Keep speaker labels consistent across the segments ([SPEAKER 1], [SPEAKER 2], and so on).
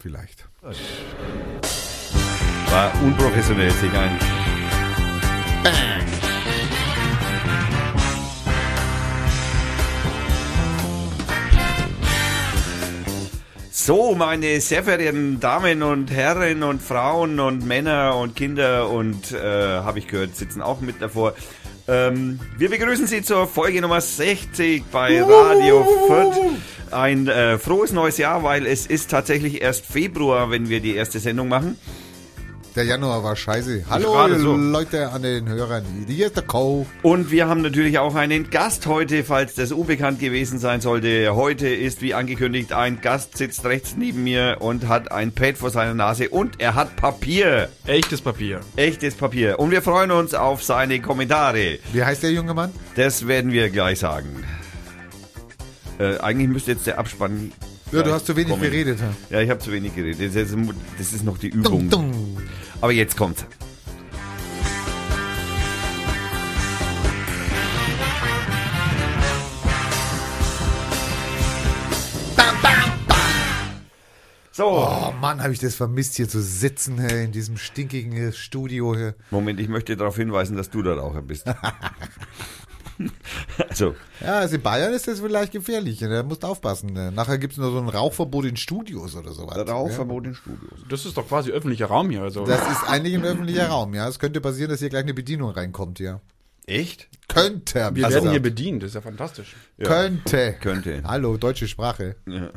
[SPEAKER 1] Vielleicht.
[SPEAKER 2] War unprofessionell, sich ein. So, meine sehr verehrten Damen und Herren und Frauen und Männer und Kinder und, äh, habe ich gehört, sitzen auch mit davor. Ähm, wir begrüßen Sie zur Folge Nummer 60 bei Radio Fürth. Ein äh, frohes neues Jahr, weil es ist tatsächlich erst Februar, wenn wir die erste Sendung machen.
[SPEAKER 1] Der Januar war scheiße. Hallo
[SPEAKER 2] so.
[SPEAKER 1] Leute an den Hörern. Hier ist der Co.
[SPEAKER 2] Und wir haben natürlich auch einen Gast heute, falls das unbekannt gewesen sein sollte. Heute ist, wie angekündigt, ein Gast sitzt rechts neben mir und hat ein Pad vor seiner Nase und er hat Papier.
[SPEAKER 3] Echtes Papier.
[SPEAKER 2] Echtes Papier. Und wir freuen uns auf seine Kommentare.
[SPEAKER 1] Wie heißt der junge Mann?
[SPEAKER 2] Das werden wir gleich sagen. Äh, eigentlich müsste jetzt der Abspann.
[SPEAKER 1] Ja, du hast zu wenig
[SPEAKER 2] kommen.
[SPEAKER 1] geredet. ha?
[SPEAKER 2] Ja, ich habe zu wenig geredet. Das ist, das ist noch die Übung.
[SPEAKER 1] Dung, dung.
[SPEAKER 2] Aber jetzt kommt's. So,
[SPEAKER 1] Oh Mann, habe ich das vermisst, hier zu sitzen hey, in diesem stinkigen Studio hier.
[SPEAKER 2] Moment, ich möchte darauf hinweisen, dass du der Raucher bist. also,
[SPEAKER 1] Ja, also in Bayern ist das vielleicht gefährlich. Da musst du aufpassen. ne? Nachher gibt es nur so ein Rauchverbot in Studios oder sowas.
[SPEAKER 2] Rauchverbot in Studios.
[SPEAKER 3] Das ist doch quasi öffentlicher Raum hier. Also.
[SPEAKER 1] Ja. Das ist eigentlich ein öffentlicher Raum, ja. Es könnte passieren, dass hier gleich eine Bedienung reinkommt, ja.
[SPEAKER 2] Echt?
[SPEAKER 1] Könnte.
[SPEAKER 3] wir
[SPEAKER 1] gesagt.
[SPEAKER 3] werden hier bedient, das ist ja fantastisch.
[SPEAKER 1] Könnte.
[SPEAKER 2] Könnte.
[SPEAKER 1] Hallo, deutsche Sprache.
[SPEAKER 2] Ja,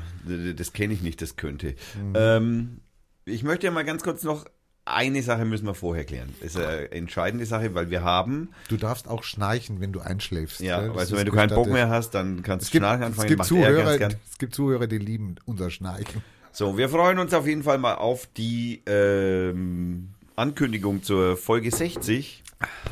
[SPEAKER 2] das kenne ich nicht, das könnte.
[SPEAKER 1] Mhm.
[SPEAKER 2] Ähm, ich möchte ja mal ganz kurz noch, eine Sache müssen wir vorher klären. Das ist eine entscheidende Sache, weil wir haben,
[SPEAKER 1] Du darfst auch schnarchen, wenn du einschläfst.
[SPEAKER 2] ja, also
[SPEAKER 1] ist
[SPEAKER 2] wenn du keinen Bock mehr hast, dann kannst
[SPEAKER 1] Es
[SPEAKER 2] du
[SPEAKER 1] gibt,
[SPEAKER 2] schnarchen
[SPEAKER 1] es
[SPEAKER 2] anfangen,
[SPEAKER 1] gibt
[SPEAKER 2] macht er
[SPEAKER 1] Zuhörer, es gibt Zuhörer, die lieben unser Schnarchen.
[SPEAKER 2] So, wir freuen uns auf jeden Fall mal auf die ähm, Ankündigung zur Folge 60.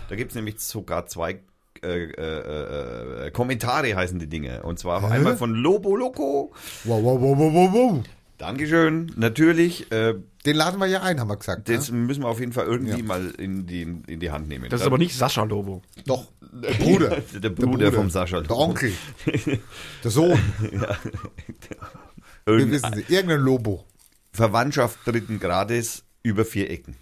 [SPEAKER 2] Da gibt es nämlich sogar zwei äh, äh, äh, Kommentare heißen die Dinge. Und zwar
[SPEAKER 1] Hä?
[SPEAKER 2] einmal von Lobo Loco.
[SPEAKER 1] Wow, wow, wow, wow, wow, wow.
[SPEAKER 2] Dankeschön. Natürlich, äh,
[SPEAKER 1] Den laden wir ja ein, haben wir gesagt.
[SPEAKER 2] das
[SPEAKER 1] ne?
[SPEAKER 2] müssen wir auf jeden Fall irgendwie
[SPEAKER 1] Ja.
[SPEAKER 2] mal in die, in die Hand nehmen.
[SPEAKER 3] Das ist aber nicht Sascha Lobo.
[SPEAKER 1] Doch, der Bruder.
[SPEAKER 2] der Bruder, vom Sascha.
[SPEAKER 1] Der Onkel. Der Sohn. Wir wissen Sie. Irgendein Lobo.
[SPEAKER 2] Verwandtschaft dritten Grades über vier Ecken.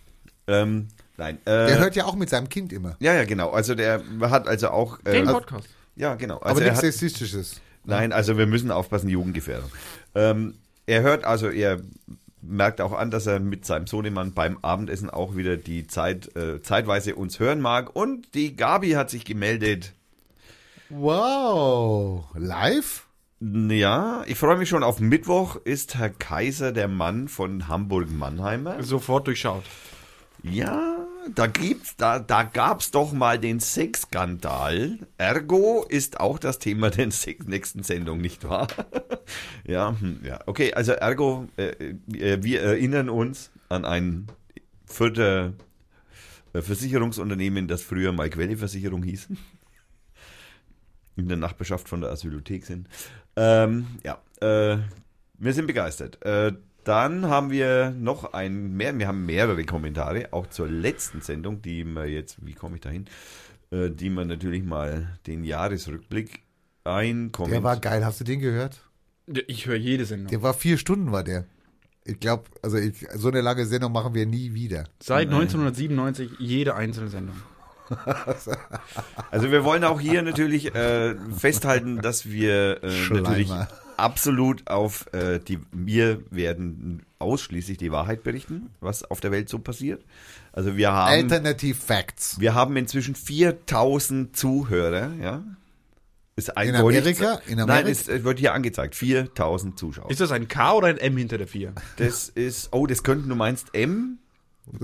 [SPEAKER 2] Ähm, nein. Äh,
[SPEAKER 1] Der hört ja auch mit seinem Kind immer.
[SPEAKER 2] ja, ja, genau. Also der hat also auch. Äh,
[SPEAKER 3] Den Podcast.
[SPEAKER 2] ja, genau. Also
[SPEAKER 1] Aber
[SPEAKER 2] er
[SPEAKER 1] nichts
[SPEAKER 2] hat,
[SPEAKER 1] Sexistisches.
[SPEAKER 2] Nein, also wir müssen aufpassen, Jugendgefährdung. Ähm, er hört also, er merkt auch an, dass er mit seinem Sohnemann beim Abendessen auch wieder die Zeit, äh, zeitweise uns hören mag. Und die Gabi hat sich gemeldet.
[SPEAKER 1] Wow. Live?
[SPEAKER 2] Ja, ich freue mich schon. Auf Mittwoch ist Herr Kaiser der Mann von Hamburg-Mannheimer.
[SPEAKER 3] Sofort durchschaut.
[SPEAKER 2] Ja, da gibt's, da, da gab's doch mal den Sexskandal. Ergo ist auch das Thema der nächsten Sendung, nicht wahr? ja, hm, ja. Okay, also Ergo, äh, äh, wir erinnern uns an ein vierter äh, Versicherungsunternehmen, das früher mal Quelleversicherung hieß. In der Nachbarschaft von der Asylothek sind. Ähm, ja, äh, wir sind begeistert. Äh, dann haben wir noch ein mehr, wir haben mehrere Kommentare, auch zur letzten Sendung, die wir jetzt, wie komme ich dahin, äh, die wir natürlich mal den Jahresrückblick
[SPEAKER 1] Der
[SPEAKER 2] einkommen.
[SPEAKER 1] war geil. Hast du den gehört?
[SPEAKER 3] Ich höre jede Sendung.
[SPEAKER 1] Der war vier Stunden, war der. Ich glaube, also ich, so eine lange Sendung machen wir nie wieder.
[SPEAKER 3] Seit 1997 jede einzelne Sendung.
[SPEAKER 2] Also wir wollen auch hier natürlich äh, festhalten, dass wir äh, natürlich absolut auf äh, die, wir werden ausschließlich die Wahrheit berichten, was auf der Welt so passiert. Also wir haben,
[SPEAKER 1] Alternative Facts.
[SPEAKER 2] wir haben inzwischen 4000 Zuhörer, ja. Ist
[SPEAKER 1] In
[SPEAKER 2] eindeutig-
[SPEAKER 1] Amerika? In
[SPEAKER 2] Nein,
[SPEAKER 1] Amerika?
[SPEAKER 2] es es wird hier angezeigt. 4000 Zuschauer.
[SPEAKER 3] Ist das ein K oder ein M hinter der 4?
[SPEAKER 2] Das ist, oh, das könnten du meinst M?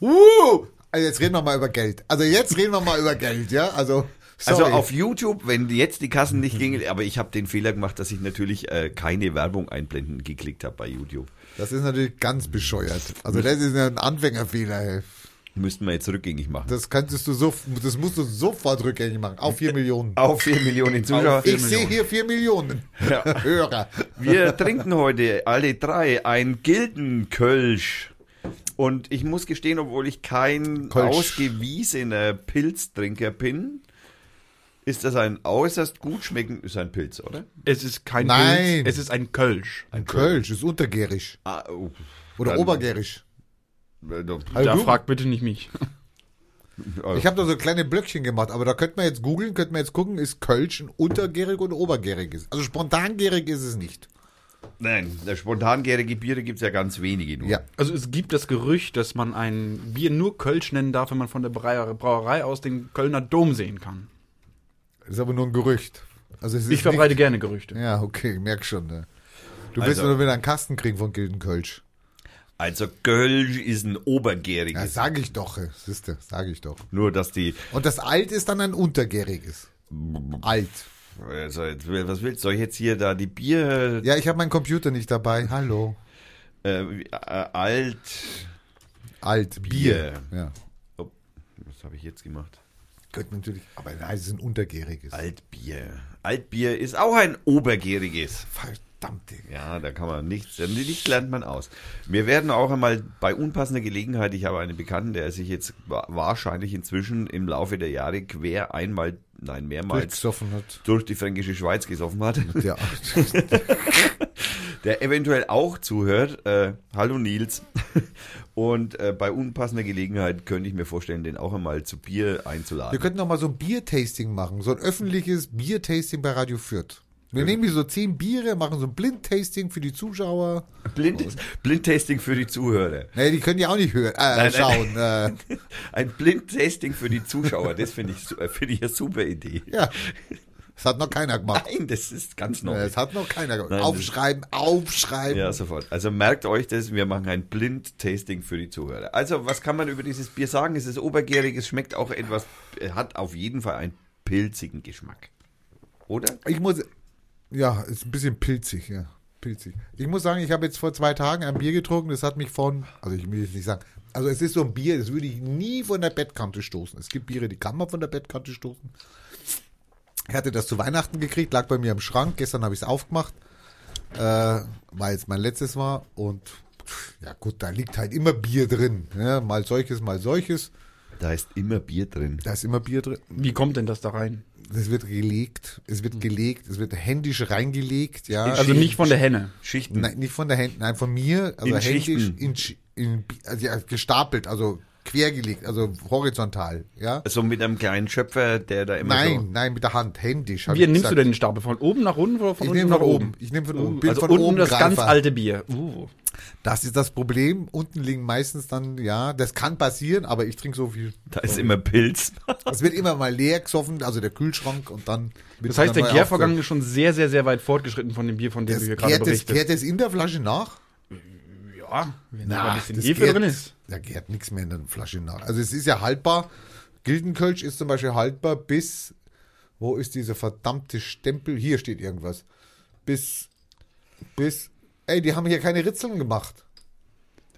[SPEAKER 1] Uh, also jetzt reden wir mal über Geld. Also jetzt reden wir mal über Geld, ja? Also, sorry.
[SPEAKER 2] Also auf YouTube, wenn jetzt die Kassen nicht gingen, aber ich habe den Fehler gemacht, dass ich natürlich äh, keine Werbung einblenden geklickt habe bei YouTube.
[SPEAKER 1] das ist natürlich ganz bescheuert. Also das ist ja ein Anfängerfehler. Ey.
[SPEAKER 2] Müssten wir jetzt rückgängig machen.
[SPEAKER 1] Das könntest du so, das musst du sofort rückgängig machen. Auf vier Millionen.
[SPEAKER 2] Auf 4 Millionen Zuschauer.
[SPEAKER 1] Ich sehe hier vier Millionen Hörer.
[SPEAKER 2] Wir trinken heute alle drei ein Gildenkölsch. Und ich muss gestehen, obwohl ich kein
[SPEAKER 1] Kölsch.
[SPEAKER 2] ausgewiesener Pilztrinker bin, Ist das ein äußerst gut schmeckend, ist ein Pilz, oder?
[SPEAKER 3] Es ist kein
[SPEAKER 1] Nein.
[SPEAKER 3] Pilz, es ist ein Kölsch.
[SPEAKER 1] Ein Kölsch ist untergärig.
[SPEAKER 2] Ah, oh.
[SPEAKER 1] Oder
[SPEAKER 2] Dann-
[SPEAKER 1] obergärig.
[SPEAKER 2] Äh, da-
[SPEAKER 1] Also
[SPEAKER 3] fragt bitte nicht mich.
[SPEAKER 1] Ich habe da so kleine Blöckchen gemacht, aber da könnte man jetzt googeln, könnte man jetzt gucken, ist Kölsch ein untergärig oder obergäriges? Also spontangärig ist es nicht.
[SPEAKER 2] Nein, der spontangärige Biere gibt es ja ganz wenige nur.
[SPEAKER 1] Ja.
[SPEAKER 3] Also es gibt das Gerücht, dass man ein Bier nur Kölsch nennen darf, wenn man von der Brauerei Brauerei aus den Kölner Dom sehen kann.
[SPEAKER 1] Das ist aber nur ein Gerücht. Also es ist
[SPEAKER 3] Ich verbreite
[SPEAKER 1] nicht,
[SPEAKER 3] gerne Gerüchte.
[SPEAKER 1] Ja, okay, merk schon. Ne? Du willst
[SPEAKER 2] Also-
[SPEAKER 1] nur wieder einen Kasten kriegen von Gilden Kölsch.
[SPEAKER 2] Also Kölsch ist ein
[SPEAKER 1] Ja,
[SPEAKER 2] obergäriges.
[SPEAKER 1] sag ich doch, äh, siehste, sag ich doch.
[SPEAKER 2] Nur, dass die,
[SPEAKER 1] Und das Alt ist dann ein untergäriges. Alt.
[SPEAKER 2] also was willst du? Soll ich jetzt hier da die Bier,
[SPEAKER 1] Ja, ich habe meinen Computer nicht dabei. Hallo.
[SPEAKER 2] äh, äh, alt,
[SPEAKER 1] Alt. Bier. Ja.
[SPEAKER 2] oh, was habe ich jetzt gemacht?
[SPEAKER 1] Könnte natürlich, aber nein, es ist ein untergäriges.
[SPEAKER 2] Altbier. Altbier ist auch ein obergäriges.
[SPEAKER 1] Verdammt, Digga.
[SPEAKER 2] Ja, da kann man nichts, nicht lernt man aus. Wir werden auch einmal bei unpassender Gelegenheit, ich habe einen Bekannten, der sich jetzt wa- wahrscheinlich inzwischen im Laufe der Jahre quer einmal, nein, mehrmals durch die fränkische Schweiz gesoffen hat,
[SPEAKER 1] Ja.
[SPEAKER 2] der eventuell auch zuhört. Äh, hallo Nils. Und äh, bei unpassender Gelegenheit könnte ich mir vorstellen, den auch einmal zu Bier
[SPEAKER 1] Wir
[SPEAKER 2] einzuladen.
[SPEAKER 1] könnten noch mal so ein Biertasting machen. So ein öffentliches Biertasting bei Radio Fürth. Wir nehmen hier so zehn Biere, machen so ein Blindtasting für die Zuschauer.
[SPEAKER 2] Blind, Blindtasting für die Zuhörer.
[SPEAKER 1] Nee, die können ja auch nicht hören, äh,
[SPEAKER 2] Nein, nein.
[SPEAKER 1] schauen. Äh,
[SPEAKER 2] Ein Blindtasting für die Zuschauer, das finde ich, äh, finde ich eine super Idee.
[SPEAKER 1] ja. Das hat noch keiner gemacht.
[SPEAKER 2] Nein, das ist ganz neu.
[SPEAKER 1] Das hat noch keiner gemacht.
[SPEAKER 2] Nein,
[SPEAKER 1] aufschreiben, aufschreiben.
[SPEAKER 2] Ja, sofort. Also merkt euch das, wir machen ein Blind-Tasting für die Zuhörer. Also, was kann man über dieses Bier sagen? Es ist obergärig, es schmeckt auch etwas, äh, hat auf jeden Fall einen pilzigen Geschmack. Oder?
[SPEAKER 1] Ich muss, ja, ist ein bisschen pilzig, ja. Pilzig. Ich muss sagen, ich habe jetzt vor zwei Tagen ein Bier getrunken, das hat mich von, also ich will jetzt nicht sagen, also es ist so ein Bier, das würde ich nie von der Bettkante stoßen. Es gibt Biere, die kann man von der Bettkante stoßen. Ich hatte das zu Weihnachten gekriegt, lag bei mir im Schrank, gestern habe ich es aufgemacht, äh, weil es mein letztes war und ja gut, da liegt halt immer Bier drin. Ja, mal solches, mal solches.
[SPEAKER 2] Da ist immer Bier drin.
[SPEAKER 1] Da ist immer Bier drin.
[SPEAKER 3] Wie kommt denn das da rein?
[SPEAKER 1] Es wird gelegt, es wird gelegt, es wird händisch reingelegt, ja.
[SPEAKER 3] Also nicht von der Henne.
[SPEAKER 2] Schichten.
[SPEAKER 1] Nein, nicht von der Hand, nein, von mir, also
[SPEAKER 2] In
[SPEAKER 1] händisch
[SPEAKER 2] Schichten.
[SPEAKER 1] in, in, also ja, gestapelt, also quergelegt, also horizontal, ja.
[SPEAKER 2] So mit einem kleinen Schöpfer, der da immer
[SPEAKER 1] Nein, nein, mit der Hand, händisch.
[SPEAKER 3] Wie
[SPEAKER 1] ich
[SPEAKER 3] nimmst du
[SPEAKER 1] gesagt.
[SPEAKER 3] denn den Stapel? Von oben nach unten oder von
[SPEAKER 1] Ich
[SPEAKER 3] unten
[SPEAKER 1] nehme
[SPEAKER 3] nach
[SPEAKER 1] von
[SPEAKER 3] oben?
[SPEAKER 1] oben. Ich nehme von oben.
[SPEAKER 3] Uh,
[SPEAKER 1] Bin
[SPEAKER 3] also
[SPEAKER 1] von
[SPEAKER 3] unten
[SPEAKER 1] oben
[SPEAKER 3] das ganz
[SPEAKER 1] Greifer.
[SPEAKER 3] alte Bier. Uh.
[SPEAKER 1] Das ist das Problem. Unten liegen meistens dann, ja, das kann passieren, aber ich trinke so viel.
[SPEAKER 2] so. Da ist immer Pilz.
[SPEAKER 1] Es wird immer mal leer gesoffen, also der Kühlschrank und dann. wird
[SPEAKER 3] Das heißt,
[SPEAKER 1] es
[SPEAKER 3] der Gärvorgang ist schon sehr, sehr, sehr weit fortgeschritten von dem Bier, von dem
[SPEAKER 1] Das
[SPEAKER 3] du hier gerade berichtest.
[SPEAKER 1] gärt das in der Flasche nach?
[SPEAKER 3] Ja, wenn da
[SPEAKER 1] Na,
[SPEAKER 3] ein bisschen Hefe
[SPEAKER 1] gärt-
[SPEAKER 3] drin ist.
[SPEAKER 1] Da gärt nichts mehr in der Flasche nach. Also es ist ja haltbar. Gildenkölsch ist zum Beispiel haltbar bis, wo ist dieser verdammte Stempel? Hier steht irgendwas. Bis, bis, ey, die haben hier keine Ritzeln gemacht.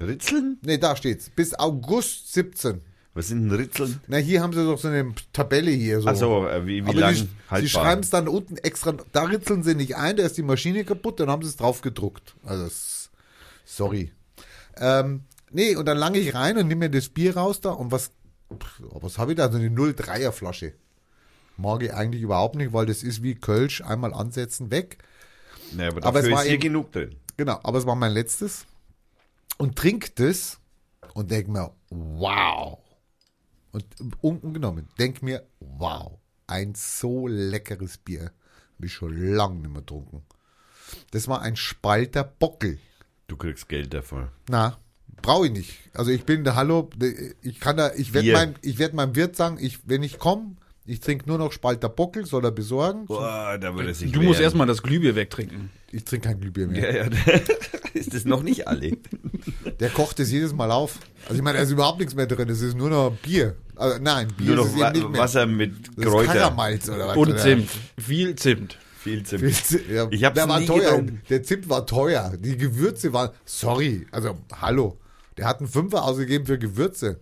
[SPEAKER 2] Ritzeln?
[SPEAKER 1] Ne, da steht's. Bis August 17.
[SPEAKER 2] Was sind denn Ritzeln?
[SPEAKER 1] Na, hier haben sie doch so eine Tabelle hier. So.
[SPEAKER 2] Achso, äh, wie, wie
[SPEAKER 1] Aber
[SPEAKER 2] lang
[SPEAKER 1] die, sie
[SPEAKER 2] haltbar?
[SPEAKER 1] schreiben es dann unten extra, da ritzeln sie nicht ein, da ist die Maschine kaputt, dann haben sie es drauf gedruckt. Also, sorry. Ähm, nee, und dann lange ich rein und nehme mir das Bier raus da und was, pff, was habe ich da? So eine 03er Flasche. Mag ich eigentlich überhaupt nicht, weil das ist wie Kölsch, einmal ansetzen, weg.
[SPEAKER 2] Nee, aber
[SPEAKER 1] Aber es war
[SPEAKER 2] hier
[SPEAKER 1] eben-
[SPEAKER 2] genug drin.
[SPEAKER 1] Genau, aber es war mein letztes. Und trink das und denk mir, wow. Und unten genommen, denk mir, wow, ein so leckeres Bier. Habe ich schon lange nicht mehr getrunken. Das war ein Spalter Bockel.
[SPEAKER 2] Du kriegst Geld dafür.
[SPEAKER 1] Na, brauche ich nicht. Also ich bin der Hallo, ich kann da, ich werde meinem, ich werde meinem Wirt sagen, ich, wenn ich komme, ich trinke nur noch Spalter Bockel, soll er besorgen.
[SPEAKER 2] Boah, da würde sich
[SPEAKER 3] Du musst erstmal das Glühbier wegtrinken.
[SPEAKER 1] Ich trinke kein Glühbier mehr.
[SPEAKER 2] Ja, ja, ist das noch nicht alle?
[SPEAKER 1] Der kocht es jedes Mal auf. Also ich meine, da ist überhaupt nichts mehr drin. Es ist nur noch Bier. Also nein, Bier
[SPEAKER 2] Nur
[SPEAKER 1] ist
[SPEAKER 2] noch
[SPEAKER 1] es
[SPEAKER 2] Wa
[SPEAKER 1] eben nicht mehr.
[SPEAKER 2] Wasser mit
[SPEAKER 1] das ist
[SPEAKER 2] Kräuter.
[SPEAKER 1] Karamalz oder was?
[SPEAKER 3] Und
[SPEAKER 1] oder?
[SPEAKER 3] Zimt. Viel Zimt.
[SPEAKER 2] Viel Zimt.
[SPEAKER 1] Viel Zimt, Ja,
[SPEAKER 2] Ich hab's
[SPEAKER 1] der war
[SPEAKER 2] nie
[SPEAKER 1] teuer. Der Zimt war teuer. Die Gewürze waren. Sorry, also hallo. Der hat einen Fünfer ausgegeben für Gewürze.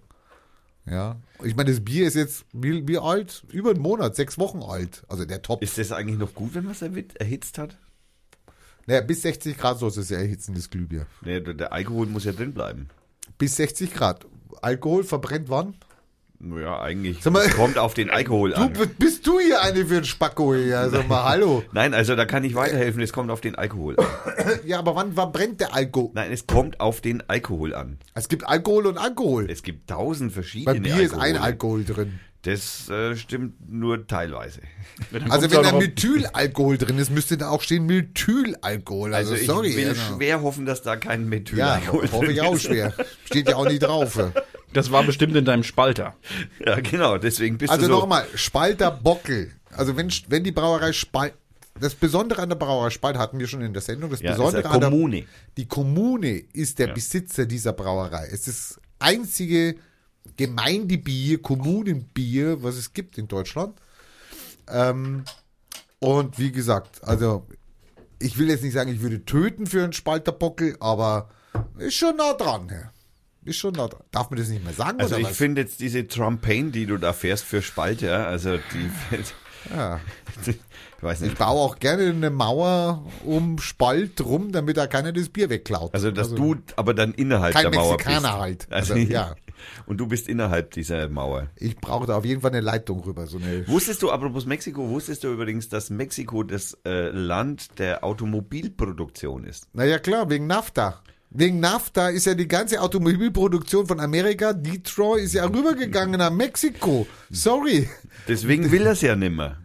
[SPEAKER 1] Ja. Ich meine, das Bier ist jetzt wie, wie alt? Über einen Monat, sechs Wochen alt. Also der Top.
[SPEAKER 2] Ist das eigentlich noch gut, wenn man es erhitzt hat?
[SPEAKER 1] Naja, bis 60 Grad soll es ja erhitzen, das Glühbier.
[SPEAKER 2] Nee, der, der Alkohol muss ja drin bleiben.
[SPEAKER 1] Bis 60 Grad. Alkohol verbrennt wann?
[SPEAKER 2] Naja, eigentlich
[SPEAKER 1] Sag mal,
[SPEAKER 2] es kommt auf den Alkohol
[SPEAKER 1] Du,
[SPEAKER 2] an.
[SPEAKER 1] bist du hier eine für einen Spacko hier? Also mal hallo.
[SPEAKER 2] Nein, also da kann ich weiterhelfen, es kommt auf den Alkohol an.
[SPEAKER 1] Ja, aber wann, wann brennt der Alkohol?
[SPEAKER 2] Nein, es kommt auf den Alkohol an.
[SPEAKER 1] Es gibt Alkohol und Alkohol.
[SPEAKER 2] Es gibt tausend verschiedene
[SPEAKER 1] Bei Bier ist ein. Alkohol drin.
[SPEAKER 2] Das äh, stimmt nur teilweise.
[SPEAKER 3] Ja,
[SPEAKER 1] Also wenn da Methylalkohol drin ist, müsste da auch stehen Methylalkohol. Also,
[SPEAKER 2] Also, ich
[SPEAKER 1] sorry.
[SPEAKER 2] will
[SPEAKER 1] also.
[SPEAKER 2] schwer hoffen, dass da kein
[SPEAKER 1] Ja,
[SPEAKER 2] Methylalkohol
[SPEAKER 1] hoffe ich
[SPEAKER 2] drin
[SPEAKER 1] auch
[SPEAKER 2] ist.
[SPEAKER 1] schwer. Steht ja auch nicht drauf.
[SPEAKER 3] Das war bestimmt in deinem Spalter.
[SPEAKER 2] Ja, genau, deswegen bist
[SPEAKER 1] Also
[SPEAKER 2] du so.
[SPEAKER 1] nochmal, Spalter Bockel. Also wenn, wenn die Brauerei Spalt, das Besondere an der Brauerei Spalt hatten wir schon in der Sendung, das
[SPEAKER 2] Ja, ist
[SPEAKER 1] Besondere
[SPEAKER 2] eine
[SPEAKER 1] an der
[SPEAKER 2] Kommune.
[SPEAKER 1] Die Kommune ist der
[SPEAKER 2] Ja.
[SPEAKER 1] Besitzer dieser Brauerei. Es ist das einzige Gemeindebier, Kommunenbier, was es gibt in Deutschland. Ähm, und wie gesagt, also ich will jetzt nicht sagen, ich würde töten für einen Spalterbockel, aber ist schon nah dran. Ja. Ist schon dran. Darf man das nicht mehr sagen?
[SPEAKER 2] Also ich finde jetzt diese Trumpain, die du da fährst für Spalter, also die,
[SPEAKER 1] Ja.
[SPEAKER 2] ich weiß
[SPEAKER 1] Ich
[SPEAKER 2] nicht.
[SPEAKER 1] baue auch gerne eine Mauer um Spalt rum, damit da keiner das Bier wegklaut.
[SPEAKER 2] Also dass du aber dann innerhalb der Mauer
[SPEAKER 1] Mexikaner
[SPEAKER 2] bist.
[SPEAKER 1] halt.
[SPEAKER 2] Also,
[SPEAKER 1] Also, ja.
[SPEAKER 2] Und du bist innerhalb dieser Mauer.
[SPEAKER 1] Ich brauche da auf jeden Fall eine Leitung rüber. So eine
[SPEAKER 2] Wusstest du, apropos Mexiko, wusstest du übrigens, dass Mexiko das äh, Land der Automobilproduktion ist?
[SPEAKER 1] Naja, klar, wegen NAFTA. Wegen NAFTA ist ja die ganze Automobilproduktion von Amerika, Detroit, ist ja rübergegangen nach Mexiko. Sorry.
[SPEAKER 2] Deswegen will er es ja nimmer.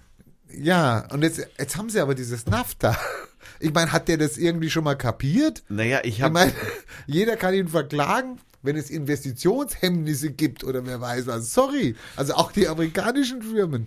[SPEAKER 1] Ja, und jetzt, jetzt haben sie aber dieses NAFTA. Ich meine, hat der das irgendwie schon mal kapiert?
[SPEAKER 2] Naja, ich
[SPEAKER 1] Ich
[SPEAKER 2] habe
[SPEAKER 1] meine, jeder kann ihn verklagen, wenn es Investitionshemmnisse gibt oder wer weiß was. Sorry. Also auch die amerikanischen Firmen.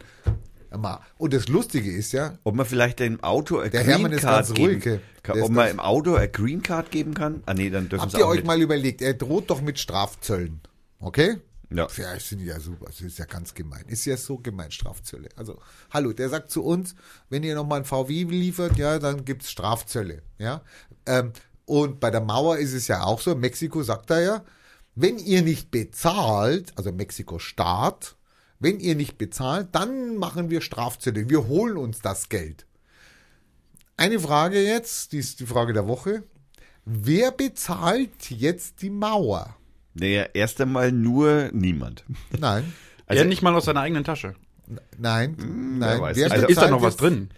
[SPEAKER 1] Mal. Und das Lustige ist ja,
[SPEAKER 2] Ob man vielleicht dem Auto eine
[SPEAKER 1] Der
[SPEAKER 2] Green
[SPEAKER 1] Hermann ist
[SPEAKER 2] Card
[SPEAKER 1] ganz
[SPEAKER 2] geben
[SPEAKER 1] ruhig,
[SPEAKER 2] kann. Ob man im Auto eine Green Card geben kann? Ah nee, dann dürfen
[SPEAKER 1] habt ihr euch
[SPEAKER 2] nicht.
[SPEAKER 1] mal überlegt, er droht doch mit Strafzöllen. Okay?
[SPEAKER 2] Ja.
[SPEAKER 1] Ja, sind ja super. Das ist ja ganz gemein. Ist ja so gemein, Strafzölle. Also, hallo, der sagt zu uns, wenn ihr nochmal ein VW liefert, ja, dann gibt's Strafzölle. Ja. Ähm, und bei der Mauer ist es ja auch so, Mexiko sagt er ja, wenn ihr nicht bezahlt, also Mexiko-Staat, wenn ihr nicht bezahlt, dann machen wir Strafzölle. Wir holen uns das Geld. Eine Frage jetzt, die ist die Frage der Woche. Wer bezahlt jetzt die Mauer?
[SPEAKER 2] Naja, erst einmal nur niemand.
[SPEAKER 1] Nein.
[SPEAKER 2] Also-
[SPEAKER 3] er nicht mal aus seiner eigenen Tasche.
[SPEAKER 1] Nein, nein.
[SPEAKER 2] weiß.
[SPEAKER 1] Wer
[SPEAKER 2] Also
[SPEAKER 3] ist da noch was drin?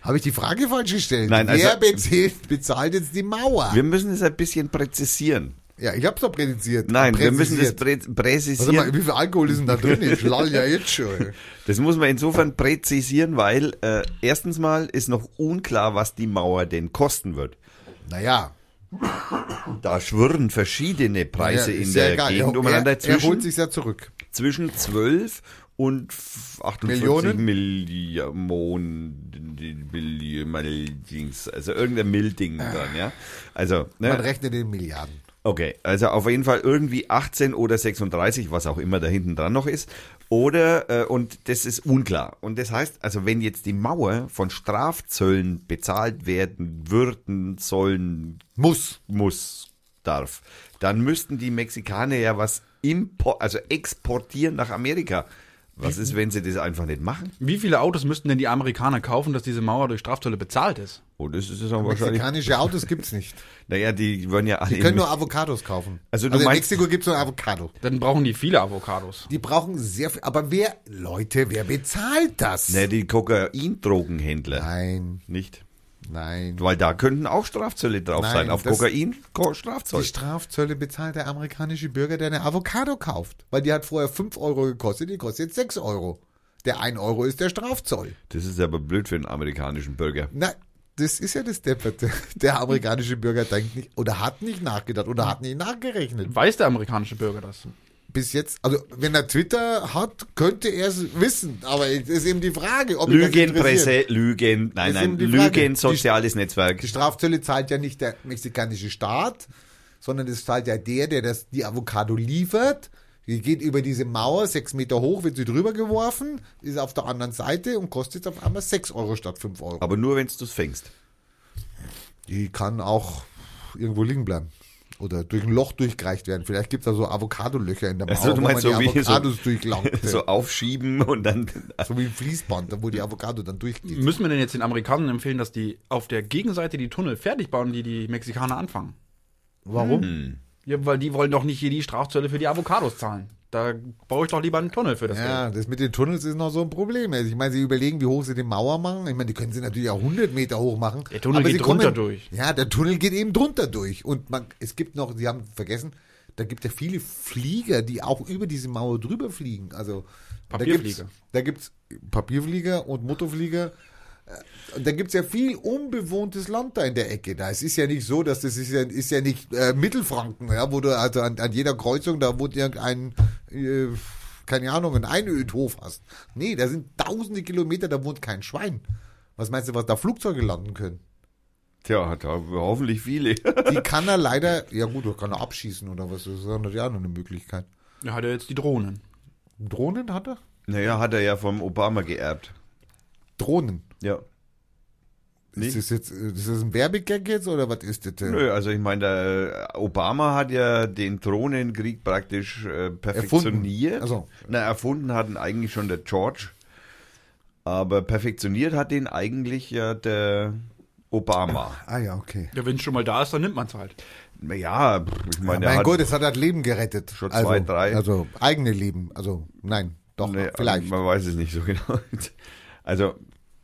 [SPEAKER 1] Habe ich die Frage falsch gestellt?
[SPEAKER 2] Nein,
[SPEAKER 1] Wer
[SPEAKER 2] also-
[SPEAKER 1] bezahlt, bezahlt jetzt die Mauer?
[SPEAKER 2] Wir müssen es ein bisschen präzisieren.
[SPEAKER 1] Ja, ich habe es doch präzisiert.
[SPEAKER 2] Nein, wir müssen das
[SPEAKER 1] Präzisiert.
[SPEAKER 2] prä
[SPEAKER 1] Warte
[SPEAKER 2] präzisieren.
[SPEAKER 1] mal, wie viel Alkohol ist denn da drin? Ich lall ja jetzt schon.
[SPEAKER 2] Das muss man insofern präzisieren, weil äh, erstens mal ist noch unklar, was die Mauer denn kosten wird.
[SPEAKER 1] Naja,
[SPEAKER 2] Da schwirren verschiedene Preise
[SPEAKER 1] ja,
[SPEAKER 2] in der
[SPEAKER 1] egal.
[SPEAKER 2] Gegend
[SPEAKER 1] er,
[SPEAKER 2] umeinander
[SPEAKER 1] er, er holt sich ja zurück.
[SPEAKER 2] zwischen 12 und f- 48
[SPEAKER 1] Millionen?
[SPEAKER 2] Millionen, also irgendein Millding dran, ja. Also,
[SPEAKER 1] Man
[SPEAKER 2] ne?
[SPEAKER 1] rechnet in Milliarden.
[SPEAKER 2] Okay, also auf jeden Fall irgendwie 18 oder 36, was auch immer da hinten dran noch ist. Oder, äh, und das ist unklar. Und das heißt, also wenn jetzt die Mauer von Strafzöllen bezahlt werden würden, sollen,
[SPEAKER 1] Muss.
[SPEAKER 2] muss, darf, dann müssten die Mexikaner ja was impor also exportieren nach Amerika. Was ist, wenn sie das einfach nicht machen?
[SPEAKER 3] Wie viele Autos müssten denn die Amerikaner kaufen, dass diese Mauer durch Strafzölle bezahlt ist?
[SPEAKER 2] Oh, das ist es auch wahrscheinlich.
[SPEAKER 1] Mexikanische Autos gibt's nicht.
[SPEAKER 2] Naja, die wollen ja alle.
[SPEAKER 1] Die können
[SPEAKER 2] in-
[SPEAKER 1] nur Avocados kaufen.
[SPEAKER 2] Also du
[SPEAKER 1] in
[SPEAKER 2] meinst-
[SPEAKER 1] Mexiko gibt's nur Avocado.
[SPEAKER 3] Dann brauchen die viele Avocados.
[SPEAKER 1] Die brauchen sehr viel. Aber wer, Leute, wer bezahlt das?
[SPEAKER 2] ne, die Kokain-Drogenhändler.
[SPEAKER 1] Nein,
[SPEAKER 2] Nicht?
[SPEAKER 1] Nein.
[SPEAKER 2] Weil da könnten auch Strafzölle drauf
[SPEAKER 1] Nein,
[SPEAKER 2] sein. Auf Kokain, Ko
[SPEAKER 1] Die. Strafzölle bezahlt der amerikanische Bürger, der eine Avocado kauft. Weil die hat vorher 5 Euro gekostet, die kostet jetzt 6 Euro. Der 1 Euro ist der Strafzoll.
[SPEAKER 2] Das ist aber blöd für einen amerikanischen Bürger.
[SPEAKER 1] Na, das ist ja das Depperte. Der amerikanische Bürger denkt nicht, oder hat nicht nachgedacht, oder hat nicht nachgerechnet.
[SPEAKER 3] Weiß der amerikanische Bürger das?
[SPEAKER 1] Bis jetzt, also wenn er Twitter hat, könnte er es wissen. Aber es ist eben die Frage, ob.
[SPEAKER 2] Lügenpresse, Lügen, nein, nein. Lügen, soziales Netzwerk.
[SPEAKER 1] Die Strafzölle zahlt ja nicht der mexikanische Staat, sondern das zahlt ja der, der das, die Avocado liefert. Die geht über diese Mauer, sechs Meter hoch, wird sie drüber geworfen, ist auf der anderen Seite und kostet auf einmal sechs Euro statt fünf Euro.
[SPEAKER 2] Aber nur, wenn du es fängst.
[SPEAKER 1] Die kann auch irgendwo liegen bleiben. Oder durch ein Loch durchgereicht werden. Vielleicht gibt es da so Avocado-Löcher in der Mauer,
[SPEAKER 2] Also, du meinst
[SPEAKER 1] wo man
[SPEAKER 2] so
[SPEAKER 1] die
[SPEAKER 2] wie so-
[SPEAKER 1] Avocados durchlangt. so.
[SPEAKER 2] So aufschieben und dann.
[SPEAKER 1] so wie ein Fließband, wo die Avocado dann durchgeht.
[SPEAKER 3] Müssen wir denn jetzt den Amerikanern empfehlen, dass die auf der Gegenseite die Tunnel fertig bauen, die die Mexikaner anfangen?
[SPEAKER 1] Warum?
[SPEAKER 2] Hm.
[SPEAKER 3] Ja, weil die wollen doch nicht hier die Strafzölle für die Avocados zahlen. Da baue ich doch lieber einen Tunnel für das
[SPEAKER 1] Ja,
[SPEAKER 3] Geld.
[SPEAKER 1] das mit den Tunnels ist noch so ein Problem. Also ich meine, sie überlegen, wie hoch sie die Mauer machen. Ich meine, die können sie natürlich auch 100 Meter hoch machen.
[SPEAKER 3] Der Tunnel
[SPEAKER 1] aber
[SPEAKER 3] geht
[SPEAKER 1] sie
[SPEAKER 3] drunter
[SPEAKER 1] kommen-
[SPEAKER 3] durch.
[SPEAKER 1] Ja, der Tunnel geht eben drunter durch. Und man, es gibt noch, sie haben vergessen, da gibt ja viele Flieger, die auch über diese Mauer drüber fliegen. Also
[SPEAKER 3] Papierflieger.
[SPEAKER 1] Da gibt es Papierflieger und Motorflieger. Und da gibt es ja viel unbewohntes Land da in der Ecke. Da es ist ja nicht so, dass das ist ja, ist ja nicht äh, Mittelfranken, ja, wo du also an, an jeder Kreuzung da wo irgendein, äh, keine Ahnung, ein Einödhof hast. Nee, da sind tausende Kilometer, da wohnt kein Schwein. Was meinst du, was da Flugzeuge landen können?
[SPEAKER 2] Tja, hat er hoffentlich viele.
[SPEAKER 1] Die kann er leider, ja gut, kann er abschießen oder was, das ist ja natürlich auch noch eine Möglichkeit.
[SPEAKER 3] Er hat ja jetzt die Drohnen.
[SPEAKER 1] Drohnen hat er?
[SPEAKER 2] naja, hat er ja vom Obama geerbt.
[SPEAKER 1] Drohnen.
[SPEAKER 2] Ja. Nee.
[SPEAKER 1] Ist das jetzt, ist das ein Werbegag jetzt oder was ist das? denn?
[SPEAKER 2] Nö, also ich meine, der Obama hat ja den Drohnenkrieg praktisch äh, perfektioniert.
[SPEAKER 1] Also.
[SPEAKER 2] Na, erfunden hat ihn eigentlich schon der George. Aber perfektioniert hat den eigentlich ja der Obama.
[SPEAKER 1] Ah ja, okay.
[SPEAKER 3] Ja, wenn es schon mal da ist, dann nimmt man es halt.
[SPEAKER 2] Ja, ich
[SPEAKER 1] Ja,
[SPEAKER 2] meine, der
[SPEAKER 1] mein Gott, es hat halt Leben gerettet.
[SPEAKER 2] Schon
[SPEAKER 1] also,
[SPEAKER 2] zwei, drei.
[SPEAKER 1] Also eigene Leben. Also nein, doch,
[SPEAKER 2] Nee,
[SPEAKER 1] vielleicht.
[SPEAKER 2] Man weiß es nicht so genau. Also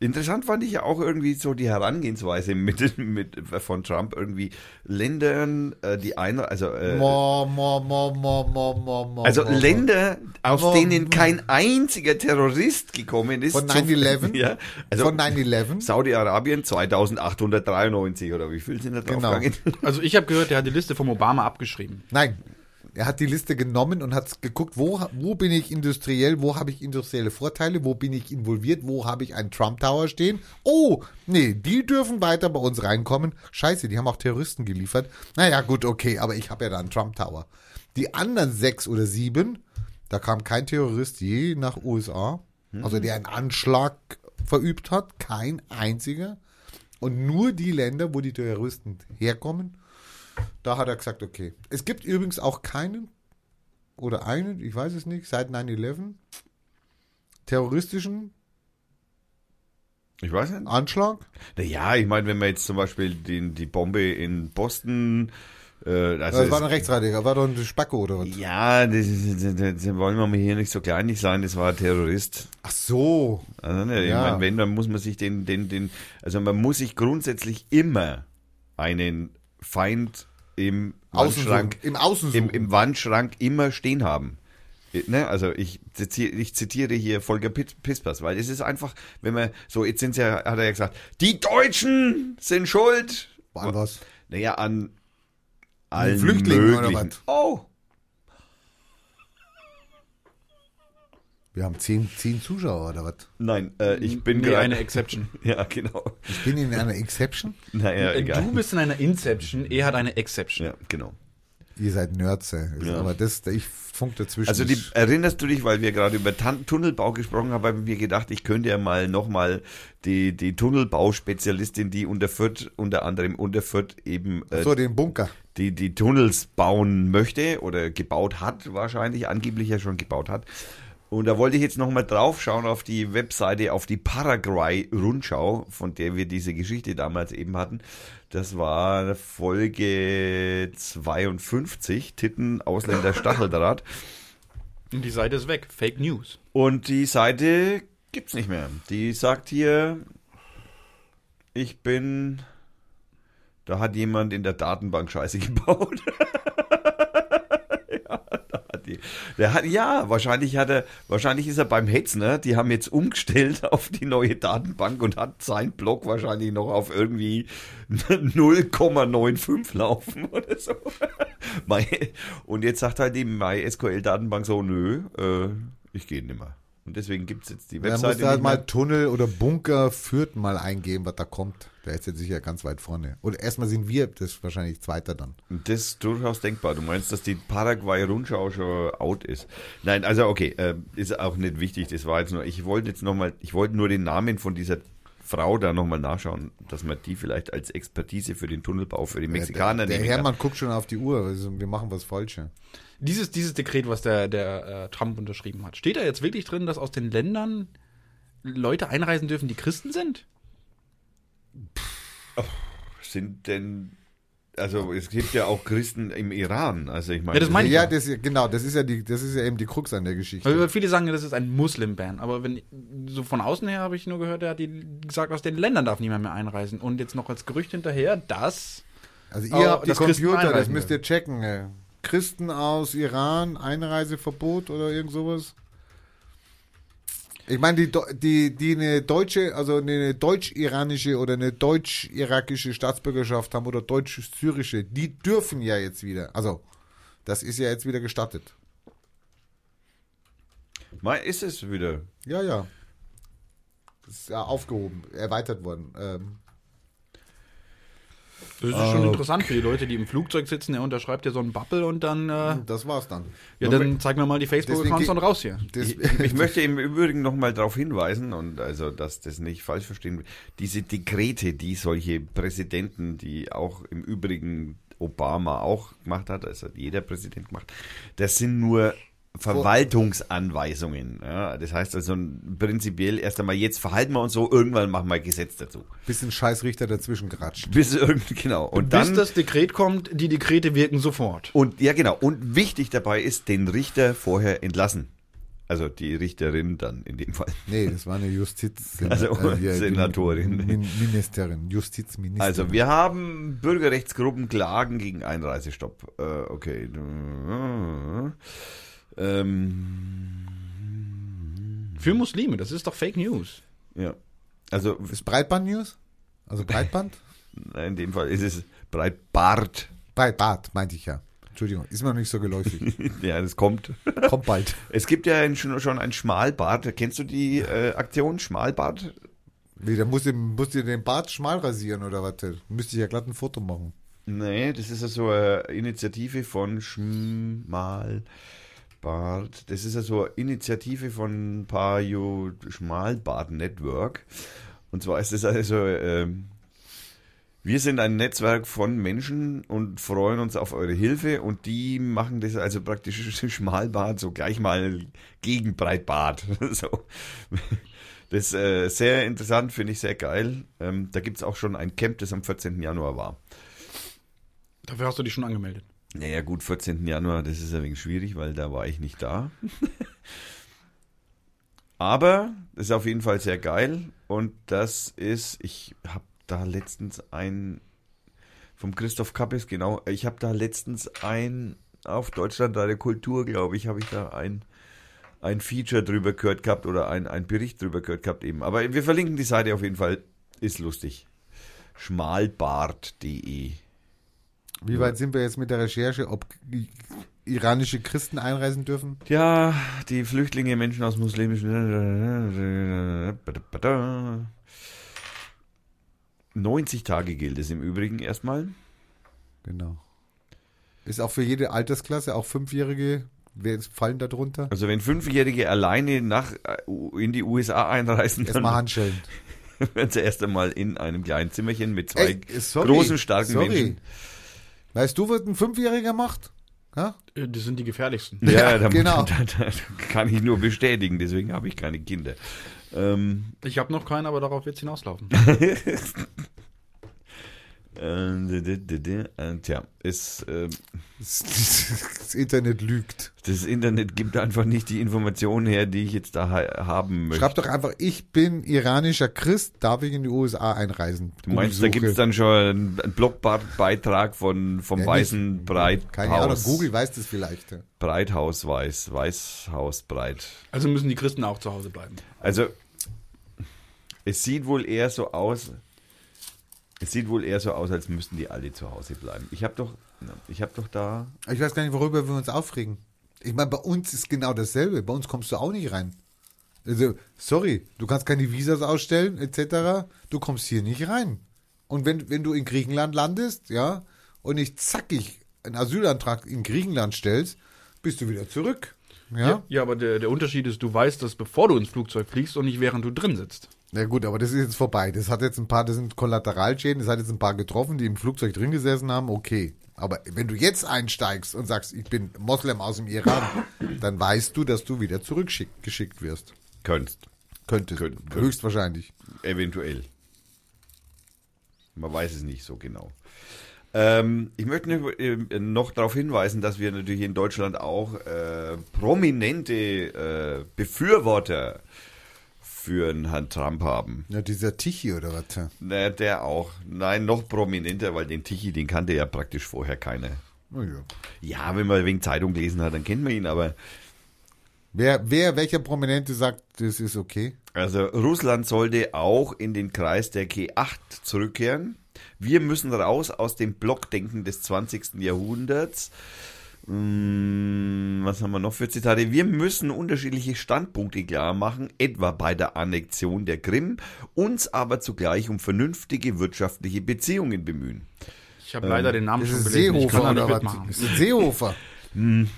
[SPEAKER 2] interessant fand ich ja auch irgendwie so die Herangehensweise mit, mit von Trump irgendwie Ländern, äh, die einer, also äh,
[SPEAKER 1] Mo, mo, mo, mo, mo, mo, mo,
[SPEAKER 2] also. Länder, aus
[SPEAKER 1] Mo-
[SPEAKER 2] denen kein einziger Terrorist gekommen ist.
[SPEAKER 1] Von
[SPEAKER 2] zu-
[SPEAKER 1] 9/11?
[SPEAKER 2] Ja, also
[SPEAKER 1] Von 9-11?
[SPEAKER 2] Saudi-Arabien 2893 oder wie viel sind da drauf
[SPEAKER 1] Genau.
[SPEAKER 2] gegangen?
[SPEAKER 3] Also ich habe gehört, der hat die Liste vom Obama abgeschrieben.
[SPEAKER 1] Nein. Er hat die Liste genommen und hat geguckt, wo, wo bin ich industriell, wo habe ich industrielle Vorteile, wo bin ich involviert, wo habe ich einen Trump Tower stehen. Oh, nee, die dürfen weiter bei uns reinkommen. Scheiße, die haben auch Terroristen geliefert. Naja, gut, okay, aber ich habe ja da einen Trump Tower. Die anderen sechs oder sieben, da kam kein Terrorist je nach USA, also der einen Anschlag verübt hat, kein einziger. Und nur die Länder, wo die Terroristen herkommen, da hat er gesagt, okay. Es gibt übrigens auch keinen oder einen, ich weiß es nicht, seit 9-11 terroristischen
[SPEAKER 2] Ich weiß nicht.
[SPEAKER 1] Anschlag.
[SPEAKER 2] Naja, ich meine, wenn man jetzt zum Beispiel den, die Bombe in Boston, äh, also
[SPEAKER 1] das war ein Rechtsradikaler, war doch ein Spacko oder was?
[SPEAKER 2] Ja, das, das, das, das wollen wir mal hier nicht so kleinig sein, das war ein Terrorist.
[SPEAKER 1] Ach so.
[SPEAKER 2] Also, ne,
[SPEAKER 1] Ja.
[SPEAKER 2] ich meine, wenn, dann muss man sich den, den, den, also man muss sich grundsätzlich immer einen Feind im Wandschrank,
[SPEAKER 1] Außenschrank. Im
[SPEAKER 2] im, im Wandschrank immer stehen haben. Ne, also ich zitiere, ich zitiere hier Volker Pispers, weil es ist einfach, wenn man, so jetzt sind ja, hat er ja gesagt, die Deutschen sind schuld.
[SPEAKER 1] An was?
[SPEAKER 2] Naja, an allen
[SPEAKER 1] Flüchtlingen
[SPEAKER 2] möglichen. Oh,
[SPEAKER 1] Wir haben zehn, zehn Zuschauer oder was?
[SPEAKER 2] nein, äh, ich bin
[SPEAKER 3] nee,
[SPEAKER 2] gerade-
[SPEAKER 3] eine Exception.
[SPEAKER 2] Ja, genau.
[SPEAKER 1] Ich bin in einer Exception.
[SPEAKER 2] Naja, egal.
[SPEAKER 3] Du bist in einer Inception, er hat eine Exception.
[SPEAKER 2] ja, genau.
[SPEAKER 1] Ihr seid Nerds.
[SPEAKER 2] Ja.
[SPEAKER 1] aber das, ich funk dazwischen.
[SPEAKER 2] Also die, erinnerst du dich, weil wir gerade über Tan Tunnelbau gesprochen haben, habe ich mir gedacht, ich könnte ja mal nochmal die, die Tunnelbauspezialistin, die unter Fürth, unter anderem unter Fürth eben äh,
[SPEAKER 1] so, den Bunker.
[SPEAKER 2] die, die Tunnels bauen möchte oder gebaut hat, wahrscheinlich, angeblich ja schon gebaut hat. Und da wollte ich jetzt nochmal drauf schauen auf die Webseite, auf die Paraguay-Rundschau, von der wir diese Geschichte damals eben hatten. Das war Folge 52, Titten, Ausländer, Stacheldraht.
[SPEAKER 3] Und die Seite ist weg. Fake News.
[SPEAKER 2] Und die Seite gibt's nicht mehr. Die sagt hier, ich bin, da hat jemand in der Datenbank Scheiße gebaut. ja, da die, der hat, ja, wahrscheinlich hat er, wahrscheinlich ist er beim Hetzner, die haben jetzt umgestellt auf die neue Datenbank und hat sein Blog wahrscheinlich noch auf irgendwie 0,95 laufen oder so. Und jetzt sagt halt die MySQL-Datenbank so, nö, äh, ich gehe nicht mehr. Und deswegen gibt's jetzt die
[SPEAKER 1] Da musst
[SPEAKER 2] Webseite
[SPEAKER 1] du halt mal. Tunnel oder Bunker Fürth mal eingeben, was da kommt. Der ist jetzt sicher ganz weit vorne. Und erstmal sind wir das wahrscheinlich Zweiter dann.
[SPEAKER 2] Das ist durchaus denkbar. Du meinst, dass die Paraguay-Rundschau schon out ist? Nein, also okay, äh, ist auch nicht wichtig. Das war jetzt nur, ich wollte jetzt nochmal, ich wollte nur den Namen von dieser Frau da nochmal nachschauen, dass man die vielleicht als Expertise für den Tunnelbau für die Mexikaner
[SPEAKER 1] der, der
[SPEAKER 2] nehmen kann.
[SPEAKER 1] Hermann guckt schon auf die Uhr. Also wir machen was Falsches.
[SPEAKER 3] Dieses, dieses Dekret, was der, der äh, Trump unterschrieben hat, steht da jetzt wirklich drin, dass aus den Ländern Leute einreisen dürfen, die Christen sind?
[SPEAKER 2] Sind denn, also es gibt ja auch Christen im Iran. Also ich meine,
[SPEAKER 3] Ja, das meine ich
[SPEAKER 1] Ja,
[SPEAKER 3] ja.
[SPEAKER 1] das, genau, das ist ja die, das ist ja eben die Krux an der Geschichte.
[SPEAKER 3] Weil viele sagen, das ist ein Muslim-Ban, aber wenn so von außen her habe ich nur gehört, er hat die gesagt, aus den Ländern darf niemand mehr einreisen. Und jetzt noch als Gerücht hinterher, dass
[SPEAKER 1] Also ihr
[SPEAKER 3] Oh,
[SPEAKER 1] habt die Computer, das müsst ihr checken. Ey. Christen aus Iran, Einreiseverbot oder irgend sowas. Ich meine, die, die, die eine deutsche, also eine deutsch-iranische oder eine deutsch-irakische Staatsbürgerschaft haben oder deutsch-syrische, die dürfen ja jetzt wieder. Also, das ist ja jetzt wieder gestattet.
[SPEAKER 2] Mal ist es wieder.
[SPEAKER 1] Ja, ja. Das ist ja aufgehoben, erweitert worden. Ähm,
[SPEAKER 3] das ist schon interessant für die Leute, die im Flugzeug sitzen. Er unterschreibt ja so einen Bubble und dann, äh,
[SPEAKER 1] das war's dann.
[SPEAKER 3] ja, dann zeig mir mal die Facebook-Accounts und raus hier.
[SPEAKER 1] Das,
[SPEAKER 2] Ich, ich möchte im Übrigen nochmal darauf hinweisen, und also, dass das nicht falsch verstehen wird, diese Dekrete, die solche Präsidenten, die auch im Übrigen Obama auch gemacht hat, also hat jeder Präsident gemacht, das sind nur Verwaltungsanweisungen. Ja, das heißt also prinzipiell erst einmal, jetzt verhalten wir uns so, irgendwann machen wir ein Gesetz dazu.
[SPEAKER 1] bisschen Scheißrichter dazwischen geratscht.
[SPEAKER 2] Bis irgendwie, genau. Und
[SPEAKER 3] Bis
[SPEAKER 2] dann,
[SPEAKER 3] das Dekret kommt, die Dekrete wirken sofort.
[SPEAKER 2] und ja genau, und wichtig dabei ist, den Richter vorher entlassen. Also die Richterin dann in dem Fall.
[SPEAKER 1] Nee, das war eine Justiz
[SPEAKER 2] Also,
[SPEAKER 1] die
[SPEAKER 2] Senatorin.
[SPEAKER 1] Min Ministerin, Justizministerin.
[SPEAKER 2] Also wir haben Bürgerrechtsgruppen klagen gegen Einreisestopp. Äh, okay. Ähm,
[SPEAKER 3] Für Muslime, das ist doch Fake News.
[SPEAKER 2] ja. Also
[SPEAKER 1] ist Breitband News? Also Breitband?
[SPEAKER 2] in dem Fall ist es Breitbart.
[SPEAKER 1] Breitbart, meinte ich ja. Entschuldigung, ist mir noch nicht so geläufig.
[SPEAKER 2] Ja, das kommt.
[SPEAKER 1] Kommt bald.
[SPEAKER 2] Es gibt ja ein, schon, schon ein Schmalbart. Kennst du die äh, Aktion Schmalbart?
[SPEAKER 1] Wie, da musst du, musst du den Bart schmal rasieren oder was? Müsste ich ja glatt ein Foto machen.
[SPEAKER 2] Nee, das ist ja so eine Initiative von Schmalbart. Das ist ja so eine Initiative von Pajo Schmalbart Network. Und zwar ist es also, ähm, wir sind ein Netzwerk von Menschen und freuen uns auf eure Hilfe und die machen das also praktisch Schmalbart so gleich mal gegen Breitbart. so. Das ist äh, sehr interessant, finde ich sehr geil. Ähm, da gibt es auch schon ein Camp, das am 14. Januar war.
[SPEAKER 3] Dafür hast du dich schon angemeldet.
[SPEAKER 2] Naja, gut, 14. Januar, das ist ein wenig schwierig, weil da war ich nicht da. Aber das ist auf jeden Fall sehr geil und das ist, ich habe da letztens ein, vom Christoph Kappes, genau, ich habe da letztens ein, auf Deutschland da der Kultur, glaube ich, habe ich da ein, ein Feature drüber gehört gehabt oder ein, ein Bericht drüber gehört gehabt eben. Aber wir verlinken die Seite auf jeden Fall, ist lustig. Schmalbart.de
[SPEAKER 1] Wie weit sind wir jetzt mit der Recherche, ob iranische Christen einreisen dürfen?
[SPEAKER 2] Ja, die Flüchtlinge, Menschen aus muslimischen. 90 Tage gilt es im Übrigen erstmal.
[SPEAKER 1] Genau. Ist auch für jede Altersklasse, auch Fünfjährige, wer fallen da drunter?
[SPEAKER 2] Also wenn Fünfjährige alleine nach äh, in die USA einreisen,
[SPEAKER 1] Erstmal
[SPEAKER 2] dann
[SPEAKER 1] Handschellen.
[SPEAKER 2] werden sie erst einmal in einem kleinen Zimmerchen mit zwei
[SPEAKER 1] Ey, sorry,
[SPEAKER 2] großen, starken
[SPEAKER 1] sorry.
[SPEAKER 2] Menschen.
[SPEAKER 1] Weißt du, was ein Fünfjähriger macht? Ja?
[SPEAKER 3] Äh, Das sind die gefährlichsten.
[SPEAKER 2] Ja, da,
[SPEAKER 1] genau.
[SPEAKER 2] da, da, da kann ich nur bestätigen, deswegen habe ich keine Kinder. Ähm,
[SPEAKER 3] Ich habe noch keinen, aber darauf wird es hinauslaufen.
[SPEAKER 2] äh, äh, tja, ist, ähm,
[SPEAKER 1] Das Internet lügt.
[SPEAKER 2] Das Internet gibt einfach nicht die Informationen her, die ich jetzt da ha haben möchte.
[SPEAKER 1] Schreib doch einfach, ich bin iranischer Christ, darf ich in die USA einreisen?
[SPEAKER 2] du meinst, da gibt es dann schon einen Blogbeitrag von, vom
[SPEAKER 1] Ja,
[SPEAKER 2] weißen Breithaus.
[SPEAKER 1] Keine Ahnung, Google weiß das vielleicht.
[SPEAKER 2] Breithaus weiß, Weißhaus breit.
[SPEAKER 3] Also müssen die Christen auch zu Hause bleiben.
[SPEAKER 2] Also, es sieht wohl eher so aus, es sieht wohl eher so aus, als müssten die alle zu Hause bleiben. Ich habe doch, ich habe doch da,
[SPEAKER 1] Ich weiß gar nicht, worüber wir uns aufregen. Ich meine, bei uns ist genau dasselbe. Bei uns kommst du auch nicht rein. Also, sorry, du kannst keine Visas ausstellen, etc. Du kommst hier nicht rein. Und wenn, wenn du in Griechenland landest, ja, und nicht zackig einen Asylantrag in Griechenland stellst, bist du wieder zurück. Ja?
[SPEAKER 3] Ja, ja aber der, der Unterschied ist, du weißt das, bevor du ins Flugzeug fliegst und nicht während du drin sitzt.
[SPEAKER 1] Na gut, aber das ist jetzt vorbei. Das hat jetzt ein paar, das sind Kollateralschäden, das hat jetzt ein paar getroffen, die im Flugzeug drin gesessen haben, okay. Aber wenn du jetzt einsteigst und sagst, ich bin Moslem aus dem Iran, dann weißt du, dass du wieder zurückgeschickt wirst.
[SPEAKER 2] könntest,
[SPEAKER 1] Könntest.
[SPEAKER 2] Könnt- könnt.
[SPEAKER 1] Höchstwahrscheinlich.
[SPEAKER 2] eventuell. Man weiß es nicht so genau. Ähm, ich möchte noch, äh, noch darauf hinweisen, dass wir natürlich in Deutschland auch äh, prominente äh, Befürworter für einen Herrn Trump haben.
[SPEAKER 1] Ja, dieser Tichy oder was?
[SPEAKER 2] Na, der auch. Nein, noch prominenter, weil den Tichy, den kannte ja praktisch vorher keiner.
[SPEAKER 1] Oh ja.
[SPEAKER 2] Ja, wenn man wegen Zeitung gelesen hat, dann kennt man ihn, aber
[SPEAKER 1] Wer, wer, welcher Prominente sagt, das ist okay?
[SPEAKER 2] Also Russland sollte auch in den Kreis der G8 zurückkehren. Wir müssen raus aus dem Blockdenken des 20. Jahrhunderts. Hm, Was haben wir noch für Zitate? Wir müssen unterschiedliche Standpunkte klar machen, etwa bei der Annexion der Krim, uns aber zugleich um vernünftige wirtschaftliche Beziehungen bemühen.
[SPEAKER 3] Ich habe leider den Namen schon kann
[SPEAKER 1] Seehofer oder
[SPEAKER 3] nicht
[SPEAKER 1] was?
[SPEAKER 3] mitmachen.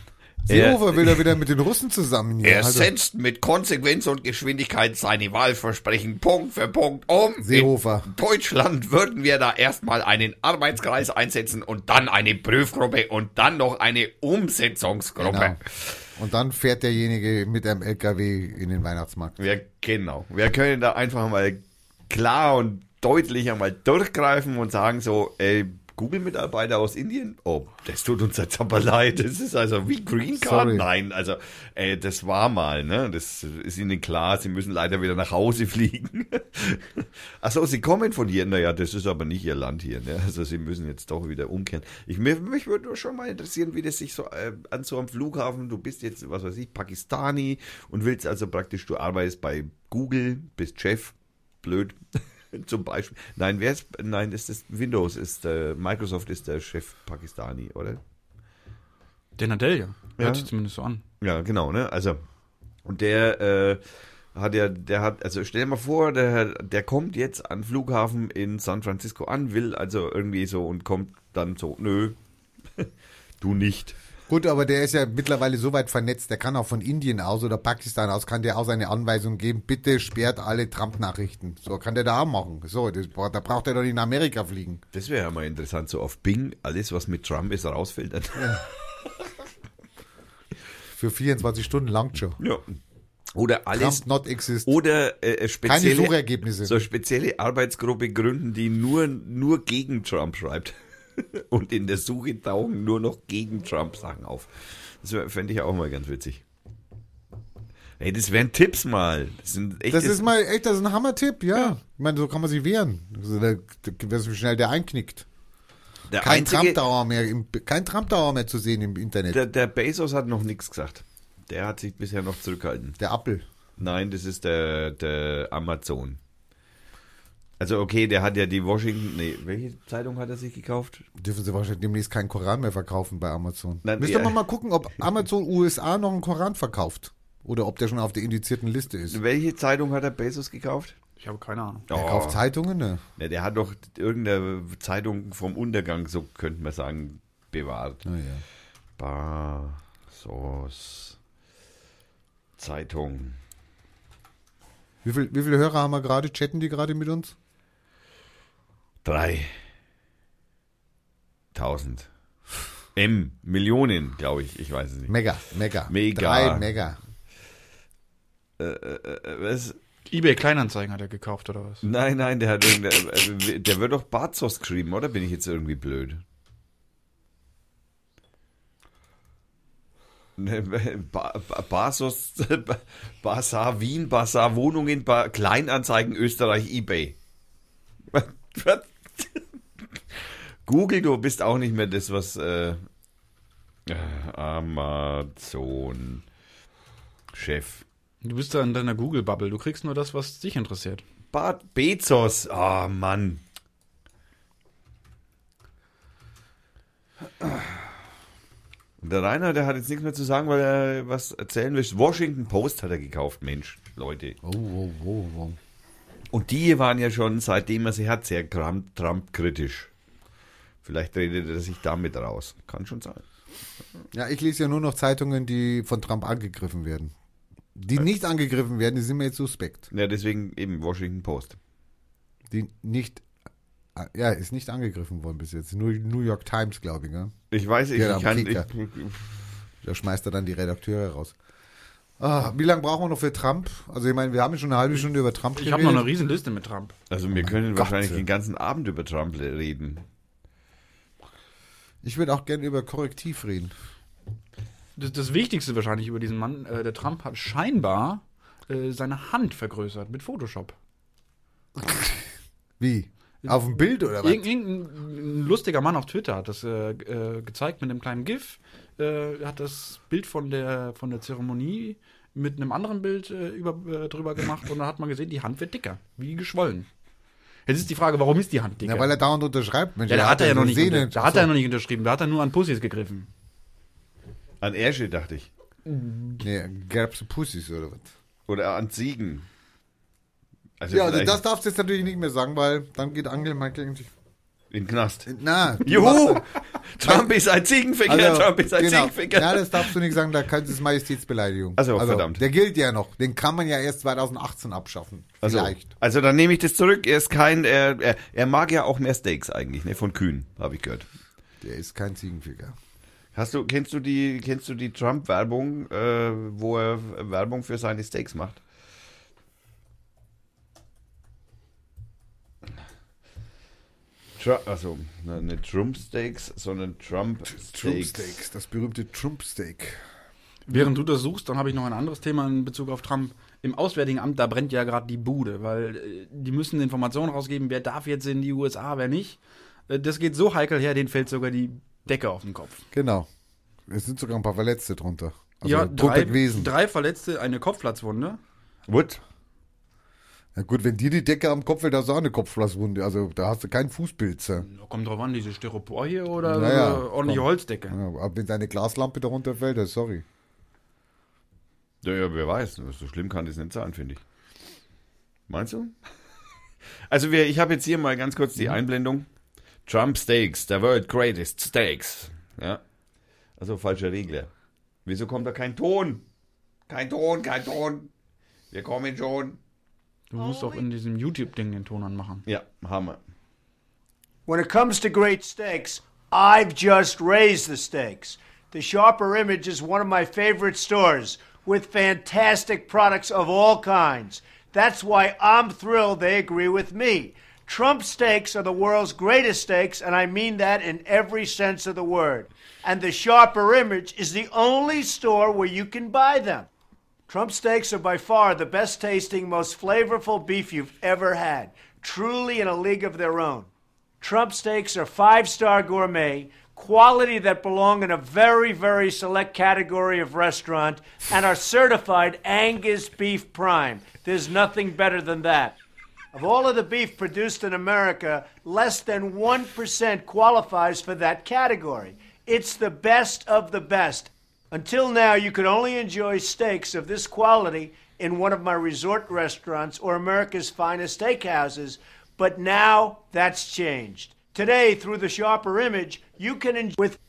[SPEAKER 1] Seehofer.
[SPEAKER 2] Er-
[SPEAKER 1] will er wieder mit den Russen zusammen hier.
[SPEAKER 2] Er
[SPEAKER 1] Also,
[SPEAKER 2] setzt mit Konsequenz und Geschwindigkeit seine Wahlversprechen Punkt für Punkt um.
[SPEAKER 1] Seehofer.
[SPEAKER 2] In Deutschland würden wir da erstmal einen Arbeitskreis einsetzen und dann eine Prüfgruppe und dann noch eine Umsetzungsgruppe.
[SPEAKER 1] Genau. Und dann fährt derjenige mit einem LKW in den Weihnachtsmarkt.
[SPEAKER 2] Wir, genau. Wir können da einfach mal klar und deutlich einmal durchgreifen und sagen so, ey, Google-Mitarbeiter aus Indien? Oh, das tut uns jetzt aber leid. Das ist also wie Green Card.
[SPEAKER 1] Sorry.
[SPEAKER 2] Nein, also ey, das war mal, ne? Das ist Ihnen klar. Sie müssen leider wieder nach Hause fliegen. Ach so, Sie kommen von hier. Naja, das ist aber nicht Ihr Land hier. Ne? Also Sie müssen jetzt doch wieder umkehren. Ich, mich, mich würde schon mal interessieren, wie das sich so äh, an so einem Flughafen, du bist jetzt, was weiß ich, Pakistani und willst also praktisch, du arbeitest bei Google, bist Chef, blöd. Zum Beispiel. Nein, wer ist, nein, ist das Windows, ist, äh, Microsoft ist der Chef Pakistani, oder?
[SPEAKER 3] Der Nadell, ja.
[SPEAKER 2] Ja.
[SPEAKER 3] Hört sich zumindest so an.
[SPEAKER 2] Ja, genau, ne? Also, und der äh, hat ja, der hat, also stell dir mal vor, der, der kommt jetzt an Flughafen in San Francisco an, will also irgendwie so und kommt dann so, nö, du nicht.
[SPEAKER 1] Gut, aber der ist ja mittlerweile so weit vernetzt, der kann auch von Indien aus oder Pakistan aus, kann der auch seine Anweisung geben, bitte sperrt alle Trump-Nachrichten. So kann der da auch machen. So, das, da braucht er doch nicht nach Amerika fliegen.
[SPEAKER 2] Das wäre ja mal interessant, so auf Bing, alles, was mit Trump ist, rausfällt. Dann.
[SPEAKER 1] Für 24 Stunden langt schon.
[SPEAKER 2] Ja. Oder alles,
[SPEAKER 1] Trump not exist.
[SPEAKER 2] oder äh,
[SPEAKER 1] Keine
[SPEAKER 2] spezielle,
[SPEAKER 1] Suchergebnisse.
[SPEAKER 2] so eine spezielle Arbeitsgruppe gründen, die nur, nur gegen Trump schreibt. Und in der Suche tauchen nur noch gegen Trump Sachen auf. Das fände ich auch mal ganz witzig. Ey, das wären Tipps mal. Das echt
[SPEAKER 1] Das ist mal echt, das ist ein Hammer-Tipp, ja. Ich meine, so kann man sich wehren. Also, da, da wie schnell der einknickt.
[SPEAKER 2] der
[SPEAKER 1] Kein
[SPEAKER 2] einzige,
[SPEAKER 1] Trump-Dauer mehr, kein Trump-Dauer mehr zu sehen im Internet.
[SPEAKER 2] der, der Bezos hat noch nichts gesagt. Der hat sich bisher noch zurückgehalten.
[SPEAKER 1] Der Appel.
[SPEAKER 2] Nein, das ist der, der Amazon. Also okay, der hat ja die Washington, nee, welche Zeitung hat er sich gekauft?
[SPEAKER 1] Dürfen sie wahrscheinlich demnächst keinen Koran mehr verkaufen bei Amazon.
[SPEAKER 2] Nein,
[SPEAKER 1] Müsste
[SPEAKER 2] ja.
[SPEAKER 1] man mal gucken, ob Amazon USA noch einen Koran verkauft. Oder ob der schon auf der indizierten Liste ist.
[SPEAKER 2] Welche Zeitung hat der Bezos gekauft?
[SPEAKER 3] Ich habe keine Ahnung.
[SPEAKER 1] Er kauft Zeitungen, ne?
[SPEAKER 2] Ja, der hat doch irgendeine Zeitung vom Untergang, so könnte man sagen, bewahrt.
[SPEAKER 1] Naja.
[SPEAKER 2] Basos Zeitung.
[SPEAKER 1] Wie, viel, wie viele Hörer haben wir gerade? Chatten die gerade mit uns?
[SPEAKER 2] Drei. Tausend. M. Millionen, glaube ich. Ich weiß es nicht.
[SPEAKER 1] Mega, mega.
[SPEAKER 2] Mega.
[SPEAKER 1] Drei Mega.
[SPEAKER 2] Äh, was?
[SPEAKER 3] eBay Kleinanzeigen hat er gekauft oder was?
[SPEAKER 2] Nein, nein, der hat äh, der wird doch Bazos geschrieben, oder? Bin ich jetzt irgendwie blöd? Ne, Ba- Ba- Basos, Ba- Basar Wien, Basar Wohnungen, Kleinanzeigen Österreich, Ebay. Google, du bist auch nicht mehr das, was äh, äh, Amazon Chef.
[SPEAKER 3] Du bist da in deiner Google-Bubble. Du kriegst nur das, was dich interessiert.
[SPEAKER 2] Bad Bezos. Ah, Mann. Und der Rainer, der hat jetzt nichts mehr zu sagen, weil er was erzählen will. Washington Post hat er gekauft, Mensch, Leute.
[SPEAKER 1] Oh, oh, oh, oh.
[SPEAKER 2] Und die waren ja schon, seitdem er sie hat, sehr Trump- Trump-kritisch. Vielleicht redet er sich damit raus. Kann schon sein.
[SPEAKER 1] Ja, ich lese ja nur noch Zeitungen, die von Trump angegriffen werden. Die nicht angegriffen werden, die sind mir jetzt suspekt.
[SPEAKER 2] Ja, deswegen eben Washington Post.
[SPEAKER 1] Die nicht, ja, ist nicht angegriffen worden bis jetzt. Nur New York Times, glaube ich, ne?
[SPEAKER 2] Ich weiß, ich, ich kann. Ich,
[SPEAKER 1] Kicker. Da schmeißt er dann die Redakteure raus. Ah, wie lange brauchen wir noch für Trump? Also ich meine, wir haben ja schon eine halbe Stunde über Trump
[SPEAKER 3] Ich habe noch eine Riesenliste mit Trump.
[SPEAKER 2] also wir können
[SPEAKER 1] Gott.
[SPEAKER 2] wahrscheinlich den ganzen Abend über Trump reden.
[SPEAKER 1] Ich würde auch gerne über Korrektiv reden.
[SPEAKER 3] Das, das Wichtigste wahrscheinlich über diesen Mann, äh, der Trump hat scheinbar äh, seine Hand vergrößert mit Photoshop.
[SPEAKER 1] Wie? Auf dem Bild oder was?
[SPEAKER 3] Irgend, irgendein lustiger Mann auf Twitter hat das äh, äh, gezeigt mit einem kleinen GIF. Äh, hat das Bild von der, von der Zeremonie mit einem anderen Bild äh, über, äh, drüber gemacht und dann hat man gesehen, die Hand wird dicker, wie geschwollen. Jetzt ist die Frage, warum ist die Hand dicker?
[SPEAKER 1] Ja, weil er dauernd unterschreibt. Mensch,
[SPEAKER 3] Ja, da hat er ja
[SPEAKER 1] so
[SPEAKER 3] noch nicht, unter, da hat er noch nicht unterschrieben, da hat er nur an Pussys gegriffen.
[SPEAKER 2] An Ärsche, dachte ich.
[SPEAKER 1] Nee, gerbse Pussys oder was?
[SPEAKER 2] Oder an Ziegen. Also
[SPEAKER 1] Ja, also das darfst du jetzt natürlich nicht mehr sagen, weil dann geht Angela Merkel irgendwie.
[SPEAKER 2] In den Knast.
[SPEAKER 1] Na,
[SPEAKER 2] Juhu! Trump ist ein Ziegenficker,
[SPEAKER 1] Also,
[SPEAKER 2] Trump ist ein
[SPEAKER 1] genau.
[SPEAKER 2] Ziegenficker.
[SPEAKER 1] Ja, das darfst du nicht sagen, da kann das ist Majestätsbeleidigung.
[SPEAKER 2] Also, verdammt.
[SPEAKER 1] Der gilt ja noch. Den kann man ja erst 2018 abschaffen.
[SPEAKER 2] Also,
[SPEAKER 1] Vielleicht.
[SPEAKER 2] also dann nehme ich das zurück. Er ist kein, er, er, er mag ja auch mehr Steaks eigentlich, ne? Von Kühen, habe ich gehört.
[SPEAKER 1] Der ist kein Ziegenficker.
[SPEAKER 2] Hast du, kennst du die, kennst du die Trump-Werbung, äh, wo er Werbung für seine Steaks macht? Tru also, ne, nicht Trump-Steaks, sondern Trump-Steaks.
[SPEAKER 1] Trumpsteaks, das berühmte Trumpsteak.
[SPEAKER 3] Während du das suchst, dann habe ich noch ein anderes Thema in Bezug auf Trump. Im Auswärtigen Amt, da brennt ja gerade die Bude, weil äh, die müssen Informationen rausgeben, wer darf jetzt in die USA, wer nicht. Äh, das geht so heikel her, denen fällt sogar die Decke auf den Kopf.
[SPEAKER 1] Genau. Es sind sogar ein paar Verletzte drunter. Also
[SPEAKER 3] ja,
[SPEAKER 1] drunter
[SPEAKER 3] drei,
[SPEAKER 1] gewesen.
[SPEAKER 3] drei Verletzte, eine Kopfplatzwunde.
[SPEAKER 2] What?
[SPEAKER 1] Ja gut, wenn dir die Decke am Kopf fällt, hast du auch eine Kopfblasswunde. Also da hast du keinen Fußpilz. Ja,
[SPEAKER 3] kommt drauf an, diese Styropor hier oder
[SPEAKER 1] Naja,
[SPEAKER 3] ordentliche
[SPEAKER 1] komm.
[SPEAKER 3] Holzdecke.
[SPEAKER 1] aber wenn deine Glaslampe darunter fällt, dann sorry.
[SPEAKER 2] Ja, ja, wer weiß. So schlimm kann das nicht sein, finde ich. Meinst du? Also wir, ich habe jetzt hier mal ganz kurz die Einblendung. Trump Steaks, the world greatest steaks. Ja. Also falscher Regler. Wieso kommt da kein Ton? Kein Ton, kein Ton. Wir kommen schon.
[SPEAKER 3] Du musst oh, auch in diesem YouTube-Ding den Ton anmachen.
[SPEAKER 2] Ja, Hammer.
[SPEAKER 4] When it comes to great steaks, I've just raised the stakes. The Sharper Image is one of my favorite stores with fantastic products of all kinds. That's why I'm thrilled they agree with me. Trump steaks are the world's greatest steaks, and I mean that in every sense of the word. And the Sharper Image is the only store where you can buy them. Trump steaks are by far the best tasting, most flavorful beef you've ever had. Truly in a league of their own. Trump steaks are five star gourmet, quality that belong in a very, very select category of restaurant, and are certified Angus Beef Prime. There's nothing better than that. Of all of the beef produced in America, less than 1% qualifies for that category. It's the best of the best. Until now, you could only enjoy steaks of this quality in one of my resort restaurants or America's finest steakhouses, but now that's changed. Today, through the Sharper Image, you can enjoy with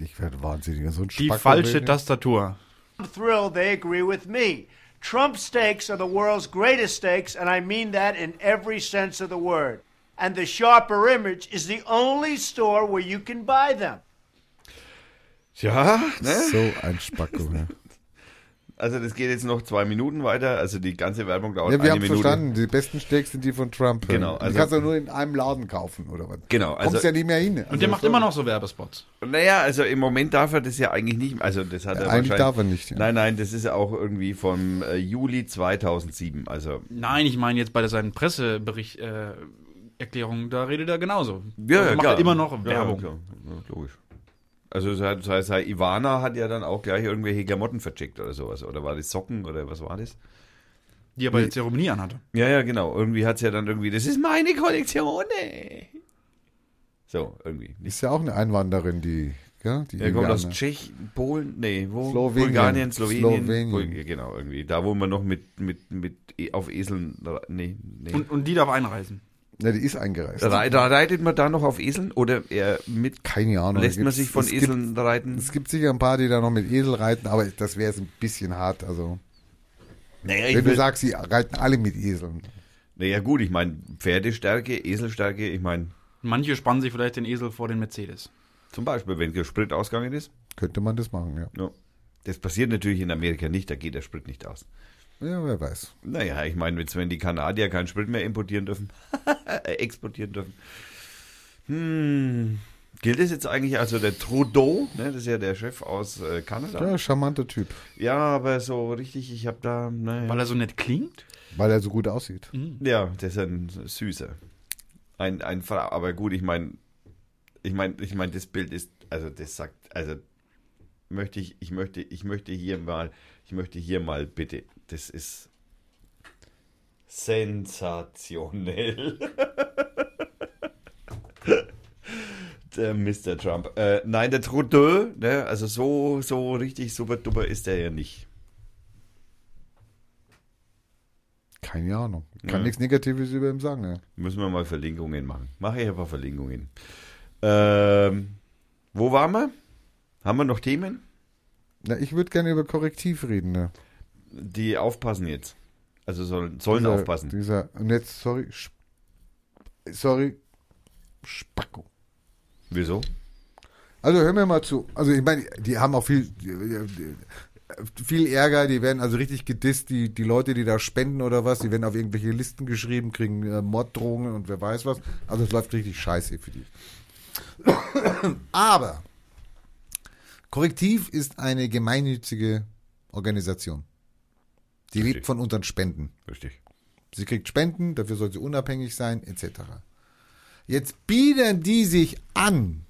[SPEAKER 1] Ich werde wahnsinnig. So ein
[SPEAKER 3] Die
[SPEAKER 1] Spacko
[SPEAKER 3] falsche
[SPEAKER 1] reden.
[SPEAKER 3] Tastatur.
[SPEAKER 4] thrill they agree with me. Trump steaks are the world's greatest steaks, and I mean that in every sense of the word. And the Sharper Image is the only store where you can buy them.
[SPEAKER 2] Ja, ne?
[SPEAKER 1] So ein Spacko. Ja,
[SPEAKER 2] Also das geht jetzt noch zwei Minuten weiter. Also die ganze Werbung dauert
[SPEAKER 1] ja wir
[SPEAKER 2] eine
[SPEAKER 1] haben
[SPEAKER 2] Minute.
[SPEAKER 1] verstanden. Die besten Steaks sind die von Trump.
[SPEAKER 2] Genau,
[SPEAKER 1] Die
[SPEAKER 2] also-
[SPEAKER 1] kannst du nur in einem Laden kaufen, oder was?
[SPEAKER 2] Genau,
[SPEAKER 1] Kommst
[SPEAKER 2] also-
[SPEAKER 1] ja nicht mehr hin. Also
[SPEAKER 3] Und der macht immer noch so Werbespots.
[SPEAKER 2] Naja, also im Moment darf er das ja eigentlich nicht. Also das hat er
[SPEAKER 1] Eigentlich
[SPEAKER 2] wahrscheinlich-
[SPEAKER 1] darf er nicht, ja.
[SPEAKER 2] Nein, nein, das ist ja auch irgendwie vom äh, Juli 2007. Also
[SPEAKER 3] Nein, ich meine jetzt bei seinen Pressebericht, äh, Erklärungen, da redet er genauso.
[SPEAKER 2] ja,
[SPEAKER 3] Also
[SPEAKER 2] ja
[SPEAKER 3] macht
[SPEAKER 2] klar.
[SPEAKER 3] er immer noch
[SPEAKER 2] Ja,
[SPEAKER 3] Werbung.
[SPEAKER 2] klar. Ja, logisch. Also das heißt, das heißt, Ivana hat ja dann auch gleich irgendwelche Klamotten vercheckt oder sowas. Oder war das Socken oder was war das?
[SPEAKER 3] Die er bei der Zeremonie anhatte.
[SPEAKER 2] Ja, ja, genau. Irgendwie hat es ja dann irgendwie, das ist meine Kollektion, ey. So, irgendwie.
[SPEAKER 1] Ist ja auch eine Einwanderin, die. Ja, die
[SPEAKER 2] Er kommt aus. Tschechien, Polen, nee, wo?
[SPEAKER 1] Slowenien.
[SPEAKER 2] Bulgarien, Slowenien.
[SPEAKER 1] Slowenien.
[SPEAKER 2] Bul- genau, irgendwie. Da, wo man noch mit, mit, mit, e- auf Eseln, nee, nee.
[SPEAKER 3] Und, und die darf einreisen.
[SPEAKER 1] Ja, die ist eingereist.
[SPEAKER 2] Reitet man da noch auf Eseln oder er mit,
[SPEAKER 1] Keine Ahnung.
[SPEAKER 2] lässt man sich von
[SPEAKER 1] es
[SPEAKER 2] Eseln
[SPEAKER 1] Gibt,
[SPEAKER 2] reiten?
[SPEAKER 1] es gibt sicher ein paar, die da noch mit Esel reiten, aber das wäre jetzt ein bisschen hart. Also,
[SPEAKER 2] Naja,
[SPEAKER 1] wenn
[SPEAKER 2] ich
[SPEAKER 1] du sagst, sie reiten alle mit Eseln.
[SPEAKER 2] naja gut, ich meine, Pferdestärke, Eselstärke, ich meine,
[SPEAKER 3] Manche spannen sich vielleicht den Esel vor den Mercedes.
[SPEAKER 2] zum Beispiel, wenn der Sprit ausgegangen ist.
[SPEAKER 1] Könnte man das machen, ja.
[SPEAKER 2] Ja. Das passiert natürlich in Amerika nicht, da geht der Sprit nicht aus.
[SPEAKER 1] Ja, wer weiß.
[SPEAKER 2] Naja, ich meine, jetzt, wenn die Kanadier keinen Sprit mehr importieren dürfen, exportieren dürfen. Hm, Gilt es jetzt eigentlich, also der Trudeau, ne, das ist ja der Chef aus äh, Kanada.
[SPEAKER 1] Ja, charmanter Typ.
[SPEAKER 2] Ja, aber so richtig, ich habe da, ne,
[SPEAKER 3] Weil er so nett klingt?
[SPEAKER 1] Weil er so gut aussieht.
[SPEAKER 2] ja, der ist ein süßer. Ein, ein, aber gut, ich meine, ich meine, ich meine, das Bild ist, also das sagt, also möchte ich, ich möchte, ich möchte hier mal, ich möchte hier mal bitte, das ist sensationell. der Mr. Trump. Äh, nein, der Trudeau, ne, also so, so richtig super duper ist der ja nicht.
[SPEAKER 1] Keine Ahnung. Kann
[SPEAKER 2] Ja.
[SPEAKER 1] nichts Negatives über ihn sagen. Ne?
[SPEAKER 2] Müssen wir mal Verlinkungen machen. Mache ich ein paar Verlinkungen. Ähm, wo waren wir? Haben wir noch Themen?
[SPEAKER 1] Na, ich würde gerne über Korrektiv reden. Ne?
[SPEAKER 2] Die aufpassen jetzt. Also sollen, sollen
[SPEAKER 1] dieser,
[SPEAKER 2] aufpassen.
[SPEAKER 1] Dieser, und jetzt, sorry, sorry, Spacko.
[SPEAKER 2] Wieso?
[SPEAKER 1] Also hör mir mal zu. Also ich meine, die haben auch viel, viel Ärger, die werden also richtig gedisst, die, die Leute, die da spenden oder was, die werden auf irgendwelche Listen geschrieben, kriegen äh, Morddrohungen und wer weiß was. Also es läuft richtig scheiße für die. Aber Korrektiv ist eine gemeinnützige Organisation. Die
[SPEAKER 2] Richtig.
[SPEAKER 1] lebt von unseren Spenden.
[SPEAKER 2] Richtig.
[SPEAKER 1] Sie kriegt Spenden, dafür soll sie unabhängig sein, etc. Jetzt bieten die sich an,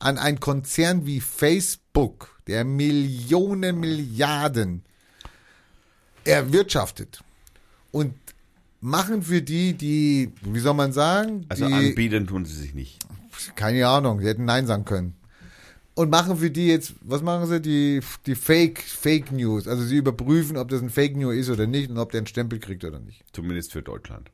[SPEAKER 1] an einen Konzern wie Facebook, der Millionen, Milliarden erwirtschaftet und machen für die, die, wie soll man sagen,
[SPEAKER 2] Also
[SPEAKER 1] die,
[SPEAKER 2] anbieten tun sie sich nicht.
[SPEAKER 1] keine Ahnung, sie hätten Nein sagen können. Und machen für die jetzt, was machen sie? Die, die Fake, Fake News. Also sie überprüfen, ob das ein Fake News ist oder nicht und ob der einen Stempel kriegt oder nicht.
[SPEAKER 2] Zumindest für Deutschland.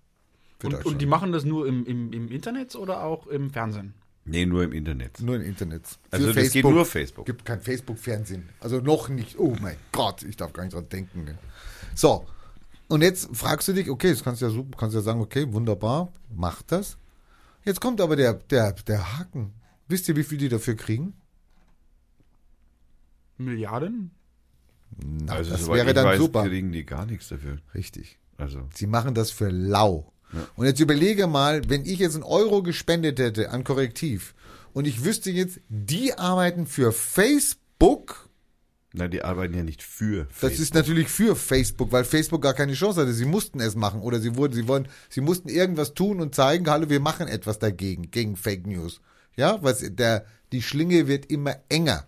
[SPEAKER 1] Für
[SPEAKER 3] Und,
[SPEAKER 1] Deutschland.
[SPEAKER 3] und die machen das nur im, im, im Internet oder auch im Fernsehen?
[SPEAKER 2] Nee, nur im Internet.
[SPEAKER 1] Nur im Internet. Für
[SPEAKER 2] Also das geht nur Facebook.
[SPEAKER 1] Gibt kein Facebook-Fernsehen. Also noch nicht. Oh mein Gott, ich darf gar nicht dran denken. ne. So. Und jetzt fragst du dich, okay, das kannst du ja super, kannst ja sagen, okay, wunderbar, mach das. Jetzt kommt aber der, der, der Haken. Wisst ihr, wie viel die dafür kriegen?
[SPEAKER 3] Milliarden?
[SPEAKER 1] Na,
[SPEAKER 2] also
[SPEAKER 1] das wäre dann
[SPEAKER 2] weiß,
[SPEAKER 1] super.
[SPEAKER 2] kriegen die gar nichts dafür.
[SPEAKER 1] Richtig.
[SPEAKER 2] Also
[SPEAKER 1] Sie machen das für lau. Und jetzt überlege mal, wenn ich jetzt einen Euro gespendet hätte an Korrektiv und ich wüsste jetzt, die arbeiten für Facebook,
[SPEAKER 2] na, die arbeiten ja nicht für
[SPEAKER 1] Das
[SPEAKER 2] Facebook.
[SPEAKER 1] ist natürlich für Facebook, weil Facebook gar keine Chance hatte. Sie mussten es machen oder sie wurden, sie wollen, sie mussten irgendwas tun und zeigen, hallo, wir machen etwas dagegen, gegen Fake News. Ja, was der, die Schlinge wird immer enger.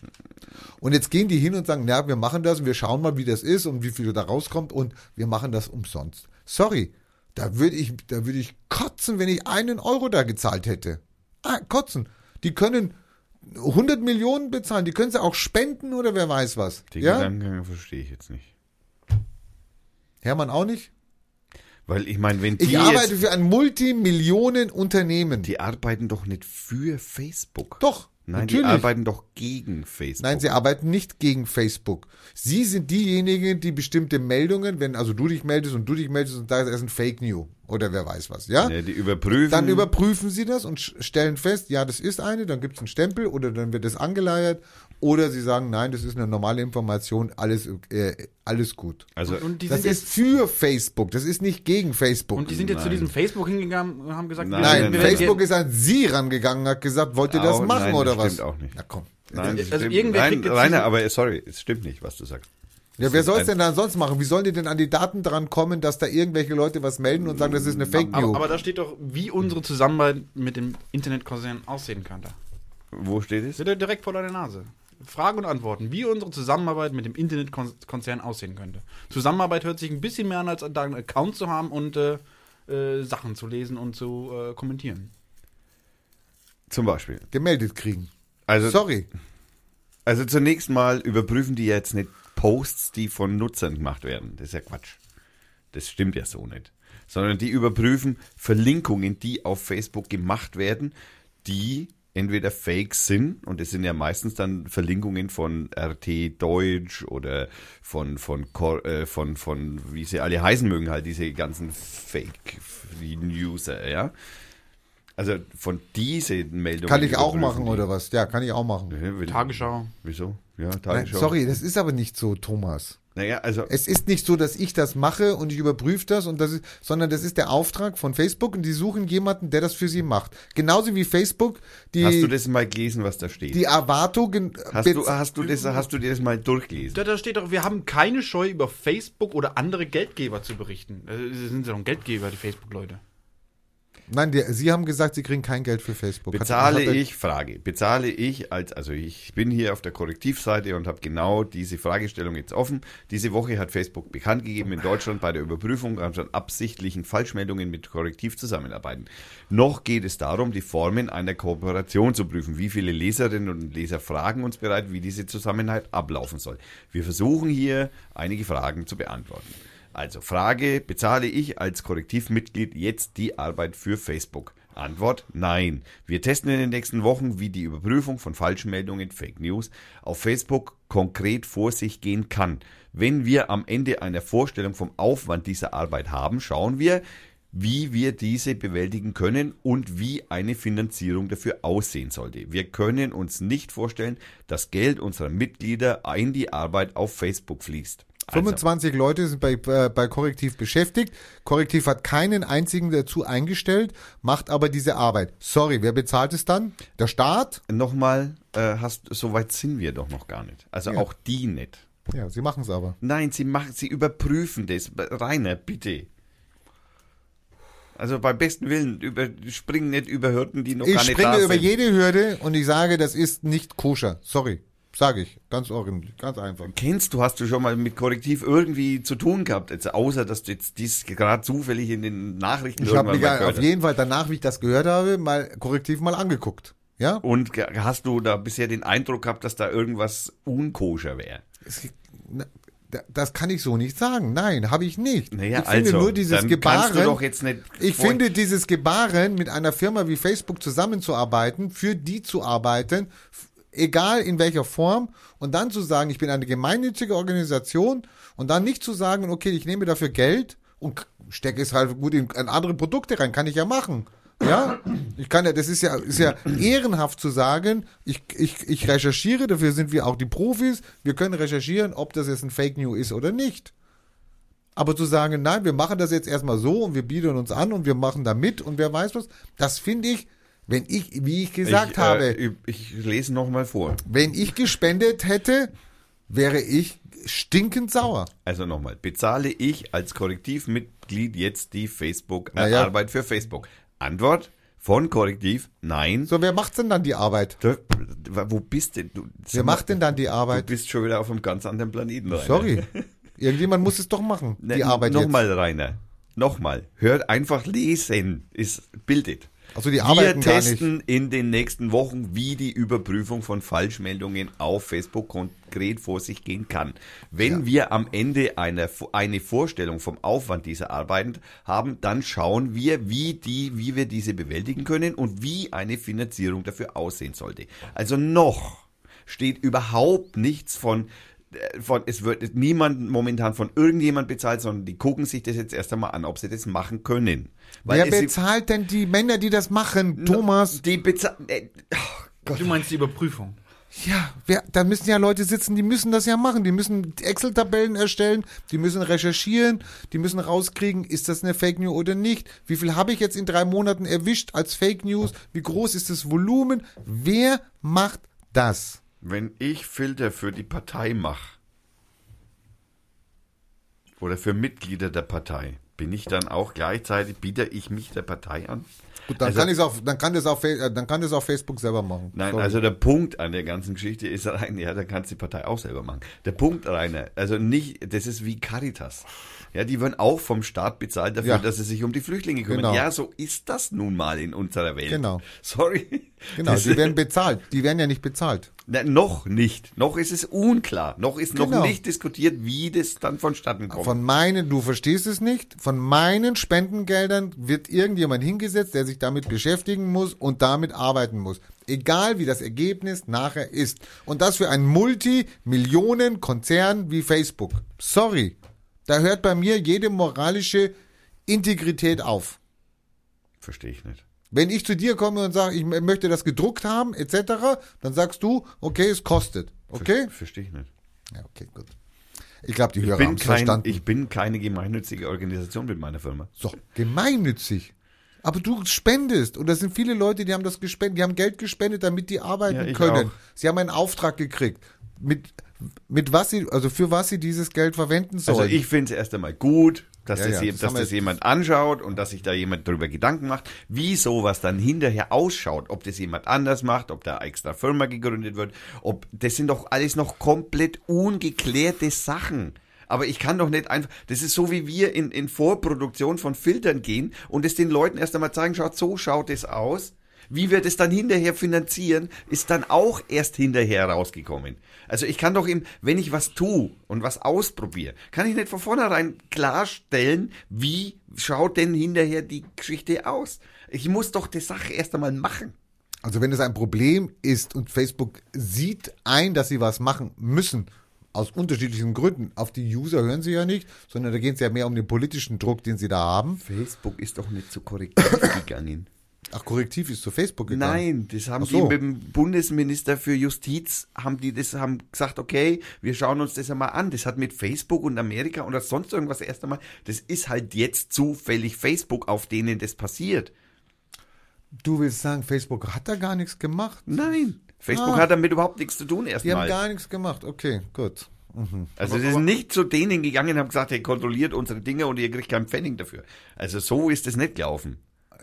[SPEAKER 1] Und jetzt gehen die hin und sagen, ja, wir machen das und wir schauen mal, wie das ist und wie viel da rauskommt und wir machen das umsonst. Sorry, da würde ich, da würde ich kotzen, wenn ich einen Euro da gezahlt hätte. Ah, kotzen. Die können 100 Millionen bezahlen, die können sie auch spenden oder wer weiß was.
[SPEAKER 2] Den
[SPEAKER 1] ja?
[SPEAKER 2] Gedankengang verstehe ich jetzt nicht.
[SPEAKER 1] Hermann auch nicht?
[SPEAKER 2] Weil ich meine, wenn die
[SPEAKER 1] Ich arbeite
[SPEAKER 2] jetzt,
[SPEAKER 1] für ein Multimillionen-Unternehmen.
[SPEAKER 2] die arbeiten doch nicht für Facebook.
[SPEAKER 1] Doch,
[SPEAKER 2] Nein,
[SPEAKER 1] natürlich.
[SPEAKER 2] die arbeiten doch gegen Facebook.
[SPEAKER 1] Nein, sie arbeiten nicht gegen Facebook. Sie sind diejenigen, die bestimmte Meldungen, wenn also du dich meldest und du dich meldest und da ist ein Fake News oder wer weiß was, ja?
[SPEAKER 2] ja, die überprüfen.
[SPEAKER 1] Dann überprüfen sie das und stellen fest, ja, das ist eine, dann gibt es einen Stempel oder dann wird das angeleiert oder sie sagen, nein, das ist eine normale Information, alles, äh, alles gut.
[SPEAKER 2] also
[SPEAKER 3] Und die
[SPEAKER 1] Das
[SPEAKER 3] sind
[SPEAKER 1] ist
[SPEAKER 3] jetzt,
[SPEAKER 1] für Facebook, das ist nicht gegen Facebook.
[SPEAKER 3] und die sind jetzt zu
[SPEAKER 2] Nein.
[SPEAKER 3] diesem Facebook hingegangen und haben gesagt,
[SPEAKER 2] Nein,
[SPEAKER 1] Nein,
[SPEAKER 2] nein, nein.
[SPEAKER 1] Facebook ist an Sie rangegangen und hat gesagt, wollt ihr das
[SPEAKER 2] Auch-
[SPEAKER 1] machen
[SPEAKER 2] nein,
[SPEAKER 1] oder
[SPEAKER 2] das
[SPEAKER 1] was?
[SPEAKER 2] stimmt auch nicht.
[SPEAKER 1] Na komm.
[SPEAKER 2] Nein,
[SPEAKER 3] Also
[SPEAKER 2] stimmt.
[SPEAKER 3] irgendwer
[SPEAKER 2] Nein,
[SPEAKER 3] kriegt jetzt
[SPEAKER 2] Rainer, aber sorry, es stimmt nicht, was du sagst.
[SPEAKER 1] Ja, wer soll es denn dann sonst machen? Wie sollen die denn an die Daten dran kommen, dass da irgendwelche Leute was melden und sagen, das ist eine Fake News?
[SPEAKER 3] aber, aber da steht doch, wie unsere Zusammenarbeit mit dem Internetkonzern aussehen könnte.
[SPEAKER 2] Wo steht es?
[SPEAKER 3] Steht direkt vor deiner Nase. Fragen und Antworten, wie unsere Zusammenarbeit mit dem Internetkonzern aussehen könnte. Zusammenarbeit hört sich ein bisschen mehr an, als da einen Account zu haben und äh, äh, Sachen zu lesen und zu äh, kommentieren.
[SPEAKER 2] Zum Beispiel.
[SPEAKER 1] Gemeldet kriegen.
[SPEAKER 2] Also,
[SPEAKER 1] Sorry.
[SPEAKER 2] also zunächst mal überprüfen die jetzt nicht Posts, die von Nutzern gemacht werden. Das ist ja Quatsch. Das stimmt ja so nicht. Sondern die überprüfen Verlinkungen, die auf Facebook gemacht werden, die entweder fake sind, und es sind ja meistens dann Verlinkungen von RT Deutsch oder von, von, Cor- äh, von, von, wie sie alle heißen mögen, halt diese ganzen Fake-Newser, ja. Also von diesen Meldungen.
[SPEAKER 1] Kann ich auch machen
[SPEAKER 2] die.
[SPEAKER 1] oder was? Ja, kann ich auch machen.
[SPEAKER 3] Tagesschau.
[SPEAKER 2] Wieso? Ja,
[SPEAKER 1] Nein, sorry, das ist aber nicht so, Thomas.
[SPEAKER 2] Naja, also
[SPEAKER 1] Es ist nicht so, dass ich das mache und ich überprüfe das und das ist, sondern das ist der Auftrag von Facebook und die suchen jemanden, der das für sie macht. Genauso wie Facebook die,
[SPEAKER 2] hast du das mal gelesen, was da steht?
[SPEAKER 1] die Erwartungen.
[SPEAKER 2] hast, du, hast, du das, hast du dir das mal durchgelesen?
[SPEAKER 3] Da, da steht doch, wir haben keine Scheu, über Facebook oder andere Geldgeber zu berichten. Sie sind ja doch Geldgeber, die Facebook-Leute.
[SPEAKER 1] Nein, die, sie haben gesagt, sie kriegen kein Geld für Facebook. Hat-
[SPEAKER 2] Bezahle
[SPEAKER 1] hat er-
[SPEAKER 2] ich, Frage, bezahle ich als, also ich bin hier auf der Korrektivseite und habe genau diese Fragestellung jetzt offen. Diese Woche hat Facebook bekannt gegeben, in Deutschland bei der Überprüfung von absichtlichen Falschmeldungen mit Korrektiv zusammenarbeiten. Noch geht es darum, die Formen einer Kooperation zu prüfen. Wie viele Leserinnen und Leser fragen uns bereit, wie diese Zusammenarbeit ablaufen soll. Wir versuchen hier einige Fragen zu beantworten. Also Frage, bezahle ich als Korrektivmitglied jetzt die Arbeit für Facebook? Antwort, nein. Wir testen in den nächsten Wochen, wie die Überprüfung von Falschmeldungen, Fake News, auf Facebook konkret vor sich gehen kann. Wenn wir am Ende einer Vorstellung vom Aufwand dieser Arbeit haben, schauen wir, wie wir diese bewältigen können und wie eine Finanzierung dafür aussehen sollte. Wir können uns nicht vorstellen, dass Geld unserer Mitglieder in die Arbeit auf Facebook fließt. Also,
[SPEAKER 1] 25 Leute sind bei, äh, bei Korrektiv beschäftigt. Korrektiv hat keinen einzigen dazu eingestellt, macht aber diese Arbeit. Sorry, wer bezahlt es dann? Der Staat?
[SPEAKER 2] Nochmal, äh, hast, so weit sind wir doch noch gar nicht. Also
[SPEAKER 1] Ja.
[SPEAKER 2] auch die nicht.
[SPEAKER 1] Ja, sie machen es aber.
[SPEAKER 2] Nein, sie machen, sie überprüfen das. Rainer, bitte. Also beim besten Willen, über, springen nicht über Hürden, die noch
[SPEAKER 1] Ich
[SPEAKER 2] gar nicht da
[SPEAKER 1] springe über
[SPEAKER 2] sind.
[SPEAKER 1] jede Hürde und ich sage, das ist nicht koscher. Sorry. Sage ich. Ganz ordentlich. Ganz einfach.
[SPEAKER 2] Kennst du, hast du schon mal mit Korrektiv irgendwie zu tun gehabt, jetzt, außer dass du jetzt dies gerade zufällig in den Nachrichten
[SPEAKER 1] Ich
[SPEAKER 2] irgendwann
[SPEAKER 1] mich auf jeden Fall danach, wie ich das gehört habe, mal korrektiv mal angeguckt. Ja?
[SPEAKER 2] Und hast du da bisher den Eindruck gehabt, dass da irgendwas unkoscher wäre?
[SPEAKER 1] Das kann ich so nicht sagen. Nein, habe ich nicht.
[SPEAKER 2] Naja,
[SPEAKER 1] ich finde
[SPEAKER 2] also,
[SPEAKER 1] nur dieses Gebaren. ich finde dieses Gebaren, mit einer Firma wie Facebook zusammenzuarbeiten, für die zu arbeiten, egal in welcher Form, und dann zu sagen, ich bin eine gemeinnützige Organisation und dann nicht zu sagen, okay, ich nehme dafür Geld und stecke es halt gut in, in andere Produkte rein, kann ich ja machen. Ja, ich kann ja, das ist ja, ist ja ehrenhaft zu sagen, ich, ich, ich recherchiere, dafür sind wir auch die Profis, wir können recherchieren, ob das jetzt ein Fake News ist oder nicht. Aber zu sagen, nein, wir machen das jetzt erstmal so und wir bieten uns an und wir machen da mit und wer weiß was, das finde ich, wenn ich, wie ich gesagt
[SPEAKER 2] ich,
[SPEAKER 1] habe,
[SPEAKER 2] Äh, ich lese noch mal vor.
[SPEAKER 1] wenn ich gespendet hätte, wäre ich stinkend sauer.
[SPEAKER 2] Also nochmal, bezahle ich als Korrektivmitglied jetzt die Facebook-Arbeit
[SPEAKER 1] Naja.
[SPEAKER 2] für Facebook? Antwort von Korrektiv, nein.
[SPEAKER 1] So, wer macht denn dann die Arbeit?
[SPEAKER 2] Da, wo bist denn du?
[SPEAKER 1] Wer macht denn dann die
[SPEAKER 2] Du
[SPEAKER 1] Arbeit?
[SPEAKER 2] bist schon wieder auf einem ganz anderen Planeten, Rainer.
[SPEAKER 1] Sorry. Irgendjemand muss es doch machen, die
[SPEAKER 2] Ne,
[SPEAKER 1] Arbeit jetzt.
[SPEAKER 2] Nochmal, Rainer. Nochmal. Hört einfach lesen. Ist bildet.
[SPEAKER 1] Also die
[SPEAKER 2] Wir
[SPEAKER 1] arbeiten nicht.
[SPEAKER 2] testen in den nächsten Wochen, wie die Überprüfung von Falschmeldungen auf Facebook konkret vor sich gehen kann. Wenn wir am Ende eine, eine Vorstellung vom Aufwand dieser Arbeiten haben, dann schauen wir, wie die, wie wir diese bewältigen können und wie eine Finanzierung dafür aussehen sollte. Also noch steht überhaupt nichts von von, es wird niemand momentan von irgendjemand bezahlt, sondern die gucken sich das jetzt erst einmal an, ob sie das machen können. Weil
[SPEAKER 1] Wer bezahlt denn die Männer, die das machen? Thomas?
[SPEAKER 2] die bezahlen. Äh, oh.
[SPEAKER 3] Du meinst die Überprüfung.
[SPEAKER 1] Ja, wer, da müssen ja Leute sitzen, die müssen das ja machen. Die müssen Excel-Tabellen erstellen, die müssen recherchieren, die müssen rauskriegen, ist das eine Fake News oder nicht? Wie viel habe ich jetzt in drei Monaten erwischt als Fake News? Wie groß ist das Volumen? Wer macht das?
[SPEAKER 2] Wenn ich Filter für die Partei mache oder für Mitglieder der Partei, bin ich dann auch gleichzeitig, biete ich mich der Partei an?
[SPEAKER 1] Gut, dann
[SPEAKER 2] Also-
[SPEAKER 1] kann ich auch, dann kann das auf, äh, dann kann das auf Facebook selber machen.
[SPEAKER 2] Nein,
[SPEAKER 1] Sorry.
[SPEAKER 2] also der Punkt an der ganzen Geschichte ist rein, ja, da kannst die Partei auch selber machen. Der Punkt, Rainer, also nicht, das ist wie Caritas. Ja, die werden auch vom Staat bezahlt dafür,
[SPEAKER 1] Ja.
[SPEAKER 2] dass sie sich um die Flüchtlinge kümmern.
[SPEAKER 1] Genau.
[SPEAKER 2] Ja, so ist das nun mal in unserer Welt.
[SPEAKER 1] Genau.
[SPEAKER 2] Sorry.
[SPEAKER 1] genau,
[SPEAKER 2] Das-
[SPEAKER 1] die werden bezahlt. Die werden ja nicht bezahlt.
[SPEAKER 2] Na, noch nicht. Noch ist es unklar. Noch ist
[SPEAKER 1] Genau.
[SPEAKER 2] noch nicht diskutiert, wie das dann vonstatten kommt.
[SPEAKER 1] Von meinen, du verstehst es nicht, von meinen Spendengeldern wird irgendjemand hingesetzt, der sich damit beschäftigen muss und damit arbeiten muss. Egal wie das Ergebnis nachher ist. Und das für einen Multimillionen-Konzern wie Facebook. Sorry. Da hört bei mir jede moralische Integrität auf.
[SPEAKER 2] Verstehe ich nicht.
[SPEAKER 1] Wenn ich zu dir komme und sage, ich möchte das gedruckt haben, etc., dann sagst du, okay, es kostet. Okay?
[SPEAKER 2] Ver- Verstehe ich nicht.
[SPEAKER 1] Ja, okay, gut. Ich glaube, die
[SPEAKER 2] Ich
[SPEAKER 1] Hörer haben es verstanden.
[SPEAKER 2] ich bin keine gemeinnützige Organisation mit meiner Firma.
[SPEAKER 1] so, gemeinnützig. Aber du spendest. Und da sind viele Leute, die haben das gespendet, die haben Geld gespendet, damit die arbeiten
[SPEAKER 2] Ja,
[SPEAKER 1] können.
[SPEAKER 2] auch.
[SPEAKER 1] Sie haben einen Auftrag gekriegt. Mit, mit was sie, also für was sie dieses Geld verwenden sollen.
[SPEAKER 2] Also ich finde es erst einmal gut, dass,
[SPEAKER 1] Ja,
[SPEAKER 2] das,
[SPEAKER 1] ja, das
[SPEAKER 2] dass das jemand anschaut und dass sich da jemand darüber Gedanken macht, wie sowas dann hinterher ausschaut. Ob das jemand anders macht, ob da extra Firma gegründet wird, ob das sind doch alles noch komplett ungeklärte Sachen. Aber ich kann doch nicht einfach, das ist so wie wir in, in Vorproduktion von Filtern gehen und es den Leuten erst einmal zeigen, schaut, so schaut es aus. Wie wir das dann hinterher finanzieren, ist dann auch erst hinterher rausgekommen. Also ich kann doch eben, wenn ich was tue und was ausprobiere, kann ich nicht von vornherein klarstellen, wie schaut denn hinterher die Geschichte aus. Ich muss doch die Sache erst einmal machen.
[SPEAKER 1] Also wenn es ein Problem ist und Facebook sieht ein, dass sie was machen müssen, aus unterschiedlichen Gründen, auf die User hören sie ja nicht, sondern da geht es ja mehr um den politischen Druck, den sie da haben.
[SPEAKER 2] Facebook ist doch nicht so korrektiv gegangen.
[SPEAKER 1] Ach, Korrektiv ist zu Facebook gegangen.
[SPEAKER 2] Nein, das haben
[SPEAKER 1] so.
[SPEAKER 2] die mit dem Bundesminister für Justiz, haben die das, haben gesagt, okay, wir schauen uns das einmal an. Das hat mit Facebook und Amerika oder sonst irgendwas erst einmal, das ist halt jetzt zufällig Facebook, auf denen das passiert.
[SPEAKER 1] Du willst sagen, Facebook hat da gar nichts gemacht?
[SPEAKER 2] Nein, Facebook
[SPEAKER 1] Ah.
[SPEAKER 2] hat damit überhaupt nichts zu tun
[SPEAKER 1] Die haben
[SPEAKER 2] erstmal.
[SPEAKER 1] gar nichts gemacht. Okay, gut.
[SPEAKER 2] Also sie sind nicht zu denen gegangen und haben gesagt, hey, kontrolliert unsere Dinge und ihr kriegt keinen Pfennig dafür. Also so ist es nicht gelaufen.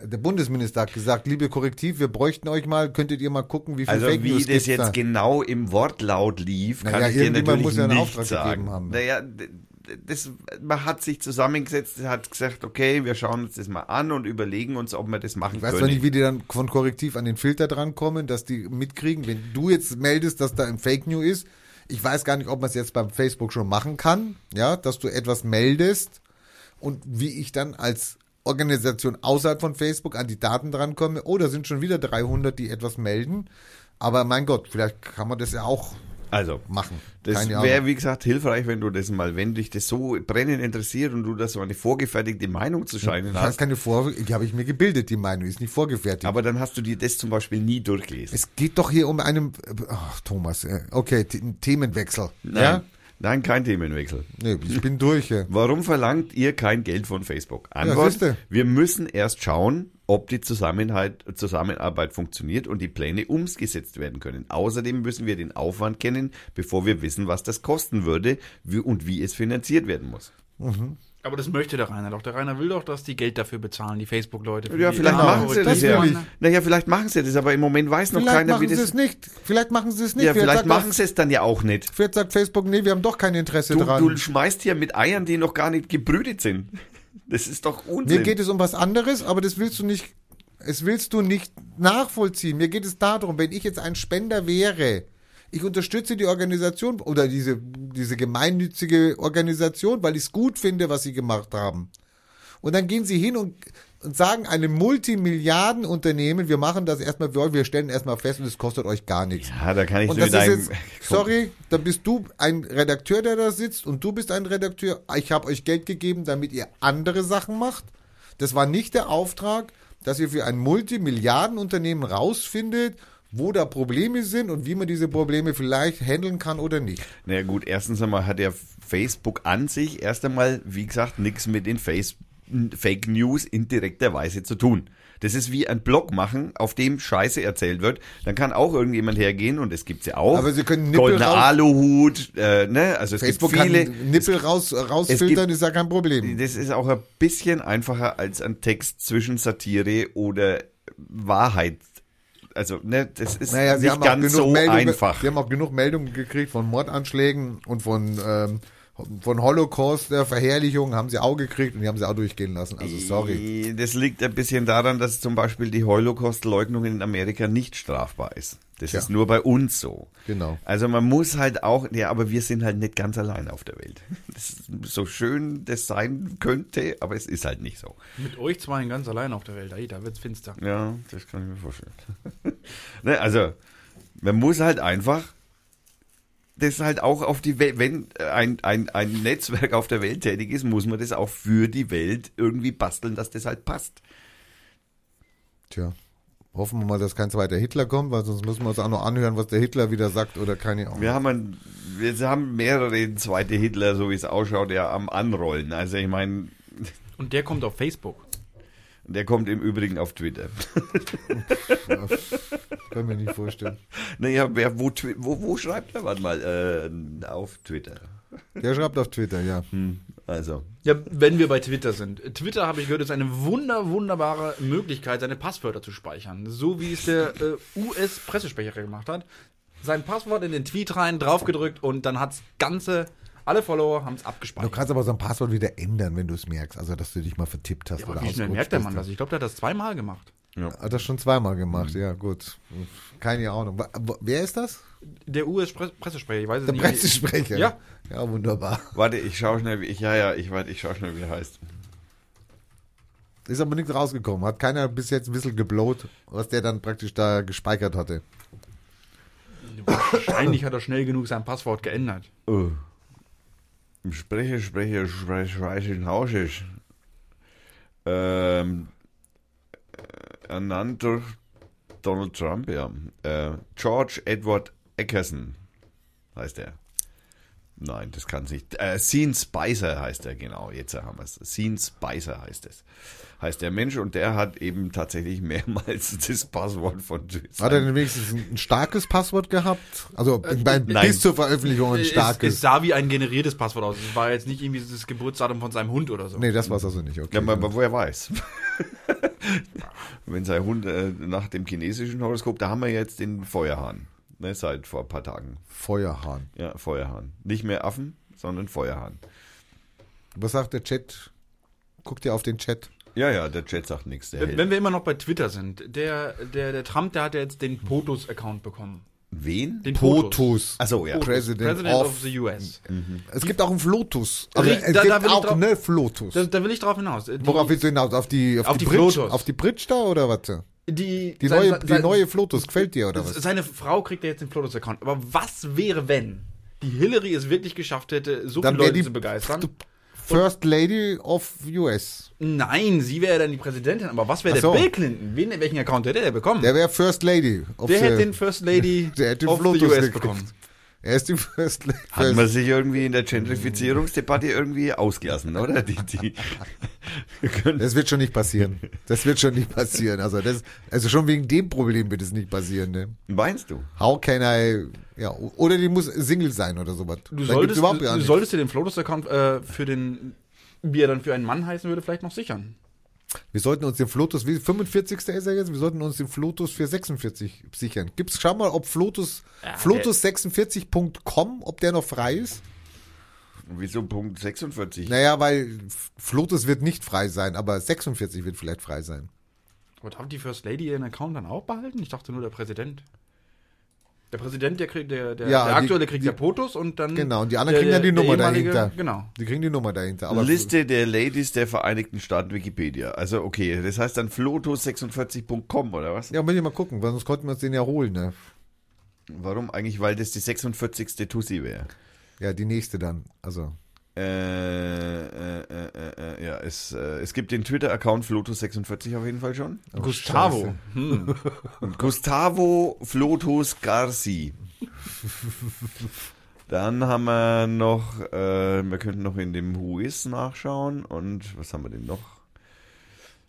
[SPEAKER 1] Der Bundesminister hat gesagt, liebe Korrektiv, wir bräuchten euch mal, könntet ihr mal gucken, wie viel
[SPEAKER 2] Also
[SPEAKER 1] Fake
[SPEAKER 2] wie
[SPEAKER 1] News
[SPEAKER 2] das
[SPEAKER 1] gibt's
[SPEAKER 2] jetzt
[SPEAKER 1] da?
[SPEAKER 2] genau im Wortlaut lief, kann
[SPEAKER 1] Naja,
[SPEAKER 2] ich dir natürlich
[SPEAKER 1] muss ja einen
[SPEAKER 2] nicht
[SPEAKER 1] Auftrag
[SPEAKER 2] sagen.
[SPEAKER 1] gegeben haben.
[SPEAKER 2] Naja, das, man hat sich zusammengesetzt, hat gesagt, okay, wir schauen uns das mal an und überlegen uns, ob wir das machen
[SPEAKER 1] Ich weiß
[SPEAKER 2] können.
[SPEAKER 1] zwar nicht, wie die dann von Korrektiv an den Filter drankommen, dass die mitkriegen, wenn du jetzt meldest, dass da ein Fake News ist. Ich weiß gar nicht, ob man es jetzt beim Facebook schon machen kann, ja, dass du etwas meldest und wie ich dann als Organisation außerhalb von Facebook an die Daten drankomme. Oh, da sind schon wieder 300, die etwas melden. Aber mein Gott, vielleicht kann man das ja auch
[SPEAKER 2] also,
[SPEAKER 1] machen.
[SPEAKER 2] das wäre, wie gesagt, hilfreich, wenn du das mal, wenn dich das so brennend interessiert und du da so eine vorgefertigte Meinung zu scheinen
[SPEAKER 1] Ich habe
[SPEAKER 2] hast,
[SPEAKER 1] keine Vor, die habe ich mir gebildet, die Meinung, ist nicht vorgefertigt.
[SPEAKER 2] aber dann hast du dir das zum Beispiel nie durchgelesen.
[SPEAKER 1] es geht doch hier um einen, ach, Thomas, äh, okay, The- Themenwechsel.
[SPEAKER 2] Nein,
[SPEAKER 1] Ja?
[SPEAKER 2] Nein, kein Themenwechsel.
[SPEAKER 1] Nee, ich bin durch. ja.
[SPEAKER 2] Warum verlangt ihr kein Geld von Facebook? Antwort,
[SPEAKER 1] siehste.
[SPEAKER 2] wir müssen erst schauen, ob die Zusammenarbeit funktioniert und die Pläne umgesetzt werden können. Außerdem müssen wir den Aufwand kennen, bevor wir wissen, was das kosten würde und wie es finanziert werden muss.
[SPEAKER 3] Aber das möchte der Rainer doch. Der Rainer will doch, dass die Geld dafür bezahlen, die Facebook-Leute.
[SPEAKER 2] Ja, vielleicht machen sie das,
[SPEAKER 1] das
[SPEAKER 2] ja. Naja, vielleicht machen sie das, aber im Moment weiß noch
[SPEAKER 1] Vielleicht
[SPEAKER 2] keiner,
[SPEAKER 1] machen
[SPEAKER 2] wie
[SPEAKER 1] sie
[SPEAKER 2] das.
[SPEAKER 1] es nicht. Vielleicht machen sie es nicht.
[SPEAKER 2] ja, vielleicht
[SPEAKER 1] sagt
[SPEAKER 2] machen sie es dann ja auch nicht.
[SPEAKER 1] Vielleicht sagt Facebook, nee, wir haben doch kein Interesse
[SPEAKER 2] Du,
[SPEAKER 1] dran.
[SPEAKER 2] du schmeißt hier mit Eiern, die noch gar nicht gebrütet sind. Das ist doch Unsinn.
[SPEAKER 1] Mir geht es um was anderes, aber das willst du nicht, es willst du nicht nachvollziehen. Mir geht es darum, wenn ich jetzt ein Spender wäre, ich unterstütze die Organisation oder diese, diese gemeinnützige Organisation, weil ich es gut finde, was sie gemacht haben. Und dann gehen sie hin und, und sagen einem Multimilliardenunternehmen, wir machen das erstmal für euch, wir stellen erstmal fest und es kostet euch gar nichts.
[SPEAKER 2] ja, da kann ich
[SPEAKER 1] Und das ist jetzt, sorry, da bist du ein Redakteur, der da sitzt und du bist ein Redakteur. Ich habe euch Geld gegeben, damit ihr andere Sachen macht. Das war nicht der Auftrag, dass ihr für ein Multimilliardenunternehmen rausfindet, wo da Probleme sind und wie man diese Probleme vielleicht handeln kann oder nicht.
[SPEAKER 2] Naja gut, erstens einmal hat ja Facebook an sich erst einmal, wie gesagt, nichts mit den Face Fake News in direkter Weise zu tun. Das ist wie ein Blog machen, auf dem Scheiße erzählt wird. Dann kann auch irgendjemand hergehen und es gibt's ja auch.
[SPEAKER 1] Aber sie können Nippel
[SPEAKER 2] Goldener
[SPEAKER 1] raus-
[SPEAKER 2] Aluhut, äh, ne? Also es
[SPEAKER 1] Facebook
[SPEAKER 2] gibt viele.
[SPEAKER 1] kann Nippel raus, rausfiltern, ist ja kein Problem.
[SPEAKER 2] Das ist auch ein bisschen einfacher als ein Text zwischen Satire oder Wahrheit. Also, ne, das ist
[SPEAKER 1] Naja,
[SPEAKER 2] nicht ganz
[SPEAKER 1] genug
[SPEAKER 2] so
[SPEAKER 1] Meldungen,
[SPEAKER 2] einfach.
[SPEAKER 1] Sie haben auch genug Meldungen gekriegt von Mordanschlägen und von, ähm, von Holocaust, der Verherrlichung haben sie auch gekriegt und die haben sie auch durchgehen lassen. Also sorry.
[SPEAKER 2] Das liegt ein bisschen daran, dass zum Beispiel die Holocaust-Leugnung in Amerika nicht strafbar ist. Das
[SPEAKER 1] Tja.
[SPEAKER 2] ist nur bei uns so.
[SPEAKER 1] Genau.
[SPEAKER 2] Also man muss halt auch, ja, aber wir sind halt nicht ganz allein auf der Welt. Das ist so schön das sein könnte, aber es ist halt nicht so.
[SPEAKER 3] Mit euch zwei ganz allein auf der Welt. Da wird's finster.
[SPEAKER 2] Ja, das kann ich mir vorstellen. Ne, also, man muss halt einfach das halt auch auf die Welt, wenn ein, ein, ein Netzwerk auf der Welt tätig ist, muss man das auch für die Welt irgendwie basteln, dass das halt passt.
[SPEAKER 1] Tja. Hoffen wir mal, dass kein zweiter Hitler kommt, weil sonst müssen wir uns auch noch anhören, was der Hitler wieder sagt oder keine Ahnung.
[SPEAKER 2] Wir haben ein wir haben mehrere zweite Hitler, so wie es ausschaut, ja am Anrollen. Also ich meine,
[SPEAKER 3] Und der kommt auf Facebook.
[SPEAKER 2] Der kommt im Übrigen auf Twitter.
[SPEAKER 1] Können wir nicht vorstellen.
[SPEAKER 2] Naja, wer, wo, wo, wo schreibt er? Warte mal, äh, auf Twitter.
[SPEAKER 1] Der schreibt auf Twitter, ja.
[SPEAKER 2] Hm, also,
[SPEAKER 3] Ja, wenn wir bei Twitter sind. Twitter, habe ich gehört, ist eine wunder, wunderbare Möglichkeit, seine Passwörter zu speichern. So wie es der äh, US-Pressesprecher gemacht hat. Sein Passwort in den Tweet rein, draufgedrückt und dann hat's ganze, alle Follower haben es
[SPEAKER 1] Du
[SPEAKER 3] abgespeichert.
[SPEAKER 1] kannst aber so ein Passwort wieder ändern, wenn du es merkst. Also, dass du dich mal vertippt hast
[SPEAKER 3] Ja,
[SPEAKER 1] oder
[SPEAKER 3] aber wie schnell merkt der. Mann das? Ich glaube, der hat das zweimal gemacht.
[SPEAKER 1] Hat das schon zweimal gemacht, ja, gut. Keine Ahnung. Wer ist das?
[SPEAKER 3] Der US-Pressesprecher, ich weiß es
[SPEAKER 1] Der
[SPEAKER 3] nicht.
[SPEAKER 1] Pressesprecher.
[SPEAKER 3] Ja.
[SPEAKER 1] Ja, wunderbar.
[SPEAKER 2] warte, ich schaue schnell, wie ich, ja, ja, ich weiß, ich schaue schnell, wie er heißt.
[SPEAKER 1] Ist aber nichts rausgekommen. Hat keiner bis jetzt ein bisschen geblowt, was der dann praktisch da gespeichert hatte.
[SPEAKER 3] Wahrscheinlich hat er schnell genug sein Passwort geändert.
[SPEAKER 2] Oh. Sprecher, Sprecher, Sprecher, Hausches. Ähm, äh, ernannt durch Donald Trump, ja. Äh, George Edward Eckerson heißt er. Nein, das kann es nicht. Äh, Sean Spicer heißt er, genau. Jetzt haben wir es. Sean Spicer heißt es. Heißt der Mensch und der hat eben tatsächlich mehrmals das Passwort von
[SPEAKER 1] Hat er denn wenigstens ein, starkes Passwort gehabt? Also bei,
[SPEAKER 2] nein.
[SPEAKER 1] bis zur Veröffentlichung ein
[SPEAKER 3] Es, es
[SPEAKER 1] starkes.
[SPEAKER 3] sah wie ein generiertes Passwort aus. Es war jetzt nicht irgendwie das Geburtsdatum von seinem Hund oder so.
[SPEAKER 1] nee, das war es also nicht. Okay.
[SPEAKER 2] Ja, aber, aber woher weiß? Wenn sein Hund äh, nach dem chinesischen Horoskop, da haben wir jetzt den Feuerhahn. Ne, seit vor ein paar Tagen.
[SPEAKER 1] Feuerhahn.
[SPEAKER 2] Ja, Feuerhahn. Nicht mehr Affen, sondern Feuerhahn.
[SPEAKER 1] Was sagt der Chat? Guckt ihr auf den Chat?
[SPEAKER 2] Ja, ja, der Chat sagt nichts. Der
[SPEAKER 3] Wenn, wenn wir immer noch bei Twitter sind, der, der, der Trump, der hat ja jetzt den POTUS-Account bekommen.
[SPEAKER 2] Wen?
[SPEAKER 3] Den
[SPEAKER 1] POTUS.
[SPEAKER 2] Achso, ja.
[SPEAKER 1] President,
[SPEAKER 3] President
[SPEAKER 1] of,
[SPEAKER 3] of the US.
[SPEAKER 1] Es gibt auch einen Flotus. Also
[SPEAKER 3] Ri-
[SPEAKER 1] es
[SPEAKER 3] da-
[SPEAKER 1] gibt
[SPEAKER 3] da will ich
[SPEAKER 1] auch
[SPEAKER 3] drauf-
[SPEAKER 1] eine Flotus.
[SPEAKER 3] Da, da will ich drauf hinaus. Die,
[SPEAKER 1] Worauf willst du hinaus? Auf die, auf,
[SPEAKER 3] Auf
[SPEAKER 1] die,
[SPEAKER 3] die
[SPEAKER 1] Bridge?
[SPEAKER 3] Flotus.
[SPEAKER 1] Auf die Bridge da oder was?
[SPEAKER 3] die,
[SPEAKER 1] Die,
[SPEAKER 3] sein-
[SPEAKER 1] neue,
[SPEAKER 3] sein-
[SPEAKER 1] die neue Flotus gefällt dir oder was?
[SPEAKER 3] Seine Frau kriegt ja jetzt den POTUS-Account. Aber was wäre, wenn die Hillary es wirklich geschafft hätte, so
[SPEAKER 1] Dann
[SPEAKER 3] viele Leute
[SPEAKER 1] die-
[SPEAKER 3] zu begeistern?
[SPEAKER 1] First Lady of US.
[SPEAKER 3] Nein, sie wäre dann die Präsidentin. Aber was wäre
[SPEAKER 1] Ach
[SPEAKER 3] der
[SPEAKER 1] so.
[SPEAKER 3] Bill Clinton? Wen, welchen Account hätte der bekommen?
[SPEAKER 1] Der wäre First Lady of
[SPEAKER 3] Der hätte den First Lady
[SPEAKER 1] der hätte den
[SPEAKER 3] of the US bekommen.
[SPEAKER 1] Er ist die First Lady.
[SPEAKER 2] Hat man sich irgendwie in der Gentrifizierungsdebatte irgendwie ausgelassen, oder? Die, die,
[SPEAKER 1] Das wird schon nicht passieren. Das wird schon nicht passieren. Also, das, also schon wegen dem Problem wird es nicht passieren. Ne?
[SPEAKER 2] meinst du?
[SPEAKER 1] How can I, ja, oder die muss Single sein oder sowas.
[SPEAKER 3] Du solltest,
[SPEAKER 1] überhaupt
[SPEAKER 3] du, solltest dir den Flotus-Account äh, für den, wie er dann für einen Mann heißen würde, vielleicht noch sichern.
[SPEAKER 1] Wir sollten uns den Flotus, wie 45. ist er jetzt, wir sollten uns den Flotus für 46 sichern. Gibt's, schau mal, ob Flotus,
[SPEAKER 3] Ja,
[SPEAKER 1] Flotus46.com, ob der noch frei ist.
[SPEAKER 2] Wieso Punkt 46?
[SPEAKER 1] Naja, weil Flotus wird nicht frei sein, aber 46 wird vielleicht frei sein.
[SPEAKER 3] Aber darf die First Lady ihren Account dann auch behalten? Ich dachte nur der Präsident. Der Präsident, der kriegt, der, der,
[SPEAKER 1] Ja,
[SPEAKER 3] der
[SPEAKER 1] die-
[SPEAKER 3] aktuelle kriegt
[SPEAKER 1] die-
[SPEAKER 3] ja POTUS und dann.
[SPEAKER 1] Genau, und die anderen
[SPEAKER 3] der-
[SPEAKER 1] kriegen dann die Nummer dahinter.
[SPEAKER 3] Genau.
[SPEAKER 1] Die kriegen die Nummer dahinter. Aber
[SPEAKER 2] Liste der Ladies der Vereinigten Staaten Wikipedia. Also okay, das heißt dann flotus46.com oder was?
[SPEAKER 1] Ja, muss ich mal gucken, weil sonst konnten wir uns den ja holen, ne?
[SPEAKER 2] Warum eigentlich? Weil das die 46. Tussi wäre.
[SPEAKER 1] Ja, die nächste dann. Also.
[SPEAKER 2] Äh, äh, äh, äh, äh, ja, es, äh, es gibt den Twitter-Account Flotus46 auf jeden Fall schon.
[SPEAKER 3] Gustavo.
[SPEAKER 1] Scheiße.
[SPEAKER 3] Hm.
[SPEAKER 2] Gustavo Flotus Garci. Dann haben wir noch, äh, wir könnten noch in dem Who Is nachschauen und was haben wir denn noch?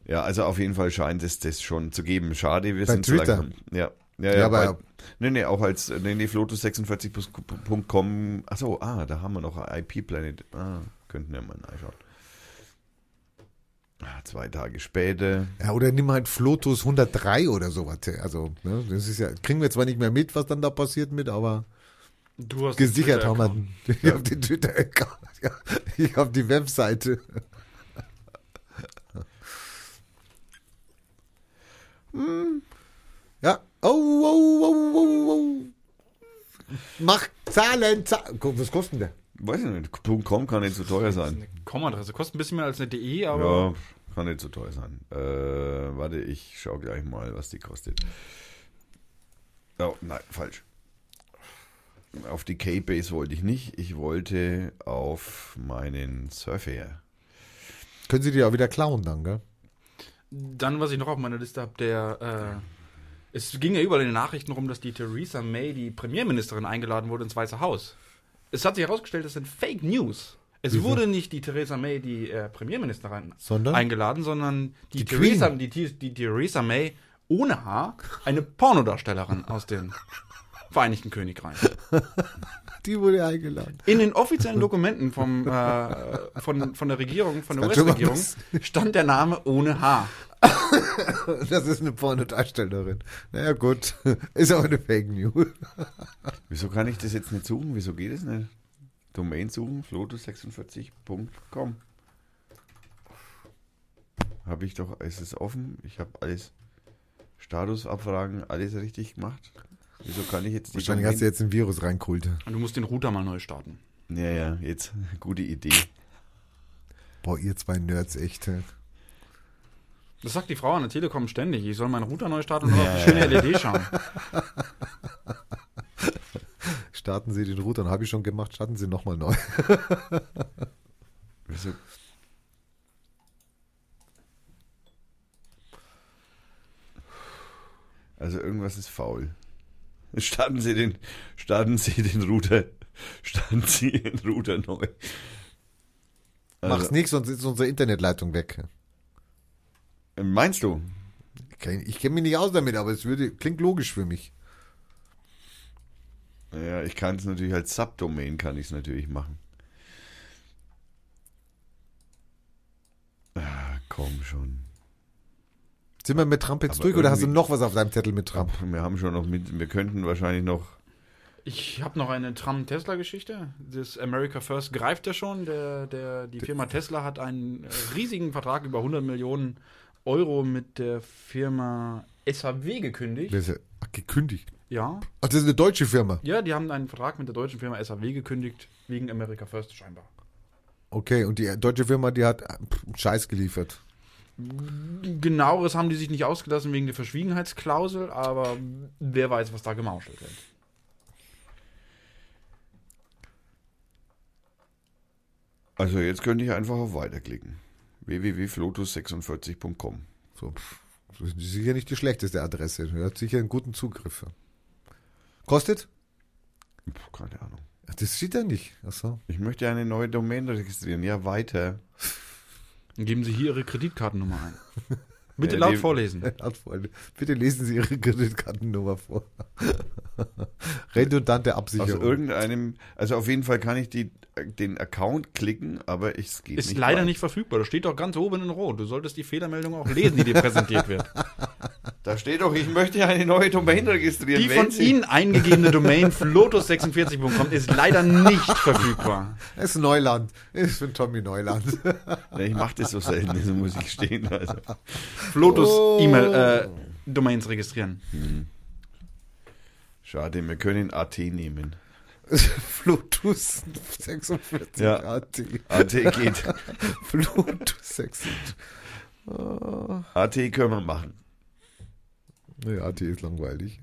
[SPEAKER 2] Ja, also auf jeden Fall scheint es das schon zu geben. Schade, wir
[SPEAKER 1] Bei
[SPEAKER 2] sind
[SPEAKER 1] Twitter?
[SPEAKER 2] zu langsam. Ja. Ja, ja,
[SPEAKER 1] Ja, aber-
[SPEAKER 2] bei, nee, nee, auch als, nee, nee, flotus46.com, achso, ah, da haben wir noch IP Planet, ah, könnten wir mal nachschauen. Ah, zwei Tage später.
[SPEAKER 1] Ja, oder nimm halt Flotus 103 oder sowas. Also, ne, das ist ja, kriegen wir zwar nicht mehr mit, was dann da passiert mit, aber
[SPEAKER 3] Du hast
[SPEAKER 1] gesichert haben wir. Ich habe den Twitter-Account. Ja, ich habe die Webseite. Hm. Oh, oh, oh, oh, oh. Mach Zahlen, Zahlen. Was kostet denn der?
[SPEAKER 2] Weiß ich nicht, .com kann nicht so teuer sein.
[SPEAKER 3] Eine Com-Adresse. Kostet ein bisschen mehr als eine DE, aber.
[SPEAKER 2] Ja, kann nicht so teuer sein. Äh, warte, ich schau gleich mal, was die kostet. Oh, nein, falsch. Auf die K-Base wollte ich nicht. Ich wollte auf meinen Surfair.
[SPEAKER 1] Können Sie die auch wieder klauen dann, gell?
[SPEAKER 3] Dann, was ich noch auf meiner Liste habe, der. Äh, es ging ja überall in den Nachrichten rum, dass die Theresa May, die Premierministerin, eingeladen wurde ins Weiße Haus. es hat sich herausgestellt, das sind Fake News. Es wurde nicht die Theresa May, die äh, Premierministerin,
[SPEAKER 1] Sondern?
[SPEAKER 3] eingeladen, sondern die,
[SPEAKER 1] Die
[SPEAKER 3] Theresa, die, die, Theresa May ohne Haar, eine Pornodarstellerin aus dem Vereinigten Königreich.
[SPEAKER 1] Die wurde eingeladen.
[SPEAKER 3] In den offiziellen Dokumenten vom, äh, von, von der Regierung, von der US-Regierung, stand der Name ohne Haar.
[SPEAKER 1] Das ist eine Pornodarstellerin. Naja, gut. Ist aber eine Fake News.
[SPEAKER 2] Wieso kann ich das jetzt nicht suchen? Wieso geht es nicht? Domain suchen, flotus46.com. Habe ich doch, ist es offen? Ich habe alles, Statusabfragen, alles richtig gemacht. Wieso kann ich jetzt die
[SPEAKER 1] Wahrscheinlich hast du jetzt ein Virus reinkult.
[SPEAKER 3] Und du musst den Router mal neu starten.
[SPEAKER 2] Ja, ja, jetzt, gute Idee.
[SPEAKER 1] Boah, ihr zwei Nerds, echt.
[SPEAKER 3] Das sagt die Frau an der Telekom ständig. Ich soll meinen Router neu starten und nur auf die schöne LED schauen.
[SPEAKER 1] Starten Sie den Router, habe ich schon gemacht, starten Sie nochmal neu.
[SPEAKER 2] Wieso? Also irgendwas ist faul. Starten Sie den, starten Sie den Router, starten Sie den Router neu. Also,
[SPEAKER 1] Mach's nicht, sonst ist unsere Internetleitung weg.
[SPEAKER 2] Meinst du?
[SPEAKER 1] Ich kenne mich nicht aus damit, aber es würde, klingt logisch für mich.
[SPEAKER 2] Ja, ich kann es natürlich als Subdomain kann ich es natürlich machen. Ah, komm schon.
[SPEAKER 1] Sind wir mit Trump jetzt
[SPEAKER 2] Aber
[SPEAKER 1] durch oder hast du noch was auf deinem Zettel mit Trump?
[SPEAKER 2] Wir haben schon noch mit, wir könnten wahrscheinlich noch.
[SPEAKER 3] Ich habe noch eine Trump-Tesla-Geschichte. Das America First greift ja schon. Der, der, die Firma Tesla hat einen riesigen Vertrag über 100 Millionen Euro mit der Firma SAW gekündigt.
[SPEAKER 1] Das ist ja ach, gekündigt.
[SPEAKER 3] Ja.
[SPEAKER 1] Ach, das ist eine deutsche Firma.
[SPEAKER 3] Ja, die haben einen Vertrag mit der deutschen Firma SAW gekündigt, wegen America First scheinbar.
[SPEAKER 1] Okay, und die deutsche Firma, die hat äh, Scheiß geliefert.
[SPEAKER 3] Genaueres haben die sich nicht ausgelassen wegen der Verschwiegenheitsklausel, aber wer weiß, was da gemauschelt wird.
[SPEAKER 2] Also jetzt könnte ich einfach auf Weiterklicken. www.flotus46.com.
[SPEAKER 1] So, das ist sicher nicht die schlechteste Adresse. Er hat sicher einen guten Zugriff. Kostet?
[SPEAKER 2] Puh, keine Ahnung.
[SPEAKER 1] Ach, das steht da nicht. Achso.
[SPEAKER 2] Ich möchte eine neue Domain registrieren. Ja, weiter.
[SPEAKER 3] Dann geben Sie hier Ihre Kreditkartennummer ein. Bitte
[SPEAKER 2] Ja,
[SPEAKER 3] laut
[SPEAKER 2] die-
[SPEAKER 3] vorlesen.
[SPEAKER 1] Bitte lesen Sie Ihre Kreditkartennummer vor. Redundante
[SPEAKER 2] Aus
[SPEAKER 1] Absicherung.
[SPEAKER 2] irgendeinem, also auf jeden Fall kann ich die, den Account klicken, aber es geht
[SPEAKER 3] Ist
[SPEAKER 2] nicht.
[SPEAKER 3] leider
[SPEAKER 2] weiter.
[SPEAKER 3] nicht verfügbar. Das steht doch ganz oben in Rot. Du solltest die Fehlermeldung auch lesen, die dir präsentiert wird.
[SPEAKER 2] Da steht doch, ich möchte eine neue Domain registrieren.
[SPEAKER 3] Die von
[SPEAKER 2] Sie-
[SPEAKER 3] Ihnen eingegebene Domain flotus46.com ist leider nicht verfügbar.
[SPEAKER 1] Das ist Neuland. Ist für Tommy Neuland.
[SPEAKER 2] Ich mache das so selten, das muss ich stehen. Also.
[SPEAKER 3] Flotus
[SPEAKER 1] Oh.
[SPEAKER 3] E-Mail äh, Domains registrieren.
[SPEAKER 2] Schade, wir können AT nehmen.
[SPEAKER 1] Bluetooth 46
[SPEAKER 2] Ja.
[SPEAKER 1] AT.
[SPEAKER 2] AT geht.
[SPEAKER 1] Bluetooth 46.
[SPEAKER 2] AT können wir machen.
[SPEAKER 1] Nee, AT ist langweilig.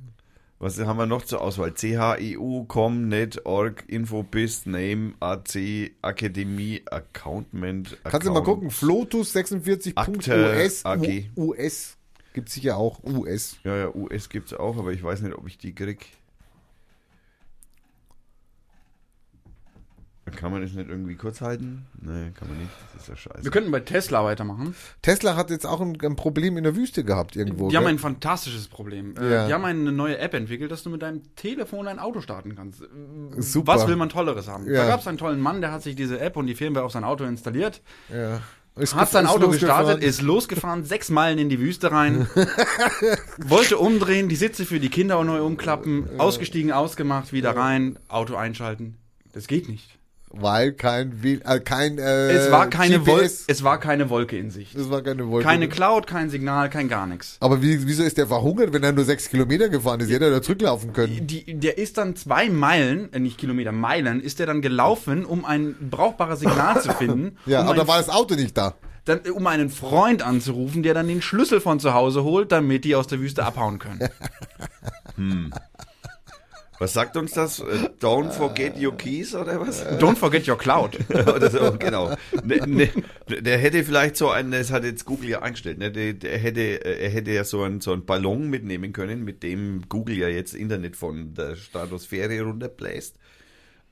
[SPEAKER 2] Was haben wir noch zur Auswahl? CHEU, Com, Net, Org, Infobis, Name, AC, Akademie, Accountment.
[SPEAKER 1] Kannst du mal gucken, Flotus 46.us
[SPEAKER 2] Akte AG.
[SPEAKER 1] US. Gibt sicher auch US.
[SPEAKER 2] Ja, ja, US gibt's auch, aber ich weiß nicht, ob ich die krieg. Kann man das nicht irgendwie kurz halten? Nee, kann man nicht. Das ist ja scheiße.
[SPEAKER 3] Wir könnten bei Tesla weitermachen.
[SPEAKER 1] Tesla hat jetzt auch ein, ein Problem in der Wüste gehabt irgendwo.
[SPEAKER 3] Die haben
[SPEAKER 1] gell?
[SPEAKER 3] ein fantastisches Problem. Äh,
[SPEAKER 1] Ja.
[SPEAKER 3] Die haben eine neue App entwickelt, dass du mit deinem Telefon ein Auto starten kannst. Äh,
[SPEAKER 1] Super.
[SPEAKER 3] Was will man Tolleres haben?
[SPEAKER 1] Ja.
[SPEAKER 3] Da gab es einen tollen Mann, der hat sich diese App und die Firmware auf sein Auto installiert,
[SPEAKER 1] ja. Ist
[SPEAKER 3] hat sein Auto
[SPEAKER 1] losgefahren.
[SPEAKER 3] gestartet, ist losgefahren, sechs Meilen in die Wüste rein, wollte umdrehen, die Sitze für die Kinder auch neu umklappen, ausgestiegen, ausgemacht, wieder rein, Auto einschalten. Das geht nicht.
[SPEAKER 1] Weil kein, W- äh, kein äh,
[SPEAKER 3] Es war keine Wolke,
[SPEAKER 1] GPS.
[SPEAKER 3] es war keine Wolke in Sicht.
[SPEAKER 1] Das war keine Wolke.
[SPEAKER 3] Keine Cloud, kein Signal, kein gar nichts.
[SPEAKER 1] Aber wie, wieso ist der verhungert, wenn er nur sechs Kilometer gefahren ist? Hätte er da zurücklaufen können.
[SPEAKER 3] Die, der ist dann zwei Meilen, äh, nicht Kilometer, Meilen, ist der dann gelaufen, um ein brauchbares Signal zu finden.
[SPEAKER 1] Ja,
[SPEAKER 3] um,
[SPEAKER 1] aber da war das Auto nicht da.
[SPEAKER 3] dann, um einen Freund anzurufen, der dann den Schlüssel von zu Hause holt, damit die aus der Wüste abhauen können.
[SPEAKER 2] Was sagt uns das? Äh, Don't forget your keys oder was?
[SPEAKER 3] Don't forget your cloud.
[SPEAKER 2] oder so, genau. Ne, ne, der hätte vielleicht so einen, das hat jetzt Google ja eingestellt, ne? der, der hätte, äh, er hätte ja so einen, so einen Ballon mitnehmen können, mit dem Google ja jetzt Internet von der Stratosphäre runterbläst.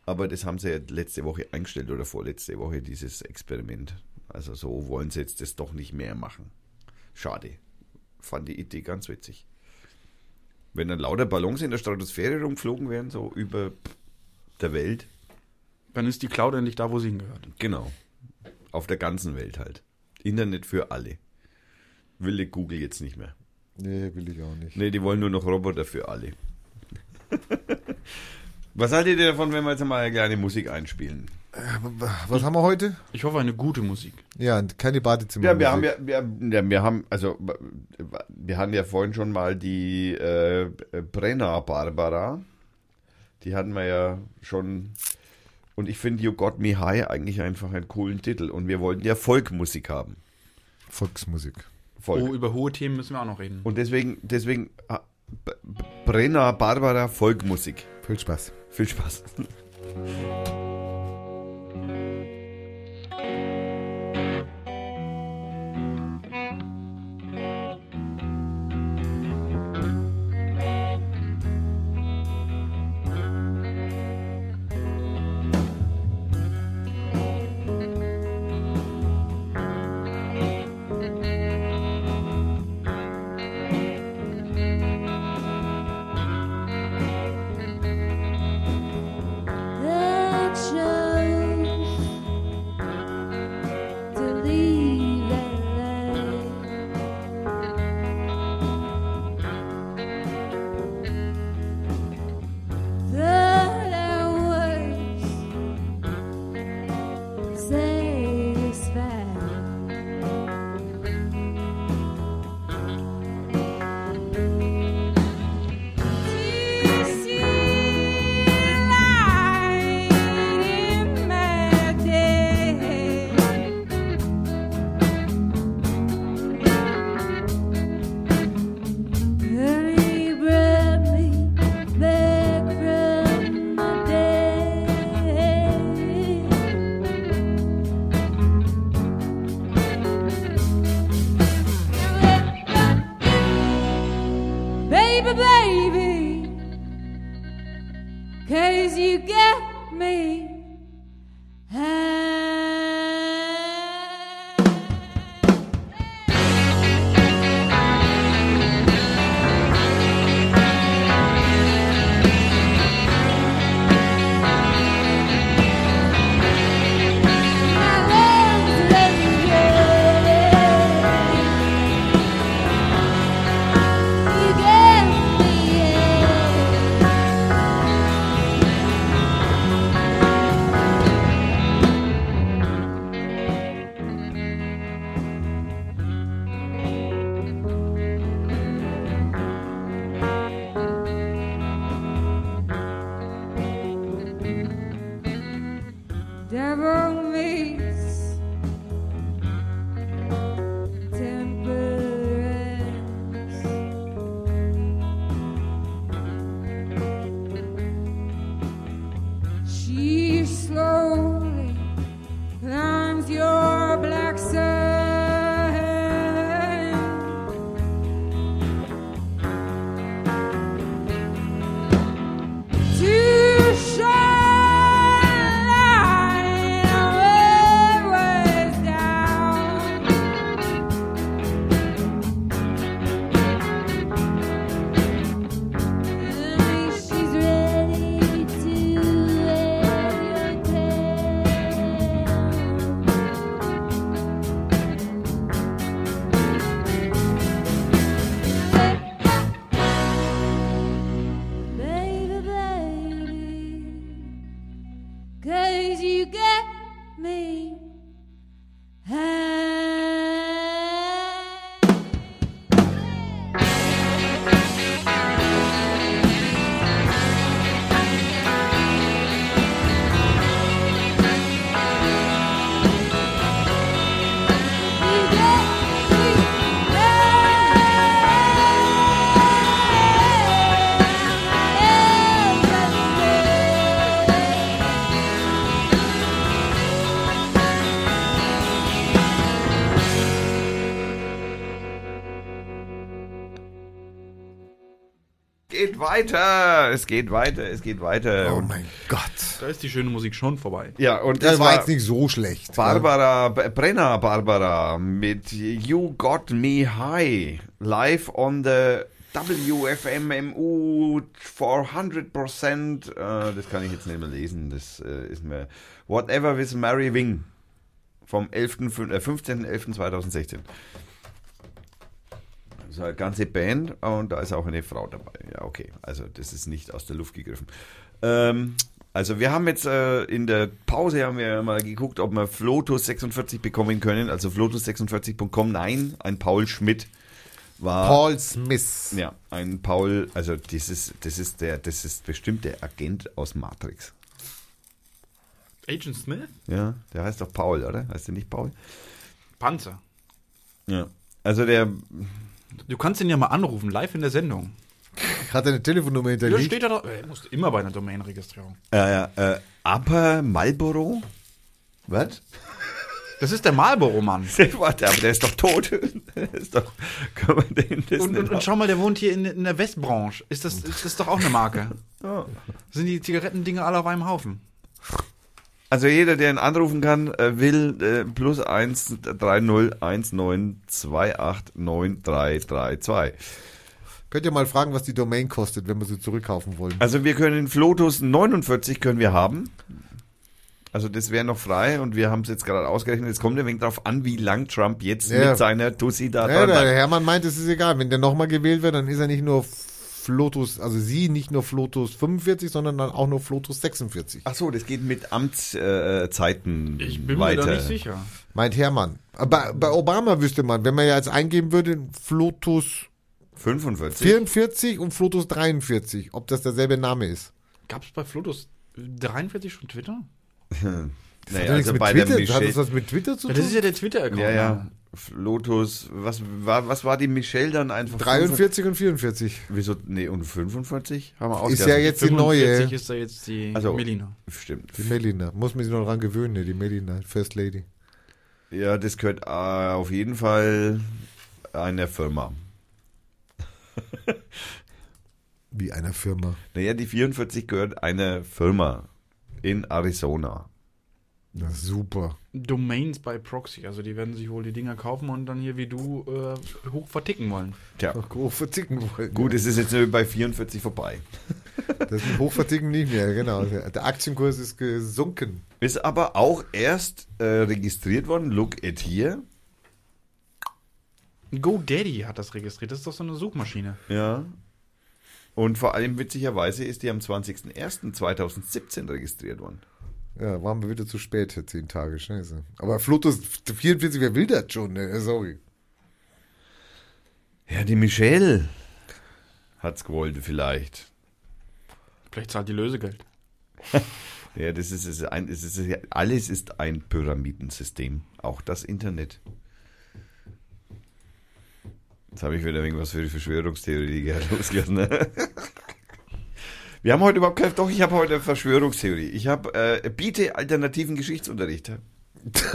[SPEAKER 2] Aber das haben sie ja letzte Woche eingestellt oder vorletzte Woche, dieses Experiment. Also so wollen sie jetzt das doch nicht mehr machen. Schade. Fand die Idee ganz witzig. Wenn dann lauter Ballons in der Stratosphäre rumflogen wären, so über der Welt.
[SPEAKER 3] Dann ist die Cloud endlich da, wo sie hingehört.
[SPEAKER 2] Genau. Auf der ganzen Welt halt. Internet für alle. Will die Google jetzt nicht mehr.
[SPEAKER 1] Nee, will ich auch nicht.
[SPEAKER 2] Nee, die wollen nur noch Roboter für alle. Was haltet ihr davon, wenn wir jetzt mal eine kleine Musik einspielen?
[SPEAKER 1] Was haben wir heute?
[SPEAKER 3] Ich hoffe, eine gute Musik.
[SPEAKER 1] Ja, keine Badezimmer.
[SPEAKER 2] Ja, wir haben ja, wir, ja, wir haben, also wir hatten ja vorhin schon mal die äh, Brenner Barbara. Die hatten wir ja schon. Und ich finde You Got Me High eigentlich einfach einen coolen Titel. Und wir wollten ja Folkmusik haben.
[SPEAKER 1] Volksmusik.
[SPEAKER 2] Volk.
[SPEAKER 3] Oh, über hohe Themen müssen wir auch noch reden.
[SPEAKER 2] Und deswegen, deswegen ah, Brenner Barbara Folkmusik.
[SPEAKER 1] Viel Spaß.
[SPEAKER 2] Viel Spaß. weiter. Es geht weiter. Es geht weiter.
[SPEAKER 1] Oh mein Gott.
[SPEAKER 3] Da ist die schöne Musik schon vorbei.
[SPEAKER 2] ja, und
[SPEAKER 1] Das
[SPEAKER 2] das
[SPEAKER 1] war jetzt nicht so schlecht.
[SPEAKER 2] Barbara B- Brenner Barbara mit You Got Me High live on the WFMMU 400%. Äh, das kann ich jetzt nicht mehr lesen. Das äh, ist mir Whatever with Mary Wing vom 11., fün- äh, 15.11.2016. Das ist eine ganze Band und da ist auch eine Frau dabei. Ja, okay. Also das ist nicht aus der Luft gegriffen. Ähm, also wir haben jetzt äh, in der Pause haben wir mal geguckt, ob wir Flotus 46 bekommen können. Also flotus46.com. Nein, ein Paul Schmidt war
[SPEAKER 1] Paul Smith.
[SPEAKER 2] ja ein Paul. Also das ist das ist der das ist bestimmt der Agent aus Matrix.
[SPEAKER 3] Agent Smith?
[SPEAKER 2] Ja, der heißt doch Paul, oder? Heißt der nicht Paul?
[SPEAKER 3] Panzer.
[SPEAKER 2] Ja. Also der
[SPEAKER 3] Du kannst ihn ja mal anrufen, live in der Sendung.
[SPEAKER 1] Hat er eine Telefonnummer
[SPEAKER 3] Ja,
[SPEAKER 1] hinterlegt?
[SPEAKER 3] steht da drauf. Er musste immer bei einer Domainregistrierung.
[SPEAKER 2] äh, äh, Aber Marlboro? Was?
[SPEAKER 3] Das ist der Marlboro-Mann.
[SPEAKER 2] Warte, aber der ist doch tot. Der ist doch, kann man den das
[SPEAKER 3] Und, und, und schau mal, der wohnt hier in, in der Westbranche. Ist das, ist das doch auch eine Marke?
[SPEAKER 2] Ja.
[SPEAKER 3] Sind die Zigarettendinger alle auf einem Haufen?
[SPEAKER 2] Also jeder, der ihn anrufen kann, äh, will äh, plus 1 3019289332.
[SPEAKER 1] Könnt ihr mal fragen, was die Domain kostet, wenn wir sie zurückkaufen wollen.
[SPEAKER 2] Also wir können Flotus 49 können wir haben. Also das wäre noch frei und wir haben es jetzt gerade ausgerechnet. Es kommt ein wenig darauf an, wie lang Trump jetzt
[SPEAKER 1] Ja.
[SPEAKER 2] mit seiner Tussi da
[SPEAKER 1] Ja,
[SPEAKER 2] dran
[SPEAKER 1] der. Hermann meint, es ist egal. Wenn der nochmal gewählt wird, dann ist er nicht nur Flotus, also sie nicht nur Flotus 45, sondern dann auch nur Flotus 46.
[SPEAKER 2] Ach so, das geht mit Amtszeiten äh,
[SPEAKER 3] Ich bin
[SPEAKER 2] weiter.
[SPEAKER 3] mir da nicht sicher.
[SPEAKER 1] Meint Hermann. Aber bei Obama wüsste man, wenn man ja jetzt eingeben würde, Flotus
[SPEAKER 2] 45.
[SPEAKER 1] 44 und Flotus 43, ob das derselbe Name ist.
[SPEAKER 3] Gab es bei Flotus 43 schon Twitter?
[SPEAKER 1] Das
[SPEAKER 2] Naja,
[SPEAKER 1] hat ja nichts
[SPEAKER 2] also
[SPEAKER 1] mit
[SPEAKER 2] bei der
[SPEAKER 1] Twitter, hat das was mit Twitter zu
[SPEAKER 3] Ja,
[SPEAKER 1] tun?
[SPEAKER 3] das ist ja der Twitter-Account.
[SPEAKER 2] Ja, ja. Lotus, was war, was war die Michelle dann einfach?
[SPEAKER 1] 43 und 44.
[SPEAKER 2] Wieso? Nee, und 45 haben wir
[SPEAKER 1] Ist
[SPEAKER 2] ausgerechnet.
[SPEAKER 1] ja jetzt die
[SPEAKER 3] 45
[SPEAKER 1] neue.
[SPEAKER 3] ist da jetzt die
[SPEAKER 2] Also-
[SPEAKER 3] Melina.
[SPEAKER 2] Stimmt.
[SPEAKER 1] Die Melina. Muss man sich noch dran gewöhnen, ne? die Melina, First Lady.
[SPEAKER 2] Ja, das gehört äh, auf jeden Fall einer Firma.
[SPEAKER 1] Wie einer Firma.
[SPEAKER 2] Naja, die 44 gehört einer Firma in Arizona.
[SPEAKER 1] Na, super.
[SPEAKER 3] Domains bei Proxy. Also die werden sich wohl die Dinger kaufen und dann hier wie du äh, hoch verticken wollen.
[SPEAKER 2] Tja,
[SPEAKER 1] Ach, hochverticken wollen.
[SPEAKER 2] gut, es ist jetzt nur bei 44 vorbei.
[SPEAKER 1] Das mit Hochverticken nicht mehr, genau. Der Aktienkurs ist gesunken.
[SPEAKER 2] Ist aber auch erst äh, registriert worden. Look at here.
[SPEAKER 3] GoDaddy hat das registriert. Das ist doch so eine Suchmaschine.
[SPEAKER 2] Ja. Und vor allem witzigerweise ist die am 20.01.2017 registriert worden.
[SPEAKER 1] Ja, waren wir wieder zu spät, zehn Tage, scheiße. Aber Flotus 44, wer will das schon? Ne? Sorry.
[SPEAKER 2] Ja, die Michelle hat's gewollt vielleicht.
[SPEAKER 3] Vielleicht zahlt die Lösegeld.
[SPEAKER 2] Ja, das ist, ist ein, es ist, alles ist ein Pyramidensystem, auch das Internet. Jetzt habe ich wieder irgendwas für die Verschwörungstheorie losgelassen. Ne? Wir haben heute überhaupt keine, doch, ich habe heute eine Verschwörungstheorie. Ich habe, äh, biete alternativen Geschichtsunterricht.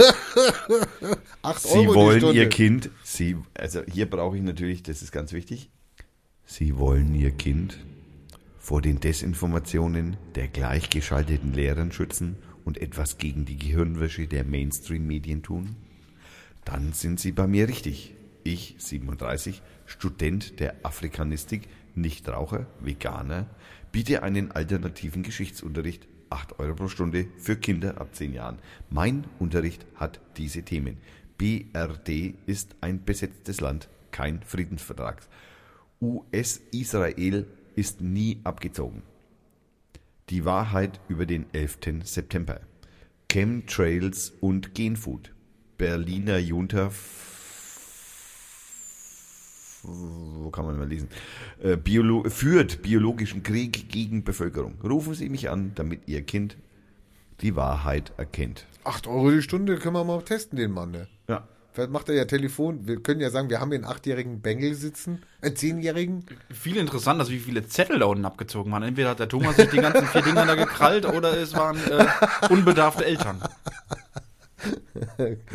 [SPEAKER 1] Acht
[SPEAKER 2] Sie
[SPEAKER 1] Euro die
[SPEAKER 2] wollen. Ihr Kind, Sie, also hier brauche ich natürlich, das ist ganz wichtig, Sie wollen Ihr Kind vor den Desinformationen der gleichgeschalteten Lehrern schützen und etwas gegen die Gehirnwäsche der Mainstream-Medien tun? Dann sind Sie bei mir richtig. Ich, 37, Student der Afrikanistik, Nichtraucher, Veganer, biete einen alternativen Geschichtsunterricht 8 Euro pro Stunde für Kinder ab 10 Jahren. Mein Unterricht hat diese Themen. BRD ist ein besetztes Land, kein Friedensvertrag. US-Israel ist nie abgezogen. Die Wahrheit über den 11. September. Chemtrails und Genfood. Berliner Junta. Wo kann man mal lesen? Äh, Biolo führt biologischen Krieg gegen Bevölkerung. Rufen Sie mich an, damit Ihr Kind die Wahrheit erkennt.
[SPEAKER 1] Acht Euro die Stunde können wir mal testen, den Mann. Ne?
[SPEAKER 2] Ja.
[SPEAKER 1] Vielleicht macht er ja Telefon. Wir können ja sagen, wir haben hier einen achtjährigen Bengel sitzen, einen zehnjährigen.
[SPEAKER 3] Viel interessant, dass wie viele Zettel da unten abgezogen waren. Entweder hat der Thomas sich die ganzen vier Dinger da gekrallt oder es waren äh, unbedarfte Eltern.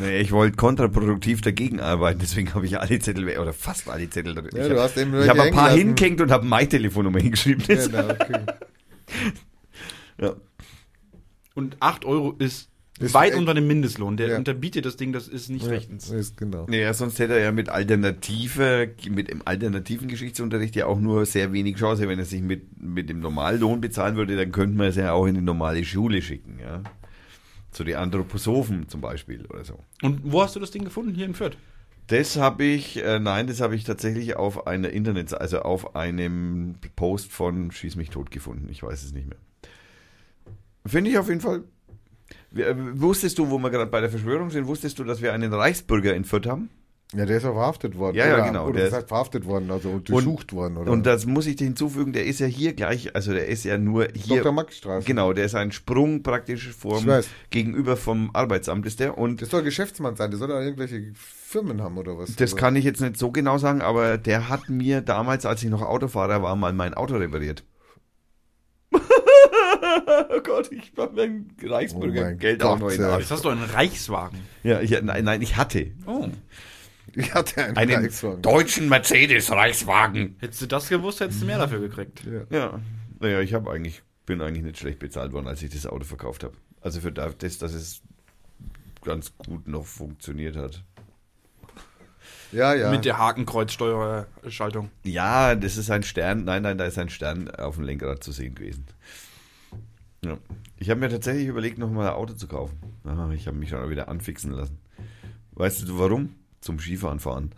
[SPEAKER 2] Nee, ich wollte kontraproduktiv dagegen arbeiten, deswegen habe ich alle Zettel weg, oder fast alle Zettel drin.
[SPEAKER 1] Ja,
[SPEAKER 2] ich
[SPEAKER 1] du
[SPEAKER 2] hab- habe ein paar
[SPEAKER 1] lassen.
[SPEAKER 2] hingehängt und habe meine Telefonnummer hingeschrieben.
[SPEAKER 1] Genau, okay.
[SPEAKER 2] Ja.
[SPEAKER 3] Und 8 Euro ist,
[SPEAKER 1] Ist
[SPEAKER 3] weit unter dem Mindestlohn. Der
[SPEAKER 1] Ja.
[SPEAKER 3] unterbietet das Ding, das ist nicht rechtens.
[SPEAKER 1] Ist genau.
[SPEAKER 2] Naja, sonst hätte er ja mit Alternative, mit dem alternativen Geschichtsunterricht ja auch nur sehr wenig Chance. Wenn er sich mit, mit dem Normallohn bezahlen würde, dann könnte man es ja auch in die normale Schule schicken, ja. Zu den Anthroposophen zum Beispiel oder so.
[SPEAKER 3] Und wo hast du das Ding gefunden? Hier in Fürth?
[SPEAKER 2] Das habe ich, äh, nein, das habe ich tatsächlich auf einer Internetseite, also auf einem Post von Schieß mich tot gefunden. Ich weiß es nicht mehr. Finde ich auf jeden Fall. Äh, Wusstest du, wo wir gerade bei der Verschwörung sind, wusstest du, dass wir einen Reichsbürger in Fürth haben?
[SPEAKER 1] Ja, der ist auch verhaftet worden.
[SPEAKER 2] Ja, ja,
[SPEAKER 1] oder,
[SPEAKER 2] genau,
[SPEAKER 1] Oder
[SPEAKER 2] der ist-
[SPEAKER 1] heißt verhaftet worden, also durchsucht worden. Oder?
[SPEAKER 2] Und das muss ich dir hinzufügen, der ist ja hier gleich, also der ist ja nur hier.
[SPEAKER 1] Dr. Max-Straße.
[SPEAKER 2] Genau, der ist ein Sprung praktisch vom, gegenüber vom Arbeitsamt ist der und
[SPEAKER 1] Das soll Geschäftsmann sein, der soll da irgendwelche Firmen haben oder was?
[SPEAKER 2] das
[SPEAKER 1] Oder-
[SPEAKER 2] kann ich jetzt nicht so genau sagen, aber der hat mir damals, als ich noch Autofahrer war, mal mein Auto repariert. oh Gott, ich war mein Reichsbürger
[SPEAKER 1] Oh mein
[SPEAKER 2] Geld auch noch in
[SPEAKER 1] ja.
[SPEAKER 2] Arsch.
[SPEAKER 3] Jetzt hast du einen Reichswagen.
[SPEAKER 2] Ja, ich, nein, nein, ich hatte
[SPEAKER 3] Oh.
[SPEAKER 1] Ich hatte einen,
[SPEAKER 2] einen
[SPEAKER 1] Reichswagen.
[SPEAKER 2] deutschen Mercedes Reichswagen.
[SPEAKER 3] Hättest du das gewusst, hättest du mehr dafür gekriegt.
[SPEAKER 1] Ja.
[SPEAKER 2] Ja, naja, ich habe eigentlich, bin eigentlich nicht schlecht bezahlt worden, als ich das Auto verkauft habe. Also für das, dass es ganz gut noch funktioniert hat.
[SPEAKER 1] Ja, ja.
[SPEAKER 3] Mit der Hakenkreuzsteuerschaltung.
[SPEAKER 2] Ja, das ist ein Stern. Nein, nein, da ist ein Stern auf dem Lenkrad zu sehen gewesen. Ja. Ich habe mir tatsächlich überlegt, noch mal ein Auto zu kaufen. Aha, ich habe mich dann wieder anfixen lassen. Weißt du warum? Zum Skifahren fahren.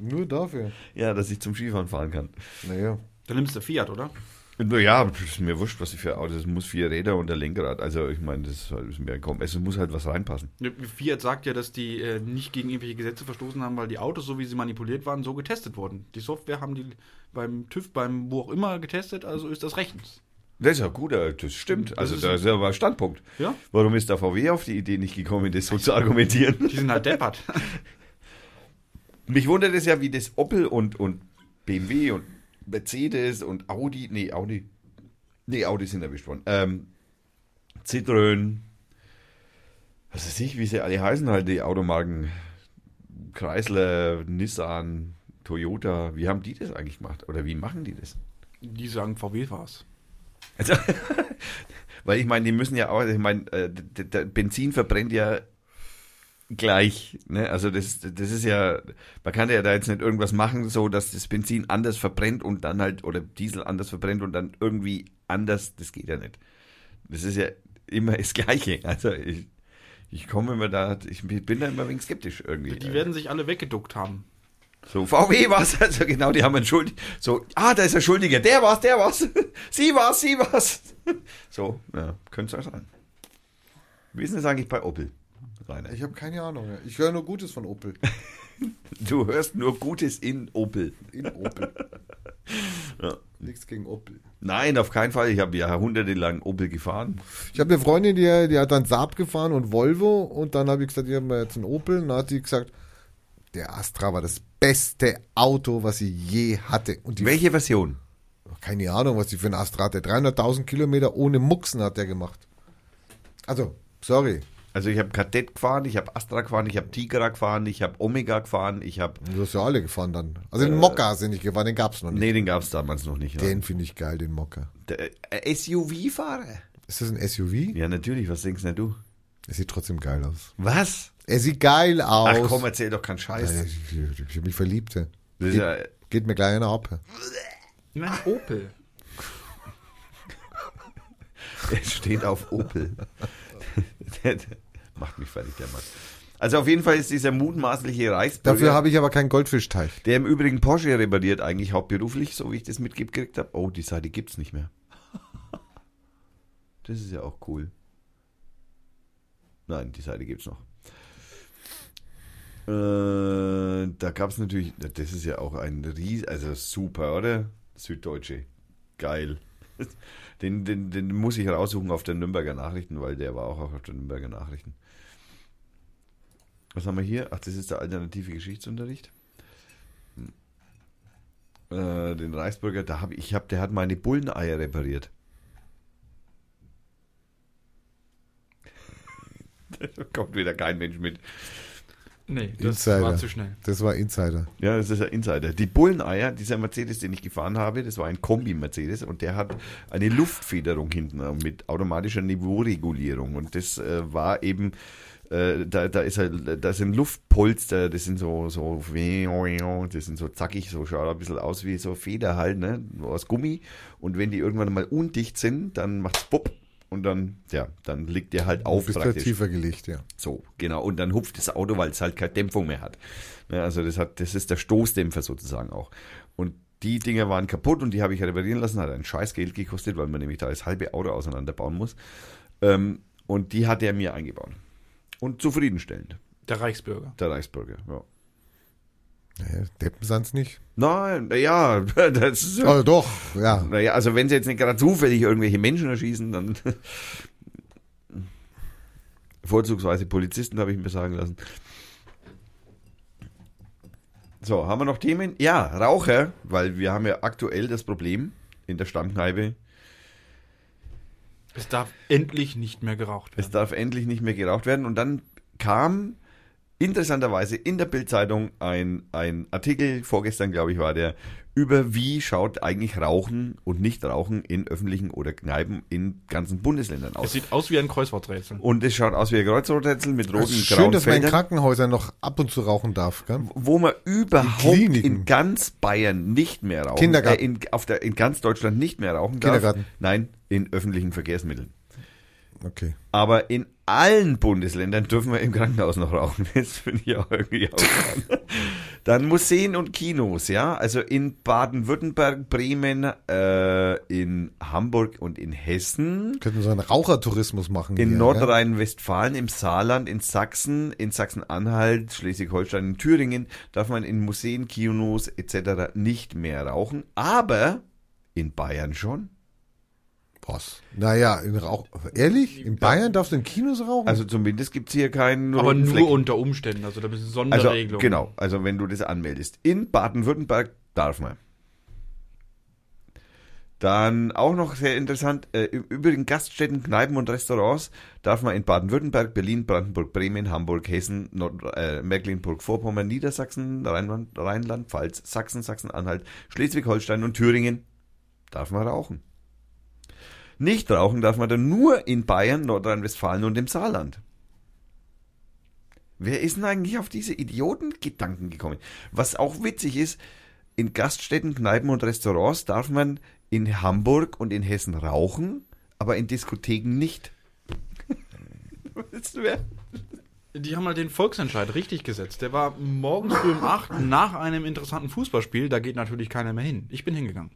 [SPEAKER 1] Nur dafür.
[SPEAKER 2] Ja, dass ich zum Skifahren fahren kann.
[SPEAKER 1] Naja.
[SPEAKER 3] Dann nimmst du Fiat, oder?
[SPEAKER 2] Naja, ist mir wurscht, was ich für ein Auto. Es muss vier Räder und ein Lenkrad. Also ich meine, das ist mir kaum. Es muss halt was reinpassen.
[SPEAKER 3] Fiat sagt ja, dass die äh, nicht gegen irgendwelche Gesetze verstoßen haben, weil die Autos, so wie sie manipuliert waren, so getestet wurden. Die Software haben die beim TÜV, beim wo auch immer getestet, also ist das rechtens.
[SPEAKER 2] Das ist ja gut, äh, das stimmt.
[SPEAKER 3] Das
[SPEAKER 2] Also
[SPEAKER 3] ist-
[SPEAKER 2] da ist ja ein Standpunkt.
[SPEAKER 3] Ja?
[SPEAKER 2] Warum ist der VW auf die Idee nicht gekommen, das so zu argumentieren?
[SPEAKER 3] Die sind halt deppert.
[SPEAKER 2] Mich wundert es ja, wie das Opel und, und BMW und Mercedes und Audi, nee, Audi, nee, Audi sind erwischt worden. Ähm, Citroën, was weiß ich, wie sie alle heißen halt, die Automarken, Chrysler, Nissan, Toyota, wie haben die das eigentlich gemacht? Oder wie machen die das?
[SPEAKER 3] Die sagen, VW war's.
[SPEAKER 2] Also, weil ich meine, die müssen ja auch, ich meine, äh, Benzin verbrennt ja gleich, ne? Also das, das ist ja, man kann ja da jetzt nicht irgendwas machen, so dass das Benzin anders verbrennt und dann halt, oder Diesel anders verbrennt und dann irgendwie anders, das geht ja nicht. Das ist ja immer das Gleiche. Also ich, ich komme immer da, ich bin da immer ein wenig skeptisch irgendwie.
[SPEAKER 3] Die werden sich alle weggeduckt haben.
[SPEAKER 2] So, VW war's, also genau, die haben einen Schuld. So, ah, da ist der Schuldige, der war's, der war's. Sie war's, sie war's. So, ja, könnte es auch sein. Wie ist denn das eigentlich bei Opel? Rainer?
[SPEAKER 1] Ich habe keine Ahnung. ja. Ich höre nur Gutes von Opel.
[SPEAKER 2] Du hörst nur Gutes in Opel.
[SPEAKER 1] In Opel.
[SPEAKER 2] Ja.
[SPEAKER 1] Nichts gegen Opel.
[SPEAKER 2] Nein, auf keinen Fall. Ich habe jahrhundertelang Opel gefahren.
[SPEAKER 1] Ich habe eine Freundin, die, die hat dann Saab gefahren und Volvo und dann habe ich gesagt, ich habe jetzt einen Opel und dann hat sie gesagt, der Astra war das beste Auto, was sie je hatte. Und die,
[SPEAKER 2] Welche Version?
[SPEAKER 1] keine Ahnung, was die für ein Astra hatte. 300.000 Kilometer ohne Mucksen hat der gemacht. Also, sorry.
[SPEAKER 2] Also ich habe Kadett gefahren, ich habe Astra gefahren, ich habe Tigra gefahren, ich habe Omega gefahren, ich habe...
[SPEAKER 1] Du hast ja alle gefahren dann. Also den Mokka sind nicht gefahren, den gab's noch nicht.
[SPEAKER 2] Nee, den gab es damals noch nicht.
[SPEAKER 1] Den finde ich geil, den Mokka.
[SPEAKER 2] Äh, SUV-Fahrer?
[SPEAKER 1] Ist das ein SUV?
[SPEAKER 2] Ja, natürlich. Was denkst denn du?
[SPEAKER 1] Er sieht trotzdem geil aus.
[SPEAKER 2] Was?
[SPEAKER 1] Er sieht geil aus.
[SPEAKER 2] Ach komm, erzähl doch keinen Scheiß.
[SPEAKER 1] Ja, ich, ich, ich habe mich verliebt.
[SPEAKER 2] ist ja,
[SPEAKER 1] Geht mir gleich einer ab.
[SPEAKER 3] Nein, Opel.
[SPEAKER 2] er steht auf Opel. Macht mich fertig, der Mann. Also auf jeden Fall ist dieser mutmaßliche Reichsbürger,
[SPEAKER 1] Dafür habe ich aber keinen Goldfischteich.
[SPEAKER 2] der im Übrigen Porsche repariert, eigentlich hauptberuflich, so wie ich das mitgekriegt habe. Oh, die Seite gibt's nicht mehr. Das ist ja auch cool. Nein, die Seite gibt's noch. Äh, da gab's natürlich, das ist ja auch ein Ries, also super, oder? Süddeutsche. Geil. Den, den, den muss ich raussuchen auf der Nürnberger Nachrichten, weil der war auch auf der Nürnberger Nachrichten. Was haben wir hier? Ach, das ist der alternative Geschichtsunterricht. Hm. Äh, den Reichsbürger, da habe ich, hab, der hat meine Bulleneier repariert. Kommt wieder kein Mensch mit.
[SPEAKER 3] Nee, das
[SPEAKER 1] Insider.
[SPEAKER 3] war zu schnell.
[SPEAKER 1] Das war Insider.
[SPEAKER 2] Ja, das ist ein Insider. Die Bulleneier, dieser Mercedes, den ich gefahren habe, das war ein Kombi-Mercedes und der hat eine Luftfederung hinten mit automatischer Niveauregulierung und das äh, war eben, äh, da, da ist halt, da sind Luftpolster, das sind so, so, das sind so zackig, so schaut ein bisschen aus wie so Feder halt, ne, aus Gummi und wenn die irgendwann mal undicht sind, dann macht's bupp und dann, ja, dann liegt der halt auf
[SPEAKER 1] Bist du
[SPEAKER 2] praktisch.
[SPEAKER 1] tiefer gelegt, ja.
[SPEAKER 2] So, genau. Und dann hupft das Auto, weil es halt keine Dämpfung mehr hat. Ja, also das hat, das ist der Stoßdämpfer sozusagen auch. Und die Dinger waren kaputt und die habe ich reparieren lassen, hat ein scheiß Geld gekostet, weil man nämlich da das halbe Auto auseinanderbauen muss. Ähm, und die hat er mir eingebaut. Und zufriedenstellend,
[SPEAKER 3] Der Reichsbürger.
[SPEAKER 2] der Reichsbürger. Ja.
[SPEAKER 1] Naja, Deppen sind's nicht.
[SPEAKER 2] Nein, naja, das ist
[SPEAKER 1] Oh, doch, ja.
[SPEAKER 2] Naja, also wenn sie jetzt nicht gerade zufällig irgendwelche Menschen erschießen, dann vorzugsweise Polizisten, habe ich mir sagen lassen. So, haben wir noch Themen? Ja, Raucher, weil wir haben ja aktuell das Problem in der Stammkneipe,
[SPEAKER 3] Es darf endlich nicht mehr geraucht
[SPEAKER 2] es
[SPEAKER 3] werden.
[SPEAKER 2] darf endlich nicht mehr geraucht werden. Und dann kam interessanterweise in der Bildzeitung ein, ein Artikel, vorgestern glaube ich war der, über wie schaut eigentlich Rauchen und Nichtrauchen in öffentlichen oder Kneipen in ganzen Bundesländern
[SPEAKER 3] Es
[SPEAKER 2] aus.
[SPEAKER 3] sieht aus wie ein Kreuzworträtsel.
[SPEAKER 2] Und es schaut aus wie ein Kreuzworträtsel mit roten,
[SPEAKER 1] Es ist schön,
[SPEAKER 2] grauen
[SPEAKER 1] dass man in
[SPEAKER 2] Feldern,
[SPEAKER 1] Krankenhäusern noch ab und zu rauchen darf, gell?
[SPEAKER 2] wo man überhaupt
[SPEAKER 1] Kliniken.
[SPEAKER 2] in ganz Bayern nicht mehr rauchen,
[SPEAKER 1] Kindergarten.
[SPEAKER 2] Äh, in, auf der, in ganz Deutschland nicht mehr rauchen darf.
[SPEAKER 1] Kindergarten.
[SPEAKER 2] Nein, in öffentlichen Verkehrsmitteln.
[SPEAKER 1] Okay.
[SPEAKER 2] Aber in allen Bundesländern dürfen wir im Krankenhaus noch rauchen. Das finde ich auch irgendwie auch. Dann Museen und Kinos, ja. Also in Baden-Württemberg, Bremen, äh, in Hamburg und in Hessen.
[SPEAKER 1] Könnten so einen Rauchertourismus machen.
[SPEAKER 2] In Nordrhein-Westfalen, im Saarland, in Sachsen, in Sachsen-Anhalt, Schleswig-Holstein, in Thüringen darf man in Museen, Kinos etc. nicht mehr rauchen. Aber in Bayern schon.
[SPEAKER 1] Ja? Was? Naja, in Rauch. Ehrlich? In Bayern darfst du in Kinos rauchen?
[SPEAKER 2] Also zumindest gibt's hier keinen
[SPEAKER 3] Aber
[SPEAKER 2] roten
[SPEAKER 3] nur
[SPEAKER 2] Fleck.
[SPEAKER 3] unter Umständen. Also da ist eine
[SPEAKER 2] Also,
[SPEAKER 3] Sonderregelung.
[SPEAKER 2] genau, also wenn du das anmeldest. In Baden-Württemberg darf man. Dann auch noch sehr interessant, äh, über den Gaststätten, Kneipen und Restaurants darf man in Baden-Württemberg, Berlin, Brandenburg, Bremen, Hamburg, Hessen, Nord äh, Mecklenburg-Vorpommern, Niedersachsen, Rheinland- Rheinland-Pfalz, Sachsen, Sachsen-Anhalt, Schleswig-Holstein und Thüringen darf man rauchen. Nicht rauchen darf man dann nur in Bayern, Nordrhein-Westfalen und im Saarland. Wer ist denn eigentlich auf diese Idiotengedanken gekommen? Was auch witzig ist, in Gaststätten, Kneipen und Restaurants darf man in Hamburg und in Hessen rauchen, aber in Diskotheken nicht. Willst du wer?
[SPEAKER 3] Die haben halt den Volksentscheid richtig gesetzt. Der war morgens früh um 8 nach einem interessanten Fußballspiel. Da geht natürlich keiner mehr hin. Ich bin hingegangen.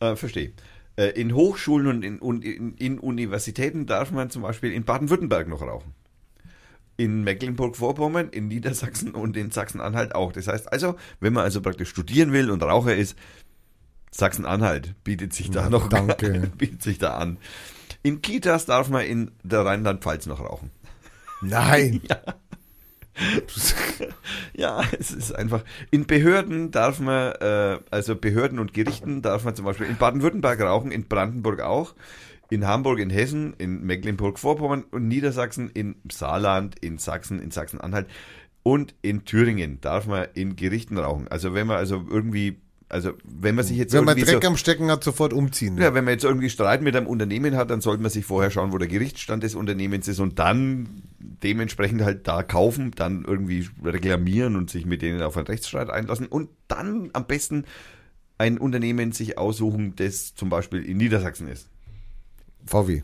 [SPEAKER 2] Äh, verstehe. Äh, in Hochschulen und in, und in, in Universitäten darf man zum Beispiel in Baden-Württemberg noch rauchen. In Mecklenburg-Vorpommern, in Niedersachsen und in Sachsen-Anhalt auch. Das heißt also, wenn man also praktisch studieren will und Raucher ist, Sachsen-Anhalt bietet sich da
[SPEAKER 1] Ja,
[SPEAKER 2] noch
[SPEAKER 1] danke.
[SPEAKER 2] bietet sich da an. In Kitas darf man in der Rheinland-Pfalz noch rauchen.
[SPEAKER 1] Nein.
[SPEAKER 2] Ja, es ist einfach. In Behörden darf man, äh, also Behörden und Gerichten darf man zum Beispiel in Baden-Württemberg rauchen, in Brandenburg auch, in Hamburg, in Hessen, in Mecklenburg-Vorpommern und Niedersachsen, in Saarland, in Sachsen, in Sachsen-Anhalt und in Thüringen darf man in Gerichten rauchen. Also wenn man also irgendwie, also wenn man sich jetzt
[SPEAKER 1] Wenn man Dreck
[SPEAKER 2] so,
[SPEAKER 1] am Stecken hat, sofort umziehen.
[SPEAKER 2] ja, wenn man jetzt irgendwie Streit mit einem Unternehmen hat, dann sollte man sich vorher schauen, wo der Gerichtsstand des Unternehmens ist und dann dementsprechend halt da kaufen, dann irgendwie reklamieren und sich mit denen auf einen Rechtsstreit einlassen und dann am besten ein Unternehmen sich aussuchen, das zum Beispiel in Niedersachsen ist.
[SPEAKER 1] VW.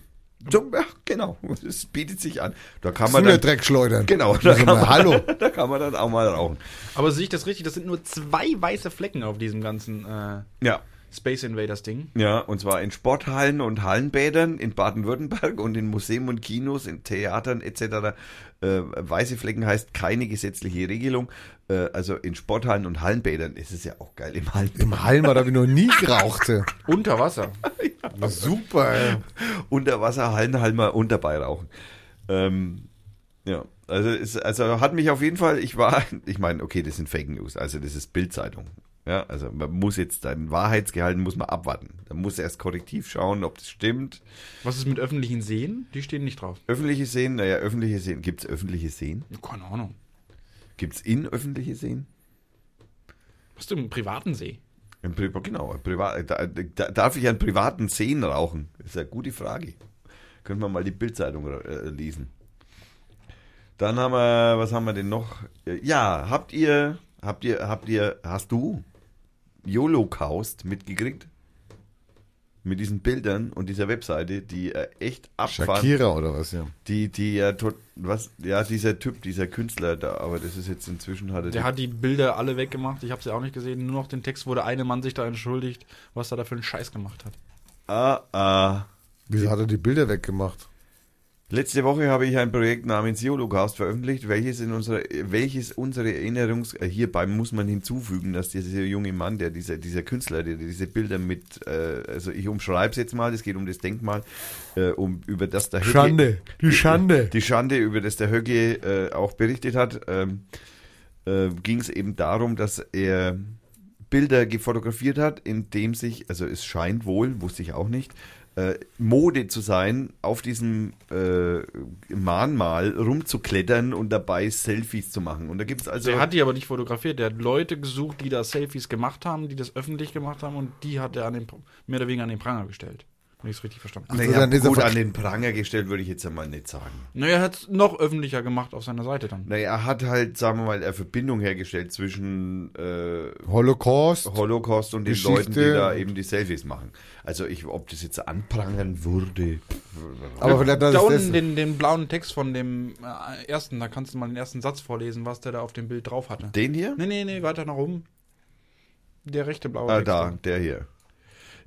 [SPEAKER 2] Ja, genau, das bietet sich an. Da kann man dann,
[SPEAKER 1] Dreckschleudern.
[SPEAKER 2] genau, da kann,
[SPEAKER 1] mal,
[SPEAKER 2] man,
[SPEAKER 1] hallo.
[SPEAKER 2] da kann man dann auch mal rauchen.
[SPEAKER 3] Aber sehe ich das richtig? Das sind nur zwei weiße Flecken auf diesem ganzen äh,
[SPEAKER 2] Ja,
[SPEAKER 3] Space Invaders Ding.
[SPEAKER 2] Ja, und zwar in Sporthallen und Hallenbädern in Baden-Württemberg und in Museen und Kinos, in Theatern etc. Äh, weiße Flecken heißt keine gesetzliche Regelung. Äh, also in Sporthallen und Hallenbädern ist es ja auch geil im Hallenbad.
[SPEAKER 1] Im Hallenbad habe ich noch nie geraucht. ey.
[SPEAKER 3] Unter Wasser.
[SPEAKER 1] Na, super, ey.
[SPEAKER 2] Unterwasser-Hallenhalmer und dabei rauchen. Ähm, ja, also, es, also hat mich auf jeden Fall, ich war, ich meine, okay, das sind Fake News, also das ist Bildzeitung. Ja, also man muss jetzt dein Wahrheitsgehalt muss man abwarten. Da muss erst korrektiv schauen, ob das stimmt.
[SPEAKER 3] Was ist mit öffentlichen Seen? Die stehen nicht drauf.
[SPEAKER 2] Öffentliche Seen, naja, öffentliche Seen. Gibt es öffentliche Seen?
[SPEAKER 3] Keine Ahnung.
[SPEAKER 2] Gibt es in öffentliche Seen?
[SPEAKER 3] Hast du einen privaten See?
[SPEAKER 2] Im Pri genau, Privat, da, da, darf ich an privaten Seen rauchen? Das ist eine gute Frage. Können wir mal die Bildzeitung äh, lesen. Dann haben wir, was haben wir denn noch? Ja, habt ihr, habt ihr, habt ihr, hast du YOLOcaust mitgekriegt? Mit diesen Bildern und dieser Webseite, die äh, echt abfahren.
[SPEAKER 1] Shakira oder was, ja.
[SPEAKER 2] Die, die ja, tot, was, ja, dieser Typ, dieser Künstler da, aber das ist jetzt inzwischen hat er
[SPEAKER 3] Der
[SPEAKER 2] die-
[SPEAKER 3] hat die Bilder alle weggemacht. Ich habe sie auch nicht gesehen. Nur noch den Text, wo der eine Mann sich da entschuldigt, was er da für einen Scheiß gemacht hat.
[SPEAKER 2] Ah, ah.
[SPEAKER 1] Wieso hat er die Bilder weggemacht?
[SPEAKER 2] Letzte Woche habe ich ein Projekt namens Yolocast veröffentlicht, welches in unserer, welches unsere Erinnerungs, äh, hierbei muss man hinzufügen, dass dieser junge Mann, der dieser, dieser Künstler, der diese Bilder mit, äh, also ich umschreibe es jetzt mal, es geht um das Denkmal, äh, um über das der Höcke,
[SPEAKER 1] Schande, die Schande.
[SPEAKER 2] die Schande, über das der Höcke äh, auch berichtet hat, ähm, äh, ging es eben darum, dass er Bilder gefotografiert hat, in dem sich, also es scheint wohl, wusste ich auch nicht, äh, Mode zu sein, auf diesem äh, Mahnmal rumzuklettern und dabei Selfies zu machen. Und da gibt es also.
[SPEAKER 3] der hat die aber nicht fotografiert. Der hat Leute gesucht, die da Selfies gemacht haben, die das öffentlich gemacht haben und die hat er an den, mehr oder weniger an den Pranger gestellt. Wenn ich es richtig verstanden habe.
[SPEAKER 1] Also dann er
[SPEAKER 2] gut
[SPEAKER 1] ver-
[SPEAKER 2] an den Pranger gestellt, würde ich jetzt einmal nicht sagen.
[SPEAKER 3] Naja, er hat es noch öffentlicher gemacht auf seiner Seite dann.
[SPEAKER 2] Naja, er hat halt, sagen wir mal, eine Verbindung hergestellt zwischen äh,
[SPEAKER 1] Holocaust.
[SPEAKER 2] Holocaust und den
[SPEAKER 1] Geschichte.
[SPEAKER 2] Leuten, die da eben die Selfies machen. Also ich, ob das jetzt anprangern würde.
[SPEAKER 1] Aber vielleicht das
[SPEAKER 3] da
[SPEAKER 1] ist
[SPEAKER 3] unten den, den blauen Text von dem äh, ersten, da kannst du mal den ersten Satz vorlesen, was der da auf dem Bild drauf hatte.
[SPEAKER 2] Den hier?
[SPEAKER 3] Nee, nee, nee, weiter nach oben. Der rechte blaue
[SPEAKER 2] Ah,
[SPEAKER 3] Text.
[SPEAKER 2] da, der hier.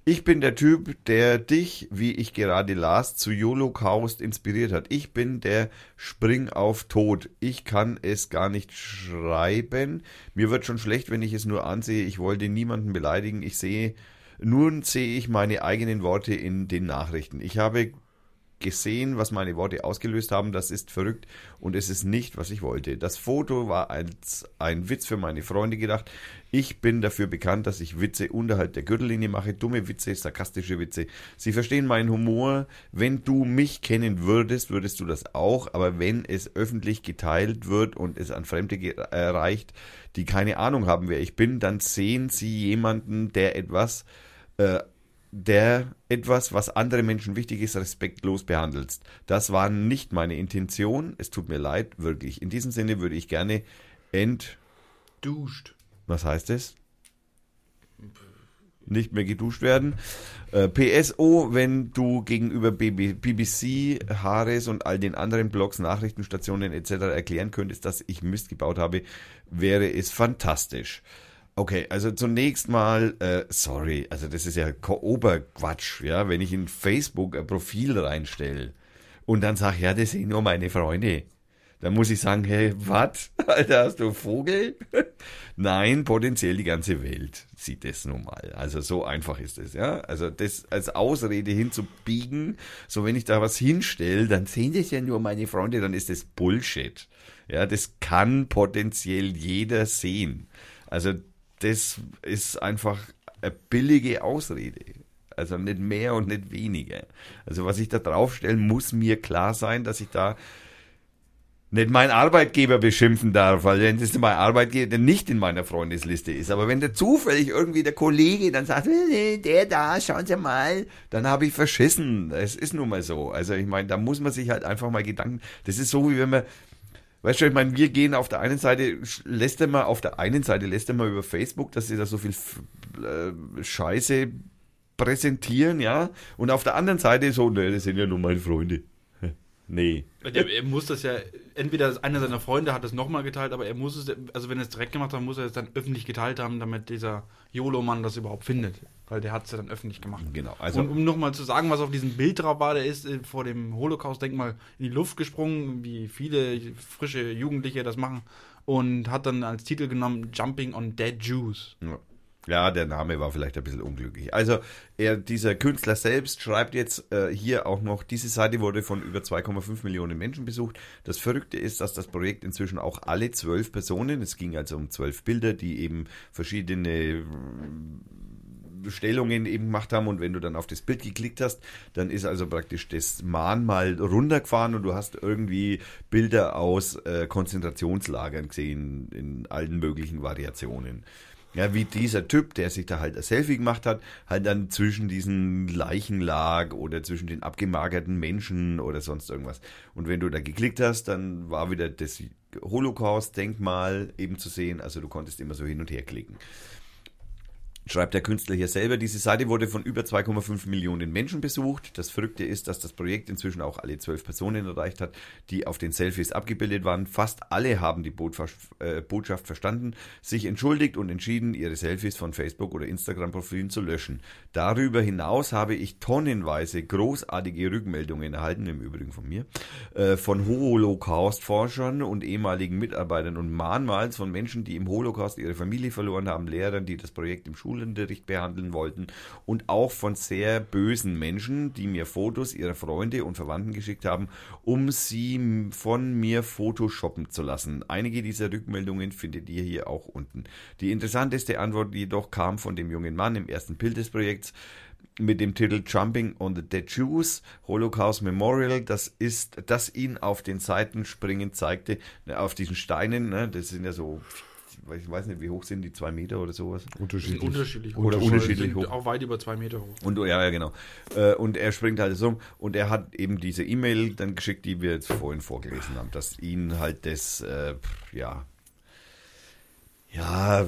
[SPEAKER 2] Ich bin der Typ, der dich, wie ich gerade las, zu Yolocaust inspiriert hat. Ich bin der Spring auf Tod. Ich kann es gar nicht schreiben. Mir wird schon schlecht, wenn ich es nur ansehe. Ich wollte niemanden beleidigen. Ich sehe, nun sehe ich meine eigenen Worte in den Nachrichten. Ich habe gesehen, was meine Worte ausgelöst haben. Das ist verrückt und es ist nicht, was ich wollte. Das Foto war als ein Witz für meine Freunde gedacht. Ich bin dafür bekannt, dass ich Witze unterhalb der Gürtellinie mache, dumme Witze, sarkastische Witze. Sie verstehen meinen Humor. Wenn du mich kennen würdest, würdest du das auch. Aber wenn es öffentlich geteilt wird und es an Fremde erreicht, die keine Ahnung haben, wer ich bin, dann sehen sie jemanden, der etwas äh, der etwas, was andere Menschen wichtig ist, respektlos behandelst. Das war nicht meine Intention. Es tut mir leid, wirklich. In diesem Sinne würde ich gerne ent...
[SPEAKER 3] Duscht.
[SPEAKER 2] Was heißt es? Nicht mehr geduscht werden. Äh, PSO, wenn du gegenüber BB, BBC, Hares und all den anderen Blogs, Nachrichtenstationen etc. erklären könntest, dass ich Mist gebaut habe, wäre es fantastisch. Okay, also zunächst mal, äh, sorry, also das ist ja Oberquatsch, ja, wenn ich in Facebook ein Profil reinstelle und dann sage, ja, das sind nur meine Freunde. Dann muss ich sagen, hey, was? Alter, hast du Vogel? Nein, potenziell die ganze Welt sieht das nun mal. Also so einfach ist es, ja. Also das als Ausrede hinzubiegen, so wenn ich da was hinstelle, dann sehen das ja nur meine Freunde, dann ist das Bullshit. Ja, das kann potenziell jeder sehen. Also das ist einfach eine billige Ausrede. Also nicht mehr und nicht weniger. Also was ich da draufstellen, muss mir klar sein, dass ich da nicht meinen Arbeitgeber beschimpfen darf, weil wenn das mein Arbeitgeber nicht in meiner Freundesliste ist. Aber wenn der zufällig irgendwie der Kollege dann sagt, "Äh, der da, schauen Sie mal, dann habe ich verschissen. Es ist nun mal so. Also ich meine, da muss man sich halt einfach mal Gedanken, das ist so wie wenn man Weißt du, ich meine, wir gehen auf der einen Seite, lässt er mal, auf der einen Seite lässt er mal über Facebook, dass sie da so viel äh, Scheiße präsentieren, ja, und auf der anderen Seite so, ne, das sind ja nur meine Freunde. Nee.
[SPEAKER 3] Er, er muss das ja, entweder einer seiner Freunde hat es nochmal geteilt, aber er muss es, also wenn er es direkt gemacht hat, muss er es dann öffentlich geteilt haben, damit dieser YOLO-Mann das überhaupt findet. Weil der hat es ja dann öffentlich gemacht.
[SPEAKER 2] Genau, also-
[SPEAKER 3] Und um nochmal zu sagen, was auf diesem Bild drauf war, der ist äh, vor dem Holocaust-Denkmal in die Luft gesprungen, wie viele frische Jugendliche das machen, und hat dann als Titel genommen Jumping on Dead Jews.
[SPEAKER 2] Ja. Ja, der Name war vielleicht ein bisschen unglücklich. Also, er, dieser Künstler selbst schreibt jetzt äh, hier auch noch, diese Seite wurde von über 2,5 Millionen Menschen besucht. Das Verrückte ist, dass das Projekt inzwischen auch alle zwölf Personen, es ging also um zwölf Bilder, die eben verschiedene Stellungen eben gemacht haben und wenn du dann auf das Bild geklickt hast, dann ist also praktisch das Mahnmal runtergefahren und du hast irgendwie Bilder aus äh, Konzentrationslagern gesehen in allen möglichen Variationen. Ja, wie dieser Typ, der sich da halt ein Selfie gemacht hat, halt dann zwischen diesen Leichen lag oder zwischen den abgemagerten Menschen oder sonst irgendwas. Und wenn du da geklickt hast, dann war wieder das Holocaust-Denkmal eben zu sehen. Also du konntest immer so hin und her klicken schreibt der Künstler hier selber, diese Seite wurde von über 2,5 Millionen Menschen besucht. Das Verrückte ist, dass das Projekt inzwischen auch alle zwölf Personen erreicht hat, die auf den Selfies abgebildet waren. Fast alle haben die Botschaft, äh, verstanden, sich entschuldigt und entschieden, ihre Selfies von Facebook oder Instagram-Profilen zu löschen. Darüber hinaus habe ich tonnenweise großartige Rückmeldungen erhalten, im Übrigen von mir, äh, von Holocaust-Forschern und ehemaligen Mitarbeitern und Mahnmals von Menschen, die im Holocaust ihre Familie verloren haben, Lehrern, die das Projekt im Schulunterricht behandeln wollten und auch von sehr bösen Menschen, die mir Fotos ihrer Freunde und Verwandten geschickt haben, um sie von mir photoshoppen zu lassen. Einige dieser Rückmeldungen findet ihr hier auch unten. Die interessanteste Antwort jedoch kam von dem jungen Mann im ersten Bild des Projekts mit dem Titel Jumping on the Dead Jews, Holocaust Memorial, das ist, das ihn auf den Seiten springen zeigte, ne, auf diesen Steinen, ne, das sind ja so, ich weiß nicht, wie hoch sind die, zwei Meter oder sowas?
[SPEAKER 1] Unterschiedlich.
[SPEAKER 3] unterschiedlich hoch.
[SPEAKER 2] Oder unterschiedlich
[SPEAKER 3] sind
[SPEAKER 2] hoch.
[SPEAKER 3] Auch weit über zwei Meter hoch.
[SPEAKER 2] Und ja, ja, genau. Äh, Und er springt halt so und er hat eben diese E-Mail dann geschickt, die wir jetzt vorhin vorgelesen haben, dass ihn halt das, äh, ja, ja,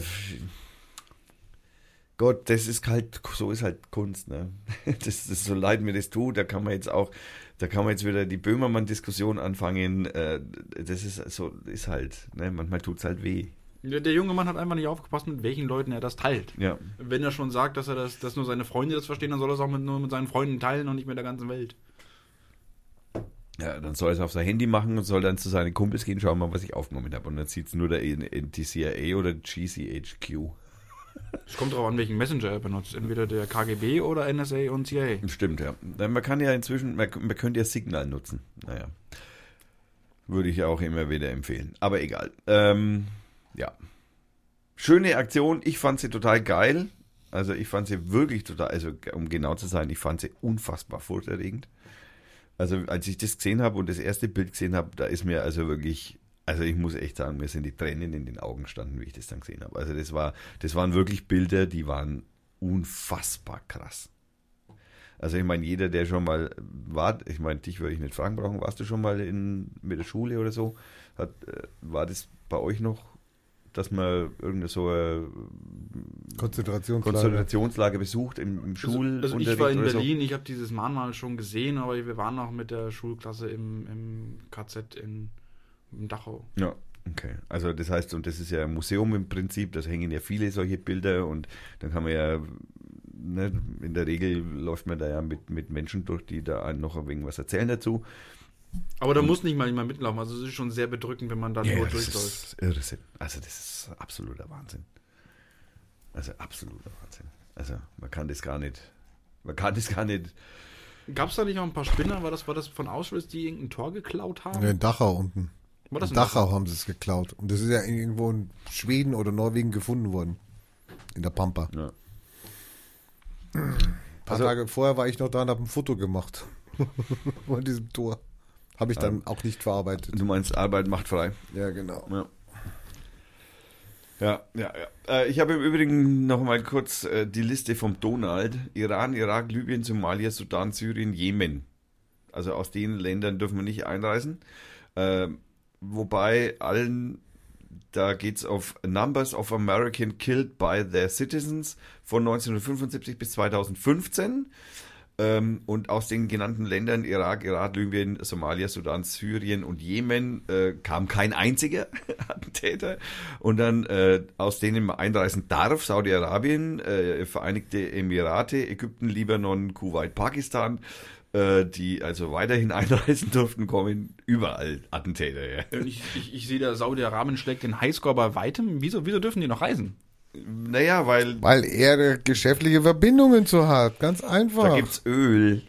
[SPEAKER 2] Gott, das ist halt, so ist halt Kunst, ne? Das ist so leid mir das tut, da kann man jetzt auch, da kann man jetzt wieder die Böhmermann-Diskussion anfangen, äh, das ist so, ist halt, ne? Manchmal tut's halt weh.
[SPEAKER 3] Der, junge Mann hat einfach nicht aufgepasst, mit welchen Leuten er das teilt.
[SPEAKER 2] Ja.
[SPEAKER 3] Wenn er schon sagt, dass er das, dass nur seine Freunde das verstehen, dann soll er es auch mit, nur mit seinen Freunden teilen und nicht mit der ganzen Welt.
[SPEAKER 2] Ja, dann soll er es auf sein Handy machen und soll dann zu seinen Kumpels gehen, schauen mal, was ich aufgenommen habe. Und dann sieht es nur der NTCIA oder GCHQ.
[SPEAKER 3] Es kommt darauf an, welchen Messenger er benutzt. Entweder der KGB oder NSA und CIA.
[SPEAKER 2] Stimmt, ja. Man kann ja inzwischen, man, man könnte ja Signal nutzen. Naja. Würde ich ja auch immer wieder empfehlen. Aber egal. Ähm, ja. Schöne Aktion. Ich fand sie total geil. Also ich fand sie wirklich total, also um genau zu sein, ich fand sie unfassbar furchterregend. Also als ich das gesehen habe und das erste Bild gesehen habe, da ist mir also wirklich, also ich muss echt sagen, mir sind die Tränen in den Augen gestanden, wie ich das dann gesehen habe. Also das war, das waren wirklich Bilder, die waren unfassbar krass. Also ich meine, jeder, der schon mal war, ich meine, dich würde ich nicht fragen brauchen, warst du schon mal in, mit der Schule oder so? Hat, äh, war das bei euch noch, dass man irgendeine so eine
[SPEAKER 1] Konzentrationslager.
[SPEAKER 2] Konzentrationslager besucht im, im
[SPEAKER 3] Also,
[SPEAKER 2] Schulunterricht
[SPEAKER 3] also ich war in
[SPEAKER 2] oder so?
[SPEAKER 3] Berlin, ich habe dieses Mahnmal schon gesehen, aber wir waren auch mit der Schulklasse im, im KZ in, in Dachau.
[SPEAKER 2] Ja, okay. Also das heißt, und das ist ja ein Museum im Prinzip, da hängen ja viele solche Bilder und dann kann man ja, ne, in der Regel läuft man da ja mit, mit Menschen durch, die da einem noch ein wenig was erzählen dazu.
[SPEAKER 3] Aber da muss nicht mal jemand mitlaufen. Also es ist schon sehr bedrückend, wenn man da nur
[SPEAKER 2] das
[SPEAKER 3] durchläuft.
[SPEAKER 2] Irrsinn. Also das ist absoluter Wahnsinn. Also absoluter Wahnsinn. Also man kann das gar nicht, man kann das gar nicht,
[SPEAKER 3] Gab es da nicht noch ein paar Spinner? War das, war das von Auschwitz, die irgendein Tor geklaut haben?
[SPEAKER 1] Ja, in Dachau unten.
[SPEAKER 3] War das
[SPEAKER 1] in Dachau haben sie es geklaut. Und das ist ja irgendwo in Schweden oder Norwegen gefunden worden. In der Pampa.
[SPEAKER 2] ja.
[SPEAKER 1] Ein paar
[SPEAKER 2] Also-
[SPEAKER 1] Tage vorher war ich noch da und habe ein Foto gemacht. Von diesem Tor. Habe ich dann auch nicht verarbeitet.
[SPEAKER 2] Du meinst, Arbeit macht frei.
[SPEAKER 1] Ja, genau.
[SPEAKER 2] Ja. Ja, ja, ja. Äh, ich habe im Übrigen noch mal kurz äh, die Liste vom Donald. Iran, Irak, Libyen, Somalia, Sudan, Syrien, Jemen. Also aus den Ländern dürfen wir nicht einreisen. Ähm, wobei allen, da geht's auf Numbers of American Killed by Their Citizens von 1975 bis 2015. Ähm, und aus den genannten Ländern, Irak, Irak, Libyen, Somalia, Sudan, Syrien und Jemen, äh, kam kein einziger Attentäter. Und dann äh, aus denen man einreisen darf, Saudi-Arabien, äh, Vereinigte Emirate, Ägypten, Libanon, Kuwait, Pakistan, äh, die also weiterhin einreisen durften, kommen überall Attentäter. Ja.
[SPEAKER 3] Und Ich, ich, ich sehe, der Saudi-Arabien schlägt den Highscore bei weitem. Wieso, wieso dürfen die noch reisen?
[SPEAKER 2] Naja, weil
[SPEAKER 1] Weil er geschäftliche Verbindungen zu hat. Ganz
[SPEAKER 2] da
[SPEAKER 1] einfach.
[SPEAKER 2] gibt's Öl.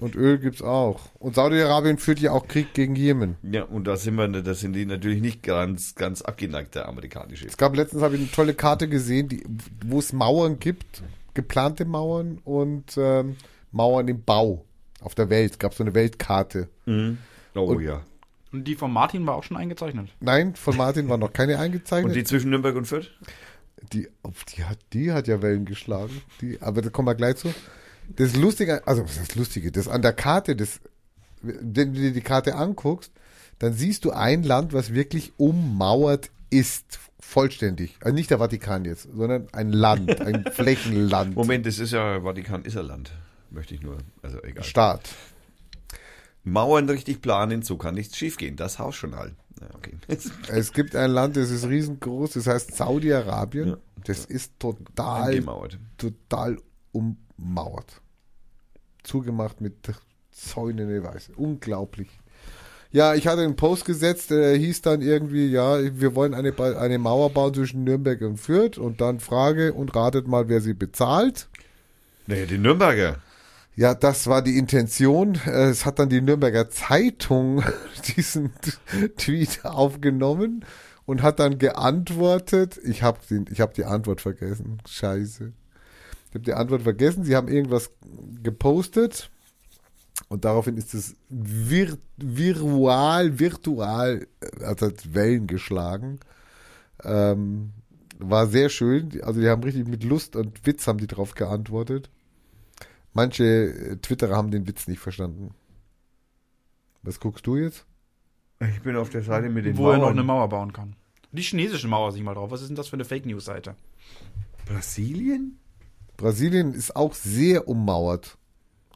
[SPEAKER 1] Und Öl gibt's auch. Und Saudi-Arabien führt ja auch Krieg gegen Jemen.
[SPEAKER 2] Ja, und da sind wir, da sind die natürlich nicht ganz, ganz abgeneigt, der amerikanische.
[SPEAKER 1] Es gab letztens habe ich eine tolle Karte gesehen, die, wo es Mauern gibt, geplante Mauern und ähm, Mauern im Bau auf der Welt. Es gab so eine Weltkarte.
[SPEAKER 2] Oh ja.
[SPEAKER 3] Und die von Martin war auch schon eingezeichnet.
[SPEAKER 1] Nein, von Martin war noch keine
[SPEAKER 2] Und
[SPEAKER 1] eingezeichnet.
[SPEAKER 2] die zwischen Nürnberg und Fürth?
[SPEAKER 1] Die, die, hat, die hat ja Wellen geschlagen. Die, aber da kommen wir gleich zu. Das Lustige, also was ist das Lustige? Das an der Karte, das, wenn du dir die Karte anguckst, dann siehst du ein Land, was wirklich ummauert ist. Vollständig. Also nicht der Vatikan jetzt, sondern ein Land, ein Flächenland.
[SPEAKER 2] Moment, das ist ja Vatikan ist ein Land. Möchte ich nur, also egal.
[SPEAKER 1] Staat.
[SPEAKER 2] Mauern richtig planen, so kann nichts schiefgehen. Das Haus schon. Ja, okay.
[SPEAKER 1] Es gibt ein Land, das ist riesengroß, das heißt Saudi-Arabien.
[SPEAKER 2] Ja.
[SPEAKER 1] Das ist total, total ummauert. Zugemacht mit Zäunen, ich weiß. Unglaublich. Ja, ich hatte einen Post gesetzt, der hieß dann irgendwie, ja, wir wollen eine, eine Mauer bauen zwischen Nürnberg und Fürth und dann Frage und ratet mal, wer sie bezahlt.
[SPEAKER 2] Naja, die Nürnberger.
[SPEAKER 1] Ja, das war die Intention. Äh, Es hat dann die Nürnberger Zeitung diesen Tweet aufgenommen und hat dann geantwortet. Ich habe hab die Antwort vergessen. Scheiße. Ich habe die Antwort vergessen. Sie haben irgendwas gepostet und daraufhin ist es vir virtual, virtual, äh, hat halt Wellen geschlagen. Ähm, war sehr schön. Also die haben richtig mit Lust und Witz haben die drauf geantwortet. Manche äh, Twitterer haben den Witz nicht verstanden. Was guckst du jetzt?
[SPEAKER 2] Ich bin auf der Seite mit den
[SPEAKER 3] Wo er noch
[SPEAKER 2] Mauern.
[SPEAKER 3] eine Mauer bauen kann. Die chinesische Mauer, sieh mal drauf. Was ist denn das für eine Fake News-Seite?
[SPEAKER 2] Brasilien?
[SPEAKER 1] Brasilien ist auch sehr ummauert.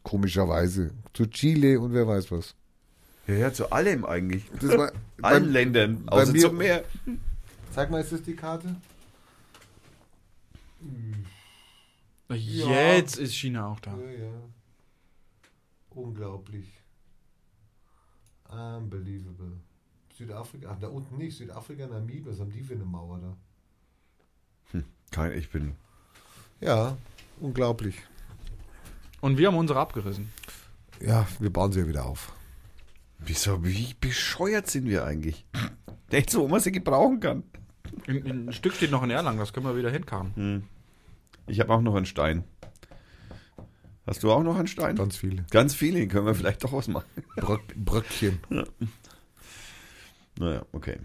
[SPEAKER 1] Komischerweise. Zu Chile und wer weiß was.
[SPEAKER 2] Ja, ja, zu allem eigentlich.
[SPEAKER 1] Das war,
[SPEAKER 2] Allen
[SPEAKER 1] beim-
[SPEAKER 2] Ländern,
[SPEAKER 1] bei
[SPEAKER 2] außer
[SPEAKER 1] mir-
[SPEAKER 2] zum Meer.
[SPEAKER 1] Zeig mal, ist das die Karte?
[SPEAKER 3] Jetzt ist China auch da.
[SPEAKER 1] Ja, ja. Unglaublich. Unbelievable. Südafrika, ach, da unten nicht. Südafrika, Namibia, was haben die für eine Mauer da?
[SPEAKER 2] Kein, ich bin.
[SPEAKER 1] Ja, unglaublich.
[SPEAKER 3] Und wir haben unsere abgerissen.
[SPEAKER 1] Ja, wir bauen sie ja wieder auf.
[SPEAKER 2] Wieso, wie bescheuert sind wir eigentlich? Echt so, wo man sie gebrauchen kann.
[SPEAKER 3] Ein, ein Stück steht noch in Erlangen, das können wir wieder hinkarren.
[SPEAKER 2] Ich habe auch noch einen Stein. Hast du auch noch einen Stein?
[SPEAKER 1] Ganz viele.
[SPEAKER 2] Ganz viele, können wir vielleicht doch was machen.
[SPEAKER 1] Bröck, Bröckchen.
[SPEAKER 2] Naja, okay.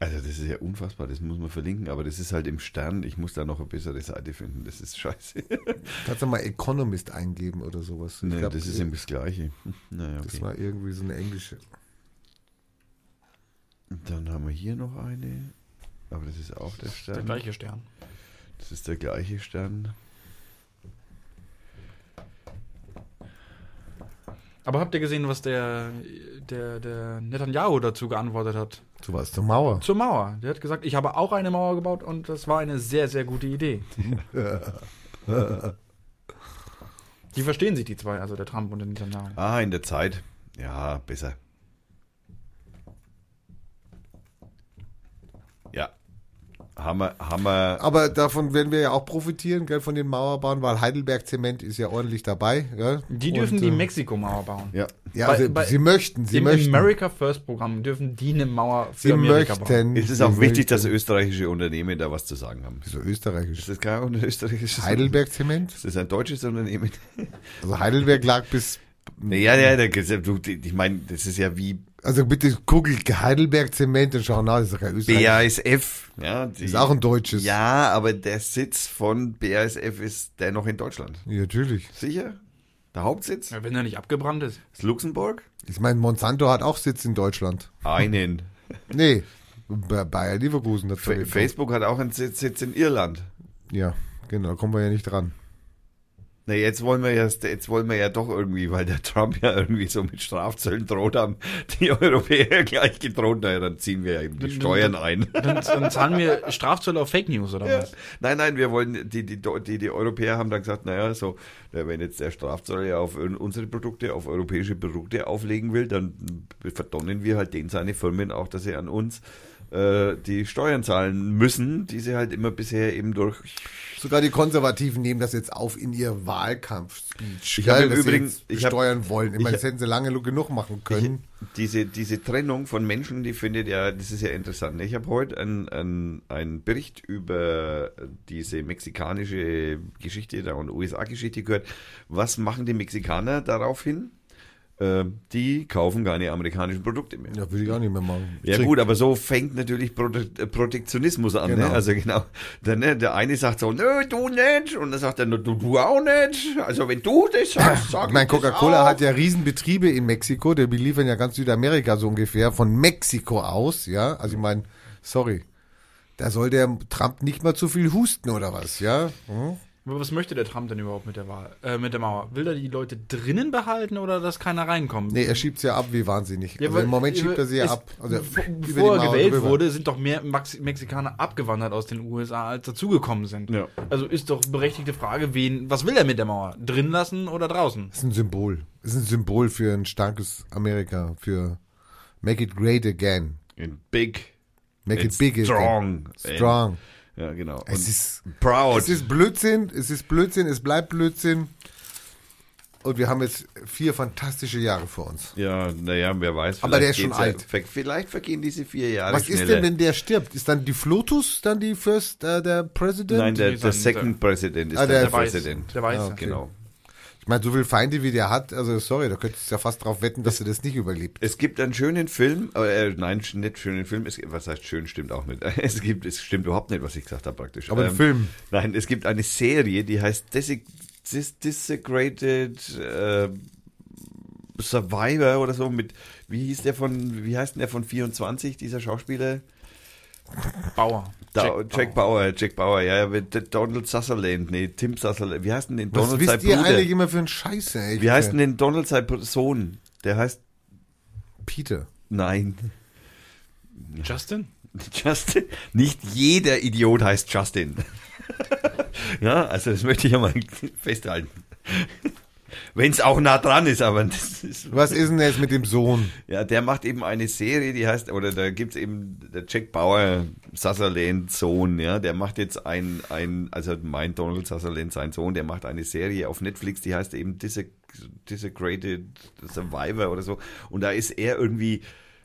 [SPEAKER 2] Also das ist ja unfassbar, das muss man verlinken, aber das ist halt im Stern, ich muss da noch eine bessere Seite finden, das ist scheiße.
[SPEAKER 1] Kannst du mal Economist eingeben oder sowas? Ich
[SPEAKER 2] nee,
[SPEAKER 1] glaub,
[SPEAKER 2] das ist eben das Gleiche. Naja,
[SPEAKER 1] Das
[SPEAKER 2] okay.
[SPEAKER 1] war irgendwie so eine englische.
[SPEAKER 2] Dann haben wir hier noch eine, aber das ist auch der Stern.
[SPEAKER 3] Der gleiche Stern.
[SPEAKER 2] Das ist der gleiche Stern.
[SPEAKER 3] Aber habt ihr gesehen, was der, der, der Netanyahu dazu geantwortet hat?
[SPEAKER 1] So was zur Mauer.
[SPEAKER 3] Zur Mauer. Der hat gesagt, ich habe auch eine Mauer gebaut und das war eine sehr, sehr gute Idee. die verstehen sich, die zwei, also der Trump und der Netanyahu.
[SPEAKER 2] Ah, in der Zeit. Ja, besser. Ja. Hammer, Hammer.
[SPEAKER 1] Aber davon werden wir ja auch profitieren, gell, von den Mauerbauern, weil Heidelberg Zement ist ja ordentlich dabei. Gell?
[SPEAKER 3] Die dürfen
[SPEAKER 1] Und,
[SPEAKER 3] die
[SPEAKER 1] äh,
[SPEAKER 3] Mexiko-Mauer bauen.
[SPEAKER 2] Ja.
[SPEAKER 1] Ja,
[SPEAKER 3] bei-
[SPEAKER 1] also,
[SPEAKER 3] bei-
[SPEAKER 1] sie möchten, sie
[SPEAKER 3] Im
[SPEAKER 1] möchten.
[SPEAKER 3] America First Programm dürfen die eine Mauer für
[SPEAKER 1] sie
[SPEAKER 3] Amerika bauen.
[SPEAKER 1] möchten.
[SPEAKER 2] Es ist auch wichtig, dass
[SPEAKER 1] möchten.
[SPEAKER 2] österreichische Unternehmen da was zu sagen haben.
[SPEAKER 1] So österreichisch.
[SPEAKER 2] Ist das kein österreichisches
[SPEAKER 1] Heidelberg Zement?
[SPEAKER 2] Das ist ein deutsches Unternehmen.
[SPEAKER 1] Also Heidelberg lag bis.
[SPEAKER 2] Ja, ja, der, du, ich meine, das ist ja wie
[SPEAKER 1] Also bitte google Heidelberg Zement und schau nach, das ist doch kein österreichisch.
[SPEAKER 2] BASF. Ja, die,
[SPEAKER 1] Ist auch ein deutsches.
[SPEAKER 2] Ja, aber der Sitz von BASF ist dennoch in Deutschland.
[SPEAKER 1] Ja, natürlich.
[SPEAKER 2] Sicher? Der Hauptsitz?
[SPEAKER 3] Ja, wenn er nicht abgebrannt ist.
[SPEAKER 2] Ist Luxemburg?
[SPEAKER 1] Ich meine, Monsanto hat auch Sitz in Deutschland.
[SPEAKER 2] Einen.
[SPEAKER 1] Nee, Ba- Bayer Leverkusen hat
[SPEAKER 2] Fa- Facebook hat auch einen Sitz, Sitz in Irland.
[SPEAKER 1] Ja, genau, da kommen wir ja nicht dran.
[SPEAKER 2] Na, jetzt wollen wir ja, jetzt wollen wir ja doch irgendwie, weil der Trump ja irgendwie so mit Strafzöllen droht haben, die Europäer gleich gedroht, naja, dann ziehen wir ja eben die
[SPEAKER 3] Dann-
[SPEAKER 2] Steuern ein.
[SPEAKER 3] Dann, dann zahlen wir Strafzölle auf Fake News oder was?
[SPEAKER 2] Nein, nein, wir wollen, die, die, die, die Europäer haben dann gesagt, naja, so, ja, wenn jetzt der Strafzoll ja auf unsere Produkte, auf europäische Produkte auflegen will, dann verdonnen wir halt den seine Firmen auch, dass sie an uns äh, die Steuern zahlen müssen, die sie halt immer bisher eben durch
[SPEAKER 1] Sogar die Konservativen nehmen das jetzt auf in ihr Wahlkampf-Speech.
[SPEAKER 2] Ich habe
[SPEAKER 1] gell,
[SPEAKER 2] im
[SPEAKER 1] dass sie
[SPEAKER 2] Übrigen-
[SPEAKER 1] jetzt
[SPEAKER 2] ich hab-
[SPEAKER 1] besteuern wollen. Ich,
[SPEAKER 2] ich
[SPEAKER 1] meine, das hätten sie lange genug machen können.
[SPEAKER 2] diese, diese Trennung von Menschen, die findet ja, das ist ja interessant. Ich habe heute einen ein, ein Bericht über diese mexikanische Geschichte da und USA-Geschichte gehört. Was machen die Mexikaner daraufhin? Äh, die kaufen keine amerikanischen Produkte mehr.
[SPEAKER 1] Ja, würde ich auch nicht mehr machen.
[SPEAKER 2] Ja
[SPEAKER 1] Trink-
[SPEAKER 2] gut, aber so fängt natürlich Prote äh, Protektionismus an.
[SPEAKER 1] Genau.
[SPEAKER 2] Ne? Also genau, der, ne, der eine sagt so, nö, du nicht. Und dann sagt er, "Nö, du, du auch nicht. Also wenn du das sagst, sag
[SPEAKER 1] Ich
[SPEAKER 2] das
[SPEAKER 1] Coca-Cola hat ja Riesenbetriebe in Mexiko, die beliefern ja ganz Südamerika so ungefähr, von Mexiko aus, ja. Also ich meine, sorry, da soll der Trump nicht mal zu viel husten oder was, ja. Hm?
[SPEAKER 3] Aber was möchte der Trump denn überhaupt mit der Wahl, äh, mit der Mauer? Will er die Leute drinnen behalten oder dass keiner reinkommt?
[SPEAKER 1] Nee, er schiebt sie ja ab wie wahnsinnig.
[SPEAKER 3] Ja,
[SPEAKER 1] also Im Moment schiebt er sie ja ab. Also
[SPEAKER 3] bevor-
[SPEAKER 1] über die
[SPEAKER 3] Bevor er gewählt
[SPEAKER 1] drüber.
[SPEAKER 3] wurde, sind doch mehr Max Mexikaner abgewandert aus den USA, als dazugekommen sind.
[SPEAKER 2] Ja.
[SPEAKER 3] Also ist doch berechtigte Frage, wen, was will er mit der Mauer? Drin lassen oder draußen?
[SPEAKER 1] Das ist ein Symbol. Das ist ein Symbol für ein starkes Amerika, für Make it great again.
[SPEAKER 2] In big,
[SPEAKER 1] Make it big again.
[SPEAKER 2] strong.
[SPEAKER 1] Strong.
[SPEAKER 2] Ja, genau.
[SPEAKER 1] Es
[SPEAKER 2] Und
[SPEAKER 1] ist,
[SPEAKER 2] proud.
[SPEAKER 1] es ist Blödsinn, es ist Blödsinn, es bleibt Blödsinn. Und wir haben jetzt vier fantastische Jahre vor uns.
[SPEAKER 2] ja, naja, wer weiß.
[SPEAKER 1] Aber der
[SPEAKER 2] vielleicht
[SPEAKER 1] ist schon
[SPEAKER 2] ja-
[SPEAKER 1] alt.
[SPEAKER 2] ver- Vielleicht vergehen diese vier Jahre
[SPEAKER 1] Was ist
[SPEAKER 2] schneller.
[SPEAKER 1] denn, wenn der stirbt? Ist dann die Flotus dann die First, äh, der President?
[SPEAKER 2] Nein, der, der
[SPEAKER 3] sind-
[SPEAKER 2] Second President ist
[SPEAKER 1] Ah,
[SPEAKER 2] dann
[SPEAKER 1] der
[SPEAKER 2] der,
[SPEAKER 3] Weiß.
[SPEAKER 2] Präsident.
[SPEAKER 3] Der weiß.
[SPEAKER 1] Ah, okay.
[SPEAKER 2] Genau.
[SPEAKER 1] Ich meine, so viele Feinde wie der hat, also sorry, da könntest du ja fast drauf wetten, dass er das nicht überlebt.
[SPEAKER 2] Es gibt einen schönen Film, äh, nein, nicht schönen Film, es, was heißt schön, stimmt auch nicht. Es gibt, es stimmt überhaupt nicht, was ich gesagt habe praktisch.
[SPEAKER 1] Aber ein Film.
[SPEAKER 2] Nein, es gibt eine Serie, die heißt Desig Dis Desecrated äh, Survivor oder so mit, wie hieß der von, wie heißt denn der von 24, dieser Schauspieler?
[SPEAKER 3] Bauer.
[SPEAKER 2] Da, Jack, Bauer. Jack Bauer, ja, ja, mit Donald Sutherland, nee, Tim Sutherland, wie heißt denn den
[SPEAKER 1] Was
[SPEAKER 2] Donald sein
[SPEAKER 1] wisst ihr
[SPEAKER 2] Bruder?
[SPEAKER 1] eigentlich immer für einen Scheiße? Echt?
[SPEAKER 2] Wie heißt denn den Donald sein Sohn? Der heißt,
[SPEAKER 1] Peter.
[SPEAKER 2] nein,
[SPEAKER 3] Justin?
[SPEAKER 2] Justin. Nicht jeder Idiot heißt Justin. ja, also das möchte ich ja mal festhalten. Wenn es auch nah dran ist, aber das ist,
[SPEAKER 1] Was ist denn jetzt mit dem Sohn?
[SPEAKER 2] ja, der macht eben eine Serie, die heißt, oder da gibt's eben der Jack Bauer, Sutherland Sohn, ja, der macht jetzt ein, ein, also mein Donald Sutherland, sein Sohn, der macht eine Serie auf Netflix, die heißt eben Disse- Desecrated Survivor oder so. Und da ist er irgendwie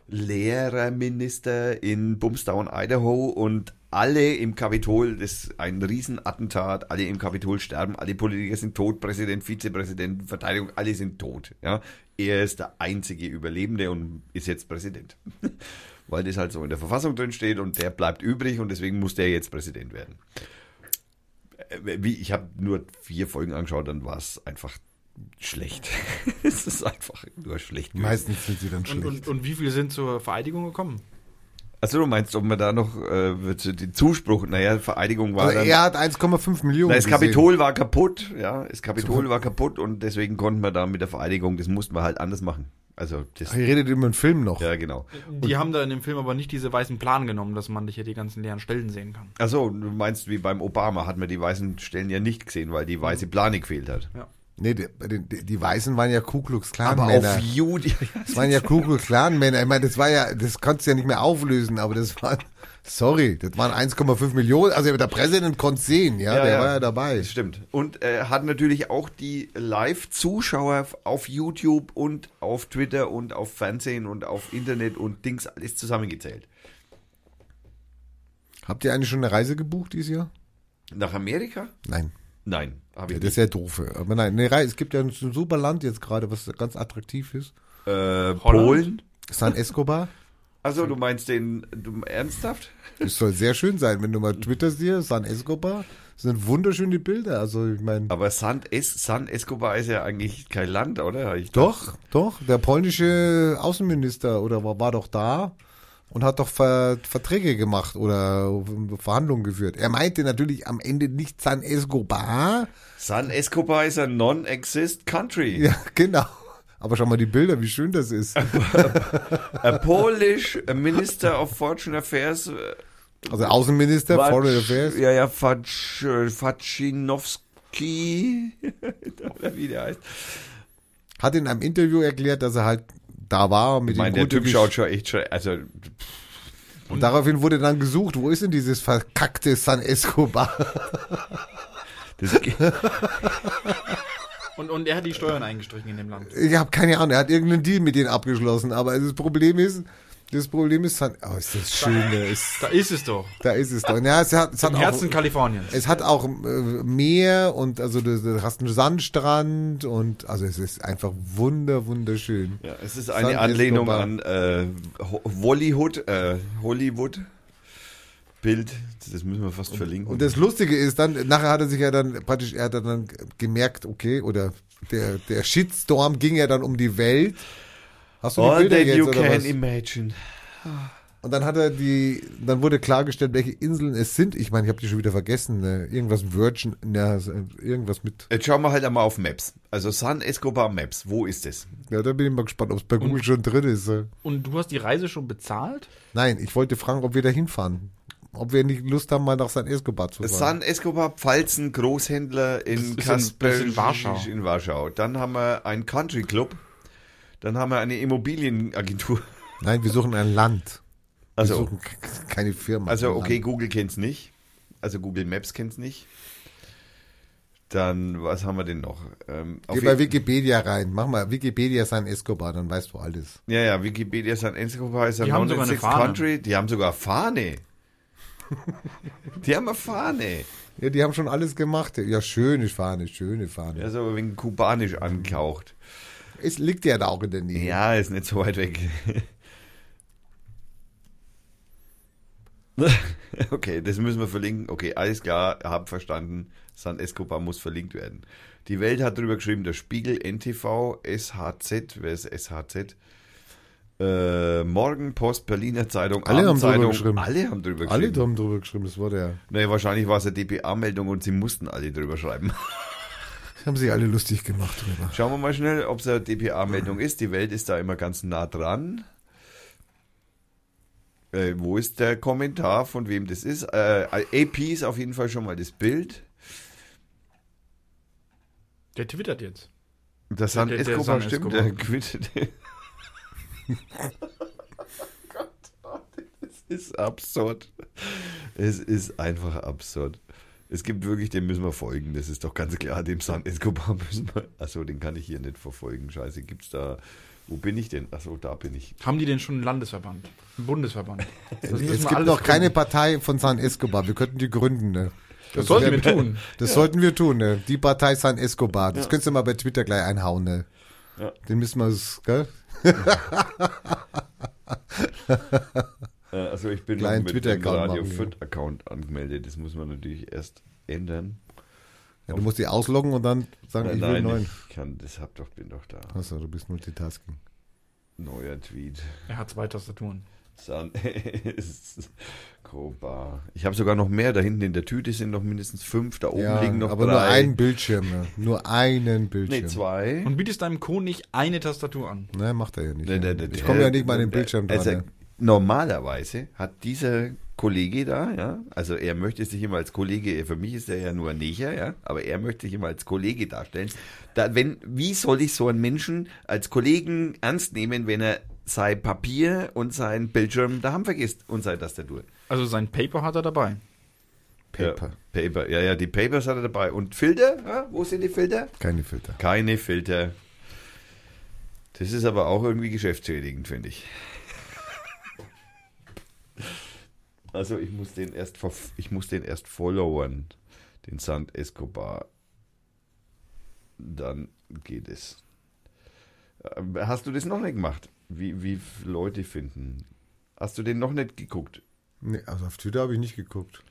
[SPEAKER 2] Lehrerminister in Bumstown, Idaho und alle im Kapitol, das ist ein Riesenattentat, alle im Kapitol sterben, alle Politiker sind tot, Präsident, Vizepräsident, Verteidigung, alle sind tot. Ja? Er ist der einzige Überlebende und ist jetzt Präsident. Weil das halt so in der Verfassung drin steht und der bleibt übrig und deswegen muss der jetzt Präsident werden. Äh, Wie, ich habe nur vier Folgen angeschaut, dann war es einfach schlecht. es ist einfach nur schlecht. gewesen.
[SPEAKER 1] Meistens sind sie dann
[SPEAKER 3] Und,
[SPEAKER 1] schlecht.
[SPEAKER 3] und, und wie viele sind zur Vereidigung gekommen?
[SPEAKER 2] Achso, du meinst, ob man da noch äh, wird den Zuspruch, naja, Vereidigung war
[SPEAKER 1] also
[SPEAKER 2] dann.
[SPEAKER 1] er hat 1,5 Millionen.
[SPEAKER 2] Na, das
[SPEAKER 1] gesehen.
[SPEAKER 2] Kapitol war kaputt, ja, das Kapitol war kaputt und deswegen konnten wir da mit der Vereidigung, das mussten wir halt anders machen. Also das,
[SPEAKER 1] Ach, ihr redet über einen Film noch.
[SPEAKER 2] ja genau.
[SPEAKER 3] Die haben da in dem Film aber nicht diese weißen Plan genommen, dass man hier die ganzen leeren Stellen sehen kann.
[SPEAKER 2] Achso, du meinst, wie beim Obama hat man die weißen Stellen ja nicht gesehen, weil die weiße Plane gefehlt hat.
[SPEAKER 1] Nee, die, die, die Weißen waren ja Ku Klux Klan
[SPEAKER 2] Aber
[SPEAKER 1] Männer.
[SPEAKER 2] auf Jude,
[SPEAKER 1] Das waren ja Ku Klux Klan Männer. Ich meine, das war ja, das konntest du ja nicht mehr auflösen, aber das war, sorry, das waren 1,5 Millionen. Also der Präsident konnte sehen, ja,
[SPEAKER 2] Ja,
[SPEAKER 1] der
[SPEAKER 2] ja.
[SPEAKER 1] war ja dabei.
[SPEAKER 2] Das stimmt. Und äh, hat natürlich auch die Live-Zuschauer auf YouTube und auf Twitter und auf Fernsehen und auf Internet und Dings alles zusammengezählt.
[SPEAKER 1] Habt ihr eigentlich schon eine Reise gebucht dieses Jahr?
[SPEAKER 2] Nach Amerika?
[SPEAKER 1] Nein.
[SPEAKER 2] Nein, habe
[SPEAKER 1] Ja,
[SPEAKER 2] ich
[SPEAKER 1] das ist ja doof. Aber nein, Reise, es gibt ja ein super Land jetzt gerade, was ganz attraktiv ist.
[SPEAKER 2] Äh, Polen?
[SPEAKER 1] San Escobar.
[SPEAKER 2] Also du meinst den, du, ernsthaft?
[SPEAKER 1] Das soll sehr schön sein, wenn du mal twitterst dir, San Escobar. Das sind wunderschöne Bilder. Also ich meine.
[SPEAKER 2] Aber San, es, San Escobar ist ja eigentlich kein Land, oder? Ich
[SPEAKER 1] Doch, doch. Der polnische Außenminister oder war, war doch da und hat doch Ver, Verträge gemacht oder Verhandlungen geführt. Er meinte natürlich am Ende nicht San Escobar.
[SPEAKER 2] San Escobar ist ein non-exist country.
[SPEAKER 1] Ja, genau. Aber schau mal die Bilder, wie schön das ist.
[SPEAKER 2] A Polish Minister of Foreign Affairs. äh,
[SPEAKER 1] Also Außenminister,
[SPEAKER 2] Fac-
[SPEAKER 1] Foreign Affairs.
[SPEAKER 2] Ja, ja, Fac, äh, Facinowski. oder wie der heißt.
[SPEAKER 1] Hat in einem Interview erklärt, dass er halt da war mit
[SPEAKER 2] Ich meine,
[SPEAKER 1] dem
[SPEAKER 2] der Typ schaut schon echt, schre- also,
[SPEAKER 1] Und daraufhin wurde dann gesucht, wo ist denn dieses verkackte San Escobar?
[SPEAKER 2] Das,
[SPEAKER 3] Und, und er hat die Steuern eingestrichen in dem Land.
[SPEAKER 1] Ich habe keine Ahnung, er hat irgendeinen Deal mit denen abgeschlossen, aber das Problem ist, das Problem ist, San, oh, ist das schön, da ist,
[SPEAKER 3] Da ist es doch.
[SPEAKER 1] da ist es doch. Ja, es hat, es hat
[SPEAKER 3] Im Herzen
[SPEAKER 1] auch,
[SPEAKER 3] Kaliforniens.
[SPEAKER 1] es hat auch äh, Meer und also du, du hast einen Sandstrand und also es ist einfach wunder wunderschön.
[SPEAKER 2] ja, es ist eine
[SPEAKER 1] San
[SPEAKER 2] Anlehnung
[SPEAKER 1] Escobar.
[SPEAKER 2] an äh, Ho- Hollywood, äh, Hollywood Bild. Das müssen wir fast verlinken.
[SPEAKER 1] Und das Lustige ist dann, nachher hat er sich ja dann praktisch, er hat dann gemerkt, okay, oder der, der Shitstorm ging ja dann um die Welt. Hast du die
[SPEAKER 2] All
[SPEAKER 1] Bilder
[SPEAKER 2] that
[SPEAKER 1] jetzt
[SPEAKER 2] you
[SPEAKER 1] oder
[SPEAKER 2] can
[SPEAKER 1] was?
[SPEAKER 2] imagine.
[SPEAKER 1] Und dann hat er die, dann wurde klargestellt, welche Inseln es sind. Ich meine, ich habe die schon wieder vergessen. Ne? Irgendwas Virgin, ja, irgendwas mit.
[SPEAKER 2] Jetzt schauen wir halt einmal auf Maps. Also San Escobar Maps, wo ist es?
[SPEAKER 1] Ja, da bin ich mal gespannt, ob es bei Google schon drin ist.
[SPEAKER 3] Und du hast die Reise schon bezahlt?
[SPEAKER 1] Nein, ich wollte fragen, ob wir da hinfahren. Ob wir nicht Lust haben, mal nach San Escobar zu fahren.
[SPEAKER 2] San Escobar Pfalzen Großhändler in
[SPEAKER 3] in-
[SPEAKER 2] Kasper
[SPEAKER 3] ist in Warschau.
[SPEAKER 2] in Warschau. Dann haben wir einen Country Club. Dann haben wir eine Immobilienagentur.
[SPEAKER 1] Nein, wir suchen ein Land. Wir
[SPEAKER 2] Also,
[SPEAKER 1] suchen keine Firma.
[SPEAKER 2] also okay,
[SPEAKER 1] Land.
[SPEAKER 2] Google kennt's nicht. Also Google Maps kennt's nicht. Dann, was haben wir denn noch? Ähm,
[SPEAKER 1] Geh bei Wikipedia rein. Mach mal Wikipedia San Escobar, dann weißt du alles.
[SPEAKER 2] ja, ja, Wikipedia San Escobar ist ein
[SPEAKER 3] Die haben sogar eine
[SPEAKER 2] 106
[SPEAKER 3] Fahne.
[SPEAKER 2] Country. Die haben sogar Fahne. die haben eine Fahne.
[SPEAKER 1] Ja, die haben schon alles gemacht. Ja, schöne Fahne, schöne Fahne.
[SPEAKER 2] Der ist aber wegen kubanisch angehaucht.
[SPEAKER 1] Es liegt ja da auch in der Nähe.
[SPEAKER 2] Ja, ist nicht so weit weg. okay, das müssen wir verlinken. Okay, alles klar, hab verstanden. San Escobar muss verlinkt werden. Die Welt hat drüber geschrieben, der Spiegel, NTV, SHZ, wer ist SHZ? Äh, Morgenpost, Berliner Zeitung,
[SPEAKER 1] Alle haben drüber geschrieben.
[SPEAKER 2] Alle haben drüber
[SPEAKER 1] Alle
[SPEAKER 2] geschrieben.
[SPEAKER 1] haben drüber geschrieben, das war der.
[SPEAKER 2] Nee, wahrscheinlich war es eine DPA-Meldung und sie mussten alle drüber schreiben.
[SPEAKER 1] Haben sich alle lustig gemacht drüber.
[SPEAKER 2] Schauen wir mal schnell, ob es eine DPA-Meldung ist. Die Welt ist da immer ganz nah dran. Äh, wo ist der Kommentar, von wem das ist? Äh, AP ist auf jeden Fall schon mal das Bild.
[SPEAKER 3] Der twittert jetzt.
[SPEAKER 2] Das San
[SPEAKER 3] Der- der
[SPEAKER 2] Escobar
[SPEAKER 3] San
[SPEAKER 2] stimmt,
[SPEAKER 3] Escobar.
[SPEAKER 2] der quittet. Gott, das ist absurd. Es ist einfach absurd. Es gibt wirklich, dem müssen wir folgen, das ist doch ganz klar, dem San Escobar müssen wir. Achso, den kann ich hier nicht verfolgen. Scheiße, gibt's da. Wo bin ich denn? Achso, da bin ich.
[SPEAKER 3] Haben die denn schon einen Landesverband? Einen Bundesverband? Das
[SPEAKER 1] Es gibt noch keine. Partei von San Escobar. Wir könnten die gründen. Ne?
[SPEAKER 3] Das sollten wir tun.
[SPEAKER 1] Das sollten wir tun. Ne? Die Partei San Escobar. Das könntest du mal bei Twitter gleich einhauen. Ne?
[SPEAKER 2] Ja.
[SPEAKER 1] Den müssen wir, gell?
[SPEAKER 2] Äh, also ich bin
[SPEAKER 1] Kleinen
[SPEAKER 2] noch mit dem
[SPEAKER 1] Twitter-Account
[SPEAKER 2] Radio
[SPEAKER 1] ja.
[SPEAKER 2] Fit Account angemeldet. Das muss man natürlich erst ändern.
[SPEAKER 1] Ja, du musst die ausloggen und dann sagen,
[SPEAKER 2] Nein,
[SPEAKER 1] ich will
[SPEAKER 2] nein,
[SPEAKER 1] neuen.
[SPEAKER 2] ich kann, das hab doch, bin doch da.
[SPEAKER 1] Achso, du bist Multitasking.
[SPEAKER 2] Neuer Tweet.
[SPEAKER 3] Er hat zwei Tastaturen.
[SPEAKER 2] San. Ich habe sogar noch mehr. Da hinten in der Tüte sind noch mindestens fünf. Da oben
[SPEAKER 1] Ja,
[SPEAKER 2] liegen noch
[SPEAKER 1] aber
[SPEAKER 2] drei.
[SPEAKER 1] nur einen Bildschirm. Ne? Nur einen Bildschirm.
[SPEAKER 2] Nee, zwei.
[SPEAKER 3] Und bietest deinem Co. nicht eine Tastatur an.
[SPEAKER 1] Nein, macht er ja nicht.
[SPEAKER 2] Nee,
[SPEAKER 1] ja.
[SPEAKER 2] nee, nee,
[SPEAKER 1] ich komme ja nicht mal an den Bildschirm dran.
[SPEAKER 2] Also,
[SPEAKER 1] ne?
[SPEAKER 2] Normalerweise hat dieser Kollege da, ja, also er möchte sich immer als Kollege, für mich ist er ja nur ein Necher, ja, aber er möchte sich immer als Kollege darstellen. Da, wenn, wie soll ich so einen Menschen als Kollegen ernst nehmen, wenn er sein Papier und sein Bildschirm daheim vergisst und seine Tastatur?
[SPEAKER 3] Also sein Paper hat er dabei.
[SPEAKER 1] Paper.
[SPEAKER 2] Ja, Paper, ja, ja, die Papers hat er dabei. Und Filter? Ja, wo sind die Filter?
[SPEAKER 1] Keine Filter.
[SPEAKER 2] Keine Filter. Das ist aber auch irgendwie geschäftsschädigend, finde ich. Also ich muss den erst verf- ich muss den erst followern, den Sand Escobar. Dann geht es. Äh, Hast du das noch nicht gemacht? Wie, wie Leute finden? Hast du den noch nicht geguckt?
[SPEAKER 1] Nee, also auf Twitter habe ich nicht geguckt.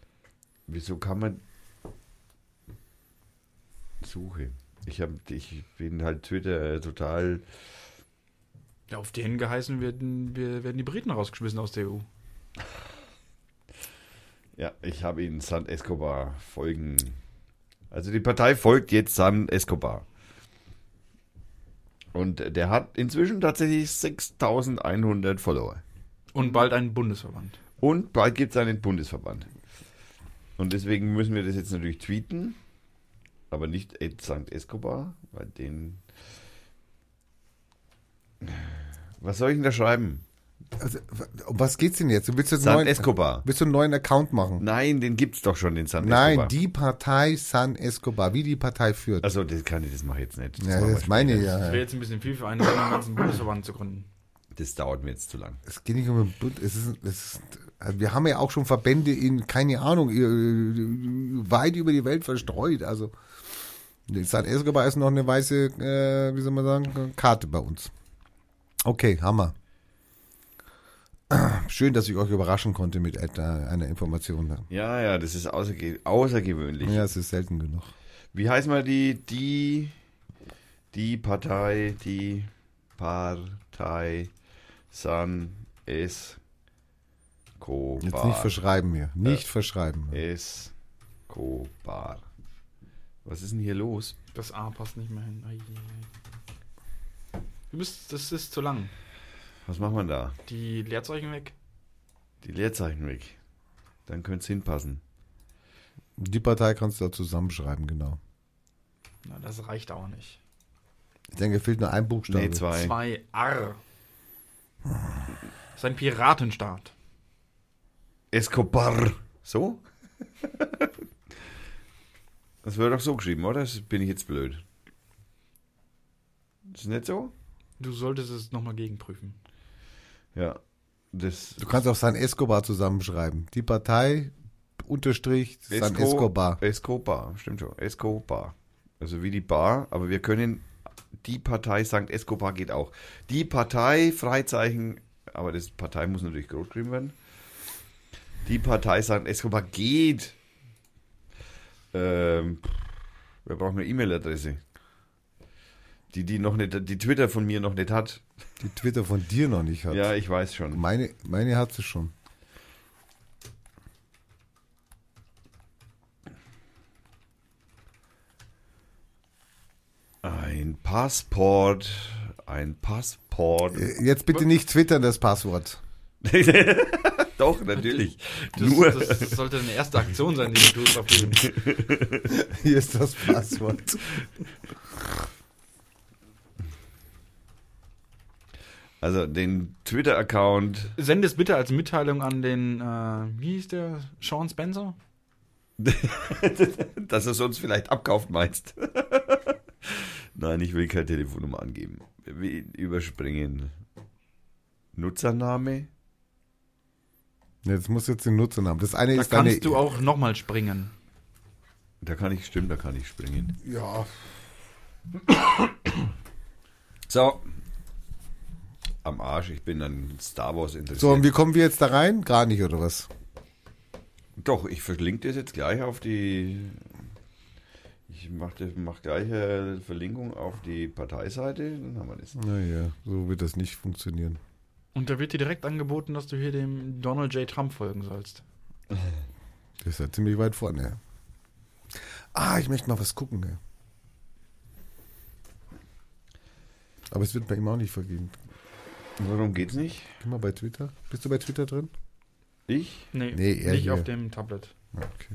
[SPEAKER 2] Wieso kann man Suche? Ich, hab, ich bin halt Twitter total.
[SPEAKER 3] Ja, auf den geheißen werden, wir, werden die Briten rausgeschmissen aus der EU.
[SPEAKER 2] Ja, ich habe ihn San Escobar folgen. Also die Partei folgt jetzt San Escobar. Und der hat inzwischen tatsächlich 6100 Follower.
[SPEAKER 3] Und bald einen Bundesverband.
[SPEAKER 2] Und bald gibt es einen Bundesverband. Und deswegen müssen wir das jetzt natürlich tweeten. Aber nicht Ed St. Escobar, weil den. Was soll ich denn da schreiben?
[SPEAKER 1] Also, um was geht's denn jetzt? Du willst, jetzt
[SPEAKER 2] San
[SPEAKER 1] neuen,
[SPEAKER 2] Escobar.
[SPEAKER 1] willst du einen neuen Account machen?
[SPEAKER 2] Nein, den gibt's doch schon, den San
[SPEAKER 1] Nein,
[SPEAKER 2] Escobar.
[SPEAKER 1] die Partei San Escobar, wie die Partei führt.
[SPEAKER 2] Also, das kann ich, das mache ich jetzt nicht.
[SPEAKER 1] ja,
[SPEAKER 2] machen wir
[SPEAKER 1] das meine ich
[SPEAKER 3] Das
[SPEAKER 1] ja.
[SPEAKER 3] wäre jetzt ein bisschen viel für einen, einen ganzen Bundesverband zu gründen.
[SPEAKER 2] Das dauert mir jetzt zu lang.
[SPEAKER 1] Es geht nicht um den Bund. Es ist, es ist, also wir haben ja auch schon Verbände in, keine Ahnung, äh, weit über die Welt verstreut. Also San Escobar ist noch eine weiße, äh, wie soll man sagen, Karte bei uns. Okay, Hammer. Schön, dass ich euch überraschen konnte mit einer Information.
[SPEAKER 2] Ja, ja, das ist außerge außergewöhnlich.
[SPEAKER 1] Ja, es ist selten genug.
[SPEAKER 2] Wie heißt mal die, die, die Partei, die Partei San Escobar.
[SPEAKER 1] Jetzt nicht verschreiben mir. Nicht verschreiben.
[SPEAKER 2] Escobar. Was ist denn hier los?
[SPEAKER 3] Das A passt nicht mehr hin. Du bist, das ist zu lang.
[SPEAKER 2] Was macht man da?
[SPEAKER 3] Die Leerzeichen weg.
[SPEAKER 2] Die Leerzeichen weg. Dann könnte es hinpassen.
[SPEAKER 1] Die Partei kannst du da zusammenschreiben, genau.
[SPEAKER 3] Na, das reicht auch nicht.
[SPEAKER 1] Ich denke, fehlt nur ein Buchstabe.
[SPEAKER 2] Nee, zwei.
[SPEAKER 3] Zwei R. Das ist ein Piratenstaat.
[SPEAKER 2] Escobar. So? Das wird doch so geschrieben, oder? Das bin ich jetzt blöd. Ist nicht so?
[SPEAKER 3] Du solltest es nochmal gegenprüfen.
[SPEAKER 2] Ja. Das
[SPEAKER 1] Du kannst auch San Escobar zusammenschreiben. Die Partei unterstrich San
[SPEAKER 2] Esco-
[SPEAKER 1] Escobar.
[SPEAKER 2] Escobar, stimmt schon. Escobar. Also wie die Bar, aber wir können die Partei St. Escobar geht auch. Die Partei Freizeichen, aber das Partei muss natürlich groß geschrieben werden. Die Partei St. Escobar geht. Ähm, wir brauchen eine E-Mail-Adresse. Die, die noch nicht, die Twitter von mir noch nicht hat.
[SPEAKER 1] Die Twitter von dir noch nicht hat.
[SPEAKER 2] Ja, ich weiß schon.
[SPEAKER 1] Meine, meine hat sie schon.
[SPEAKER 2] Ein Passport. Ein Passport.
[SPEAKER 1] Äh, Jetzt bitte nicht twittern, das Passwort.
[SPEAKER 2] Doch, natürlich.
[SPEAKER 3] Das,
[SPEAKER 2] Nur.
[SPEAKER 3] das, das sollte eine erste Aktion sein, die du dem.
[SPEAKER 1] Hier ist das Passwort.
[SPEAKER 2] Also den Twitter-Account,
[SPEAKER 3] Send es bitte als Mitteilung an den, äh, wie hieß der? Sean Spencer?
[SPEAKER 2] dass er sonst vielleicht abkauft, meinst. Nein, ich will keine Telefonnummer angeben. Wir überspringen. Nutzername?
[SPEAKER 1] Jetzt muss jetzt den Nutzernamen. Das eine
[SPEAKER 3] Da
[SPEAKER 1] ist deine.
[SPEAKER 3] kannst du auch nochmal springen.
[SPEAKER 2] Da kann ich, stimmt, da kann ich springen.
[SPEAKER 1] Ja.
[SPEAKER 2] So. Am Arsch, ich bin an Star Wars interessiert.
[SPEAKER 1] So, und wie kommen wir jetzt da rein? Gar nicht, oder was?
[SPEAKER 2] Doch, ich verlinke das jetzt gleich auf die. Ich mache mach gleich eine Verlinkung auf die Parteiseite, dann haben wir das.
[SPEAKER 1] Naja, so wird das nicht funktionieren.
[SPEAKER 3] Und da wird dir direkt angeboten, dass du hier dem Donald J. Trump folgen sollst.
[SPEAKER 1] Das ist ja ziemlich weit vorne. Ah, ich möchte mal was gucken. Aber es wird bei ihm auch nicht vergeben.
[SPEAKER 2] Warum geht's nicht?
[SPEAKER 1] Geh mal bei Twitter. Bist du bei Twitter drin?
[SPEAKER 2] Ich?
[SPEAKER 3] Nee,
[SPEAKER 1] Nee, er
[SPEAKER 3] nicht
[SPEAKER 1] hier.
[SPEAKER 3] auf dem Tablet.
[SPEAKER 1] Ah, Okay.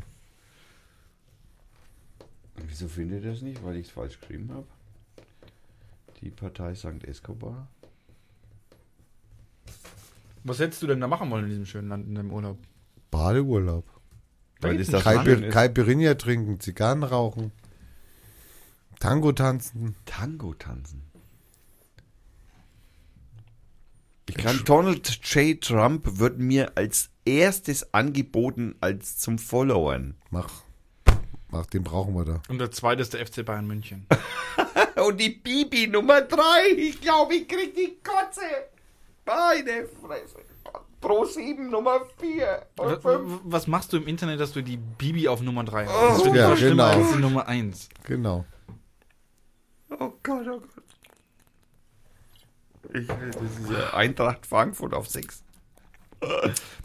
[SPEAKER 2] Wieso findet ihr das nicht? Weil ich es falsch geschrieben habe? Die Partei St. Escobar?
[SPEAKER 3] Was hättest du denn da machen wollen in diesem schönen Land in deinem Urlaub?
[SPEAKER 1] Badeurlaub.
[SPEAKER 2] Weil
[SPEAKER 3] geht's
[SPEAKER 2] das ist.
[SPEAKER 1] Caipirinha trinken, Zigarren rauchen, Tango tanzen.
[SPEAKER 2] Tango tanzen. Ich kann Donald J. Trump wird mir als erstes angeboten als zum Followern.
[SPEAKER 1] Mach. Mach, den brauchen wir da.
[SPEAKER 3] Und der zweite ist der FC Bayern München.
[SPEAKER 2] Und die Bibi Nummer 3. Ich glaube, ich krieg die Kotze. Meine Fresse. Pro 7 Nummer 4
[SPEAKER 3] W-
[SPEAKER 2] und 5.
[SPEAKER 3] w- Was machst du im Internet, dass du die Bibi auf Nummer 3 hast?
[SPEAKER 2] Oh,
[SPEAKER 1] ja, genau.
[SPEAKER 3] Nummer 1.
[SPEAKER 1] Genau.
[SPEAKER 2] Oh Gott, oh Gott. Ich Eintracht Frankfurt auf 6.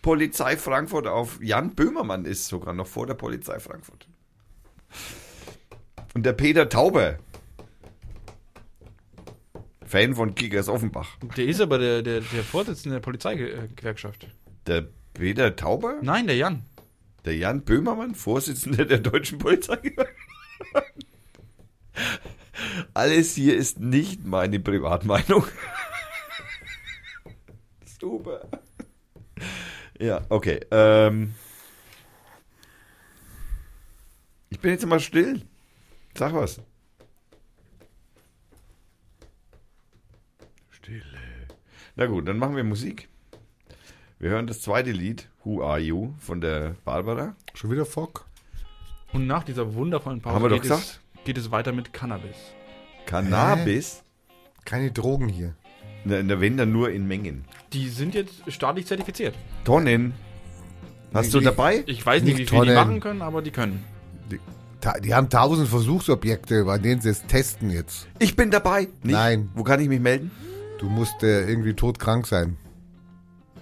[SPEAKER 2] Polizei Frankfurt auf Jan Böhmermann ist sogar noch vor der Polizei Frankfurt. Und der Peter Tauber. Fan von Kickers Offenbach.
[SPEAKER 3] Der ist aber der, der, der Vorsitzende der Polizeigewerkschaft.
[SPEAKER 2] Der Peter Tauber?
[SPEAKER 3] Nein, der Jan.
[SPEAKER 2] Der Jan Böhmermann, Vorsitzender der deutschen Polizeigewerkschaft. Alles hier ist nicht meine Privatmeinung. Es Super. Ja, okay. Ähm, ich bin jetzt mal still. Sag was. Stille. Na gut, dann machen wir Musik. Wir hören das zweite Lied, Who Are You, von der Barbara.
[SPEAKER 1] Schon wieder Fock?
[SPEAKER 3] Und nach dieser wundervollen Pause
[SPEAKER 2] Haben wir doch
[SPEAKER 3] geht, es,
[SPEAKER 2] gesagt.
[SPEAKER 3] geht es weiter mit Cannabis.
[SPEAKER 2] Cannabis.
[SPEAKER 1] Keine Drogen hier.
[SPEAKER 2] Na, na, wenn dann nur in Mengen.
[SPEAKER 3] Die sind jetzt staatlich zertifiziert.
[SPEAKER 2] Tonnen. Hast du dabei?
[SPEAKER 3] Ich weiß nicht,
[SPEAKER 1] Nicht
[SPEAKER 3] wie viel die
[SPEAKER 1] Tonnen.
[SPEAKER 3] machen können, aber die können.
[SPEAKER 1] Ta- Die haben tausend Versuchsobjekte, bei denen sie es testen jetzt.
[SPEAKER 2] Ich bin dabei. Nicht?
[SPEAKER 1] Nein.
[SPEAKER 2] Wo kann ich mich melden?
[SPEAKER 1] Du musst äh, irgendwie todkrank sein.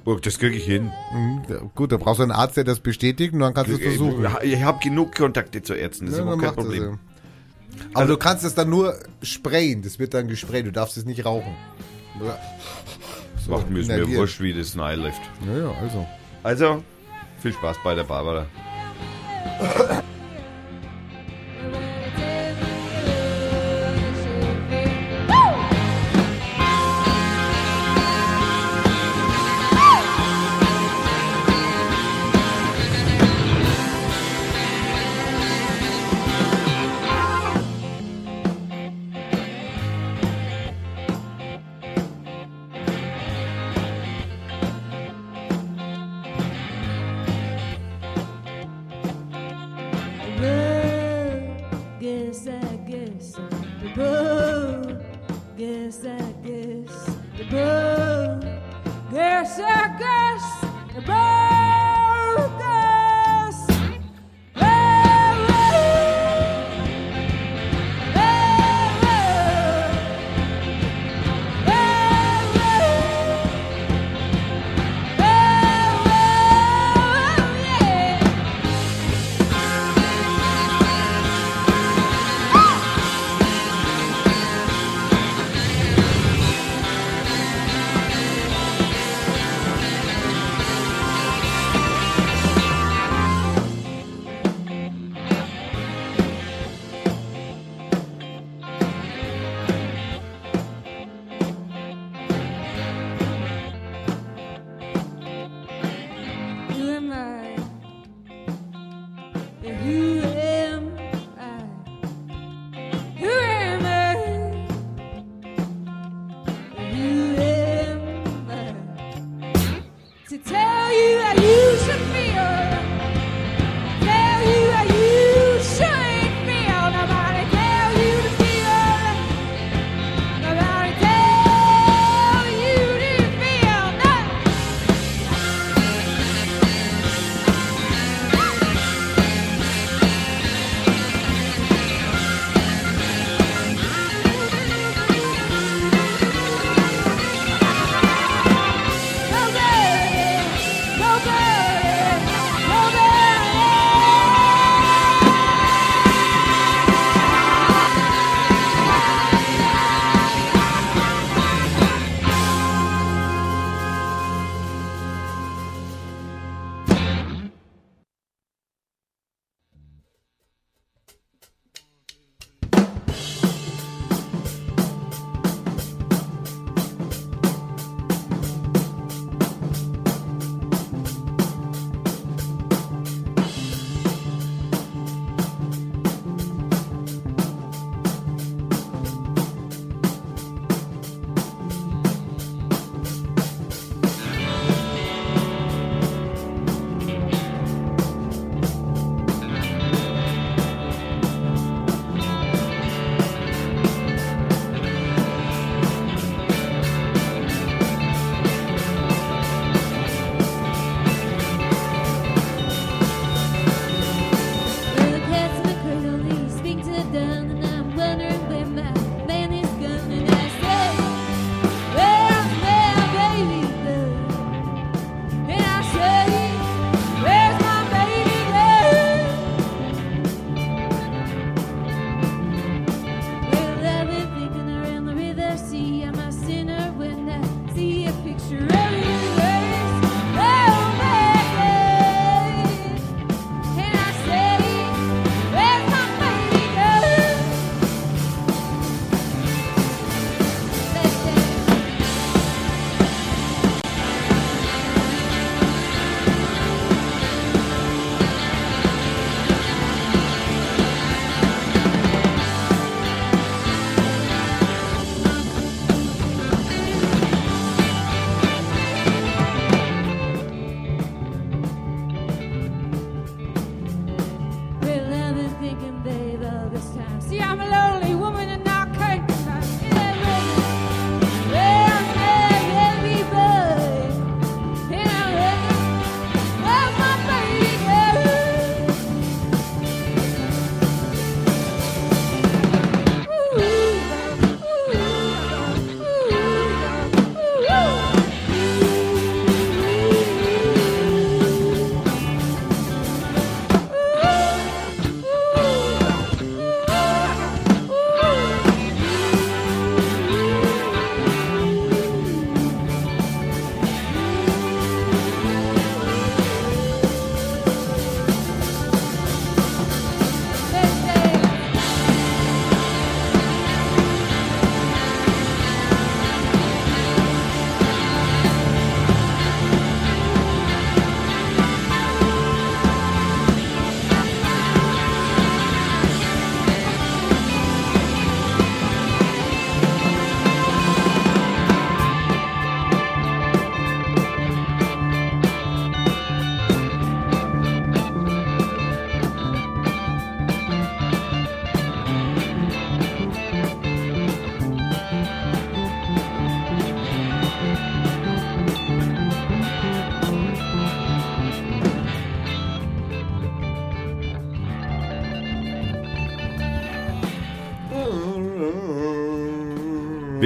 [SPEAKER 2] Oh, das kriege ich hin.
[SPEAKER 1] Mhm. ja, Gut, da brauchst du einen Arzt, der das bestätigt und dann kannst du es versuchen.
[SPEAKER 2] Ja, Ich habe genug Kontakte zu Ärzten. Das
[SPEAKER 1] Ja,
[SPEAKER 2] ist überhaupt kein Problem.
[SPEAKER 1] ja. Aber du kannst es dann nur sprayen. Das wird dann gesprayt. Du darfst es nicht rauchen. So,
[SPEAKER 2] Macht mir, ist mir wurscht, wie das Nihilift.
[SPEAKER 1] Ja, ja, also.
[SPEAKER 2] Also, viel Spaß bei der Barbara.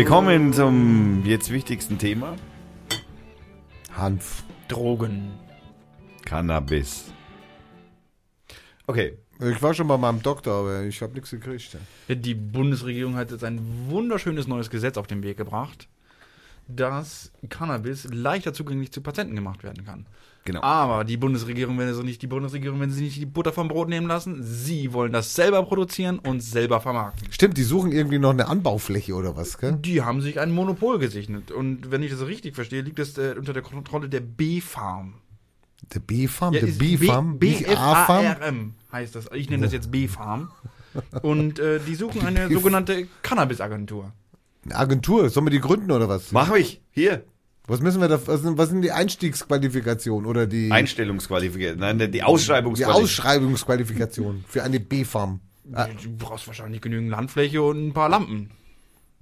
[SPEAKER 2] Wir kommen zum jetzt wichtigsten Thema.
[SPEAKER 1] Hanf.
[SPEAKER 3] Drogen.
[SPEAKER 2] Cannabis. Okay.
[SPEAKER 1] Ich war schon bei meinem Doktor, aber ich habe nichts gekriegt.
[SPEAKER 3] Die Bundesregierung hat jetzt ein wunderschönes neues Gesetz auf den Weg gebracht, dass Cannabis leichter zugänglich zu Patienten gemacht werden kann.
[SPEAKER 2] Genau.
[SPEAKER 3] Aber die Bundesregierung will also nicht die Bundesregierung, wenn sie nicht die Butter vom Brot nehmen lassen. Sie wollen das selber produzieren und selber vermarkten.
[SPEAKER 1] Stimmt, die suchen irgendwie noch eine Anbaufläche oder was, gell?
[SPEAKER 3] Die haben sich ein Monopol gesichert. Und wenn ich das richtig verstehe, liegt das äh, unter der Kontrolle der B-Farm.
[SPEAKER 1] Der B-Farm,
[SPEAKER 3] Ja,
[SPEAKER 1] der B-Farm,
[SPEAKER 3] B-
[SPEAKER 1] nicht A-Farm.
[SPEAKER 3] B-F-A-R-M heißt das. Ich nenne das jetzt B-Farm. Und äh, die suchen eine sogenannte Cannabis-Agentur.
[SPEAKER 1] Eine Agentur, sollen wir die gründen oder was?
[SPEAKER 2] Mach ich. Hier.
[SPEAKER 1] Was müssen wir da, was sind, was sind die Einstiegsqualifikationen oder die,
[SPEAKER 2] Einstellungsqualifikation. Nein, die
[SPEAKER 1] die
[SPEAKER 2] Ausschreibungsqualifikation.
[SPEAKER 1] Ausschreibungsqualifikationen für eine B-Farm?
[SPEAKER 3] Du brauchst wahrscheinlich genügend Landfläche und ein paar Lampen.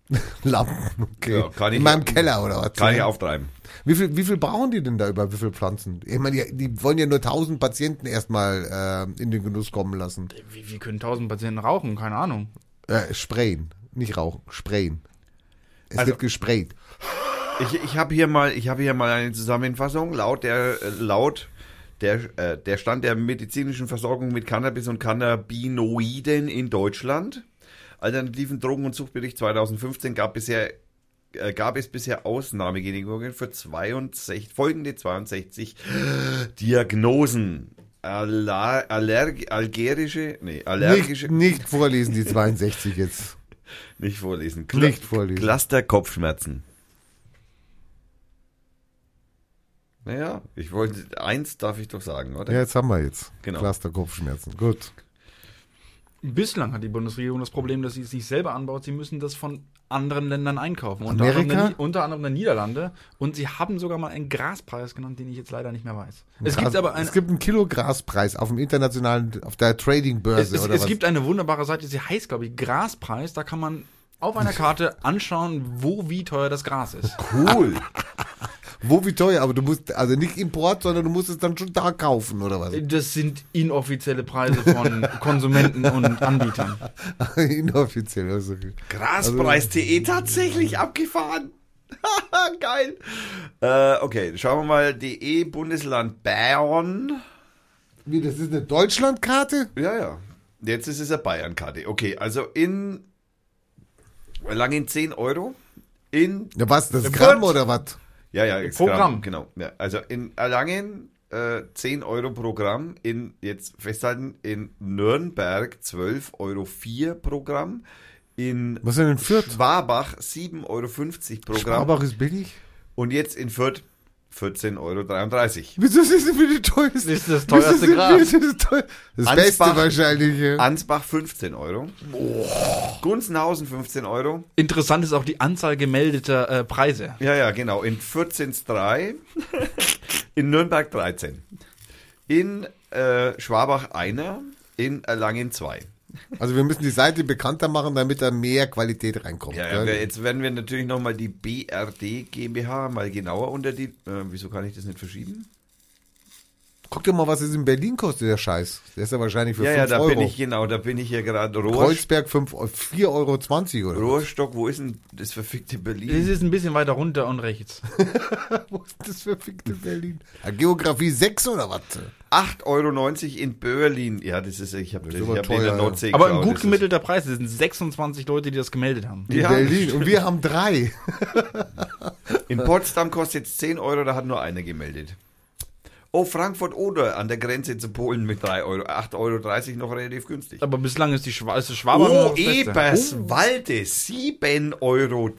[SPEAKER 1] Lampen, okay.
[SPEAKER 2] Ja, kann ich-
[SPEAKER 1] In meinem Keller oder was?
[SPEAKER 2] Kann ich auftreiben.
[SPEAKER 1] Wie viel, wie viel brauchen die denn da über, wie viel Pflanzen? Ich meine, die, die wollen ja nur 1000 Patienten erstmal äh, in den Genuss kommen lassen.
[SPEAKER 3] Wie, wie können tausend Patienten rauchen? Keine Ahnung.
[SPEAKER 1] Äh, sprayen, nicht rauchen, sprayen. Es
[SPEAKER 2] Also-
[SPEAKER 1] wird gesprayt.
[SPEAKER 2] Ich, ich habe hier mal, ich habe hier mal eine Zusammenfassung laut der laut der äh, der Stand der medizinischen Versorgung mit Cannabis und Cannabinoiden in Deutschland. Alternativen Drogen- und Suchtbericht 2015 gab bisher äh, gab es bisher Ausnahmegenehmigungen für 62 folgende 62 Diagnosen. Aller, allerg, algerische, nee, allergische,
[SPEAKER 1] Nicht, nicht vorlesen, die 62 jetzt.
[SPEAKER 2] Nicht vorlesen.
[SPEAKER 1] Nicht vorlesen.
[SPEAKER 2] Cluster Kopfschmerzen. Naja, ich wollte, eins darf ich doch sagen, oder?
[SPEAKER 1] Ja, jetzt haben wir jetzt.
[SPEAKER 2] Genau.
[SPEAKER 1] Cluster Kopfschmerzen. Gut.
[SPEAKER 3] Bislang hat die Bundesregierung das Problem, dass sie es nicht selber anbaut. Sie müssen das von anderen Ländern einkaufen. Unter? Anderem unter anderem der Niederlande. Und sie haben sogar mal einen Graspreis genannt, den ich jetzt leider nicht mehr weiß. Es gibt aber ein,
[SPEAKER 1] es gibt einen Kilograspreis auf dem internationalen, auf der Trading-Börse
[SPEAKER 3] es,
[SPEAKER 1] oder
[SPEAKER 3] es
[SPEAKER 1] was?
[SPEAKER 3] gibt eine wunderbare Seite, sie heißt, glaube ich, Graspreis. Da kann man auf einer Karte anschauen, wo wie teuer das Gras ist.
[SPEAKER 2] Cool.
[SPEAKER 1] Wo wie teuer, aber du musst, also nicht Import, sondern du musst es dann schon da kaufen oder was?
[SPEAKER 3] Das sind inoffizielle Preise von Konsumenten und Anbietern.
[SPEAKER 1] Inoffiziell. Also,
[SPEAKER 2] Graspreis.de tatsächlich abgefahren. Geil. Äh, okay, schauen wir mal. DE Bundesland Bayern.
[SPEAKER 1] wie, das ist eine Deutschlandkarte?
[SPEAKER 2] Ja, ja. Jetzt ist es eine Bayern-Karte. Okay, also in lang in 10 Euro. In
[SPEAKER 1] Ja, was, das Gramm oder was?
[SPEAKER 2] Ja, ja, jetzt
[SPEAKER 3] Programm.
[SPEAKER 2] Gramm, genau. Ja, also in Erlangen äh, 10 Euro pro Gramm, in, jetzt festhalten, in Nürnberg 12 Euro 4 pro Gramm, in
[SPEAKER 1] Was denn in Fürth?
[SPEAKER 2] Schwabach 7,50 Euro pro Gramm
[SPEAKER 1] Schwabach ist billig.
[SPEAKER 2] und jetzt in Fürth 14,33 Euro.
[SPEAKER 1] Wieso ist das für die teuerste?
[SPEAKER 3] Das ist das teuerste
[SPEAKER 1] sind
[SPEAKER 3] Gras.
[SPEAKER 1] Das, teuer- das
[SPEAKER 2] Ansbach-
[SPEAKER 1] Beste wahrscheinlich. Ja.
[SPEAKER 2] Ansbach 15 Euro. Gunzenhausen 15 Euro.
[SPEAKER 3] Interessant ist auch die Anzahl gemeldeter äh, Preise.
[SPEAKER 2] Ja, ja, genau. In 14 3. in Nürnberg 13. In äh, Schwabach einer. In Erlangen 2.
[SPEAKER 1] Also wir müssen die Seite bekannter machen, damit da mehr Qualität reinkommt.
[SPEAKER 2] Ja, ja, jetzt werden wir natürlich nochmal die BRD GmbH mal genauer unter die. Äh, wieso kann ich das nicht verschieben?
[SPEAKER 1] Guck dir mal, was es in Berlin kostet, der Scheiß. Der ist ja wahrscheinlich für
[SPEAKER 2] ja,
[SPEAKER 1] 5
[SPEAKER 2] ja, da
[SPEAKER 1] Euro.
[SPEAKER 2] bin ich, genau, da bin ich hier gerade. Rohr,
[SPEAKER 1] Kreuzberg 5, 4,20 Euro oder?
[SPEAKER 2] Rohrstock, wo ist denn das verfickte
[SPEAKER 3] Es
[SPEAKER 2] Berlin?
[SPEAKER 3] ist ein bisschen weiter runter und rechts.
[SPEAKER 1] Wo ist das verfickte Berlin? Ja, Geografie 6 oder was?
[SPEAKER 2] 8,90 Euro in Berlin. Ja, das ist, ich habe hab der
[SPEAKER 1] ja.
[SPEAKER 2] Nordsee
[SPEAKER 3] Aber ein gut gemittelter Preis. Es sind 26 Leute, die das gemeldet haben.
[SPEAKER 1] In
[SPEAKER 2] Ja,
[SPEAKER 1] Berlin. Und wir haben drei.
[SPEAKER 2] In Potsdam kostet es 10 Euro, da hat nur einer gemeldet. Oh, Frankfurt oder an der Grenze zu Polen mit 3 Euro. 8,30 Euro noch relativ günstig.
[SPEAKER 3] Aber bislang ist die Schwa ist Schwaber
[SPEAKER 2] Oh. Eberswalde, 7,10 Euro.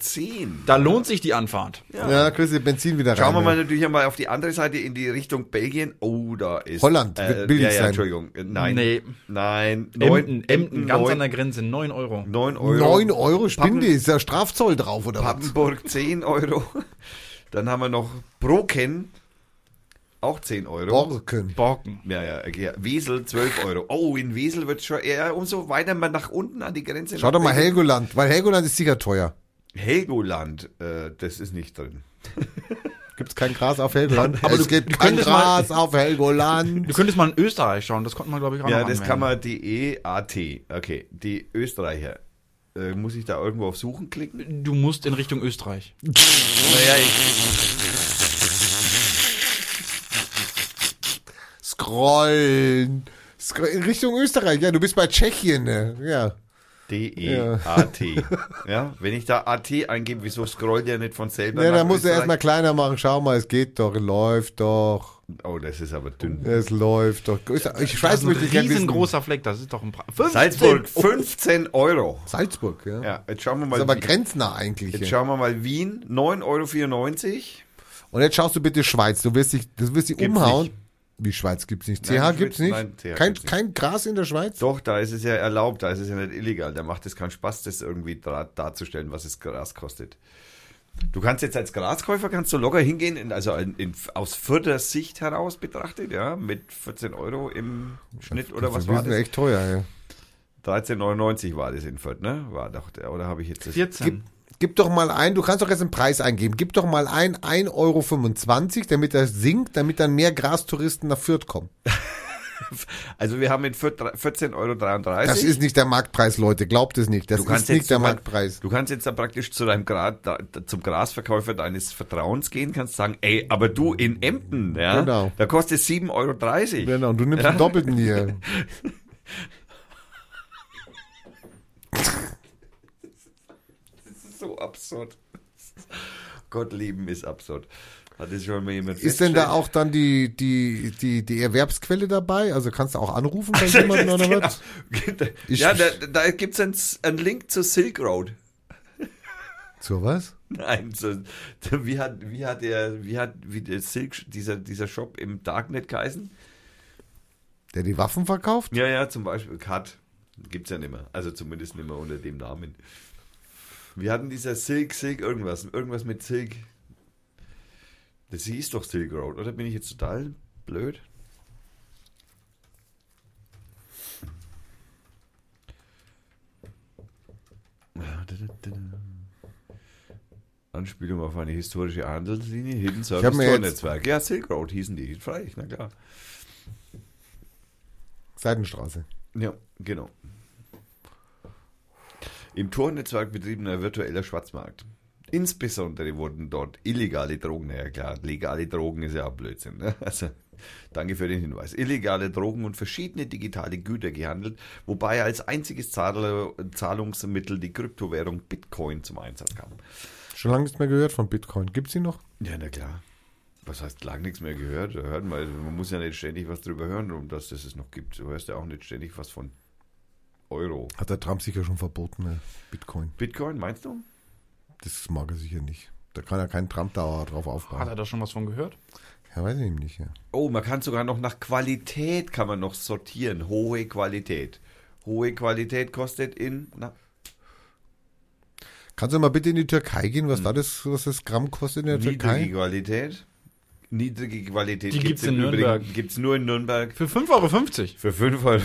[SPEAKER 3] Da lohnt sich die Anfahrt.
[SPEAKER 1] Ja, kriegst du Benzin wieder rein.
[SPEAKER 2] Schauen wir mal natürlich einmal auf die andere Seite in die Richtung Belgien. Oh, da ist.
[SPEAKER 1] Holland wird billig
[SPEAKER 2] ja, ja,
[SPEAKER 1] sein.
[SPEAKER 2] Entschuldigung. Äh, Nein.
[SPEAKER 3] Nee.
[SPEAKER 2] Nein.
[SPEAKER 3] Emden, Emden, ganz
[SPEAKER 2] neun-
[SPEAKER 3] an der Grenze, 9 Euro.
[SPEAKER 2] 9 Euro.
[SPEAKER 1] 9 Euro Spinde, ist ja Strafzoll drauf oder was?
[SPEAKER 2] Pappenburg 10 Euro. Dann haben wir noch Broken. Auch 10 Euro.
[SPEAKER 1] Borken.
[SPEAKER 3] Borken.
[SPEAKER 2] Ja, ja, okay. Wesel 12 Euro. Oh, in Wesel wird schon eher umso weiter man nach unten an die Grenze.
[SPEAKER 1] Schau doch mal Helgoland, weil Helgoland ist sicher teuer.
[SPEAKER 2] Helgoland, äh, das ist nicht drin.
[SPEAKER 1] Gibt's kein Gras auf Helgoland?
[SPEAKER 3] Aber
[SPEAKER 1] es
[SPEAKER 3] du-
[SPEAKER 1] gibt
[SPEAKER 3] du
[SPEAKER 1] kein
[SPEAKER 3] könntest mal-
[SPEAKER 1] Gras auf Helgoland.
[SPEAKER 3] Du könntest mal in Österreich schauen, das konnte man, glaube ich, auch
[SPEAKER 2] Ja,
[SPEAKER 3] noch
[SPEAKER 2] das
[SPEAKER 3] anwenden.
[SPEAKER 2] kann man die EAT. Okay, die Österreicher. Äh, muss ich da irgendwo auf Suchen klicken?
[SPEAKER 3] Du musst in Richtung Österreich.
[SPEAKER 2] Naja, ich,
[SPEAKER 1] Scrollen. Scroll in Richtung Österreich. Ja, du bist bei Tschechien. Ne? Ja.
[SPEAKER 2] D-E-A-T. Ja. wenn ich da AT eingebe, wieso scrollt der nicht von selber?
[SPEAKER 1] Ja, dann musst du
[SPEAKER 2] Österreich?
[SPEAKER 1] erstmal kleiner machen. Schau mal, es geht doch, läuft doch.
[SPEAKER 2] Oh, das ist aber dünn.
[SPEAKER 1] Es läuft doch. Ich
[SPEAKER 3] Das
[SPEAKER 1] weiß,
[SPEAKER 3] ist ein
[SPEAKER 1] möchte ich gerne wissen.
[SPEAKER 3] riesengroßer Fleck, das ist doch ein Pra 15
[SPEAKER 2] Salzburg, 15 Euro.
[SPEAKER 1] Salzburg, ja.
[SPEAKER 2] Ja, jetzt schauen wir
[SPEAKER 1] Das
[SPEAKER 2] mal.
[SPEAKER 1] ist aber
[SPEAKER 2] Wien.
[SPEAKER 1] grenznah eigentlich.
[SPEAKER 2] Jetzt
[SPEAKER 1] ja.
[SPEAKER 2] schauen wir mal Wien, 9,94 Euro.
[SPEAKER 1] Und jetzt schaust du bitte Schweiz. Du wirst dich, du wirst dich
[SPEAKER 2] Gibt's
[SPEAKER 1] umhauen.
[SPEAKER 2] nicht.
[SPEAKER 1] Wie Schweiz gibt's nicht?
[SPEAKER 2] Nein,
[SPEAKER 1] CH gibt's
[SPEAKER 2] Schweiz-
[SPEAKER 1] nicht?
[SPEAKER 2] nein, CH
[SPEAKER 1] kein,
[SPEAKER 2] gibt's nicht.
[SPEAKER 1] kein Gras in der Schweiz?
[SPEAKER 2] Doch, da ist es ja erlaubt, da ist es ja nicht illegal. Da macht es keinen Spaß, das irgendwie da, darzustellen, was es Gras kostet. Du kannst jetzt als Graskäufer kannst du locker hingehen, in, also in, in, aus vierter Sicht heraus betrachtet, ja, mit 14 Euro im Schnitt oder was
[SPEAKER 1] das
[SPEAKER 2] war
[SPEAKER 1] ist
[SPEAKER 2] das?
[SPEAKER 1] echt teuer, ja.
[SPEAKER 2] 13,99 war das in Fürth, ne? War doch der, oder habe ich jetzt das?
[SPEAKER 3] 14.
[SPEAKER 1] Gib, gib doch mal ein, du kannst doch jetzt einen Preis eingeben. Gib doch mal ein 1,25 Euro, damit das sinkt, damit dann mehr Grastouristen nach Fürth kommen.
[SPEAKER 2] Also wir haben dre- 14,33 Euro.
[SPEAKER 1] Das ist nicht der Marktpreis, Leute. Glaubt es nicht. Das ist nicht der Marktpreis.
[SPEAKER 2] Du kannst jetzt da praktisch zu deinem Gra da, zum Grasverkäufer deines Vertrauens gehen, kannst sagen, ey, aber du in Emden, ja,
[SPEAKER 1] Genau.
[SPEAKER 2] da kostet 7,30 Euro.
[SPEAKER 1] Genau, und du nimmst den Doppelten hier.
[SPEAKER 2] So absurd. Gott lieben ist absurd. Hat das schon mal jemand
[SPEAKER 1] Ist denn da auch dann die, die, die, die Erwerbsquelle dabei? Also kannst du auch anrufen bei jemandem oder
[SPEAKER 2] Genau.
[SPEAKER 1] was? Ich-
[SPEAKER 2] ja, da, da gibt es einen, einen Link zur Silk Road.
[SPEAKER 1] So was?
[SPEAKER 2] Nein, so, wie hat, wie hat der, wie hat, wie der Silk, dieser, dieser Shop im Darknet geheißen?
[SPEAKER 1] Der die Waffen verkauft?
[SPEAKER 2] Ja, ja, zum Beispiel Cut. Gibt's ja nicht mehr. Also zumindest nicht mehr unter dem Namen. Wir hatten dieser Silk, Silk, irgendwas. Irgendwas mit Silk. Das hieß doch Silk Road, oder bin ich jetzt total blöd? Anspielung auf eine historische Handelslinie, Hidden Service
[SPEAKER 1] jetzt-
[SPEAKER 2] Netzwerk. Ja, Silk Road hießen die. Freilich, na klar.
[SPEAKER 1] Seitenstraße.
[SPEAKER 2] Ja, genau. Im Tornetzwerk betriebener virtueller Schwarzmarkt. Insbesondere wurden dort illegale Drogen, naja klar, legale Drogen ist ja auch Blödsinn. Ne? Also, danke für den Hinweis. Illegale Drogen und verschiedene digitale Güter gehandelt, wobei als einziges Zahl Zahlungsmittel die Kryptowährung Bitcoin zum Einsatz kam.
[SPEAKER 1] Schon lange nichts mehr gehört von Bitcoin. Gibt's die noch?
[SPEAKER 2] Ja, na klar. Was heißt lang nichts mehr gehört? Hört mal, man muss ja nicht ständig was drüber hören, um dass es es noch gibt. Du hörst ja auch nicht ständig was von Euro.
[SPEAKER 1] Hat der Trump sicher schon verboten, ne? Bitcoin.
[SPEAKER 2] Bitcoin, meinst du?
[SPEAKER 1] Das mag er sicher nicht. Da kann ja kein Trump-Dauer drauf
[SPEAKER 3] Hat
[SPEAKER 1] aufbauen.
[SPEAKER 3] er da schon was von gehört?
[SPEAKER 1] Ja, weiß ich eben nicht, ja.
[SPEAKER 2] Oh, man kann sogar noch nach Qualität kann man noch sortieren. Hohe Qualität. Hohe Qualität kostet in, na,
[SPEAKER 1] Kannst du mal bitte in die Türkei gehen, was da das, was das Gramm kostet in der
[SPEAKER 2] niedrige
[SPEAKER 1] Türkei?
[SPEAKER 2] Qualität. Niedrige Qualität
[SPEAKER 3] Die gibt's in
[SPEAKER 2] im Übrigen-
[SPEAKER 3] Nürnberg.
[SPEAKER 2] Gibt's nur in Nürnberg
[SPEAKER 3] Für 5,50 Euro.
[SPEAKER 2] für 5,50 Euro.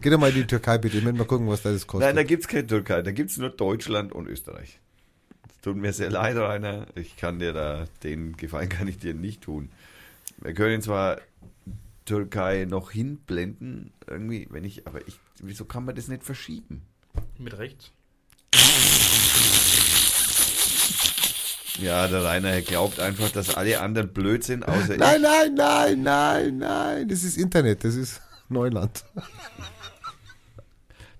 [SPEAKER 1] Geh doch mal in die Türkei bitte, ich will mal gucken, was da das kostet.
[SPEAKER 2] Nein, da gibt's keine Türkei, da gibt's nur Deutschland und Österreich. Es tut mir sehr leid, Rainer. Ich kann dir da, den Gefallen kann ich dir nicht tun. Wir können zwar Türkei noch hinblenden, irgendwie, wenn ich, aber ich, wieso kann man das nicht verschieben?
[SPEAKER 3] Mit rechts.
[SPEAKER 2] Ja, der Rainer glaubt einfach, dass alle anderen blöd sind, außer
[SPEAKER 1] nein, nein, nein, nein, nein. Das ist Internet, das ist Neuland.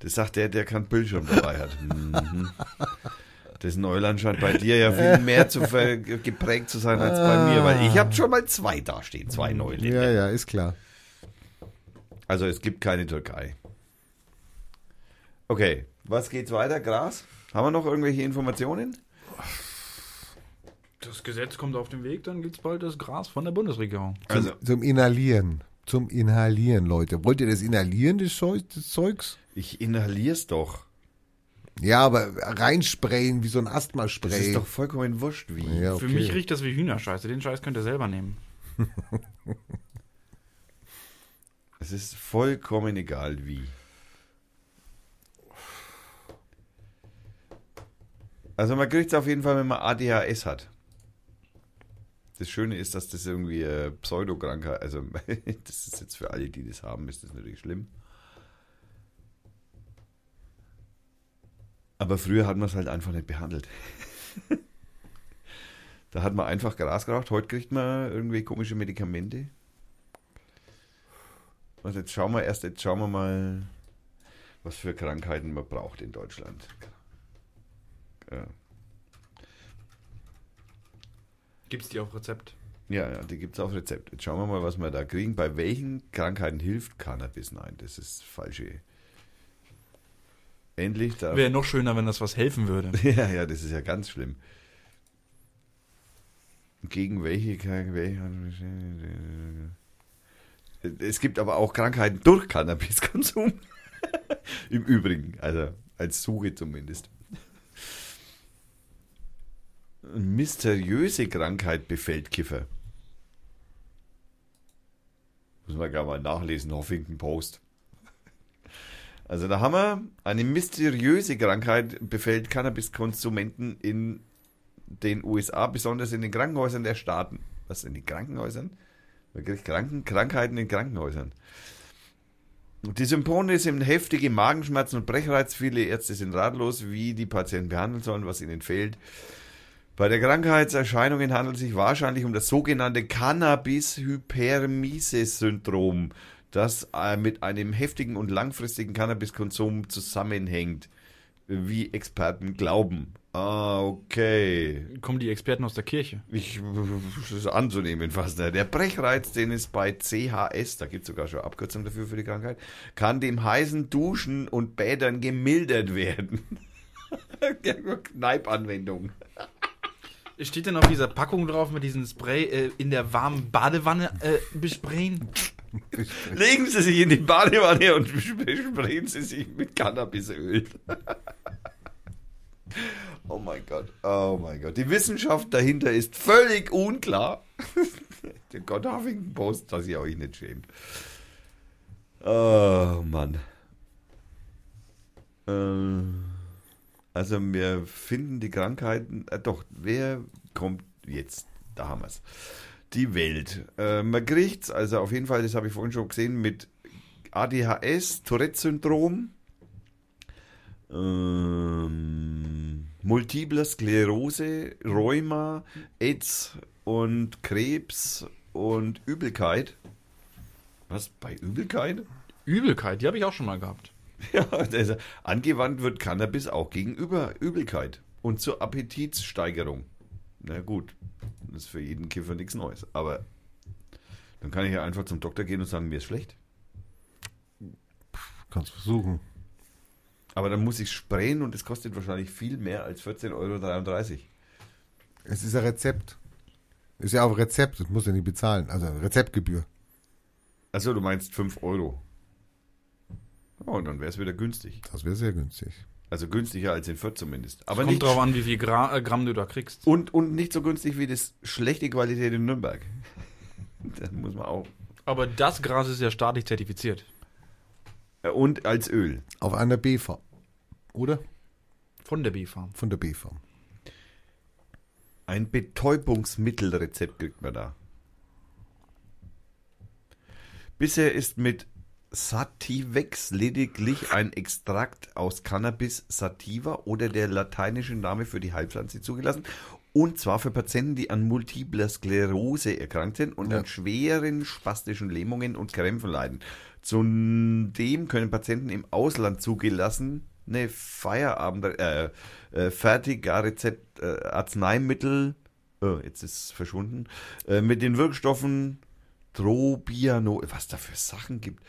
[SPEAKER 2] Das sagt der, der keinen Bildschirm dabei hat. Mhm. Das Neuland scheint bei dir ja viel mehr zu geprägt zu sein als bei mir, weil ich habe schon mal zwei dastehen, zwei Neuländer.
[SPEAKER 1] Ja, ja, ist klar.
[SPEAKER 2] Also es gibt keine Türkei. Okay, was geht's weiter? Gras? Haben wir noch irgendwelche Informationen?
[SPEAKER 3] Das Gesetz kommt auf den Weg, dann gibt's bald das Gras von der Bundesregierung.
[SPEAKER 2] Also,
[SPEAKER 1] Zum Inhalieren. Zum Inhalieren, Leute. Wollt ihr das Inhalieren des, Zeugs?
[SPEAKER 2] ich inhalier's doch.
[SPEAKER 1] Ja, aber reinsprayen wie so ein
[SPEAKER 2] Das
[SPEAKER 1] Asthma-Spray.
[SPEAKER 2] ist doch vollkommen wurscht, wie.
[SPEAKER 1] ja, okay.
[SPEAKER 3] Für mich riecht das wie Hühnerscheiße. Den Scheiß könnt ihr selber nehmen.
[SPEAKER 2] Es ist vollkommen egal, wie. Also man kriegt es auf jeden Fall, wenn man ADHS hat. Das Schöne ist, dass das irgendwie äh, Pseudokrankheit, also das ist jetzt für alle, die das haben, ist das natürlich schlimm. Aber früher hat man es halt einfach nicht behandelt. da hat man einfach Gras geraucht. Heute kriegt man irgendwie komische Medikamente. Und jetzt schauen wir erst, jetzt schauen wir mal, was für Krankheiten man braucht in Deutschland. Ja,
[SPEAKER 3] Gibt's die auf Rezept?
[SPEAKER 2] ja, ja die gibt es auf Rezept. Jetzt schauen wir mal, was wir da kriegen. Bei welchen Krankheiten hilft Cannabis? Nein, das ist falsche. Endlich da.
[SPEAKER 3] Wäre noch schöner, wenn das was helfen würde.
[SPEAKER 2] Ja, ja, das ist ja ganz schlimm. Gegen welche, welche Es gibt aber auch Krankheiten durch Cannabiskonsum. Im Übrigen, also als Suche zumindest. Mysteriöse Krankheit befällt Kiffer. Muss man gar mal nachlesen, Huffington Post. Also da haben wir eine mysteriöse Krankheit befällt Cannabiskonsumenten in den USA, besonders in den Krankenhäusern der Staaten. Was in den Krankenhäusern? Wirklich Kranken, Krankheiten in Krankenhäusern. Die Symptome sind heftige Magenschmerzen und Brechreiz. Viele Ärzte sind ratlos, wie die Patienten behandeln sollen, was ihnen fehlt. Bei der Krankheitserscheinungen handelt es sich wahrscheinlich um das sogenannte Cannabis-Hypermesis-Syndrom, das äh, mit einem heftigen und langfristigen Cannabiskonsum zusammenhängt, wie Experten glauben. Ah, okay.
[SPEAKER 3] Kommen die Experten aus der Kirche?
[SPEAKER 2] Ich, das ist anzunehmen fast. ne? Der Brechreiz, den es bei CHS, da gibt es sogar schon Abkürzung dafür für die Krankheit, kann dem heißen Duschen und Bädern gemildert werden. Kneipanwendung.
[SPEAKER 3] Steht denn auf dieser Packung drauf mit diesem Spray äh, in der warmen Badewanne äh, besprayen?
[SPEAKER 2] Legen Sie sich in die Badewanne und besprayen Sie sich mit Cannabisöl. oh mein Gott, oh mein Gott. Die Wissenschaft dahinter ist völlig unklar. Der Gott Huffington Post, dass ihr euch nicht schämt. Oh Mann. Äh, Also wir finden die Krankheiten, äh, doch, wer kommt jetzt? Da haben wir es. Die Welt. Äh, man kriegt's, also auf jeden Fall, das habe ich vorhin schon gesehen, mit ADHS, Tourette-Syndrom, ähm, Multiple Sklerose, Rheuma, AIDS und Krebs und Übelkeit. Was, bei Übelkeit?
[SPEAKER 3] Übelkeit, die habe ich auch schon mal gehabt.
[SPEAKER 2] Ja, also angewandt wird Cannabis auch gegenüber Übelkeit und zur Appetitssteigerung. Na gut, das ist für jeden Kiffer nichts Neues. Aber dann kann ich ja einfach zum Doktor gehen und sagen, mir ist schlecht.
[SPEAKER 1] Kannst versuchen.
[SPEAKER 2] Aber dann muss ich sprayen und es kostet wahrscheinlich viel mehr als 14,33 Euro.
[SPEAKER 1] Es ist ein Rezept. Ist ja auch Rezept, das muss ja nicht bezahlen. Also Rezeptgebühr.
[SPEAKER 2] Also du meinst 5 Euro. Oh, dann wäre es wieder günstig.
[SPEAKER 1] Das wäre sehr günstig.
[SPEAKER 2] Also günstiger als in Fürth zumindest. Aber
[SPEAKER 3] Kommt
[SPEAKER 2] nicht,
[SPEAKER 3] drauf an, wie viel Gra äh, Gramm du da kriegst.
[SPEAKER 2] und, und nicht so günstig wie das schlechte Qualität in Nürnberg. Das muss man auch.
[SPEAKER 3] Aber das Gras ist ja staatlich zertifiziert.
[SPEAKER 2] Äh, Und als Öl.
[SPEAKER 1] Auf einer B-Farm. Oder?
[SPEAKER 3] Von der B-Farm.
[SPEAKER 1] Von der B-Farm.
[SPEAKER 2] Ein Betäubungsmittelrezept kriegt man da. Bisher ist mit Sativex lediglich ein Extrakt aus Cannabis sativa oder der lateinische Name für die Heilpflanze zugelassen. Und zwar für Patienten, die an multipler Sklerose erkrankt sind und
[SPEAKER 1] Ja.
[SPEAKER 2] an schweren spastischen Lähmungen und Krämpfen leiden. Zudem können Patienten im Ausland zugelassen eine Feierabend, äh, äh, fertiger Rezept, äh, Arzneimittel, oh, jetzt ist es verschwunden, äh, mit den Wirkstoffen Trobiano, was da für Sachen gibt.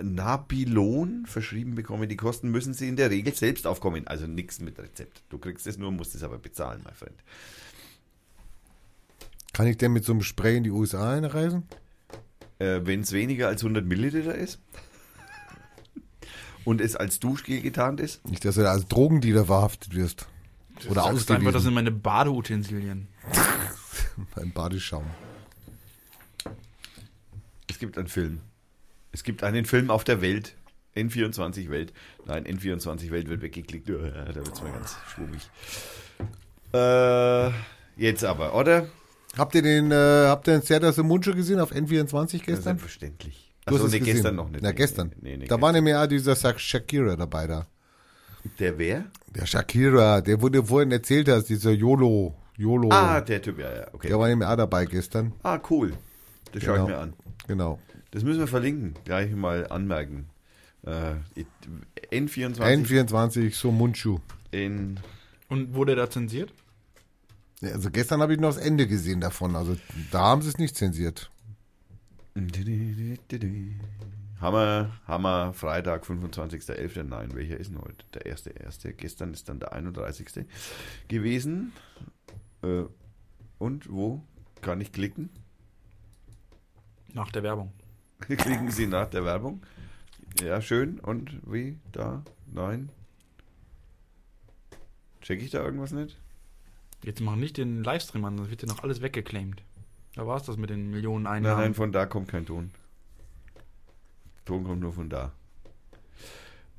[SPEAKER 2] Nabilon verschrieben bekommen. Die Kosten müssen sie in der Regel selbst aufkommen. Also nichts mit Rezept. Du kriegst es nur, musst es aber bezahlen, mein Freund.
[SPEAKER 1] Kann ich denn mit so einem Spray in die USA einreisen?
[SPEAKER 2] Äh, Wenn es weniger als 100 Milliliter ist und es als Duschgel getarnt ist,
[SPEAKER 1] Nicht, dass du da als Drogendealer verhaftet wirst. Oder
[SPEAKER 3] Sagst einfach, das
[SPEAKER 1] ausgewiesen
[SPEAKER 3] sind meine Badeutensilien.
[SPEAKER 1] beim Badeschaum.
[SPEAKER 2] Es gibt einen Film. Es gibt einen Film auf der Welt. N24 Welt. Nein, N24 Welt wird weggeklickt. Ja, Da wird es mal ganz schwummig. Äh, jetzt aber, oder?
[SPEAKER 1] Habt ihr den, äh, habt ihr den Serdas im Mund schon gesehen auf N24
[SPEAKER 2] Ja,
[SPEAKER 1] gestern?
[SPEAKER 2] Selbstverständlich.
[SPEAKER 1] Du hast
[SPEAKER 2] Achso,
[SPEAKER 1] es
[SPEAKER 2] nee,
[SPEAKER 1] gesehen.
[SPEAKER 2] gestern noch nicht.
[SPEAKER 1] Na,
[SPEAKER 2] Nee,
[SPEAKER 1] gestern.
[SPEAKER 2] Nee, nee,
[SPEAKER 1] da war nämlich auch dieser Shak- Shakira dabei da.
[SPEAKER 2] Der wer?
[SPEAKER 1] Der Shakira, der wurde vorhin erzählt hast, dieser YOLO. YOLO.
[SPEAKER 2] Ah, der Typ, ja, ja, okay.
[SPEAKER 1] der war nämlich auch dabei gestern.
[SPEAKER 2] Ah, cool. Das schaue
[SPEAKER 1] Genau.
[SPEAKER 2] ich mir an.
[SPEAKER 1] Genau.
[SPEAKER 2] Das müssen wir verlinken, gleich mal anmerken. Äh, N24
[SPEAKER 1] N24 so Mundschuh.
[SPEAKER 2] in
[SPEAKER 3] Und wurde da zensiert?
[SPEAKER 1] Ja, Also gestern habe ich noch das Ende gesehen davon. Also da haben sie es nicht zensiert.
[SPEAKER 2] Hammer, Hammer, Freitag, 25.11. Nein, welcher ist denn heute? Der erste, erste. Gestern ist dann der 31. gewesen. Äh, und wo kann ich klicken?
[SPEAKER 3] Nach der Werbung.
[SPEAKER 2] Klicken Sie nach der Werbung. Ja, schön. Und wie? Da? Nein. Check ich da irgendwas nicht?
[SPEAKER 3] Jetzt mach nicht den Livestream an, sonst wird dir noch alles weggeclaimed. Da war es das mit den Millionen
[SPEAKER 2] Nein,
[SPEAKER 3] Einnahmen.
[SPEAKER 2] nein, von da kommt kein Ton. Ton kommt nur von da.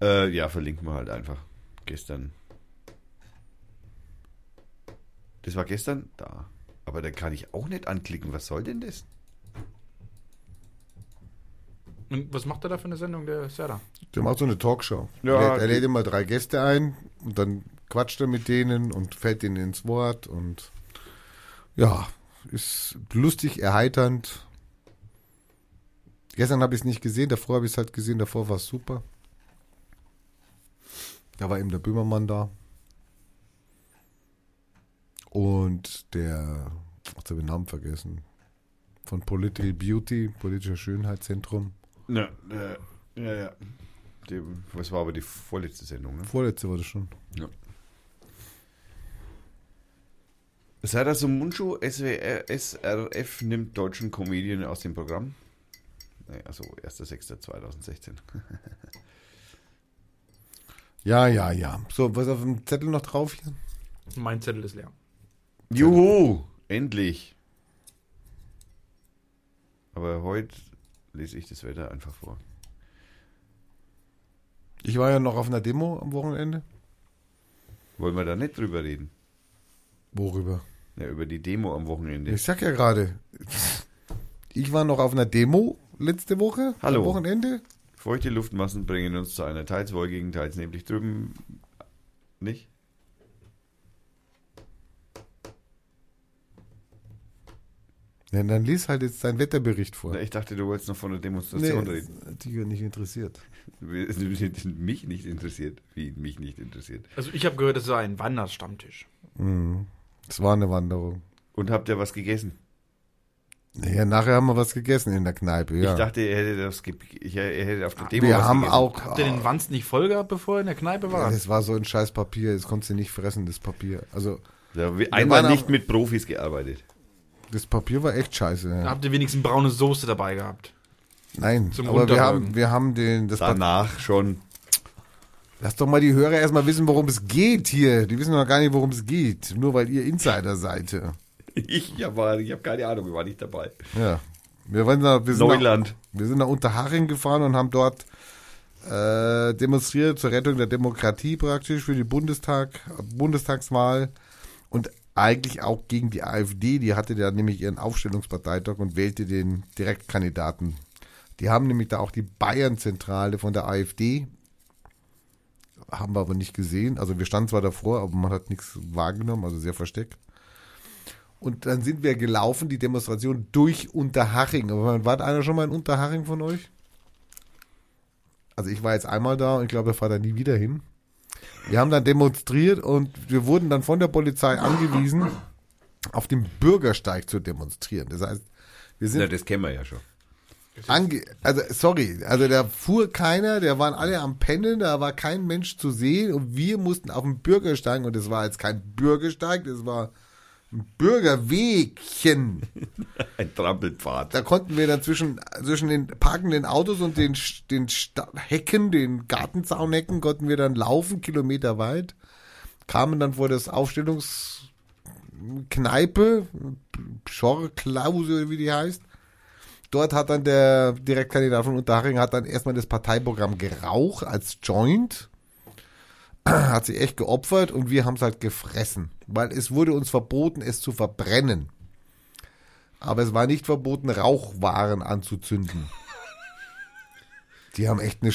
[SPEAKER 2] Äh, ja, verlinken wir halt einfach. Gestern. Das war gestern? Da. Aber da kann ich auch nicht anklicken. Was soll denn das?
[SPEAKER 3] Und was macht er da für eine Sendung, der Serda?
[SPEAKER 1] Der macht so eine Talkshow.
[SPEAKER 2] Ja,
[SPEAKER 1] er, er lädt immer drei Gäste ein und dann quatscht er mit denen und fällt denen ins Wort und ja, ist lustig, erheiternd. Gestern habe ich es nicht gesehen, davor habe ich es halt gesehen, davor war es super. Da war eben der Böhmermann da. Und der, jetzt habe ich den Namen vergessen, von Political Beauty, politischer Schönheitszentrum.
[SPEAKER 2] Ja, äh, ja, ja. Die, was war aber die vorletzte Sendung, ne?
[SPEAKER 1] Vorletzte war das schon.
[SPEAKER 2] Serdar Mundschuh, SWR, SRF nimmt deutschen Comedian aus dem Programm. Also 1.6.2016.
[SPEAKER 1] Ja, ja, ja. So, was auf dem Zettel noch drauf hier?
[SPEAKER 3] Mein Zettel ist leer.
[SPEAKER 2] Juhu, endlich. Aber heute lese ich das Wetter einfach vor.
[SPEAKER 1] Ich war ja noch auf einer Demo am Wochenende.
[SPEAKER 2] Wollen wir da nicht drüber reden?
[SPEAKER 1] Worüber?
[SPEAKER 2] Ja, über die Demo am Wochenende.
[SPEAKER 1] Ich sag ja gerade. Ich war noch auf einer Demo letzte Woche.
[SPEAKER 2] Hallo.
[SPEAKER 1] Am Wochenende.
[SPEAKER 2] Feuchte Luftmassen bringen uns zu einer teils wolkigen, teils neblig drüben. Nicht?
[SPEAKER 1] Ja, dann lies halt jetzt deinen Wetterbericht vor.
[SPEAKER 2] Na, Ich dachte, du wolltest noch von der Demonstration
[SPEAKER 1] Nee,
[SPEAKER 2] reden.
[SPEAKER 1] hat dich ja nicht interessiert.
[SPEAKER 2] mich nicht interessiert. Wie mich nicht interessiert.
[SPEAKER 3] Also ich habe gehört, es sei ein Wanderstammtisch.
[SPEAKER 1] Mhm. Es war eine Wanderung.
[SPEAKER 2] Und habt ihr was gegessen?
[SPEAKER 1] Naja, nachher haben wir was gegessen in der Kneipe, ja.
[SPEAKER 2] Ich dachte, er hätte das ge ich, er hätte auf der Demo
[SPEAKER 1] wir
[SPEAKER 2] was
[SPEAKER 1] haben
[SPEAKER 2] gegessen.
[SPEAKER 1] auch.
[SPEAKER 3] Habt ihr den Wanst nicht voll gehabt, bevor er in der Kneipe
[SPEAKER 1] Ja,
[SPEAKER 3] war?
[SPEAKER 1] das war so ein scheiß Papier, das konntest du nicht fressen, das Papier. Also,
[SPEAKER 2] Ja, wir- einmal nicht mit Profis gearbeitet.
[SPEAKER 1] Das Papier war echt scheiße.
[SPEAKER 3] Da habt ihr wenigstens braune Soße dabei gehabt.
[SPEAKER 1] Nein,
[SPEAKER 3] Zum
[SPEAKER 1] aber wir haben, wir haben den, das Papier.
[SPEAKER 2] Danach schon.
[SPEAKER 1] Lass doch mal die Hörer erstmal wissen, worum es geht hier. Die wissen noch gar nicht, worum es geht. Nur weil ihr Insider seid.
[SPEAKER 2] Ich, war, ich habe keine Ahnung, ich war nicht dabei.
[SPEAKER 1] Ja. Wir, waren da, wir, sind nach,
[SPEAKER 2] Neuland.
[SPEAKER 1] wir sind nach Unterhaching gefahren und haben dort äh, demonstriert zur Rettung der Demokratie praktisch für die Bundestag, Bundestagswahl und eigentlich auch gegen die AfD. Die hatte da nämlich ihren Aufstellungsparteitag und wählte den Direktkandidaten. Die haben nämlich da auch die Bayern-Zentrale von der AfD. Haben wir aber nicht gesehen. Also wir standen zwar davor, aber man hat nichts wahrgenommen, also sehr versteckt. Und dann sind wir gelaufen, die Demonstration durch Unterhaching. War einer schon mal in Unterhaching von euch? Also ich war jetzt einmal da und ich glaube, ich fahre da nie wieder hin. Wir haben dann demonstriert und wir wurden dann von der Polizei angewiesen, auf dem Bürgersteig zu demonstrieren. Das heißt, wir sind
[SPEAKER 2] Ja, das kennen wir ja schon.
[SPEAKER 1] Ange also sorry, also da fuhr keiner, der waren alle am Pennen, da war kein Mensch zu sehen und wir mussten auf dem Bürgersteig und es war jetzt kein Bürgersteig, das war Bürgerwegchen.
[SPEAKER 2] Ein Trampelpfad.
[SPEAKER 1] Da konnten wir dann zwischen, zwischen den parkenden Autos und den, den Sta Hecken, den Gartenzaunhecken, konnten wir dann laufen, Kilometer weit, kamen dann vor das Aufstellungskneipe, Schorklause, wie die heißt. Dort hat dann der Direktkandidat von Unterhaching hat dann erstmal das Parteiprogramm geraucht als Joint. Hat sich echt geopfert und wir haben es halt gefressen. Weil es wurde uns verboten, es zu verbrennen. Aber es war nicht verboten, Rauchwaren anzuzünden. Die haben echt eine.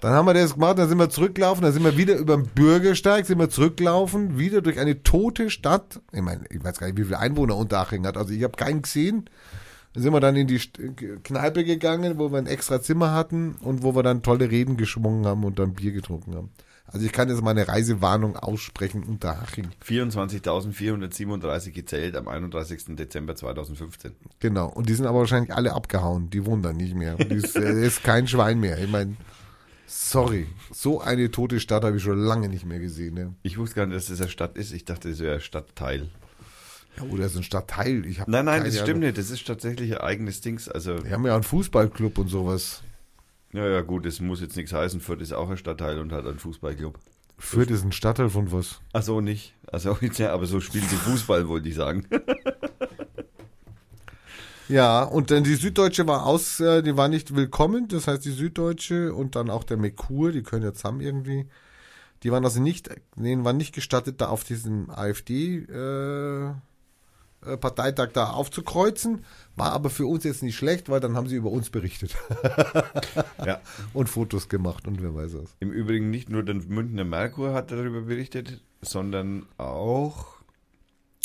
[SPEAKER 1] Dann haben wir das gemacht, dann sind wir zurückgelaufen, dann sind wir wieder über den Bürgersteig, sind wir zurückgelaufen, wieder durch eine tote Stadt. Ich meine, ich weiß gar nicht, wie viele Einwohner Unterhaching hat. Also ich habe keinen gesehen. Dann sind wir dann in die Kneipe gegangen, wo wir ein extra Zimmer hatten und wo wir dann tolle Reden geschwungen haben und dann Bier getrunken haben. Also ich kann jetzt mal eine Reisewarnung aussprechen, Unterhaching.
[SPEAKER 2] 24.437 gezählt am 31. Dezember 2015.
[SPEAKER 1] Genau. Und die sind aber wahrscheinlich alle abgehauen. Die wohnen da nicht mehr. Die ist, äh, ist kein Schwein mehr. Ich meine, sorry. So eine tote Stadt habe ich schon lange nicht mehr gesehen. Ne?
[SPEAKER 2] Ich wusste gar nicht, dass das eine Stadt ist. Ich dachte, das wäre ein Stadtteil.
[SPEAKER 1] Oder ist ein Stadtteil. Ich
[SPEAKER 2] Nein, nein, das stimmt
[SPEAKER 1] Ahnung.
[SPEAKER 2] nicht. Das ist tatsächlich ein eigenes Dings. Also,
[SPEAKER 1] Wir haben ja einen Fußballclub und sowas.
[SPEAKER 2] ja, ja, gut, das muss jetzt nichts heißen. Fürth ist auch ein Stadtteil und hat einen Fußballclub.
[SPEAKER 1] Fürth ist ein Stadtteil von was?
[SPEAKER 2] Ach so, nicht. Also, ja, aber so spielen sie Fußball, wollte ich sagen.
[SPEAKER 1] Ja, und dann die Süddeutsche war aus, äh, die war nicht willkommen. Das heißt, die Süddeutsche und dann auch der Merkur, die können ja zusammen irgendwie. Die waren also nicht, denen war nicht gestattet, da auf diesem AfD äh, äh, Parteitag da aufzukreuzen. War aber für uns jetzt nicht schlecht, weil dann haben sie über uns berichtet
[SPEAKER 2] ja.
[SPEAKER 1] und Fotos gemacht und wer weiß was.
[SPEAKER 2] Im Übrigen nicht nur der Münchner Merkur hat darüber berichtet, sondern auch,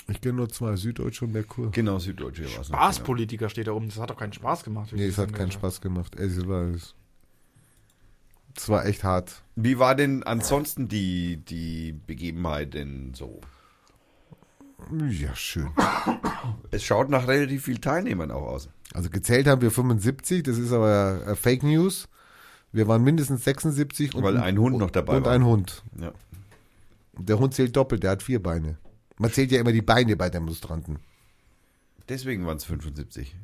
[SPEAKER 1] Ich kenne nur zwei, Süddeutsche und Merkur.
[SPEAKER 2] genau, Süddeutsche war es. noch,
[SPEAKER 3] Spaßpolitiker steht da oben. Das hat doch keinen Spaß gemacht.
[SPEAKER 1] Nee, es hat keinen Spaß gemacht. Es war, es war echt hart.
[SPEAKER 2] Genau. Wie war denn ansonsten die, die Begebenheit denn so?
[SPEAKER 1] Ja, schön.
[SPEAKER 2] Es schaut nach relativ viel Teilnehmern auch aus.
[SPEAKER 1] Also gezählt haben wir 75, das ist aber äh, Fake News. Wir waren mindestens 76 und
[SPEAKER 2] Weil ein Hund noch dabei
[SPEAKER 1] und
[SPEAKER 2] war.
[SPEAKER 1] ein Hund.
[SPEAKER 2] Ja.
[SPEAKER 1] Der Hund zählt doppelt, der hat vier Beine. Man zählt ja immer die Beine bei Demonstranten.
[SPEAKER 2] Deswegen waren es 75.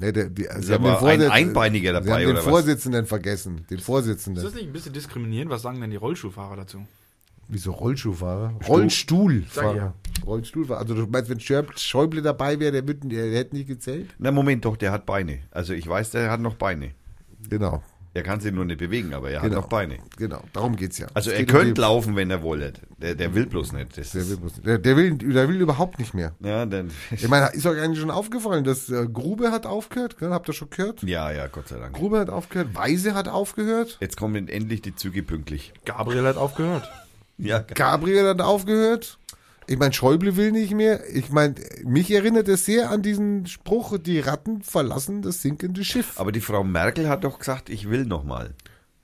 [SPEAKER 1] Ne, der, die, sie
[SPEAKER 2] Da
[SPEAKER 1] haben
[SPEAKER 2] war
[SPEAKER 1] den
[SPEAKER 2] ein
[SPEAKER 1] Vorsitz-
[SPEAKER 2] Einbeiniger
[SPEAKER 1] Sie haben
[SPEAKER 2] dabei,
[SPEAKER 1] den
[SPEAKER 2] oder was?
[SPEAKER 1] Vorsitzenden vergessen. Den
[SPEAKER 3] Ist
[SPEAKER 1] Vorsitzenden.
[SPEAKER 3] das nicht ein bisschen diskriminierend? Was sagen denn die Rollschuhfahrer dazu?
[SPEAKER 1] Wieso Rollschuhfahrer?
[SPEAKER 3] Sag
[SPEAKER 1] Rollstuhlfahrer.
[SPEAKER 3] ja.
[SPEAKER 1] Rollstuhlfahrer. Also du meinst, wenn Schäuble- dabei wäre, der, würden- der hätte nicht gezählt?
[SPEAKER 2] Na, Moment, doch, der hat Beine. Also ich weiß, der hat noch Beine.
[SPEAKER 1] Genau.
[SPEAKER 2] Er kann sie nur nicht bewegen, aber er
[SPEAKER 1] Genau.
[SPEAKER 2] hat noch Beine.
[SPEAKER 1] Genau, darum geht's ja.
[SPEAKER 2] Also
[SPEAKER 1] Es
[SPEAKER 2] er
[SPEAKER 1] um
[SPEAKER 2] könnte
[SPEAKER 1] die-
[SPEAKER 2] laufen, wenn er wolle. Der, der will bloß nicht. Das
[SPEAKER 1] Der
[SPEAKER 2] ist,
[SPEAKER 1] will, bloß- der, der, will, der will überhaupt nicht mehr.
[SPEAKER 2] ja, dann,
[SPEAKER 1] Ich meine, ist euch eigentlich schon aufgefallen, dass äh, Grube hat aufgehört? Habt ihr schon gehört?
[SPEAKER 2] ja, ja, Gott sei Dank.
[SPEAKER 1] Grube hat aufgehört, Weise hat aufgehört,
[SPEAKER 2] Jetzt kommen endlich die Züge pünktlich.
[SPEAKER 3] Gabriel hat aufgehört.
[SPEAKER 2] Ja,
[SPEAKER 1] Gabriel hat aufgehört. Ich meine, Schäuble will nicht mehr. Ich meine, mich erinnert es sehr an diesen Spruch, die Ratten verlassen das sinkende Schiff.
[SPEAKER 2] aber die Frau Merkel hat doch gesagt, ich will noch mal.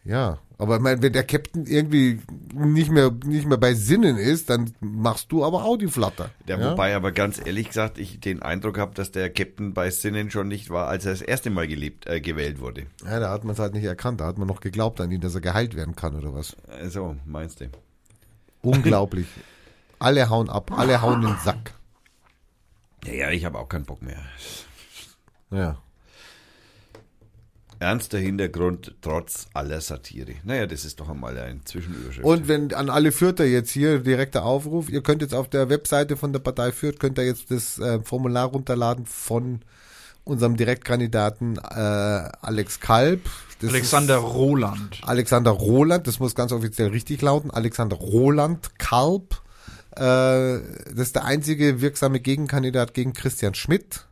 [SPEAKER 1] Ja, aber ich meine, wenn der Captain irgendwie nicht mehr, nicht mehr bei Sinnen ist, dann machst du aber auch die Flatter.
[SPEAKER 2] Ja,
[SPEAKER 1] ja?
[SPEAKER 2] Wobei aber ganz ehrlich gesagt, ich den Eindruck habe, dass der Captain bei Sinnen schon nicht war, als er das erste Mal gelebt, äh, gewählt wurde.
[SPEAKER 1] ja, da hat man es halt nicht erkannt. Da hat man noch geglaubt an ihn, dass er geheilt werden kann oder was.
[SPEAKER 2] Also, meinst du?
[SPEAKER 1] Unglaublich. alle hauen ab, alle hauen den Sack.
[SPEAKER 2] Ja, ja, ich habe auch keinen Bock mehr.
[SPEAKER 1] Ja.
[SPEAKER 2] Ernster Hintergrund trotz aller Satire. Naja, das ist doch einmal ein Zwischenüberschrift.
[SPEAKER 1] Und wenn an alle Fürther jetzt hier direkter Aufruf, ihr könnt jetzt auf der Webseite von der Partei Fürth, könnt ihr jetzt das äh, Formular runterladen von unserem Direktkandidaten äh, Alex Kalb. Das
[SPEAKER 3] Alexander Roland.
[SPEAKER 1] Alexander Roland, das muss ganz offiziell richtig lauten. Alexander Roland Kalb. Äh, das ist der einzige wirksame Gegenkandidat gegen Christian Schmidt.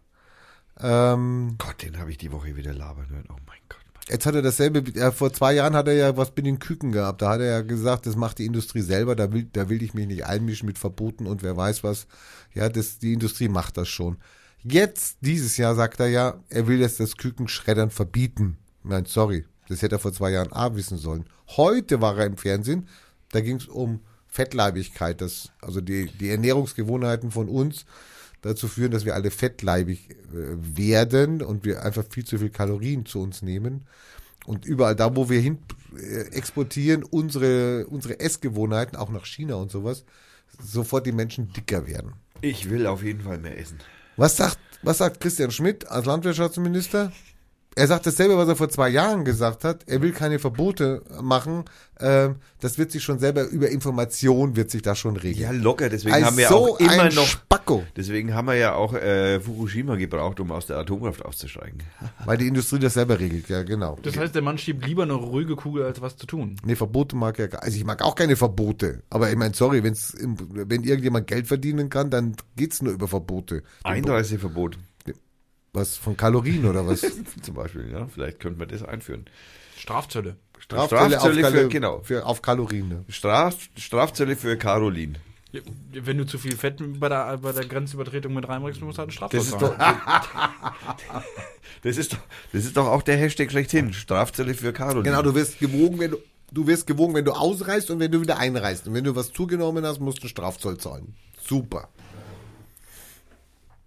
[SPEAKER 1] Ähm,
[SPEAKER 2] Gott, den habe ich die Woche wieder labern hören. Oh mein Gott. Mann.
[SPEAKER 1] Jetzt hat er dasselbe, äh, vor zwei Jahren hat er ja was mit den Küken gehabt. Da hat er ja gesagt, das macht die Industrie selber, da will, da will ich mich nicht einmischen mit Verboten und wer weiß was. Ja, das, die Industrie macht das schon. Jetzt, dieses Jahr, sagt er ja, er will jetzt das Kükenschreddern verbieten. Nein, sorry, das hätte er vor zwei Jahren A wissen sollen. Heute war er im Fernsehen, da ging es um Fettleibigkeit, das, also die, die Ernährungsgewohnheiten von uns dazu führen, dass wir alle fettleibig äh, werden und wir einfach viel zu viel Kalorien zu uns nehmen. Und überall da, wo wir hin äh, exportieren, unsere, unsere Essgewohnheiten, auch nach China und sowas, sofort die Menschen dicker werden.
[SPEAKER 2] Ich will auf jeden Fall mehr essen.
[SPEAKER 1] Was sagt, was sagt Christian Schmidt als Landwirtschaftsminister? Er sagt dasselbe, was er vor zwei Jahren gesagt hat. Er will keine Verbote machen. Ähm, das wird sich schon selber über Information wird sich da schon regeln.
[SPEAKER 2] Ja, locker. Deswegen
[SPEAKER 1] Als
[SPEAKER 2] haben wir
[SPEAKER 1] so
[SPEAKER 2] auch immer
[SPEAKER 1] ein
[SPEAKER 2] noch.
[SPEAKER 1] Spacko,
[SPEAKER 2] Deswegen haben wir ja auch äh, Fukushima gebraucht, um aus der Atomkraft auszusteigen.
[SPEAKER 1] weil die Industrie das selber regelt. Ja, genau.
[SPEAKER 3] Das heißt, der Mann schiebt lieber eine ruhige Kugel, als was zu tun.
[SPEAKER 1] Nee, Verbote mag er gar Also ich mag auch keine Verbote. Aber ich meine, sorry, wenn's, wenn irgendjemand Geld verdienen kann, dann geht's nur über Verbote.
[SPEAKER 2] Einreiseverbot
[SPEAKER 1] Was von Kalorien oder was?
[SPEAKER 2] zum Beispiel, ja. Vielleicht könnte man das einführen.
[SPEAKER 3] Strafzölle.
[SPEAKER 1] Strafzölle auf,
[SPEAKER 2] Strafzölle für,
[SPEAKER 1] Kalo
[SPEAKER 2] genau.
[SPEAKER 1] für, auf Kalorien. Ne?
[SPEAKER 2] Straf, Strafzölle für Caroline.
[SPEAKER 3] Ja, Wenn du zu viel Fett bei der, bei der Grenzübertretung mit reinbringst, musst du halt einen Straftat
[SPEAKER 2] Das ist,
[SPEAKER 3] zahlen.
[SPEAKER 2] doch, das, ist doch, das ist doch auch der Hashtag schlechthin. Strafzölle für Caroline.
[SPEAKER 1] Genau, du wirst gewogen, wenn du, du wirst gewogen, wenn du ausreist und wenn du wieder einreist. Und wenn du was zugenommen hast, musst du Strafzoll zahlen. Super.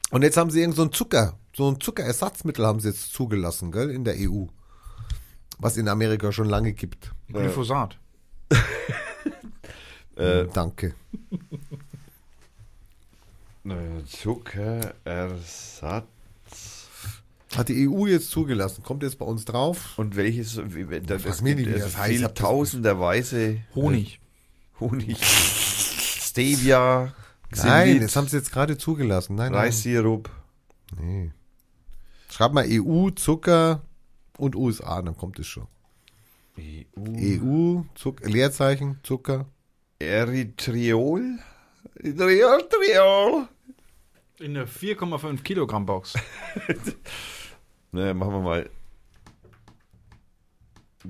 [SPEAKER 1] Und jetzt haben sie irgend so ein Zucker, so ein Zuckerersatzmittel haben sie jetzt zugelassen, gell, in der EU. Was in Amerika schon lange gibt.
[SPEAKER 3] Glyphosat.
[SPEAKER 2] Äh,
[SPEAKER 1] Danke.
[SPEAKER 2] Äh, Zuckerersatz.
[SPEAKER 1] Hat die EU jetzt zugelassen. Kommt jetzt bei uns drauf.
[SPEAKER 2] Und welches? Das,
[SPEAKER 1] mich
[SPEAKER 2] gibt
[SPEAKER 1] nicht, wie
[SPEAKER 2] also
[SPEAKER 1] das heißt. Das-
[SPEAKER 2] tausenderweise
[SPEAKER 3] Honig.
[SPEAKER 2] Honig, Stevia,
[SPEAKER 1] Nein,
[SPEAKER 2] Xylit,
[SPEAKER 1] das haben sie jetzt gerade zugelassen. Nein, nein.
[SPEAKER 2] Reissirup.
[SPEAKER 1] Nee. Schreib mal EU, Zucker und USA, dann kommt es schon.
[SPEAKER 2] EU.
[SPEAKER 1] EU, Zucker, Leerzeichen, Zucker.
[SPEAKER 2] Erythriol? Erythriol.
[SPEAKER 3] In der 4,5 Kilogramm Box.
[SPEAKER 2] Ne, machen wir mal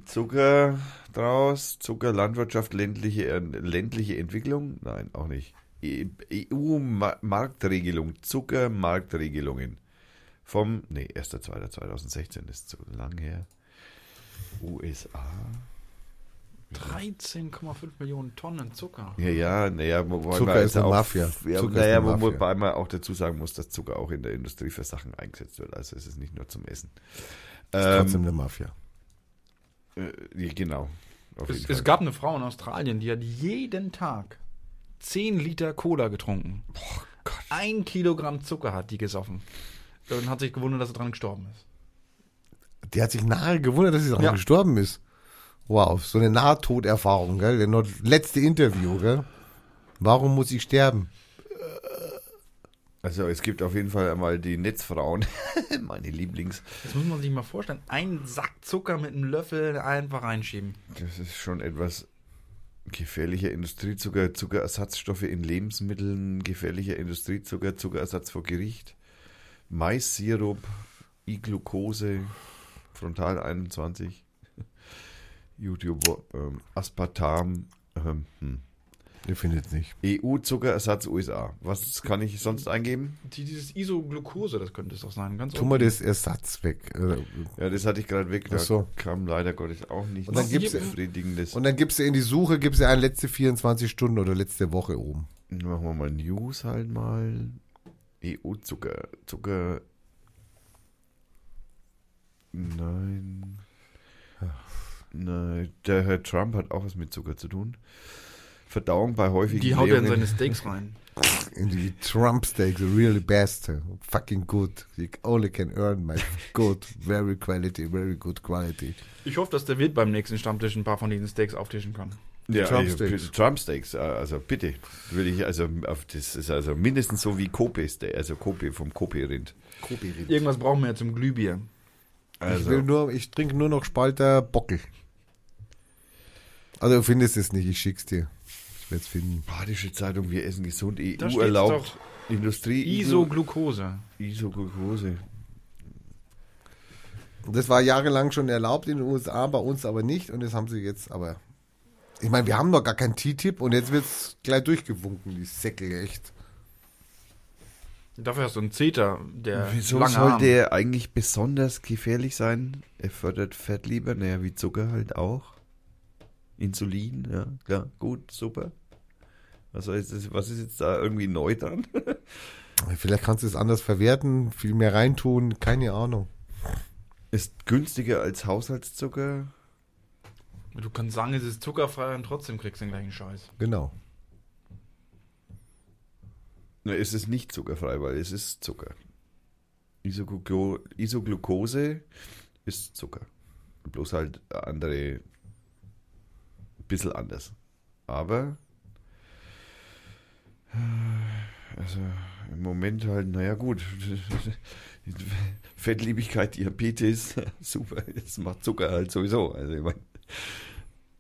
[SPEAKER 2] Zucker draus. Zucker, Landwirtschaft, ländliche, äh, ländliche Entwicklung? Nein, auch nicht. E- EU-Marktregelung, Zuckermarktregelungen. Vom, nee, 1.2.2016 ist zu lang her. USA.
[SPEAKER 3] 13,5 Millionen Tonnen Zucker.
[SPEAKER 2] Ja, ja, naja, wobei
[SPEAKER 1] Zucker ist
[SPEAKER 2] jetzt
[SPEAKER 1] eine
[SPEAKER 2] auch,
[SPEAKER 1] Mafia.
[SPEAKER 2] Ja,
[SPEAKER 1] Zucker ist
[SPEAKER 2] naja,
[SPEAKER 1] eine Mafia.
[SPEAKER 2] wobei man auch dazu sagen muss, dass Zucker auch in der Industrie für Sachen eingesetzt wird. Also es ist nicht nur zum Essen.
[SPEAKER 1] Ist
[SPEAKER 2] Ähm,
[SPEAKER 1] trotzdem eine Mafia.
[SPEAKER 2] äh, genau. Auf
[SPEAKER 3] Es,
[SPEAKER 2] jeden
[SPEAKER 3] es gab eine Frau in Australien, die hat jeden Tag 10 Liter Cola getrunken. Ein Kilogramm Zucker hat die gesoffen. Und hat sich gewundert, dass sie dran gestorben ist.
[SPEAKER 1] Die hat sich nahe gewundert, dass sie daran
[SPEAKER 3] Ja.
[SPEAKER 1] gestorben ist. Wow, so eine Nahtoderfahrung, gell? Der letzte Interview, gell? Warum muss ich sterben?
[SPEAKER 2] Also es gibt auf jeden Fall einmal die Netzfrauen, meine Lieblings.
[SPEAKER 3] Das muss man sich mal vorstellen. Ein Sack Zucker mit einem Löffel einfach reinschieben.
[SPEAKER 2] Das ist schon etwas gefährlicher Industriezucker, Zuckerersatzstoffe in Lebensmitteln, gefährlicher Industriezucker, Zuckerersatz vor Gericht, Maissirup, I-Glucose, Frontal 21, YouTube, ähm, Aspartam, ähm, hm.
[SPEAKER 1] Ihr findet es nicht.
[SPEAKER 2] EU-Zuckerersatz USA. Was kann ich sonst eingeben?
[SPEAKER 3] Die, dieses Isoglucose, das könnte es doch sein. Ganz
[SPEAKER 1] Tu mal
[SPEAKER 3] unten.
[SPEAKER 1] das Ersatz weg. Äh,
[SPEAKER 2] Ja, das hatte ich gerade weg. Da
[SPEAKER 1] Ach so.
[SPEAKER 2] kam leider Gottes auch nicht
[SPEAKER 1] Und dann gibt's-
[SPEAKER 2] befriedigendes.
[SPEAKER 1] Und dann gibst du in die Suche, gibst du ein letzte 24 Stunden oder letzte Woche oben.
[SPEAKER 2] Machen wir mal News halt mal. EU-Zucker. Zucker. Nein. Nein. Der Herr Trump hat auch was mit Zucker zu tun. Verdauung bei häufigen
[SPEAKER 3] Die haut er in seine Steaks rein.
[SPEAKER 1] In die Trump Steaks, really best. Fucking good. You only can earn my good, very quality, very good quality.
[SPEAKER 3] Ich hoffe, dass der Wirt beim nächsten Stammtisch ein paar von diesen Steaks auftischen kann.
[SPEAKER 2] Ja,
[SPEAKER 1] Trump
[SPEAKER 2] ja,
[SPEAKER 1] Steaks.
[SPEAKER 2] bitte, Trump Steaks, äh, also bitte. Will ich, also, auf, das ist also mindestens so wie Kope Steak, also Kope vom Kope-Rind.
[SPEAKER 3] Irgendwas brauchen wir ja zum Glühbier.
[SPEAKER 1] Ich
[SPEAKER 2] Also,
[SPEAKER 1] will nur, ich trinke nur noch Spalter Bockel. Also du findest es nicht, ich schick's dir. Ich werde es finden.
[SPEAKER 2] Badische Zeitung, wir essen gesund, EU erlaubt. Industrie,
[SPEAKER 3] Isoglucose.
[SPEAKER 2] Isoglucose.
[SPEAKER 1] Das war jahrelang schon erlaubt in den USA, bei uns aber nicht. Und das haben sie jetzt, aber. Ich meine, wir haben noch gar kein TTIP und jetzt wird's gleich durchgewunken, die Säckel, echt.
[SPEAKER 3] Dafür hast du einen Zeter, der
[SPEAKER 2] Wieso
[SPEAKER 3] lange
[SPEAKER 2] soll
[SPEAKER 3] Arm.
[SPEAKER 2] der eigentlich besonders gefährlich sein? Er fördert Fettleber, naja, wie Zucker halt auch. Insulin, ja, klar, gut, super. Was ist, das, was ist jetzt da irgendwie neu dran?
[SPEAKER 1] Vielleicht kannst du es anders verwerten, viel mehr reintun, keine Ahnung.
[SPEAKER 2] Ist günstiger als Haushaltszucker.
[SPEAKER 3] Du kannst sagen, es ist zuckerfrei und trotzdem kriegst du den gleichen Scheiß.
[SPEAKER 1] Genau.
[SPEAKER 2] Na, es ist nicht zuckerfrei, weil es ist Zucker. Isogluco Isoglucose ist Zucker. Bloß halt andere, bisschen anders. Aber, äh, also im Moment halt, naja gut, Fettliebigkeit, Diabetes, super, das macht Zucker halt sowieso. Also ich meine,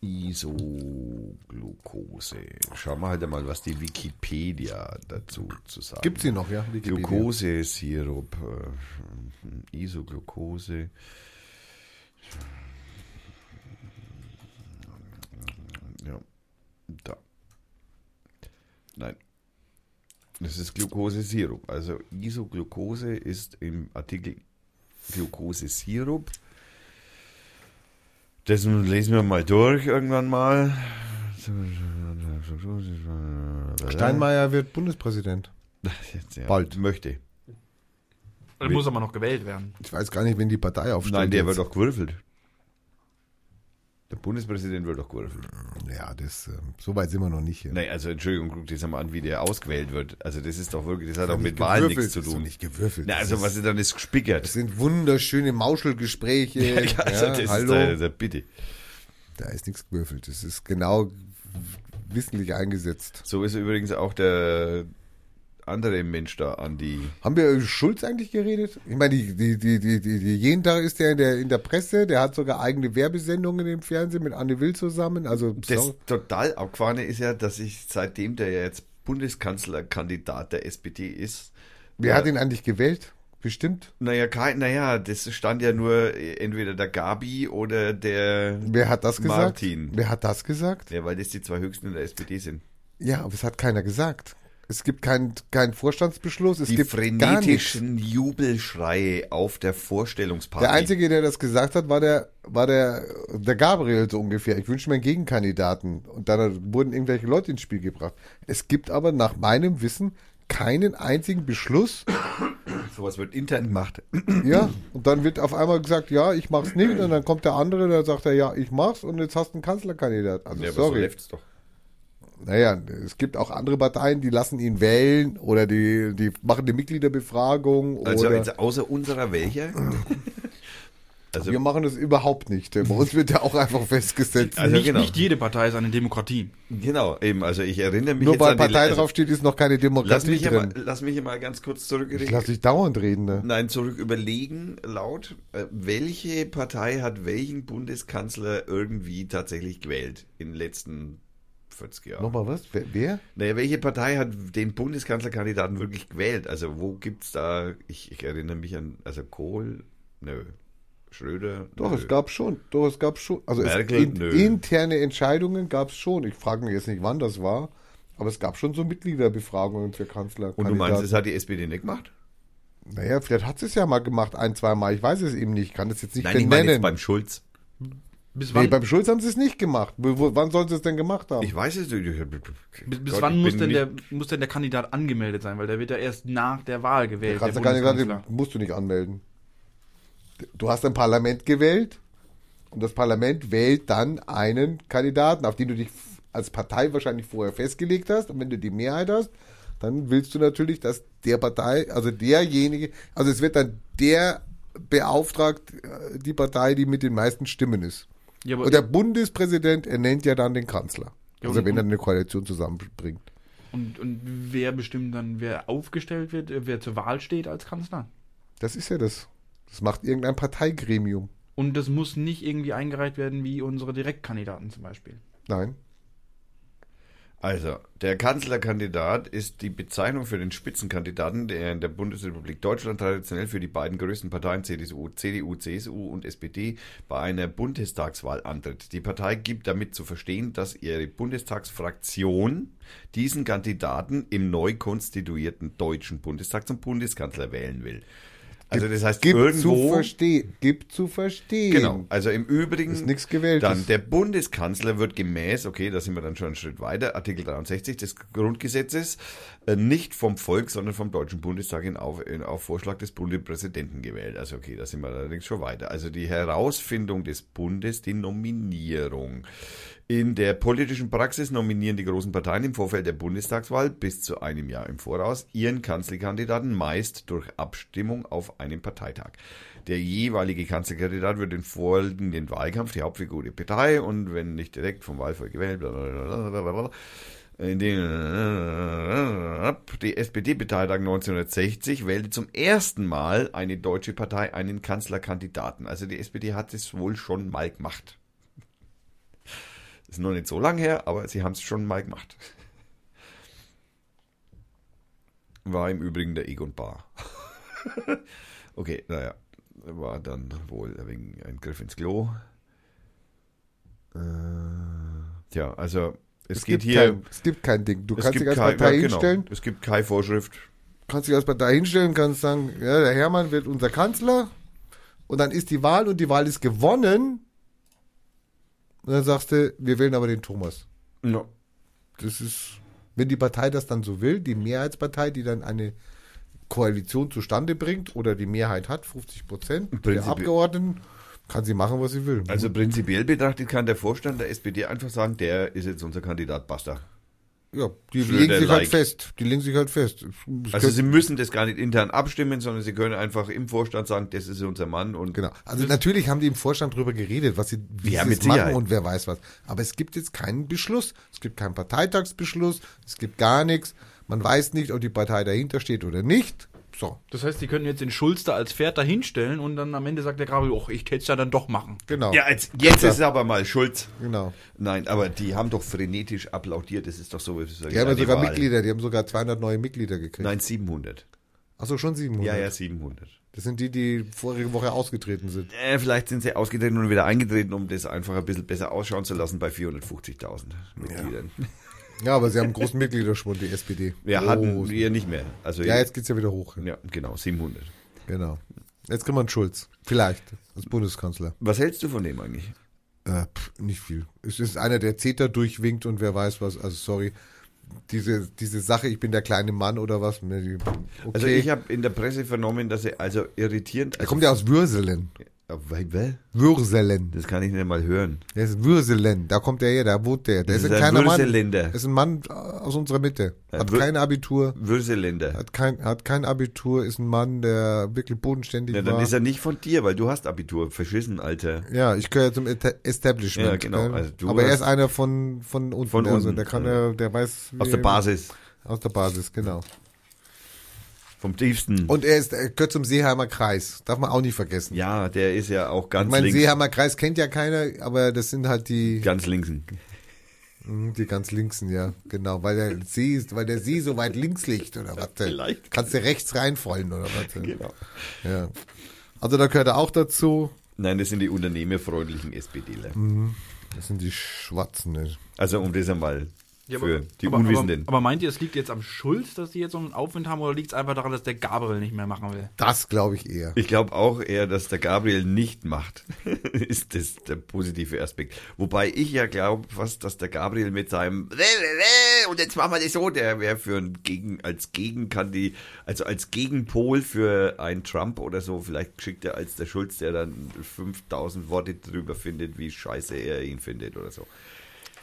[SPEAKER 2] Isoglucose. Schauen wir halt mal, was die Wikipedia dazu zu sagen
[SPEAKER 1] Gibt sie noch, ja? Wikipedia.
[SPEAKER 2] Glukosesirup, äh, Isoglucose. Ja, da. Nein. Das ist Glukosesirup. Also Isoglucose ist im Artikel Glukosesirup. Das lesen wir mal durch irgendwann mal.
[SPEAKER 1] Steinmeier wird Bundespräsident.
[SPEAKER 2] Jetzt, ja.
[SPEAKER 1] Bald.
[SPEAKER 2] Möchte.
[SPEAKER 3] Dann muss aber noch gewählt werden.
[SPEAKER 1] Ich weiß gar nicht, wenn die Partei aufsteht.
[SPEAKER 2] Nein, der
[SPEAKER 1] jetzt.
[SPEAKER 2] wird doch gewürfelt. Der Bundespräsident wird doch gewürfelt.
[SPEAKER 1] Ja, das, ähm, so weit sind wir noch nicht hier.
[SPEAKER 2] Nein, also Entschuldigung, guck dir das mal an, wie der ausgewählt wird. Also das ist doch wirklich, das hat
[SPEAKER 1] ist
[SPEAKER 2] mit Wahlen nichts zu
[SPEAKER 1] das ist
[SPEAKER 2] tun.
[SPEAKER 1] doch nicht gewürfelt.
[SPEAKER 2] Na, also
[SPEAKER 1] ist-
[SPEAKER 2] was ist dann ist gespickert?
[SPEAKER 1] Das sind wunderschöne Mauschelgespräche.
[SPEAKER 2] ja, also
[SPEAKER 1] ja,
[SPEAKER 2] das ist
[SPEAKER 1] hallo.
[SPEAKER 2] da, da, bitte.
[SPEAKER 1] Da ist nichts gewürfelt. Das ist genau wissentlich eingesetzt.
[SPEAKER 2] So ist übrigens auch der andere Mensch da, Andi.
[SPEAKER 1] Haben wir über Schulz eigentlich geredet? Ich meine, die, die, die, die, die, die, jeden Tag ist der in der, in der Presse, der hat sogar eigene Werbesendungen im Fernsehen mit Anne Will zusammen. Also,
[SPEAKER 2] Das total abgefahrene ist ja, dass ich seitdem der ja jetzt Bundeskanzlerkandidat der SPD ist,
[SPEAKER 1] wer hat ihn eigentlich gewählt? Bestimmt.
[SPEAKER 2] naja, kein, naja, das stand ja nur entweder der Gabi oder der
[SPEAKER 1] Wer hat das gesagt?
[SPEAKER 2] Martin.
[SPEAKER 1] Wer hat das gesagt?
[SPEAKER 2] Ja, weil das die zwei höchsten in der SPD sind.
[SPEAKER 1] Ja, aber es hat keiner gesagt. Es gibt keinen keinen Vorstandsbeschluss, es
[SPEAKER 2] Die
[SPEAKER 1] gibt
[SPEAKER 2] frenetischen Jubelschreie auf der Vorstellungsparty.
[SPEAKER 1] Der Einzige, der das gesagt hat, war der, war der, der Gabriel so ungefähr. Ich wünsche mir einen Gegenkandidaten. Und dann wurden irgendwelche Leute ins Spiel gebracht. Es gibt aber nach meinem Wissen keinen einzigen Beschluss.
[SPEAKER 2] Sowas wird intern gemacht.
[SPEAKER 1] Ja, und dann wird auf einmal gesagt, ja, ich mach's nicht. Und dann kommt der andere, der sagt er, ja, ich mach's. Und jetzt hast du einen Kanzlerkandidat. Also
[SPEAKER 2] Ja, aber so
[SPEAKER 1] sorry.
[SPEAKER 2] läuft's doch.
[SPEAKER 1] Naja, es gibt auch andere Parteien, die lassen ihn wählen oder die, die machen eine Mitgliederbefragung.
[SPEAKER 2] Also
[SPEAKER 1] oder
[SPEAKER 2] jetzt außer unserer welcher? also
[SPEAKER 1] wir machen das überhaupt nicht. Bei uns wird ja auch einfach festgesetzt.
[SPEAKER 2] Also
[SPEAKER 3] nicht,
[SPEAKER 2] genau.
[SPEAKER 3] nicht jede Partei ist eine Demokratie.
[SPEAKER 2] genau, eben, also ich erinnere mich
[SPEAKER 1] Nur
[SPEAKER 2] jetzt
[SPEAKER 1] weil
[SPEAKER 2] an die
[SPEAKER 1] Partei
[SPEAKER 2] also,
[SPEAKER 1] draufsteht, ist noch keine
[SPEAKER 2] Lass
[SPEAKER 1] Demokratie
[SPEAKER 2] mich, hier mal,
[SPEAKER 1] drin.
[SPEAKER 2] lass mich hier mal ganz kurz zurück
[SPEAKER 1] Ich lass dich dauernd reden. Ne?
[SPEAKER 2] Nein, zurück überlegen laut. Äh, welche Partei hat welchen Bundeskanzler irgendwie tatsächlich gewählt in den letzten 40 Jahren?
[SPEAKER 1] Nochmal was? Wer? wer?
[SPEAKER 2] Naja, welche Partei hat den Bundeskanzlerkandidaten wirklich gewählt? Also wo gibt's da, ich, ich erinnere mich an, also Kohl, nö, Schröder,
[SPEAKER 1] Doch,
[SPEAKER 2] nö.
[SPEAKER 1] es gab schon. Doch, es gab schon. Also
[SPEAKER 2] Merkel?
[SPEAKER 1] es, in,
[SPEAKER 2] Nö.
[SPEAKER 1] interne Entscheidungen gab es schon. Ich frage mich jetzt nicht, wann das war. Aber es gab schon so Mitgliederbefragungen für Kanzler.
[SPEAKER 2] Und du meinst, das hat die SPD nicht gemacht?
[SPEAKER 1] Naja, vielleicht hat es ja mal gemacht, ein, zwei Mal. Ich weiß es eben nicht. Ich kann das jetzt nicht
[SPEAKER 2] Nein, ich meine
[SPEAKER 1] benennen.
[SPEAKER 2] jetzt beim Schulz.
[SPEAKER 3] Bis
[SPEAKER 1] nee,
[SPEAKER 3] wann,
[SPEAKER 1] beim Schulz haben sie es nicht gemacht. Wo, wann sollen sie es denn gemacht haben?
[SPEAKER 2] Ich weiß es nicht.
[SPEAKER 3] bis, bis
[SPEAKER 2] Gott,
[SPEAKER 3] wann muss denn, der, muss denn der Kandidat angemeldet sein? Weil der wird ja erst nach der Wahl gewählt. Der
[SPEAKER 1] Kanzlerkandidat
[SPEAKER 3] Bundeskanzler.
[SPEAKER 1] musst du nicht anmelden. Du hast ein Parlament gewählt und das Parlament wählt dann einen Kandidaten, auf den du dich als Partei wahrscheinlich vorher festgelegt hast. Und wenn du die Mehrheit hast, dann willst du natürlich, dass der Partei, also derjenige, also es wird dann der beauftragt, äh, die Partei, die mit den meisten Stimmen ist.
[SPEAKER 3] Ja,
[SPEAKER 1] Und der Bundespräsident ernennt ja dann den Kanzler.
[SPEAKER 3] Ja,
[SPEAKER 1] Also wenn er eine Koalition zusammenbringt.
[SPEAKER 3] und, und wer bestimmt dann, wer aufgestellt wird, äh, wer zur Wahl steht als Kanzler?
[SPEAKER 1] Das ist ja das. Das macht irgendein Parteigremium.
[SPEAKER 3] Und das muss nicht irgendwie eingereicht werden wie unsere Direktkandidaten zum Beispiel.
[SPEAKER 1] Nein.
[SPEAKER 2] Also, der Kanzlerkandidat ist die Bezeichnung für den Spitzenkandidaten, der in der Bundesrepublik Deutschland traditionell für die beiden größten Parteien CDU, CDU, CSU und SPD bei einer Bundestagswahl antritt. Die Partei gibt damit zu verstehen, dass ihre Bundestagsfraktion diesen Kandidaten im neu konstituierten Deutschen Bundestag zum Bundeskanzler wählen will. Also das heißt,
[SPEAKER 1] Gibt zu
[SPEAKER 2] irgendwo
[SPEAKER 1] verstehen. Gibt zu verstehen.
[SPEAKER 2] Genau, also im Übrigen
[SPEAKER 1] Ist nichts Gewähltes.
[SPEAKER 2] Dann der Bundeskanzler wird gemäß, okay, da sind wir dann schon einen Schritt weiter, Artikel 63 des Grundgesetzes, äh, nicht vom Volk, sondern vom Deutschen Bundestag in auf, in, auf Vorschlag des Bundespräsidenten gewählt. Also okay, da sind wir allerdings schon weiter. Also die Herausfindung des Bundes, die Nominierung In der politischen Praxis nominieren die großen Parteien im Vorfeld der Bundestagswahl bis zu einem Jahr im Voraus ihren Kanzlerkandidaten meist durch Abstimmung auf einem Parteitag. Der jeweilige Kanzlerkandidat wird in folgenden Wahlkampf die Hauptfigur der Partei und wenn nicht direkt vom Wahlvolk gewählt, blablabla, in den die SPD-Parteitag 1960 wählte zum ersten Mal eine deutsche Partei einen Kanzlerkandidaten. Also die SPD hat es wohl schon mal gemacht. Ist noch nicht so lang her, aber sie haben es schon mal gemacht. War im Übrigen der Egon Bar. okay, naja, war dann wohl wegen ein Griff ins Klo. Äh, tja, also es,
[SPEAKER 1] Es
[SPEAKER 2] geht
[SPEAKER 1] gibt,
[SPEAKER 2] hier.
[SPEAKER 1] kein, es gibt kein Ding. Du kannst dich als
[SPEAKER 2] kein-
[SPEAKER 1] Partei
[SPEAKER 2] ja, genau.
[SPEAKER 1] hinstellen,
[SPEAKER 2] Es gibt keine Vorschrift.
[SPEAKER 1] kannst dich als Partei hinstellen, kannst sagen, ja, der Hermann wird unser Kanzler und dann ist die Wahl und die Wahl ist gewonnen und dann sagst du, wir wählen aber den Thomas.
[SPEAKER 2] No.
[SPEAKER 1] Das ist, wenn die Partei das dann so will, die Mehrheitspartei, die dann eine Koalition zustande bringt oder die Mehrheit hat, 50 Prozent der Abgeordneten, kann sie machen, was sie will.
[SPEAKER 2] Also prinzipiell betrachtet kann der Vorstand der SPD einfach sagen, der ist jetzt unser Kandidat, basta.
[SPEAKER 1] Ja, die
[SPEAKER 2] Schröder
[SPEAKER 1] legen sich halt
[SPEAKER 2] like.
[SPEAKER 1] fest. Die legen sich halt fest. Es
[SPEAKER 2] Also sie müssen das gar nicht intern abstimmen, sondern sie können einfach im Vorstand sagen, das ist unser Mann und
[SPEAKER 1] Genau. Also natürlich haben die im Vorstand drüber geredet, was sie, wie
[SPEAKER 2] Ja,
[SPEAKER 1] sie
[SPEAKER 2] mit
[SPEAKER 1] es machen und wer weiß was. Aber es gibt jetzt keinen Beschluss. Es gibt keinen Parteitagsbeschluss. Es gibt gar nichts. Man weiß nicht, ob die Partei dahinter steht oder nicht. So,
[SPEAKER 3] Das heißt, die können jetzt den Schulz da als Pferd da hinstellen und dann am Ende sagt der Grabe, oh, ich hätte es ja dann doch machen.
[SPEAKER 1] genau.
[SPEAKER 2] Ja, jetzt, jetzt ist es aber mal Schulz.
[SPEAKER 1] Genau.
[SPEAKER 2] Nein, aber die haben doch frenetisch applaudiert, das ist doch so. Das ist
[SPEAKER 1] Die haben ja
[SPEAKER 2] die
[SPEAKER 1] sogar
[SPEAKER 2] Wahl.
[SPEAKER 1] Mitglieder, die haben sogar 200 neue Mitglieder gekriegt.
[SPEAKER 2] Nein, 700.
[SPEAKER 1] Achso, schon 700.
[SPEAKER 2] Ja, ja, 700.
[SPEAKER 1] Das sind die, die vorige Woche ausgetreten sind.
[SPEAKER 2] Äh, vielleicht sind sie ausgetreten und wieder eingetreten, um das einfach ein bisschen besser ausschauen zu lassen bei 450.000 Mitgliedern.
[SPEAKER 1] Ja, aber sie haben einen großen Mitgliederschwund, die SPD.
[SPEAKER 2] Wir
[SPEAKER 1] Oh,
[SPEAKER 2] hatten wir nicht mehr. Also
[SPEAKER 1] Ja, jetzt geht's ja wieder hoch.
[SPEAKER 2] ja, genau, 700.
[SPEAKER 1] Genau. Jetzt kriegt man Schulz. Vielleicht. Als Bundeskanzler.
[SPEAKER 2] Was hältst du von dem eigentlich?
[SPEAKER 1] Äh, pff, nicht viel. Es ist einer, der Zeter durchwinkt und wer weiß was. Also sorry. Diese, diese Sache, ich bin der kleine Mann oder was. mir die- Okay.
[SPEAKER 2] Also ich habe in der Presse vernommen, dass er also irritierend.
[SPEAKER 1] er
[SPEAKER 2] Also,
[SPEAKER 1] kommt ja aus Würselen.
[SPEAKER 2] Weil?
[SPEAKER 1] Würselen.
[SPEAKER 2] Das kann ich nicht mal hören.
[SPEAKER 1] Der ist Würselen. Da kommt er her, da wohnt der. Der
[SPEAKER 2] Das
[SPEAKER 1] ist
[SPEAKER 2] ist
[SPEAKER 1] ein
[SPEAKER 2] ein
[SPEAKER 1] kleiner Mann.
[SPEAKER 2] Würseländer.
[SPEAKER 1] Das ist ein Mann aus unserer Mitte. Hat
[SPEAKER 2] Wür-
[SPEAKER 1] kein Abitur.
[SPEAKER 2] Würseländer.
[SPEAKER 1] Hat kein, hat kein Abitur, ist ein Mann, der wirklich bodenständig
[SPEAKER 2] Ja, dann
[SPEAKER 1] war.
[SPEAKER 2] ist er nicht von dir, weil du hast Abitur. Verschissen, Alter.
[SPEAKER 1] Ja, ich gehöre zum Establishment.
[SPEAKER 2] Ja, genau.
[SPEAKER 1] gell?
[SPEAKER 2] Also
[SPEAKER 1] Aber er ist einer von, von unten.
[SPEAKER 2] Von
[SPEAKER 1] also
[SPEAKER 2] unten,
[SPEAKER 1] der kann
[SPEAKER 2] ja.
[SPEAKER 1] der weiß.
[SPEAKER 2] Aus der Basis.
[SPEAKER 1] Aus der Basis, genau.
[SPEAKER 2] Vom tiefsten.
[SPEAKER 1] Und er ist, er gehört zum Seeheimer Kreis. Darf man auch nicht vergessen.
[SPEAKER 2] ja, der ist ja auch ganz
[SPEAKER 1] mein
[SPEAKER 2] links.
[SPEAKER 1] Seeheimer Kreis kennt ja keiner, aber das sind halt die,
[SPEAKER 2] Ganz linksen.
[SPEAKER 1] Mhm, die ganz linksen, ja, genau, weil der See ist, weil der See so weit links liegt oder was?
[SPEAKER 2] vielleicht.
[SPEAKER 1] Kannst du rechts reinfallen oder was?
[SPEAKER 2] Genau.
[SPEAKER 1] Ja. Also da gehört er auch dazu.
[SPEAKER 2] Nein, das sind die unternehmerfreundlichen SPDler.
[SPEAKER 1] Mhm. Das sind die Schwarzen. Ne?
[SPEAKER 2] Also um das einmal
[SPEAKER 3] Ja,
[SPEAKER 2] für
[SPEAKER 3] aber-
[SPEAKER 2] die
[SPEAKER 3] aber,
[SPEAKER 2] Unwissenden.
[SPEAKER 3] Aber, aber meint ihr, es liegt jetzt am Schulz, dass die jetzt so einen Aufwind haben, oder liegt es einfach daran, dass der Gabriel nicht mehr machen will?
[SPEAKER 1] Das glaube ich eher.
[SPEAKER 2] Ich glaube auch eher, dass der Gabriel nicht macht. ist das der positive Aspekt. Wobei ich ja glaube fast, dass der Gabriel mit seinem und jetzt machen wir das so, der wäre für ein Gegen, als Gegenkandi, also als Gegenpol für einen Trump oder so, vielleicht geschickt er als der Schulz, der dann 5000 Worte drüber findet, wie scheiße er ihn findet oder so.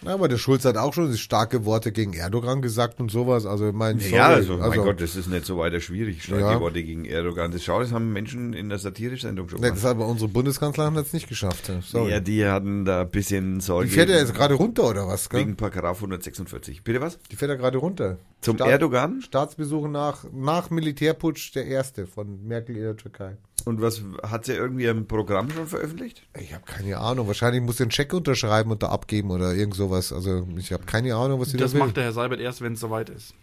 [SPEAKER 1] Ja, aber der Schulz hat auch schon starke Worte gegen Erdogan gesagt und sowas. Also mein sorry,
[SPEAKER 2] ja, also, mein Gott, das ist nicht so weiter schwierig. Starke
[SPEAKER 1] Ja.
[SPEAKER 2] Worte gegen Erdogan. Das schau, das haben Menschen in der Satirisch-Sendung schon
[SPEAKER 1] Ne,
[SPEAKER 2] gemacht.
[SPEAKER 1] das aber unsere Bundeskanzler haben das nicht geschafft. Sorry.
[SPEAKER 2] Ja, die hatten da ein bisschen Sorge.
[SPEAKER 1] die fährt ja jetzt gerade runter oder was? Gell?
[SPEAKER 2] Wegen Paragraph 146. Bitte was?
[SPEAKER 1] Die fährt ja gerade runter.
[SPEAKER 2] Zum
[SPEAKER 1] Staat-
[SPEAKER 2] Erdogan?
[SPEAKER 1] Staatsbesuch nach, nach Militärputsch der erste von Merkel in der Türkei.
[SPEAKER 2] Und was hat sie irgendwie im Programm schon veröffentlicht?
[SPEAKER 1] Ich habe keine Ahnung. Wahrscheinlich muss sie einen Scheck unterschreiben und da abgeben oder irgend sowas. Also ich habe keine Ahnung, was sie
[SPEAKER 3] Das
[SPEAKER 1] da will.
[SPEAKER 3] macht der Herr Seibert erst, wenn es soweit ist.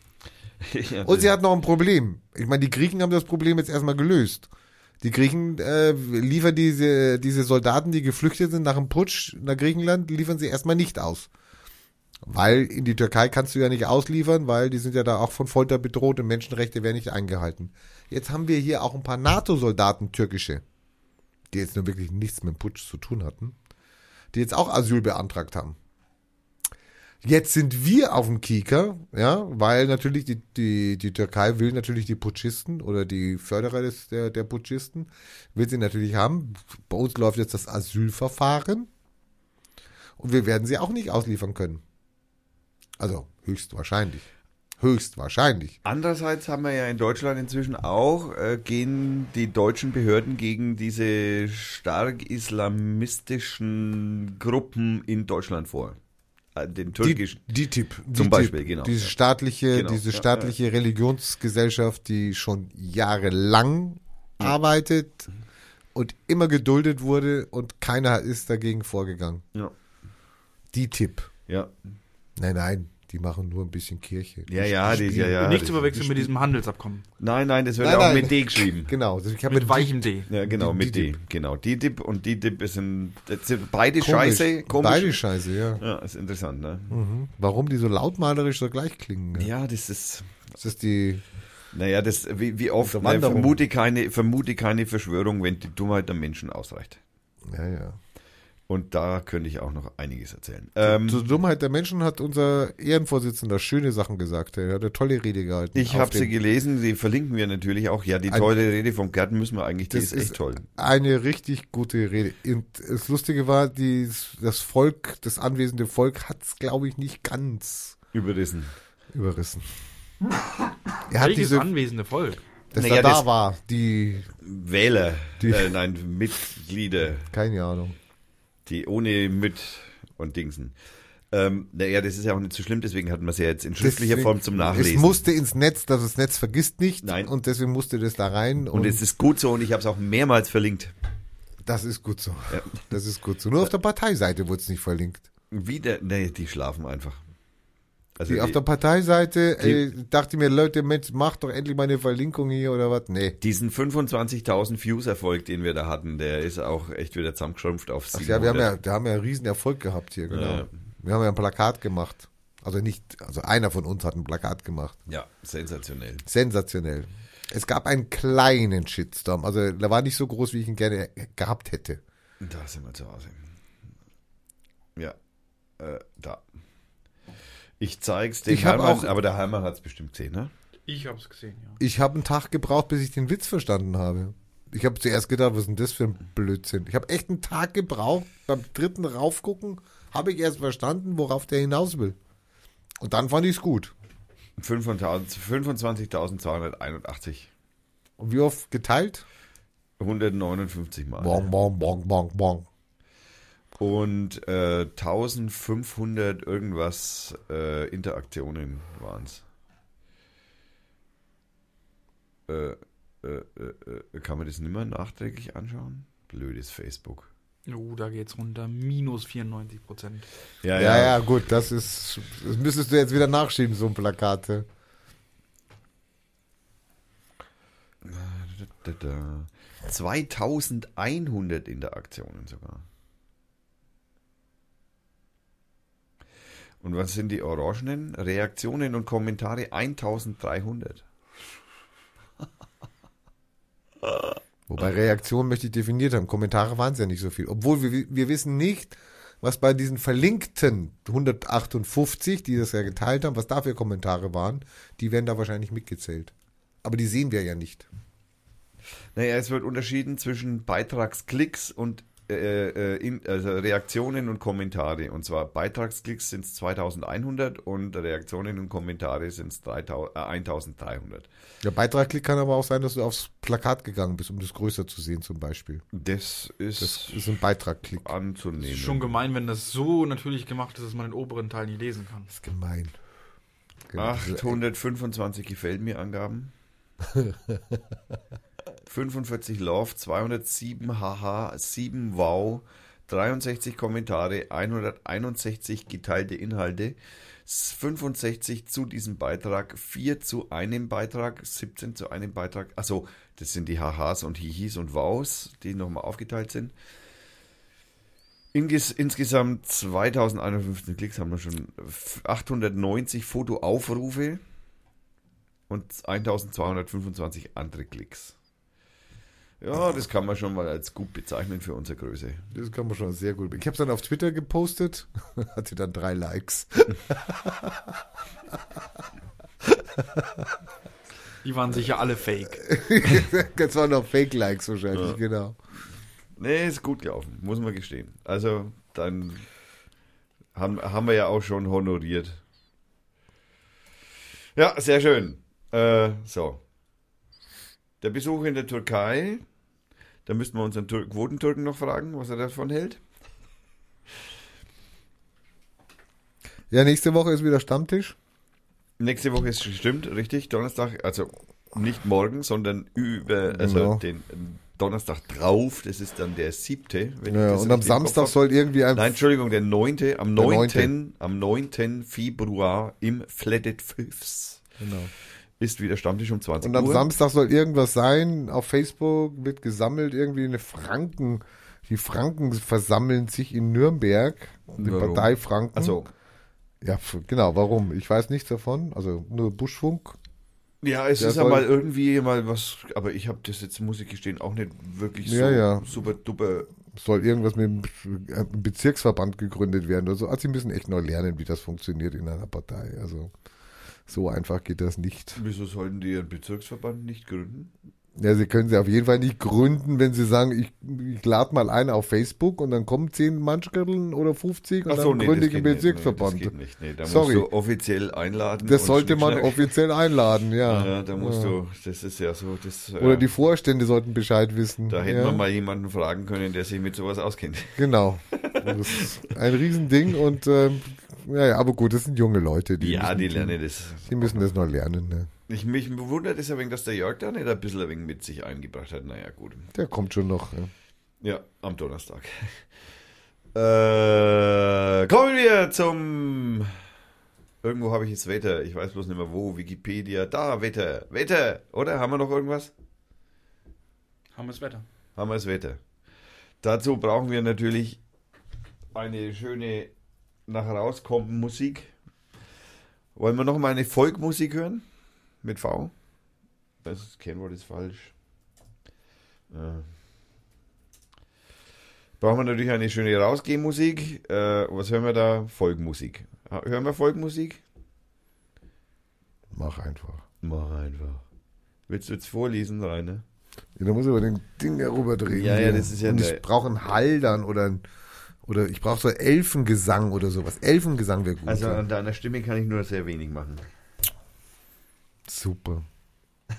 [SPEAKER 2] ja,
[SPEAKER 1] Und sie hat noch ein Problem. Ich meine, die Griechen haben das Problem jetzt erstmal gelöst. Die Griechen äh, liefern diese, diese Soldaten, die geflüchtet sind nach dem Putsch nach Griechenland, liefern sie erstmal nicht aus. Weil in die Türkei kannst du ja nicht ausliefern, weil die sind ja da auch von Folter bedroht und Menschenrechte werden nicht eingehalten. Jetzt haben wir hier auch ein paar NATO-Soldaten, türkische, die jetzt nur wirklich nichts mit dem Putsch zu tun hatten, die jetzt auch Asyl beantragt haben. Jetzt sind wir auf dem Kieker, ja, weil natürlich die, die, die Türkei will natürlich die Putschisten oder die Förderer des, der, der Putschisten, will sie natürlich haben. Bei uns läuft jetzt das Asylverfahren. Und wir werden sie auch nicht ausliefern können. Also höchstwahrscheinlich. Höchstwahrscheinlich.
[SPEAKER 2] Andererseits haben wir ja in Deutschland inzwischen auch, äh, gehen die deutschen Behörden gegen diese stark islamistischen Gruppen in Deutschland vor. Äh, den türkischen.
[SPEAKER 1] Die, Tipp.
[SPEAKER 2] Zum
[SPEAKER 1] die
[SPEAKER 2] Beispiel, genau.
[SPEAKER 1] Diese
[SPEAKER 2] Ja.
[SPEAKER 1] staatliche,
[SPEAKER 2] Genau.
[SPEAKER 1] diese
[SPEAKER 2] Ja,
[SPEAKER 1] staatliche Religionsgesellschaft, die schon jahrelang arbeitet und immer geduldet wurde und keiner ist dagegen vorgegangen.
[SPEAKER 2] Ja.
[SPEAKER 1] Die Tipp.
[SPEAKER 2] Ja,
[SPEAKER 1] Nein, nein, die machen nur ein bisschen Kirche.
[SPEAKER 2] ja, ja, die, ja, ja.
[SPEAKER 3] Nicht zu verwechseln mit diesem Handelsabkommen.
[SPEAKER 2] Nein, nein, das wird
[SPEAKER 1] Nein,
[SPEAKER 2] auch
[SPEAKER 1] nein.
[SPEAKER 2] mit D geschrieben.
[SPEAKER 1] Genau. also Ich habe
[SPEAKER 3] Mit weichem D.
[SPEAKER 2] Ja, genau, mit D. Genau, die Dip und die Dip sind, sind beide
[SPEAKER 1] Komisch.
[SPEAKER 2] scheiße, komisch.
[SPEAKER 1] Beide scheiße, ja.
[SPEAKER 2] Ja, ist interessant, ne?
[SPEAKER 1] Mhm. Warum die so lautmalerisch so gleich klingen? Ja.
[SPEAKER 2] Ja, das ist,
[SPEAKER 1] Das ist die.
[SPEAKER 2] naja, das, wie, wie oft, ne, vermute keine, vermute keine Verschwörung, wenn die Dummheit der Menschen ausreicht.
[SPEAKER 1] Ja, ja.
[SPEAKER 2] Und da könnte ich auch noch einiges erzählen. Ähm,
[SPEAKER 1] Zur Dummheit der Menschen hat unser Ehrenvorsitzender schöne Sachen gesagt. Er hat eine tolle Rede gehalten.
[SPEAKER 2] ich habe sie gelesen, die verlinken wir natürlich auch. Ja, die
[SPEAKER 1] Ein-
[SPEAKER 2] tolle Rede vom Gärten müssen wir eigentlich, die
[SPEAKER 1] Das
[SPEAKER 2] ist echt toll.
[SPEAKER 1] Eine richtig gute Rede. Und das Lustige war, die, das Volk, das anwesende Volk hat es, glaube ich, nicht ganz
[SPEAKER 2] Überrissen.
[SPEAKER 1] überrissen. Er hat
[SPEAKER 3] Welches
[SPEAKER 1] diese,
[SPEAKER 3] anwesende Volk?
[SPEAKER 1] dass
[SPEAKER 2] Naja,
[SPEAKER 1] er da
[SPEAKER 2] das-
[SPEAKER 1] war, die,
[SPEAKER 2] Wähler,
[SPEAKER 1] Die-
[SPEAKER 2] äh, nein, Mitglieder,
[SPEAKER 1] keine Ahnung.
[SPEAKER 2] Die ohne mit und Dingsen. Ähm, naja, das ist ja auch nicht so schlimm, deswegen hatten wir es ja jetzt in schriftlicher
[SPEAKER 1] Deswegen-
[SPEAKER 2] Form zum Nachlesen.
[SPEAKER 1] Es musste ins Netz, dass das Netz vergisst nicht.
[SPEAKER 2] Nein.
[SPEAKER 1] Und deswegen musste das da rein.
[SPEAKER 2] und es ist gut so und ich habe es auch mehrmals verlinkt.
[SPEAKER 1] das ist gut so.
[SPEAKER 2] Ja.
[SPEAKER 1] Das ist gut so. Nur auf der Parteiseite wurde es nicht verlinkt.
[SPEAKER 2] Wieder, nee, die schlafen einfach. Also
[SPEAKER 1] Die, auf der Parteiseite
[SPEAKER 2] die-
[SPEAKER 1] äh, dachte ich mir, Leute, Mensch, macht doch endlich mal eine Verlinkung hier oder was. Nee.
[SPEAKER 2] diesen 25.000 Views-Erfolg, den wir da hatten, der ist auch echt wieder zusammengeschrumpft auf
[SPEAKER 1] Ach
[SPEAKER 2] 700.
[SPEAKER 1] ja, wir haben ja, wir haben ja einen riesen Erfolg gehabt hier, genau.
[SPEAKER 2] Ja.
[SPEAKER 1] Wir haben ja ein Plakat gemacht. Also nicht, also einer von uns hat ein Plakat gemacht.
[SPEAKER 2] ja, sensationell.
[SPEAKER 1] Sensationell. Es gab einen kleinen Shitstorm. Also der war nicht so groß, wie ich ihn gerne gehabt hätte.
[SPEAKER 2] Da sind wir zu Hause. Ja, äh, da. Ich zeig's dem
[SPEAKER 1] Ich hab
[SPEAKER 2] Hermann,
[SPEAKER 1] auch-
[SPEAKER 2] aber der Hermann hat's bestimmt gesehen, ne?
[SPEAKER 3] Ich hab's gesehen, ja.
[SPEAKER 1] Ich habe einen Tag gebraucht, bis ich den Witz verstanden habe. Ich habe zuerst gedacht, was ist denn das für ein Blödsinn? Ich habe echt einen Tag gebraucht. Beim dritten raufgucken habe ich erst verstanden, worauf der hinaus will. Und dann fand ich es gut.
[SPEAKER 2] 25.000 25.281.
[SPEAKER 1] Und wie oft geteilt?
[SPEAKER 2] 159 Mal.
[SPEAKER 1] Bong, bong, bong, bong, bong.
[SPEAKER 2] Und äh, 1500 irgendwas äh, Interaktionen waren's. Äh, äh, äh, äh, kann man das nicht mehr nachträglich anschauen? Blödes Facebook.
[SPEAKER 3] Oh, da geht's runter. Minus 94 Prozent.
[SPEAKER 2] Ja,
[SPEAKER 1] Ja, ja, gut, das ist, das müsstest du jetzt wieder nachschieben, so ein Plakat. ja.
[SPEAKER 2] Da, da. 2100 Interaktionen sogar. Und was sind die Orangenen? Reaktionen und Kommentare 1300.
[SPEAKER 1] Wobei Reaktionen möchte ich definiert haben. Kommentare waren es ja nicht so viel. Obwohl wir, wir wissen nicht, was bei diesen verlinkten 158, die das ja geteilt haben, was da für Kommentare waren. Die werden da wahrscheinlich mitgezählt. Aber die sehen wir ja nicht.
[SPEAKER 2] Naja, es wird unterschieden zwischen Beitragsklicks und äh, äh, in, also Reaktionen und Kommentare. Und zwar Beitragsklicks sind es 2100 und Reaktionen und Kommentare sind es äh, 1300.
[SPEAKER 1] Der Beitragklick kann aber auch sein, dass du aufs Plakat gegangen bist, um das größer zu sehen zum Beispiel.
[SPEAKER 2] Das ist,
[SPEAKER 1] Das ist ein Beitragklick.
[SPEAKER 2] anzunehmen.
[SPEAKER 3] Ist schon gemein, wenn das so natürlich gemacht ist, dass man den oberen Teil nicht lesen kann.
[SPEAKER 1] Das ist gemein. Genau.
[SPEAKER 2] 825 gefällt mir Angaben. 45 Love, 207 Haha, 7 Wow, 63 Kommentare, 161 geteilte Inhalte, 65 zu diesem Beitrag, 4 zu einem Beitrag, 17 zu einem Beitrag. Achso, das sind die Hahas und Hihis und Wows, die nochmal aufgeteilt sind. Insgesamt 2051 Klicks haben wir schon 890 Fotoaufrufe und 1225 andere Klicks. Ja, das kann man schon mal als gut bezeichnen für unsere Größe.
[SPEAKER 1] Das kann man schon sehr gut. Ich habe es dann auf Twitter gepostet, hatte dann drei Likes.
[SPEAKER 3] Die waren sicher alle fake.
[SPEAKER 1] Das waren noch Fake-Likes wahrscheinlich, genau.
[SPEAKER 2] Nee, ist gut gelaufen, muss man gestehen. Also, dann Haben, haben wir ja auch schon honoriert. Ja, sehr schön. Äh, so. Der Besuch in der Türkei. Da müssten wir unseren Tur Quotentürken noch fragen, was er davon hält.
[SPEAKER 1] Ja, nächste Woche ist wieder Stammtisch.
[SPEAKER 2] Nächste Woche ist stimmt, richtig, Donnerstag, also nicht morgen, sondern über, also
[SPEAKER 1] Genau.
[SPEAKER 2] den Donnerstag drauf, das ist dann der siebte.
[SPEAKER 1] Ja, und am Samstag soll irgendwie ein.
[SPEAKER 2] Nein, Entschuldigung, der neunte, am 9. am 9. Februar im Flatted Fifths
[SPEAKER 1] Genau.
[SPEAKER 2] Ist wieder Stammtisch um 20
[SPEAKER 1] Und am
[SPEAKER 2] Uhr.
[SPEAKER 1] Samstag soll irgendwas sein. Auf Facebook wird gesammelt, irgendwie eine Franken. Die Franken versammeln sich in Nürnberg. Die
[SPEAKER 2] Warum?
[SPEAKER 1] Partei Franken.
[SPEAKER 2] Also,
[SPEAKER 1] Ja, genau, warum? Ich weiß nichts davon. Also nur Buschfunk.
[SPEAKER 2] ja, es
[SPEAKER 1] Der
[SPEAKER 2] ist ja mal irgendwie mal was, aber ich habe das jetzt, muss ich gestehen, auch nicht wirklich so
[SPEAKER 1] Ja, ja.
[SPEAKER 2] super duper.
[SPEAKER 1] Soll irgendwas mit äh, Bezirksverband gegründet werden oder so. Also sie müssen echt noch lernen, wie das funktioniert in einer Partei. Also so einfach geht das nicht.
[SPEAKER 2] Wieso sollten die ihren Bezirksverband nicht gründen?
[SPEAKER 1] Ja, sie können sie auf jeden Fall nicht gründen, wenn sie sagen, ich, ich lade mal ein auf Facebook und dann kommen 10 Mannschkirteln oder 50 und
[SPEAKER 2] Ach
[SPEAKER 1] dann
[SPEAKER 2] so, nee,
[SPEAKER 1] gründe ich einen
[SPEAKER 2] geht nicht.
[SPEAKER 1] Bezirksverband.
[SPEAKER 2] Nee, das geht nicht. Nee, da
[SPEAKER 1] Sorry.
[SPEAKER 2] musst du offiziell einladen.
[SPEAKER 1] Das sollte man offiziell einladen, ja.
[SPEAKER 2] Ja, da musst
[SPEAKER 1] Ja.
[SPEAKER 2] du, das ist ja so, das, äh,
[SPEAKER 1] Oder die Vorstände sollten Bescheid wissen.
[SPEAKER 2] da hätten
[SPEAKER 1] ja.
[SPEAKER 2] wir mal jemanden fragen können, der sich mit sowas auskennt.
[SPEAKER 1] Genau. Das ist ein Riesending und ähm, ja, ja, aber gut, das sind junge Leute, die,
[SPEAKER 2] ja,
[SPEAKER 1] müssen,
[SPEAKER 2] die lernen das.
[SPEAKER 1] die müssen das noch lernen. Ne?
[SPEAKER 2] Ich, mich bewundert es ein wenig, dass der Jörg da nicht ein bisschen ein wenig mit sich eingebracht hat. Naja, gut.
[SPEAKER 1] Der kommt schon noch. Ja.
[SPEAKER 2] Ja, am Donnerstag. Äh, kommen wir zum. Irgendwo habe ich jetzt Wetter. Ich weiß bloß nicht mehr wo. Wikipedia. Da, Wetter. Wetter. Oder? Haben wir noch irgendwas?
[SPEAKER 3] Haben wir das Wetter.
[SPEAKER 2] Haben wir das Wetter. Dazu brauchen wir natürlich eine schöne nach rauskommen Musik. Wollen wir noch mal eine Folkmusik hören? Mit V? Das Kennwort ist falsch. Äh. Brauchen wir natürlich eine schöne Rausgehmusik. Äh, was hören wir da? Folkmusik. Hören wir Folkmusik?
[SPEAKER 1] Mach einfach.
[SPEAKER 2] Mach einfach. Willst du jetzt vorlesen, Rainer?
[SPEAKER 1] Ja, da muss ich aber den Ding herüber drehen.
[SPEAKER 2] Ja, ja, das ist ja
[SPEAKER 1] Und ich brauche einen Hall dann oder ein, oder ich brauche so Elfengesang oder sowas. Elfengesang wäre gut.
[SPEAKER 2] Also
[SPEAKER 1] ja.
[SPEAKER 2] an deiner Stimme kann ich nur sehr wenig machen.
[SPEAKER 1] Super.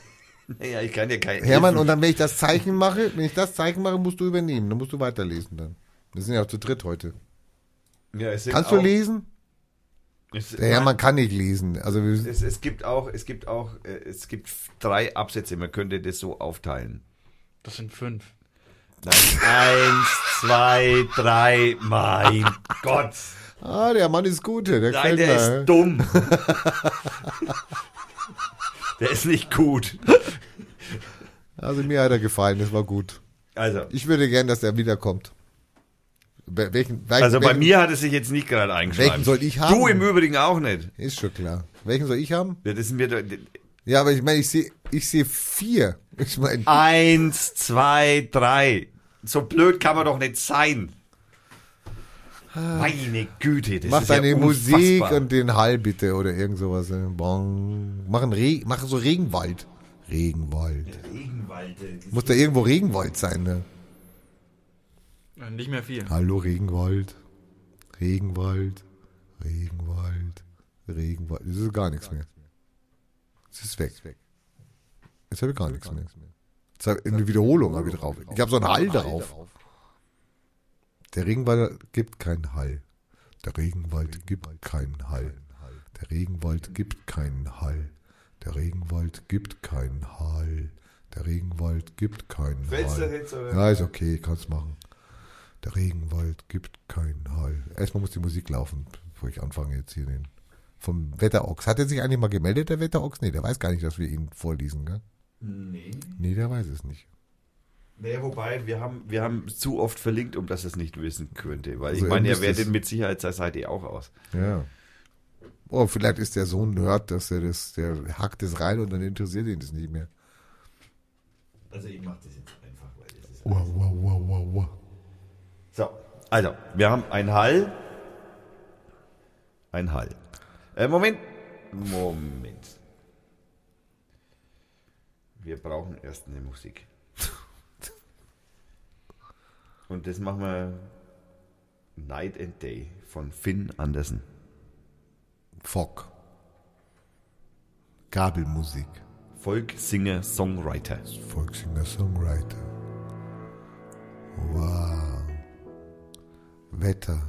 [SPEAKER 2] Naja, ich kann ja kein
[SPEAKER 1] Hermann,
[SPEAKER 2] Elfen-
[SPEAKER 1] und dann, wenn ich das Zeichen mache, wenn ich das Zeichen mache, musst du übernehmen. Dann musst du weiterlesen dann. Wir sind ja auch zu dritt heute.
[SPEAKER 2] Ja, es
[SPEAKER 1] Kannst du lesen?
[SPEAKER 2] Es,
[SPEAKER 1] Der Hermann kann nicht lesen. Also
[SPEAKER 2] es, es gibt auch, es gibt auch, äh, es gibt drei Absätze. Man könnte das so aufteilen.
[SPEAKER 3] Das sind fünf.
[SPEAKER 2] Nein, eins, zwei, drei. Mein Gott,
[SPEAKER 1] ah, der Mann ist gut. Der
[SPEAKER 2] nein, der ist dumm. der ist nicht gut.
[SPEAKER 1] Also mir hat er gefallen, das war gut.
[SPEAKER 2] Also,
[SPEAKER 1] Ich würde gern, dass er wiederkommt. Wel- Welchen, welchen,
[SPEAKER 2] also bei
[SPEAKER 1] welchen,
[SPEAKER 2] mir hat es sich jetzt nicht gerade eingeschrieben.
[SPEAKER 1] Welchen soll ich haben?
[SPEAKER 2] Du im Übrigen auch nicht.
[SPEAKER 1] Ist schon klar. Welchen soll ich haben?
[SPEAKER 2] Ja, das ist mir da,
[SPEAKER 1] Ja, aber ich meine, ich sehe ich sehe vier. Ich meine,
[SPEAKER 2] eins, zwei, drei. So blöd kann man doch nicht sein. Meine Güte, das
[SPEAKER 1] mach
[SPEAKER 2] ist
[SPEAKER 1] deine
[SPEAKER 2] ja
[SPEAKER 1] Musik und den Hall bitte oder irgend sowas. Mach, Re mach so Regenwald. Regenwald.
[SPEAKER 2] Regenwald. äh,
[SPEAKER 1] Muss da irgendwo Regenwald sein, ne?
[SPEAKER 3] Nicht mehr viel.
[SPEAKER 1] Hallo Regenwald. Regenwald. Regenwald. Regenwald. Das ist gar nichts mehr. Es ist weg. Jetzt habe ich gar nichts mehr. Eine Wiederholung habe ich drauf. Ich habe so einen Hall drauf. Der Regenwald gibt keinen Hall. Der Regenwald gibt keinen Hall. Der Regenwald gibt keinen Hall. Der Regenwald gibt keinen Hall. Der Regenwald gibt keinen Hall. Ja, ist okay, kannst machen. Der Regenwald gibt keinen Hall. Erstmal muss die Musik laufen, bevor ich anfange jetzt hier den. Vom Wetterochs. Hat er sich eigentlich mal gemeldet, der Wetterochs? Nee, der weiß gar nicht, dass wir ihn vorlesen, gell?
[SPEAKER 2] Nee.
[SPEAKER 1] Nee, der weiß es nicht.
[SPEAKER 2] Naja, wobei, wir haben, wir haben zu oft verlinkt, um dass es nicht wissen könnte. Weil
[SPEAKER 1] Also
[SPEAKER 2] ich meine, er wertet mit Sicherheit seine Seite auch aus.
[SPEAKER 1] Ja. Oh, vielleicht ist der so ein Nerd, dass er das, der hackt es rein und dann interessiert ihn das nicht mehr.
[SPEAKER 2] Also ich mache das jetzt einfach, weil das ist...
[SPEAKER 1] Wow, wow, wow, wow, wow.
[SPEAKER 2] So, also, wir haben ein Hall. Ein Hall. Äh, Moment. Moment. Wir brauchen erst eine Musik. Und das machen wir Night and Day von Finn Andersen.
[SPEAKER 1] Fock. Gabelmusik.
[SPEAKER 2] Folk, Singer, Songwriter.
[SPEAKER 1] Volksinger Songwriter. Wow. Wetter.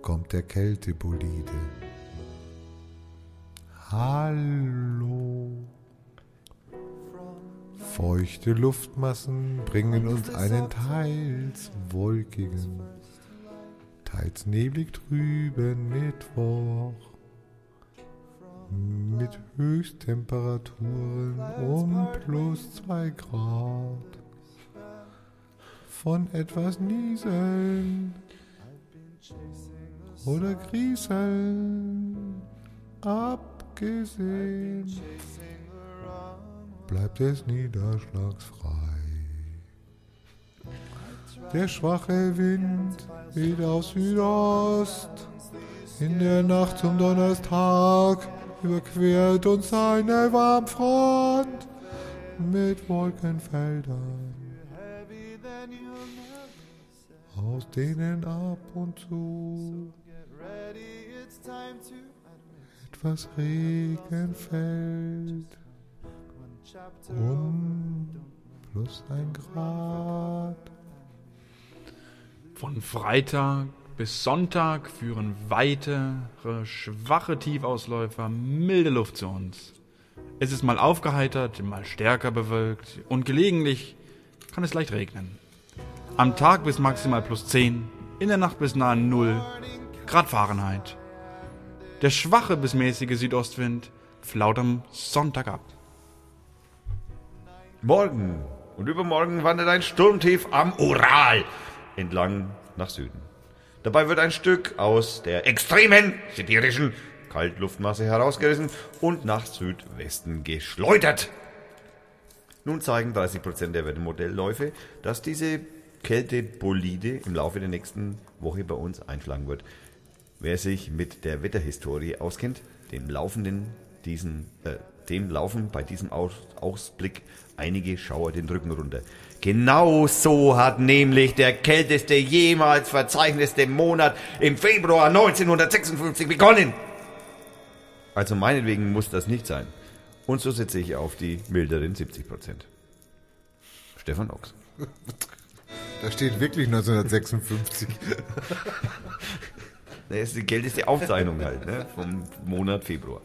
[SPEAKER 1] Kommt der Kältebolide. Hallo. Feuchte Luftmassen bringen uns einen teils wolkigen, teils neblig trüben Mittwoch mit Höchsttemperaturen um plus zwei Grad. Von etwas Nieseln oder Grieseln abgesehen bleibt es niederschlagsfrei. Der schwache Wind weht aus Südost. In der Nacht zum Donnerstag überquert uns eine Warmfront mit Wolkenfeldern, aus denen ab und zu etwas Regen fällt. Um plus ein Grad.
[SPEAKER 3] Von Freitag bis Sonntag führen weitere, schwache Tiefausläufer milde Luft zu uns. Es ist mal aufgeheitert, mal stärker bewölkt und gelegentlich kann es leicht regnen. Am Tag bis maximal plus 10, in der Nacht bis nahe 0 Grad Fahrenheit. Der schwache bis mäßige Südostwind flaut am Sonntag ab.
[SPEAKER 2] Morgen und übermorgen wandert ein Sturmtief am Ural entlang nach Süden. Dabei wird ein Stück aus der extremen sibirischen Kaltluftmasse herausgerissen und nach Südwesten geschleudert. Nun zeigen 30% der Wettermodellläufe, dass diese Kältebolide im Laufe der nächsten Woche bei uns einschlagen wird. Wer sich mit der Wetterhistorie auskennt, dem laufenden diesen, äh, dem laufen bei diesem Aus Ausblick einige Schauer den Rücken runter. Genau so hat nämlich der kälteste jemals verzeichnete Monat im Februar 1956 begonnen. Also meinetwegen muss das nicht sein. Und so setze ich auf die milderen 70 Prozent. Stefan Ochs.
[SPEAKER 1] Da steht wirklich 1956.
[SPEAKER 2] Das ist die kälteste Aufzeichnung halt, ne? Vom Monat Februar.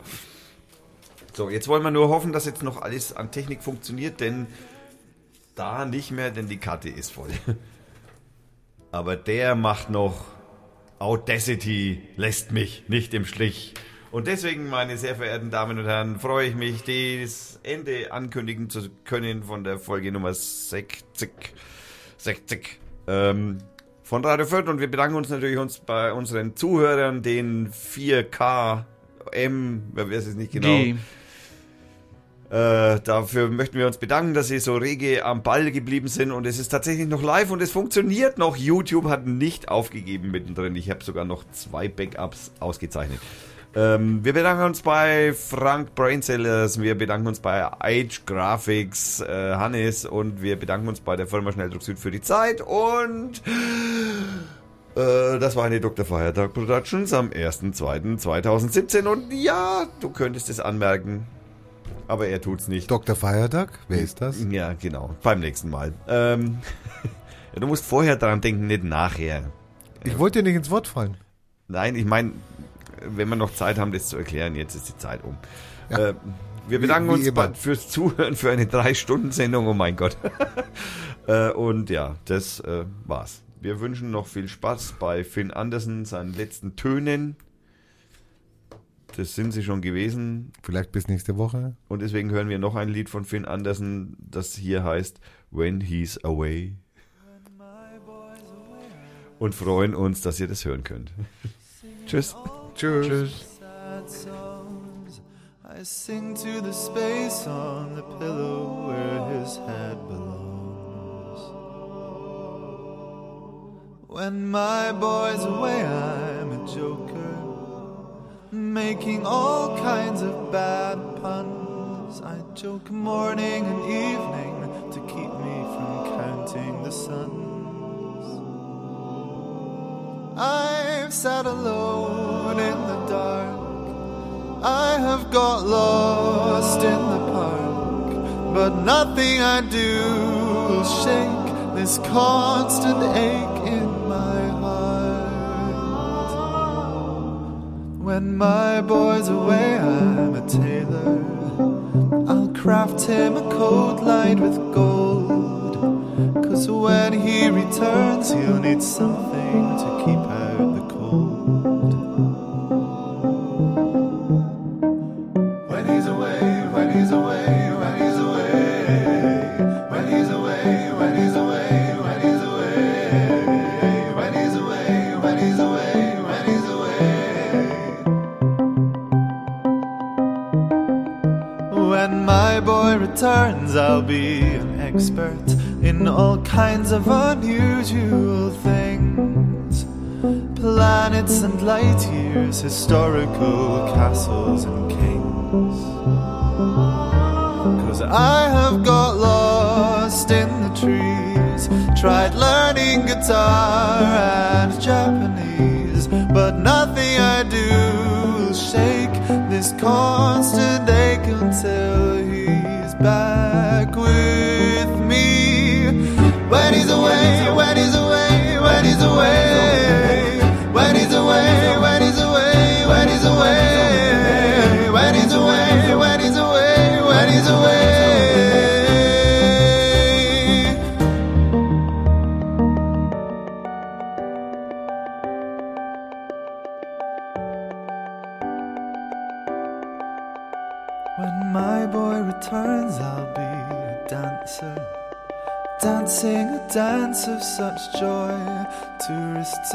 [SPEAKER 2] So, jetzt wollen wir nur hoffen, dass jetzt noch alles an Technik funktioniert, denn da nicht mehr, denn die Karte ist voll. Aber der macht noch Audacity, lässt mich nicht im Stich. Und deswegen, meine sehr verehrten Damen und Herren, freue ich mich, das Ende ankündigen zu können von der Folge Nummer 60. 60. Ähm, von Radio Fürth und wir bedanken uns natürlich uns bei unseren Zuhörern, den 4K M, wer weiß es nicht genau.
[SPEAKER 3] G.
[SPEAKER 2] Äh, dafür möchten wir uns bedanken, dass Sie so rege am Ball geblieben sind und es ist tatsächlich noch live und es funktioniert noch. YouTube hat nicht aufgegeben mittendrin. Ich habe sogar noch zwei Backups ausgezeichnet. Ähm, wir bedanken uns bei Frank Brainsellers, wir bedanken uns bei Age Graphics, äh, Hannes und wir bedanken uns bei der Firma Schnelldruck Süd für die Zeit und äh, das war eine Dr. Feiertag Productions am 1.2.2017 und ja, du könntest es anmerken, aber er tut's nicht.
[SPEAKER 1] Dr. Feiertag? Wer ist das?
[SPEAKER 2] Ja, genau. Beim nächsten Mal. Ähm, du musst vorher daran denken, nicht nachher.
[SPEAKER 1] Ich wollte dir nicht ins Wort fallen.
[SPEAKER 2] Nein, ich meine, wenn wir noch Zeit haben, das zu erklären, jetzt ist die Zeit um.
[SPEAKER 1] Ja.
[SPEAKER 2] Äh, wir bedanken
[SPEAKER 1] wie
[SPEAKER 2] uns
[SPEAKER 1] immer.
[SPEAKER 2] bei- fürs Zuhören für eine Drei-Stunden-Sendung, oh mein Gott. äh, und ja, das äh, war's. Wir wünschen noch viel Spaß bei Finn Andersen, seinen letzten Tönen. Das sind sie schon gewesen.
[SPEAKER 1] Vielleicht bis nächste Woche.
[SPEAKER 2] Und deswegen hören wir noch ein Lied von Finn Andersen, das hier heißt When He's Away. Und freuen uns, dass ihr das hören könnt. Tschüss.
[SPEAKER 1] Tschüss.
[SPEAKER 5] songs. I sing to the space on the pillow where his head belongs. When my boy's away, I'm a joker, making all kinds of bad puns. I joke morning and evening to keep me from counting the suns. I've sat alone in the dark. I have got lost in the park, but nothing I do will shake this constant ache When my boy's away, I'm a tailor. I'll craft him a coat lined with gold. Cause when he returns, he'll need something to keep expert in all kinds of unusual things planets and light years, historical castles and kings. Cause I have got lost in the trees, tried learning guitar and Japanese, but nothing I do will shake this constant ache until he's back with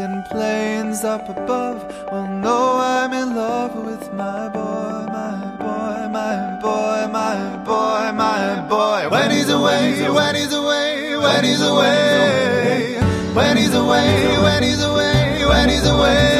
[SPEAKER 5] In planes up above. Will know I'm in love with my boy, my boy, my boy, my boy, my boy. When he's away, when he's away, when he's away, when he's away, when he's away, when he's away,